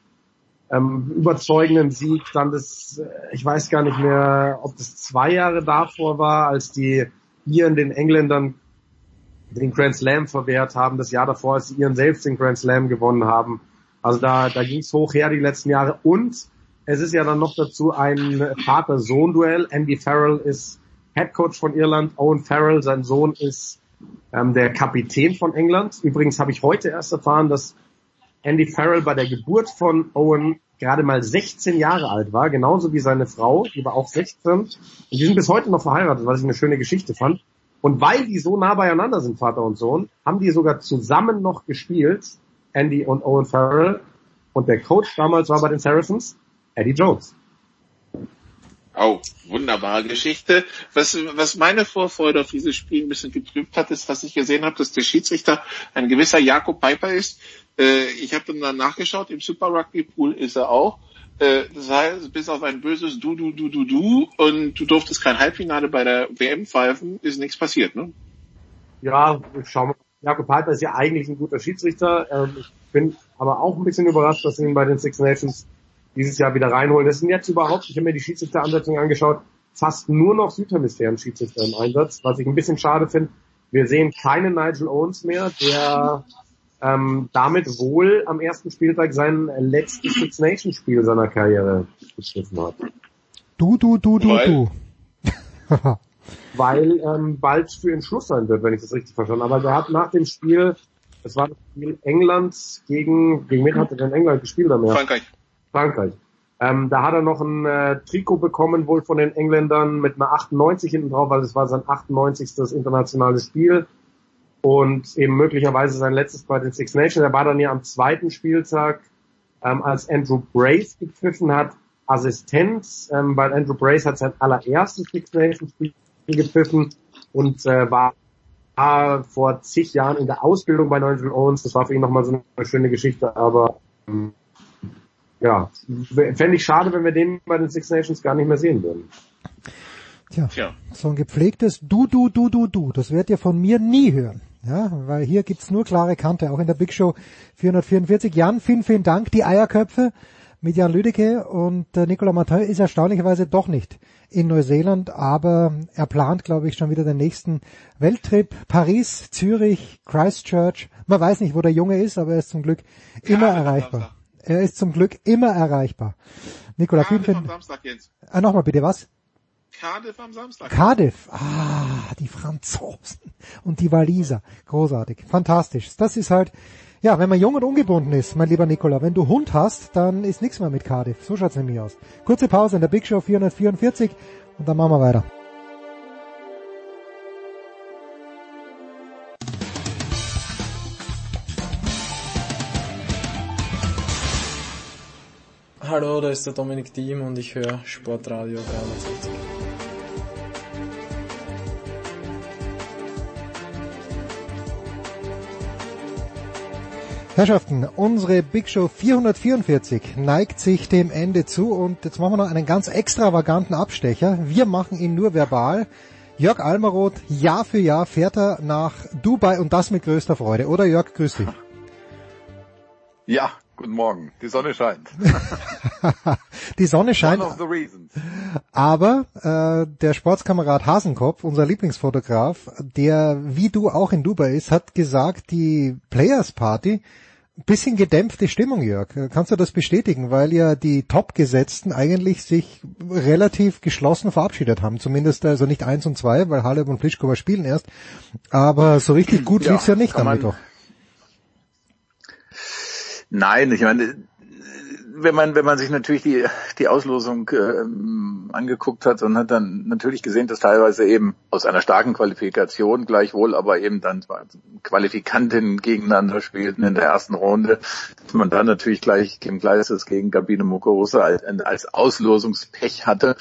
ähm, überzeugenden Sieg. Dann das, äh, ich weiß gar nicht mehr, ob das zwei Jahre davor war, als die Iren den Engländern den Grand Slam verwehrt haben. Das Jahr davor, als die Iren selbst den Grand Slam gewonnen haben. Also da, da ging es hoch her die letzten Jahre. Und es ist ja dann noch dazu ein Vater-Sohn-Duell. Andy Farrell ist Head Coach von Irland. Owen Farrell, sein Sohn, ist ähm, der Kapitän von England. Übrigens habe ich heute erst erfahren, dass Andy Farrell bei der Geburt von Owen gerade mal 16 Jahre alt war, genauso wie seine Frau, die war auch 16. Und die sind bis heute noch verheiratet, was ich eine schöne Geschichte fand. Und weil die so nah beieinander sind, Vater und Sohn, haben die sogar zusammen noch gespielt, Andy und Owen Farrell. Und der Coach damals war bei den Saracens Eddie Jones. Oh, wunderbare Geschichte. Was, was meine Vorfreude auf dieses Spiel ein bisschen getrübt hat, ist, dass ich gesehen habe, dass der Schiedsrichter ein gewisser Jakob Piper ist. Äh, ich habe dann nachgeschaut, im Super Rugby Pool ist er auch. Äh, das heißt, bis auf ein böses Du, Du, Du, Du, Du und du durftest kein Halbfinale bei der WM pfeifen, ist nichts passiert, ne? Ja, schau mal. Jakob Piper ist ja eigentlich ein guter Schiedsrichter. Ähm, ich bin aber auch ein bisschen überrascht, dass sie ihn bei den Six Nations dieses Jahr wieder reinholen. Das sind jetzt überhaupt, ich habe mir die Schiedsrichteransetzung angeschaut, fast nur noch Südhemisphären-Schiedsrichter im Einsatz, was ich ein bisschen schade finde. Wir sehen keinen Nigel Owens mehr, der ähm, damit wohl am ersten Spieltag sein letztes Six Nations Spiel seiner Karriere beschrieben hat. Du, du, du, du, Weil- du. Weil ähm, bald für ihn Schluss sein wird, wenn ich das richtig verstanden habe. Aber er hat nach dem Spiel, das war das Spiel England gegen, gegen wen hat er denn England gespielt am ersten? Frankreich. Frankreich. Ähm, da hat er noch ein äh, Trikot bekommen, wohl von den Engländern mit einer 98 hinten drauf, weil es war sein 98. internationales Spiel und eben möglicherweise sein letztes bei den Six Nations. Er war dann ja am zweiten Spieltag, ähm, als Andrew Brace gepfiffen hat, Assistent, ähm, weil Andrew Brace hat sein allererstes Six Nations Spiel gepfiffen und äh, war vor zig Jahren in der Ausbildung bei Nigel Owens. Das war für ihn nochmal so eine schöne Geschichte, aber ähm, ja, fände ich schade, wenn wir den bei den Six Nations gar nicht mehr sehen würden. Tja, so ein gepflegtes Du, Du, Du, Du, Du, das werdet ihr von mir nie hören. Ja, weil hier gibt's nur klare Kante, auch in der Big Show 444. Jan, vielen, vielen Dank. Die Eierköpfe mit Jan Lüdecke und äh, Nicolas Martin ist erstaunlicherweise doch nicht in Neuseeland, aber er plant, glaube ich, schon wieder den nächsten Welttrip. Paris, Zürich, Christchurch. Man weiß nicht, wo der Junge ist, aber er ist zum Glück immer erreichbar. Er ist zum Glück immer erreichbar. Vielen, Cardiff am vielen Samstag, Jens. Ah, nochmal bitte, was? Cardiff am Samstag. Cardiff, ah, die Franzosen und die Waliser, großartig, fantastisch. Das ist halt, ja, wenn man jung und ungebunden ist, mein lieber Nikola, wenn du Hund hast, dann ist nichts mehr mit Cardiff. So schaut's nämlich aus. Kurze Pause in der Big Show 444 und dann machen wir weiter. Hallo, da ist der Dominik Diem und ich höre Sportradio 360. Herrschaften, unsere Big Show 444 neigt sich dem Ende zu und jetzt machen wir noch einen ganz extravaganten Abstecher. Wir machen ihn nur verbal. Jörg Almaroth, Jahr für Jahr fährt er nach Dubai und das mit größter Freude. Oder Jörg, grüß dich. Ja, guten Morgen. Die Sonne scheint. Die Sonne scheint, One of the reasons. aber äh, der Sportskamerad Hasenkopf, unser Lieblingsfotograf, der wie du auch in Dubai ist, hat gesagt, die Players Party bisschen gedämpfte Stimmung, Jörg. Kannst du das bestätigen, weil ja die Top-Gesetzten eigentlich sich relativ geschlossen verabschiedet haben. Zumindest also nicht eins und zwei, weil Halep und Pliskova spielen erst. Aber so richtig gut Ja, lief's ja nicht am man- Mittwoch. Nein, ich meine, wenn man wenn man sich natürlich die die Auslosung äh, angeguckt hat und hat dann natürlich gesehen, dass teilweise eben aus einer starken Qualifikation gleichwohl, aber eben dann Qualifikantinnen gegeneinander spielten in der ersten Runde, dass man dann natürlich gleich Kim Gleises gegen Gabine Muguruza als, als Auslosungspech hatte.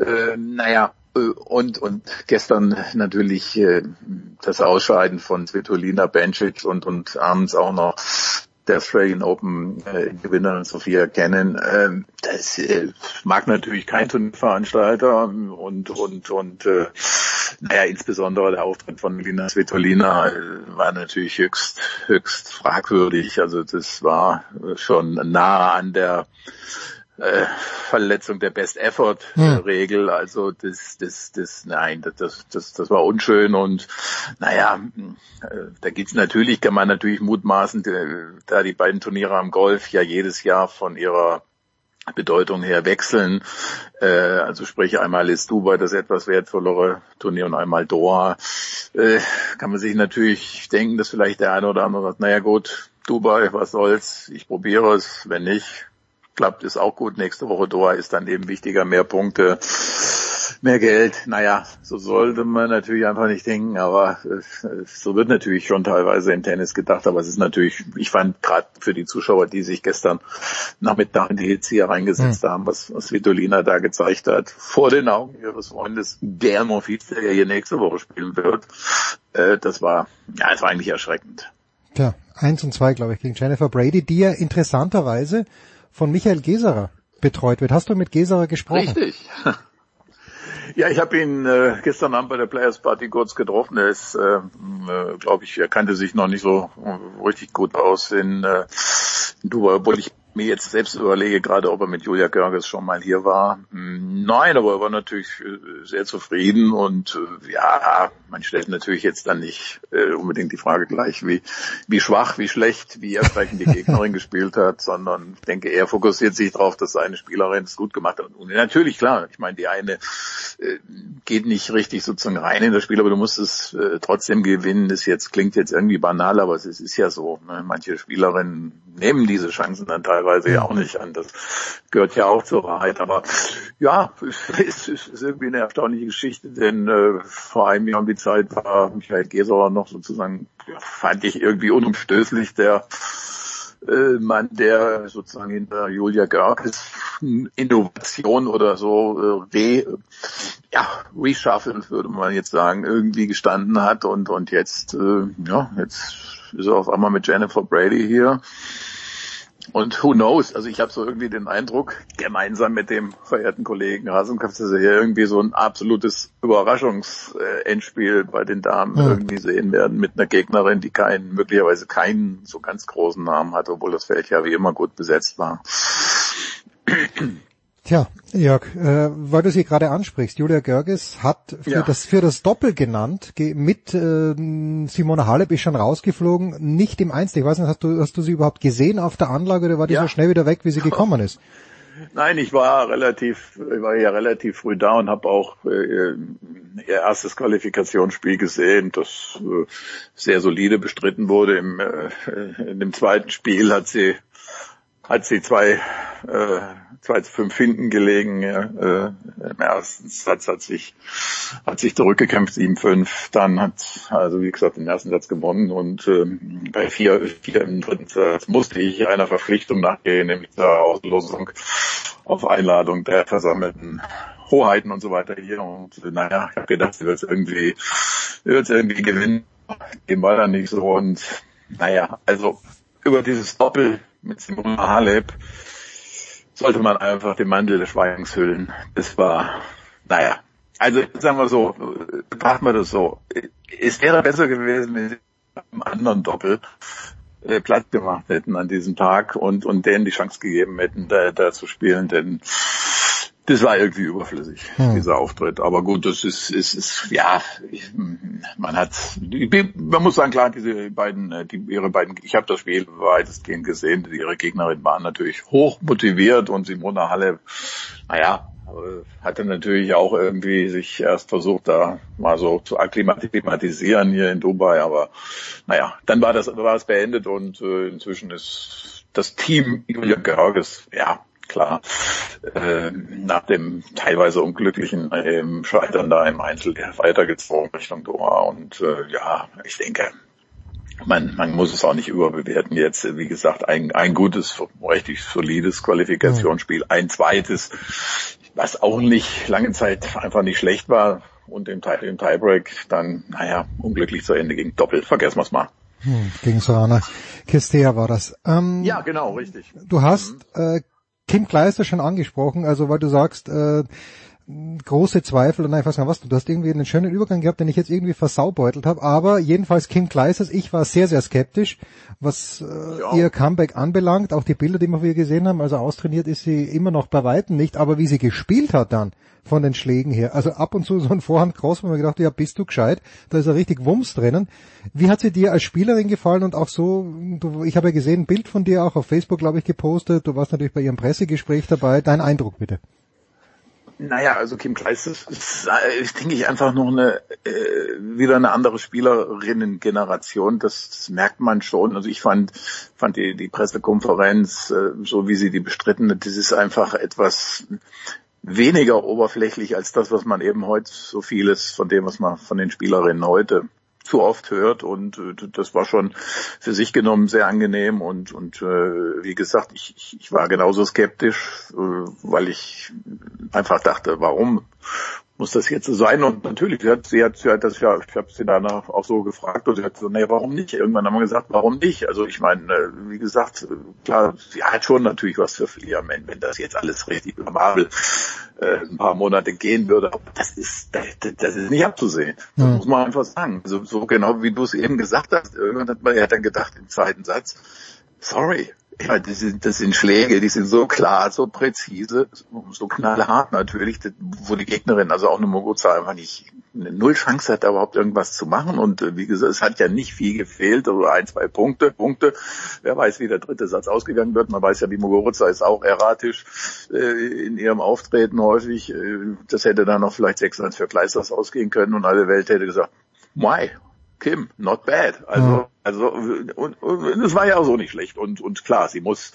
Äh, naja, äh, und, und gestern natürlich äh, das Ausscheiden von Svitolina Bencic und, und abends auch noch der Australian Open äh, Gewinnerin Sophia kennen. Ähm, das äh, mag natürlich kein Turnierveranstalter und und und äh, naja, insbesondere der Auftritt von Lina Svitolina äh, war natürlich höchst höchst fragwürdig. Also das war schon nah an der äh, Verletzung der Best Effort hm. Regel. Also das, das, das, nein, das, das, das war unschön und naja, äh, da gibt's natürlich, kann man natürlich mutmaßen, da die beiden Turniere am Golf ja jedes Jahr von ihrer Bedeutung her wechseln. Äh, also sprich einmal ist Dubai das etwas wertvollere Turnier und einmal Doha. Äh, kann man sich natürlich denken, dass vielleicht der eine oder andere sagt, naja gut, Dubai, was soll's, ich probiere es, wenn nicht, klappt, ist auch gut. Nächste Woche Doha ist dann eben wichtiger, mehr Punkte, mehr Geld. Naja, so sollte man natürlich einfach nicht denken, aber äh, so wird natürlich schon teilweise im Tennis gedacht. Aber es ist natürlich, ich fand gerade für die Zuschauer, die sich gestern Nachmittag in die Hits hier reingesetzt mhm. haben, was, was Vitolina da gezeigt hat, vor den Augen ihres Freundes, der Monfils, der hier nächste Woche spielen wird, äh, das war, ja, es war eigentlich erschreckend. Tja, eins und zwei, glaube ich, gegen Jennifer Brady, die ja interessanterweise von Michael Geserer betreut wird. Hast du mit Geserer gesprochen? Richtig. Ja, ich habe ihn äh, gestern Abend bei der Players Party kurz getroffen. Er ist, äh, äh, glaube ich, er kannte sich noch nicht so richtig gut aus in, äh, in Dubai, obwohl ich mir jetzt selbst überlege, gerade ob er mit Julia Görges schon mal hier war. Hm, nein, aber er war natürlich äh, sehr zufrieden und äh, ja, man stellt natürlich jetzt dann nicht äh, unbedingt die Frage gleich, wie, wie schwach, wie schlecht, wie erschreckend die Gegnerin gespielt hat, sondern ich denke, er fokussiert sich darauf, dass seine Spielerin es gut gemacht hat. Und natürlich, klar, ich meine, die eine geht nicht richtig sozusagen rein in das Spiel, aber du musst es trotzdem gewinnen. Das jetzt klingt jetzt irgendwie banal, aber es ist, ist ja so. Ne? Manche Spielerinnen nehmen diese Chancen dann teilweise ja auch nicht an. Das gehört ja auch zur Wahrheit. Aber ja, es ist, irgendwie eine erstaunliche Geschichte, denn äh, vor einem Jahr um die Zeit war Michael Geserer noch sozusagen, ja, fand ich irgendwie unumstößlich, der äh, Mann, der sozusagen hinter Julia Görkes Innovation oder so äh, re, ja, reshuffle, würde man jetzt sagen, irgendwie gestanden hat und, und jetzt, äh, ja, jetzt ist er auf einmal mit Jennifer Brady hier und who knows, also ich habe so irgendwie den Eindruck, gemeinsam mit dem verehrten Kollegen Hasenkopf, dass wir hier irgendwie so ein absolutes Überraschungsendspiel bei den Damen ja. irgendwie sehen werden mit einer Gegnerin, die keinen, möglicherweise keinen so ganz großen Namen hat, obwohl das Feld ja wie immer gut besetzt war. Tja, Jörg, äh, weil du sie gerade ansprichst, Julia Görges hat für, ja. das, für das Doppel genannt, mit äh, Simona Halep ist schon rausgeflogen, nicht im Einzel. Ich weiß nicht, hast du, hast du sie überhaupt gesehen auf der Anlage oder war die ja. so schnell wieder weg, wie sie gekommen ist? Nein, ich war relativ, ich war ja relativ früh da und habe auch äh, ihr erstes Qualifikationsspiel gesehen, das äh, sehr solide bestritten wurde. Im, äh, in dem zweiten Spiel hat sie hat sie zwei äh, 2 zu 5 hinten gelegen. Äh, Im ersten Satz hat sich, hat sich zurückgekämpft, 7-5. Dann hat, also wie gesagt, den ersten Satz gewonnen und äh, bei 4, 4 im dritten Satz musste ich einer Verpflichtung nachgehen, nämlich der Auslosung auf Einladung der versammelten Hoheiten und so weiter hier. Und äh, naja, ich habe gedacht, sie wird irgendwie, wird irgendwie gewinnen. Dem war dann nicht so. Und naja, also über dieses Doppel mit Simona Halep sollte man einfach den Mantel des Schweigens hüllen. Das war, naja, also sagen wir so, betrachten wir das so. Es wäre besser gewesen, wenn sie einem anderen Doppel äh, gemacht hätten an diesem Tag und, und denen die Chance gegeben hätten, da, da zu spielen, denn das war irgendwie überflüssig, hm. dieser Auftritt. Aber gut, das ist, ist, ist ja, ich, man hat, man muss sagen, klar, diese beiden, äh, die, ihre beiden, ich habe das Spiel weitestgehend gesehen, ihre Gegnerin waren natürlich hoch motiviert und Simona Halle, naja, hatte natürlich auch irgendwie sich erst versucht, da mal so zu akklimatisieren hier in Dubai, aber naja, dann war das war es beendet und äh, inzwischen ist das Team Julia Görges, ja, klar, äh, nach dem teilweise unglücklichen äh, Scheitern da im Einzel weitergezogen Richtung Doha und äh, ja, ich denke, man, man muss es auch nicht überbewerten. Jetzt, wie gesagt, ein, ein gutes, richtig solides Qualifikationsspiel, ein zweites, was auch nicht lange Zeit einfach nicht schlecht war und im, im Tiebreak dann, naja, unglücklich zu Ende ging. Doppelt, vergessen wir es mal. Hm, gegen Sorana Kistea war das. Ähm, ja, genau, richtig. Du hast mhm. äh, Kim Kleister schon angesprochen, also weil du sagst, äh, große Zweifel und einfach sagen, was, du hast irgendwie einen schönen Übergang gehabt, den ich jetzt irgendwie versaubeutelt habe, aber jedenfalls Kim Kleisters, ich war sehr, sehr skeptisch, was äh, ja. ihr Comeback anbelangt, auch die Bilder, die wir gesehen haben, also austrainiert ist sie immer noch bei Weitem nicht, aber wie sie gespielt hat dann, von den Schlägen her, also ab und zu so ein Vorhand Cross, wo man gedacht, ja, bist du gescheit, da ist ja richtig Wumms drinnen. Wie hat sie dir als Spielerin gefallen und auch so, du, ich habe ja gesehen, ein Bild von dir auch auf Facebook, glaube ich, gepostet, du warst natürlich bei ihrem Pressegespräch dabei, dein Eindruck bitte. Naja, also Kim Kleist ist, ist, ist denke ich, einfach noch eine äh, wieder eine andere Spielerinnen-Generation. Das, das merkt man schon. Also ich fand fand die, die Pressekonferenz, äh, so wie sie die bestritten hat, das ist einfach etwas weniger oberflächlich als das, was man eben heute so vieles von dem, was man von den Spielerinnen heute zu oft hört und äh, das war schon für sich genommen sehr angenehm und und äh, wie gesagt ich, ich, ich war genauso skeptisch äh, weil ich einfach dachte warum muss das jetzt so sein? Und natürlich, sie hat, sie hat, sie hat das ja, ich habe sie danach auch so gefragt und sie hat so, nee, warum nicht? Irgendwann haben wir gesagt, warum nicht? Also ich meine, äh, wie gesagt, klar, sie hat schon natürlich was für verlieren, wenn, das jetzt alles richtig blamabel äh, ein paar Monate gehen würde. Aber das ist, das, das ist nicht abzusehen. Das mhm. muss man einfach sagen. Also, so genau wie du es eben gesagt hast, irgendwann hat man ja dann gedacht im zweiten Satz, sorry, das sind, das sind Schläge, die sind so klar, so präzise, so knallhart natürlich, wo die Gegnerin, also auch eine Mogoza einfach nicht eine null Chance hat, überhaupt irgendwas zu machen. Und äh, wie gesagt, es hat ja nicht viel gefehlt, also ein, zwei Punkte, Punkte. Wer weiß, wie der dritte Satz ausgegangen wird. Man weiß ja, die Mogorica ist auch erratisch äh, in ihrem Auftreten häufig. Äh, das hätte dann noch vielleicht 6-1 für Kleisters ausgehen können und alle Welt hätte gesagt, why? Kim, not bad. Also, ja. Also und, und es war ja auch so nicht schlecht. Und und klar, sie muss,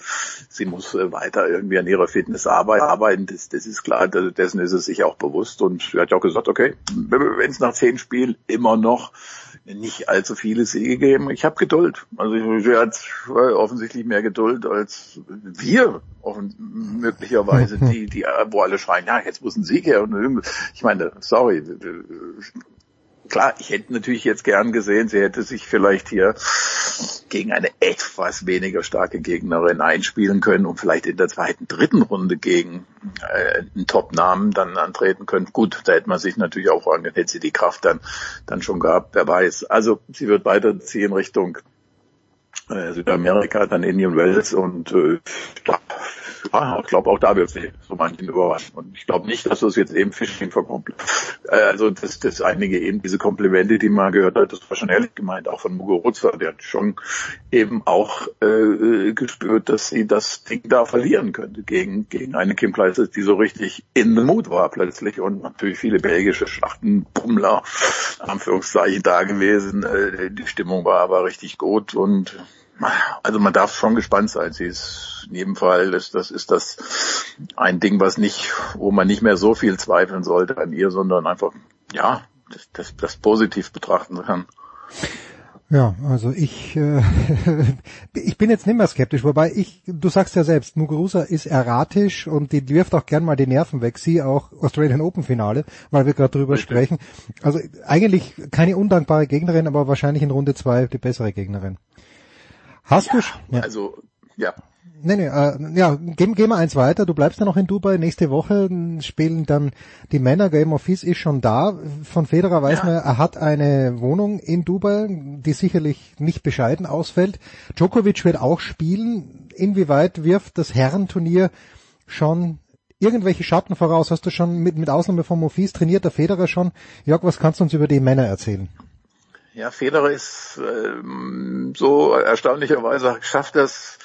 sie muss äh, weiter irgendwie an ihrer Fitness arbeiten. Das, das ist klar. Dessen ist es sich auch bewusst. Und sie hat ja auch gesagt, okay, wenn es nach zehn Spielen immer noch nicht allzu viele Siege geben, ich habe Geduld. Also sie hat offensichtlich mehr Geduld als wir offen, möglicherweise die, die wo alle schreien, ja, jetzt muss ein Sieg her. Und ich meine, sorry, klar, ich hätte natürlich jetzt gern gesehen, sie hätte sich vielleicht hier gegen eine etwas weniger starke Gegnerin einspielen können und vielleicht in der zweiten, dritten Runde gegen äh, einen Top-Namen dann antreten können. Gut, da hätte man sich natürlich auch fragen, hätte sie die Kraft dann, dann schon gehabt, wer weiß. Also sie wird weiterziehen Richtung äh, Südamerika, dann Indian Wells und äh, ja, ich glaube auch da wird sich so manchen überraschen. Und ich glaube nicht, dass das jetzt eben Phishing verkommt. Äh, also das, das einige eben diese Komplimente, die man gehört hat, das war schon ehrlich gemeint, auch von Muguruza, der hat schon eben auch äh, gespürt, dass sie das Ding da verlieren könnte gegen, gegen eine Kim Kleister, die so richtig in the mood war plötzlich und natürlich viele belgische Schlachtenbummler, Anführungszeichen, da gewesen. Äh, die Stimmung war aber richtig gut und also man darf schon gespannt sein. Sie ist in jedem Fall, das, das ist das ein Ding, was nicht, wo man nicht mehr so viel zweifeln sollte an ihr, sondern einfach, ja, das, das, das positiv betrachten kann. Ja, also ich, äh, ich bin jetzt nicht mehr skeptisch, wobei ich, du sagst ja selbst, Muguruza ist erratisch und die wirft auch gern mal die Nerven weg, sie auch Australian Open Finale, weil wir gerade drüber Richtig. sprechen. Also eigentlich keine undankbare Gegnerin, aber wahrscheinlich in Runde zwei die bessere Gegnerin. Hast ja, du? Ja. Also, ja. Nee, nee, äh, ja, gehen, gehen wir eins weiter. Du bleibst ja noch in Dubai. Nächste Woche spielen dann die Männer. Game Office ist schon da. Von Federer weiß ja. man, er hat eine Wohnung in Dubai, die sicherlich nicht bescheiden ausfällt. Djokovic wird auch spielen. Inwieweit wirft das Herrenturnier schon irgendwelche Schatten voraus? Hast du schon mit, mit Ausnahme von Mofis trainiert der Federer schon? Jörg, was kannst du uns über die Männer erzählen? Ja, Federer ist ähm, so erstaunlicherweise schafft das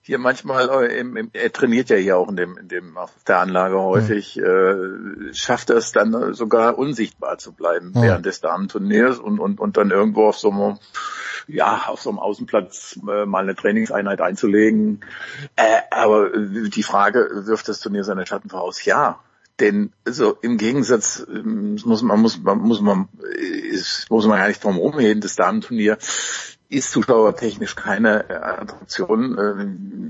hier manchmal, äh, im, im, er trainiert ja hier auch in dem, in dem auf der Anlage häufig, mhm. äh, schafft es dann sogar unsichtbar zu bleiben mhm. während des Damenturniers und, und, und dann irgendwo auf so einem ja, auf so einem Außenplatz äh, mal eine Trainingseinheit einzulegen. Äh, aber die Frage, wirft das Turnier seine Schatten voraus? Ja. Denn so im Gegensatz ähm, muss man muss man muss man ist, muss man gar nicht drum rumreden, das Damenturnier ist zuschauertechnisch keine äh, Attraktion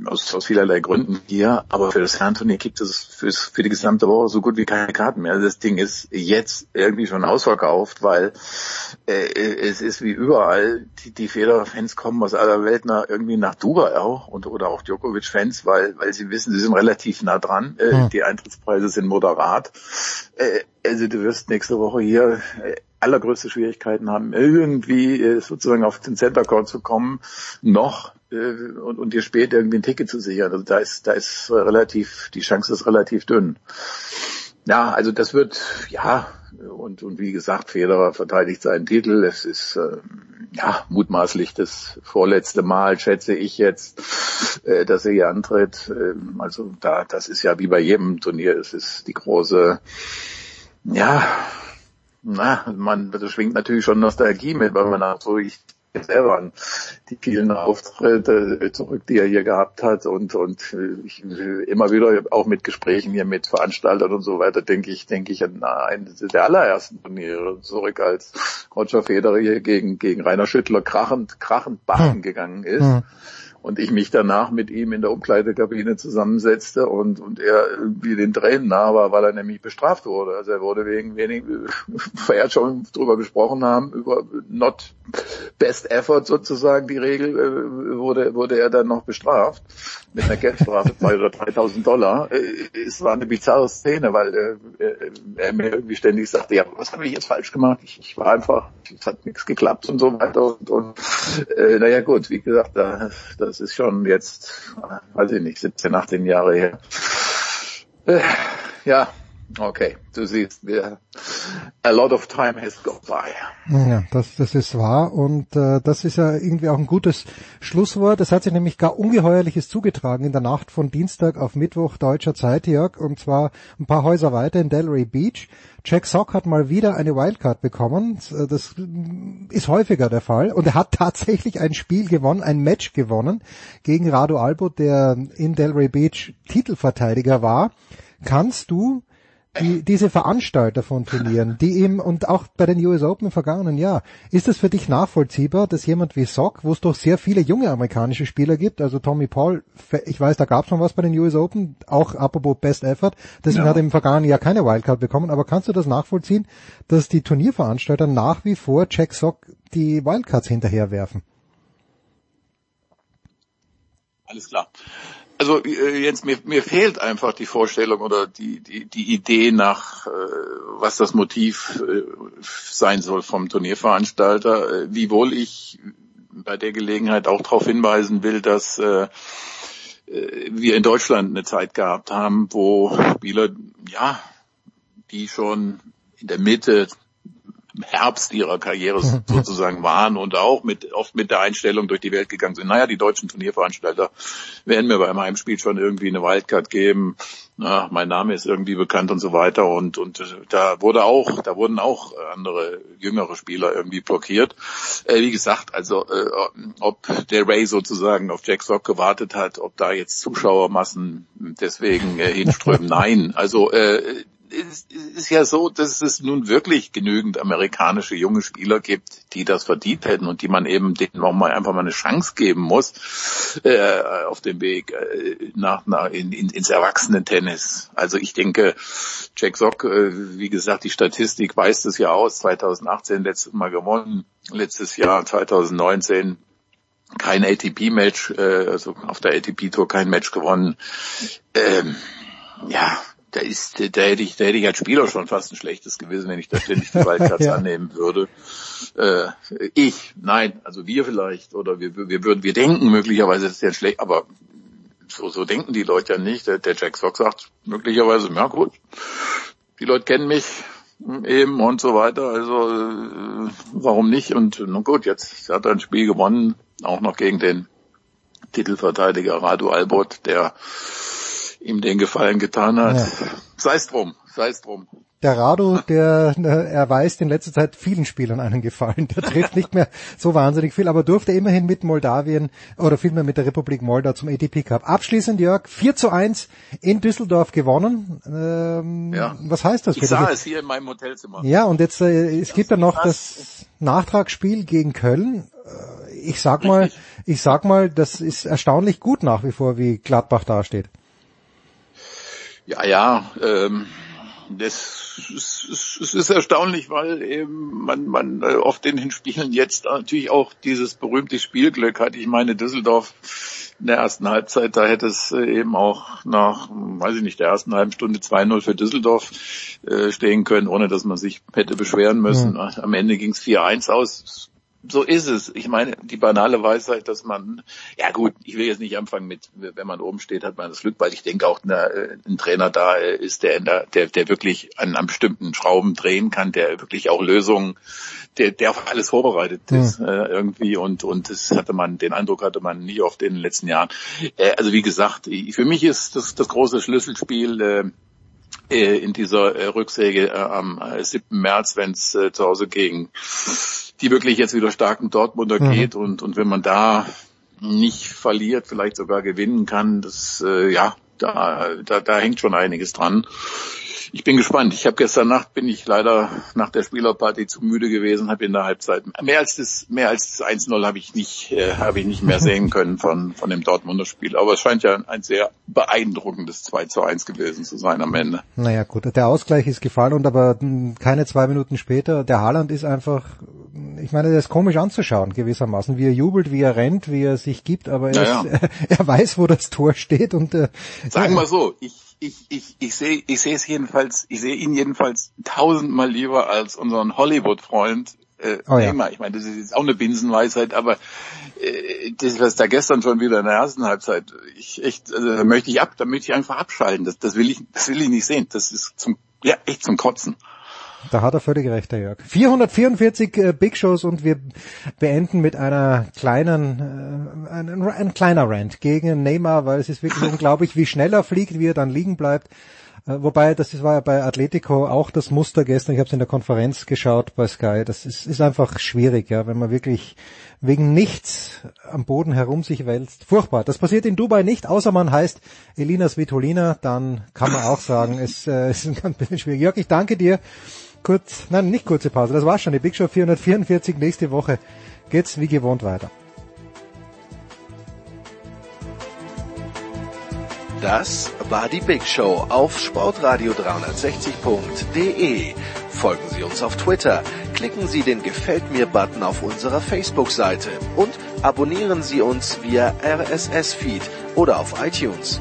äh, aus, aus vielerlei Gründen hier, aber für das Herrenturnier gibt es fürs, für die gesamte Woche so gut wie keine Karten mehr. Das Ding ist jetzt irgendwie schon ausverkauft, weil äh, es ist wie überall, die, die Federer-Fans kommen aus aller Welt nach, irgendwie nach Dubai auch und oder auch Djokovic-Fans, weil weil sie wissen, sie sind relativ nah dran. Äh, hm. Die Eintrittspreise sind moderat. Äh, also du wirst nächste Woche hier äh, allergrößte Schwierigkeiten haben, irgendwie äh, sozusagen auf den Center Court zu kommen, noch äh, und, und dir spät irgendwie ein Ticket zu sichern. Also da ist, da ist relativ, die Chance ist relativ dünn. Ja, also das wird, ja, und, und wie gesagt, Federer verteidigt seinen Titel. Es ist äh, ja mutmaßlich das vorletzte Mal, schätze ich jetzt, äh, dass er hier antritt. Äh, also da, das ist ja wie bei jedem Turnier, es ist die große, ja, na, man, das schwingt natürlich schon Nostalgie mit, weil man natürlich selber an die vielen Auftritte zurück, die er hier gehabt hat und und ich, immer wieder auch mit Gesprächen hier mit Veranstaltern und so weiter denke ich denke ich an eines der allerersten Turniere zurück, als Roger Federer hier gegen gegen Rainer Schüttler krachend krachend bachen hm. gegangen ist. Hm und ich mich danach mit ihm in der Umkleidekabine zusammensetzte und, und er irgendwie den Tränen nah war, weil er nämlich bestraft wurde. Also er wurde wegen wenig, weil er schon drüber gesprochen haben, über not best effort sozusagen die Regel, äh, wurde, wurde er dann noch bestraft mit einer Geldstrafe zwei oder 3.000 Dollar. Äh, es war eine bizarre Szene, weil äh, er mir irgendwie ständig sagte, ja, was habe ich jetzt falsch gemacht? Ich, ich war einfach, es hat nichts geklappt und so weiter. Und, und äh, naja gut, wie gesagt, da, das ist schon jetzt, weiß ich nicht, 17, 18 Jahre her. Äh, ja, Okay, du siehst, a lot of time has gone by. Ja, das, das ist wahr und äh, das ist ja irgendwie auch ein gutes Schlusswort. Es hat sich nämlich gar Ungeheuerliches zugetragen in der Nacht von Dienstag auf Mittwoch deutscher Zeit, Jörg, und zwar ein paar Häuser weiter in Delray Beach. Jack Sock hat mal wieder eine Wildcard bekommen. Das ist häufiger der Fall. Und er hat tatsächlich ein Spiel gewonnen, ein Match gewonnen gegen Rado Albo, der in Delray Beach Titelverteidiger war. Kannst du die, diese Veranstalter von Turnieren, die eben und auch bei den US Open im vergangenen Jahr, ist es für dich nachvollziehbar, dass jemand wie Sock, wo es doch sehr viele junge amerikanische Spieler gibt, also Tommy Paul, ich weiß, da gab es schon was bei den US Open, auch apropos Best Effort, deswegen ja. hat er im vergangenen Jahr keine Wildcard bekommen, aber kannst du das nachvollziehen, dass die Turnierveranstalter nach wie vor Jack Sock die Wildcards hinterherwerfen? Alles klar also äh, Jens, mir, mir fehlt einfach die Vorstellung oder die, die, die Idee nach, äh, was das Motiv äh, sein soll vom Turnierveranstalter, äh, wiewohl ich bei der Gelegenheit auch darauf hinweisen will, dass wir in Deutschland eine Zeit gehabt haben, wo Spieler, ja, die schon in der Mitte Herbst ihrer Karriere sozusagen waren und auch mit, oft mit der Einstellung durch die Welt gegangen sind. Naja, die deutschen Turnierveranstalter werden mir beim Heimspiel schon irgendwie eine Wildcard geben. Na, mein Name ist irgendwie bekannt und so weiter und, und da wurde auch, da wurden auch andere jüngere Spieler irgendwie blockiert. Äh, wie gesagt, also, äh, ob der Ray sozusagen auf Jack Sock gewartet hat, ob da jetzt Zuschauermassen deswegen äh, hinströmen, nein. Also, äh, es ist ja so, dass es nun wirklich genügend amerikanische junge Spieler gibt, die das verdient hätten und die man eben denen nochmal einfach mal eine Chance geben muss äh, auf dem Weg äh, nach, nach in, in, ins Erwachsenen-Tennis. Also ich denke, Jack Sock, äh, wie gesagt, die Statistik weist es ja aus. 2018 letztes Mal gewonnen, letztes Jahr 2019 kein ATP-Match, äh, also auf der ATP-Tour kein Match gewonnen. Ähm, ja, da ist, da hätte ich, da hätte ich als Spieler schon fast ein schlechtes gewesen, wenn ich da ständig die Wildcards ja. annehmen würde. Äh, ich, nein, also wir vielleicht, oder wir, wir würden, wir denken möglicherweise, das ist ja schlecht, aber so, so denken die Leute ja nicht. Der, der Jack Sock sagt möglicherweise, ja gut, die Leute kennen mich eben und so weiter, also äh, warum nicht? Und nun gut, jetzt hat er ein Spiel gewonnen, auch noch gegen den Titelverteidiger Radu Albot, der ihm den Gefallen getan hat. Ja. Sei es drum, sei es drum. der Rado, der äh, erweist in letzter Zeit vielen Spielern einen Gefallen. Der trifft nicht mehr so wahnsinnig viel, aber durfte immerhin mit Moldawien oder vielmehr mit der Republik Moldau zum ATP Cup. Abschließend, Jörg, 4 zu 1 in Düsseldorf gewonnen. Ähm, Ja. Was heißt das Ich für sah es hier in meinem Hotelzimmer. Ja, und jetzt äh, es gibt ja noch das Nachtragsspiel gegen Köln. Äh, Ich sag mal, ich sag mal, das ist erstaunlich gut nach wie vor, wie Gladbach dasteht. Ja, ja, ähm, das ist, es ist erstaunlich, weil eben man, man äh, oft in den Spielen jetzt natürlich auch dieses berühmte Spielglück hat. Ich meine, Düsseldorf in der ersten Halbzeit, da hätte es äh, eben auch nach, weiß ich nicht, der ersten halben Stunde 2-0 für Düsseldorf äh, stehen können, ohne dass man sich hätte beschweren müssen. Am Ende ging es 4-1 aus. So ist es. Ich meine, die banale Weisheit, dass man, ja gut, ich will jetzt nicht anfangen mit, wenn man oben steht, hat man das Glück, weil ich denke auch, äh, ein Trainer da ist, der, der, der, wirklich an, an bestimmten Schrauben drehen kann, der wirklich auch Lösungen, der, der auf alles vorbereitet ist äh, irgendwie und und das hatte man, den Eindruck hatte man nie oft in den letzten Jahren. Äh, also wie gesagt, für mich ist das das große Schlüsselspiel. Äh, äh, in dieser äh, Rücksäge am äh, 7. März, wenn es zu Hause gegen die wirklich jetzt wieder starken Dortmunder Mhm. geht und, und wenn man da nicht verliert, vielleicht sogar gewinnen kann, das äh, ja, da, da, da hängt schon einiges dran. Ich bin gespannt. Ich habe gestern Nacht bin ich leider nach der Spielerparty zu müde gewesen, habe in der Halbzeit mehr als das mehr als das 1-0 habe ich nicht äh, habe ich nicht mehr sehen können von von dem Dortmunder Spiel, aber es scheint ja ein sehr beeindruckendes 2 zu 1 gewesen zu sein am Ende. Naja gut, der Ausgleich ist gefallen und aber mh, keine zwei Minuten später, der Haaland ist einfach, ich meine, der ist komisch anzuschauen gewissermaßen, wie er jubelt, wie er rennt, wie er sich gibt, aber er, Ja, ist, er weiß, wo das Tor steht und äh, Sagen wir so, ich ich ich ich sehe ich sehe es jedenfalls, ich sehe ihn jedenfalls tausendmal lieber als unseren Hollywood-Freund äh, Oh ja. Neymar. Ich meine, das ist jetzt auch eine Binsenweisheit, aber äh, das was da gestern schon wieder in der ersten Halbzeit, ich echt, also, da möchte ich ab, da möchte ich einfach abschalten. Das, das will ich, das will ich nicht sehen. Das ist zum, ja echt zum Kotzen. Da hat er völlig recht, der Jörg. 444 äh, Big Shows und wir beenden mit einer kleinen, äh, ein, ein kleiner Rant gegen Neymar, weil es ist wirklich unglaublich, wie schnell er fliegt, wie er dann liegen bleibt. Äh, wobei, das war ja bei Atletico auch das Muster gestern. Ich habe es in der Konferenz geschaut bei Sky. Das ist, ist einfach schwierig, ja, wenn man wirklich wegen nichts am Boden herum sich wälzt. Furchtbar. Das passiert in Dubai nicht, außer man heißt Elina Svitolina. Dann kann man auch sagen, es äh, ist ein bisschen schwierig. Jörg, ich danke dir. Kurz, nein, nicht kurze Pause. Das war's schon. Die Big Show 444 nächste Woche geht's wie gewohnt weiter. Das war die Big Show auf sportradio360.de. Folgen Sie uns auf Twitter, klicken Sie den Gefällt mir-Button auf unserer Facebook-Seite und abonnieren Sie uns via RSS-Feed oder auf iTunes.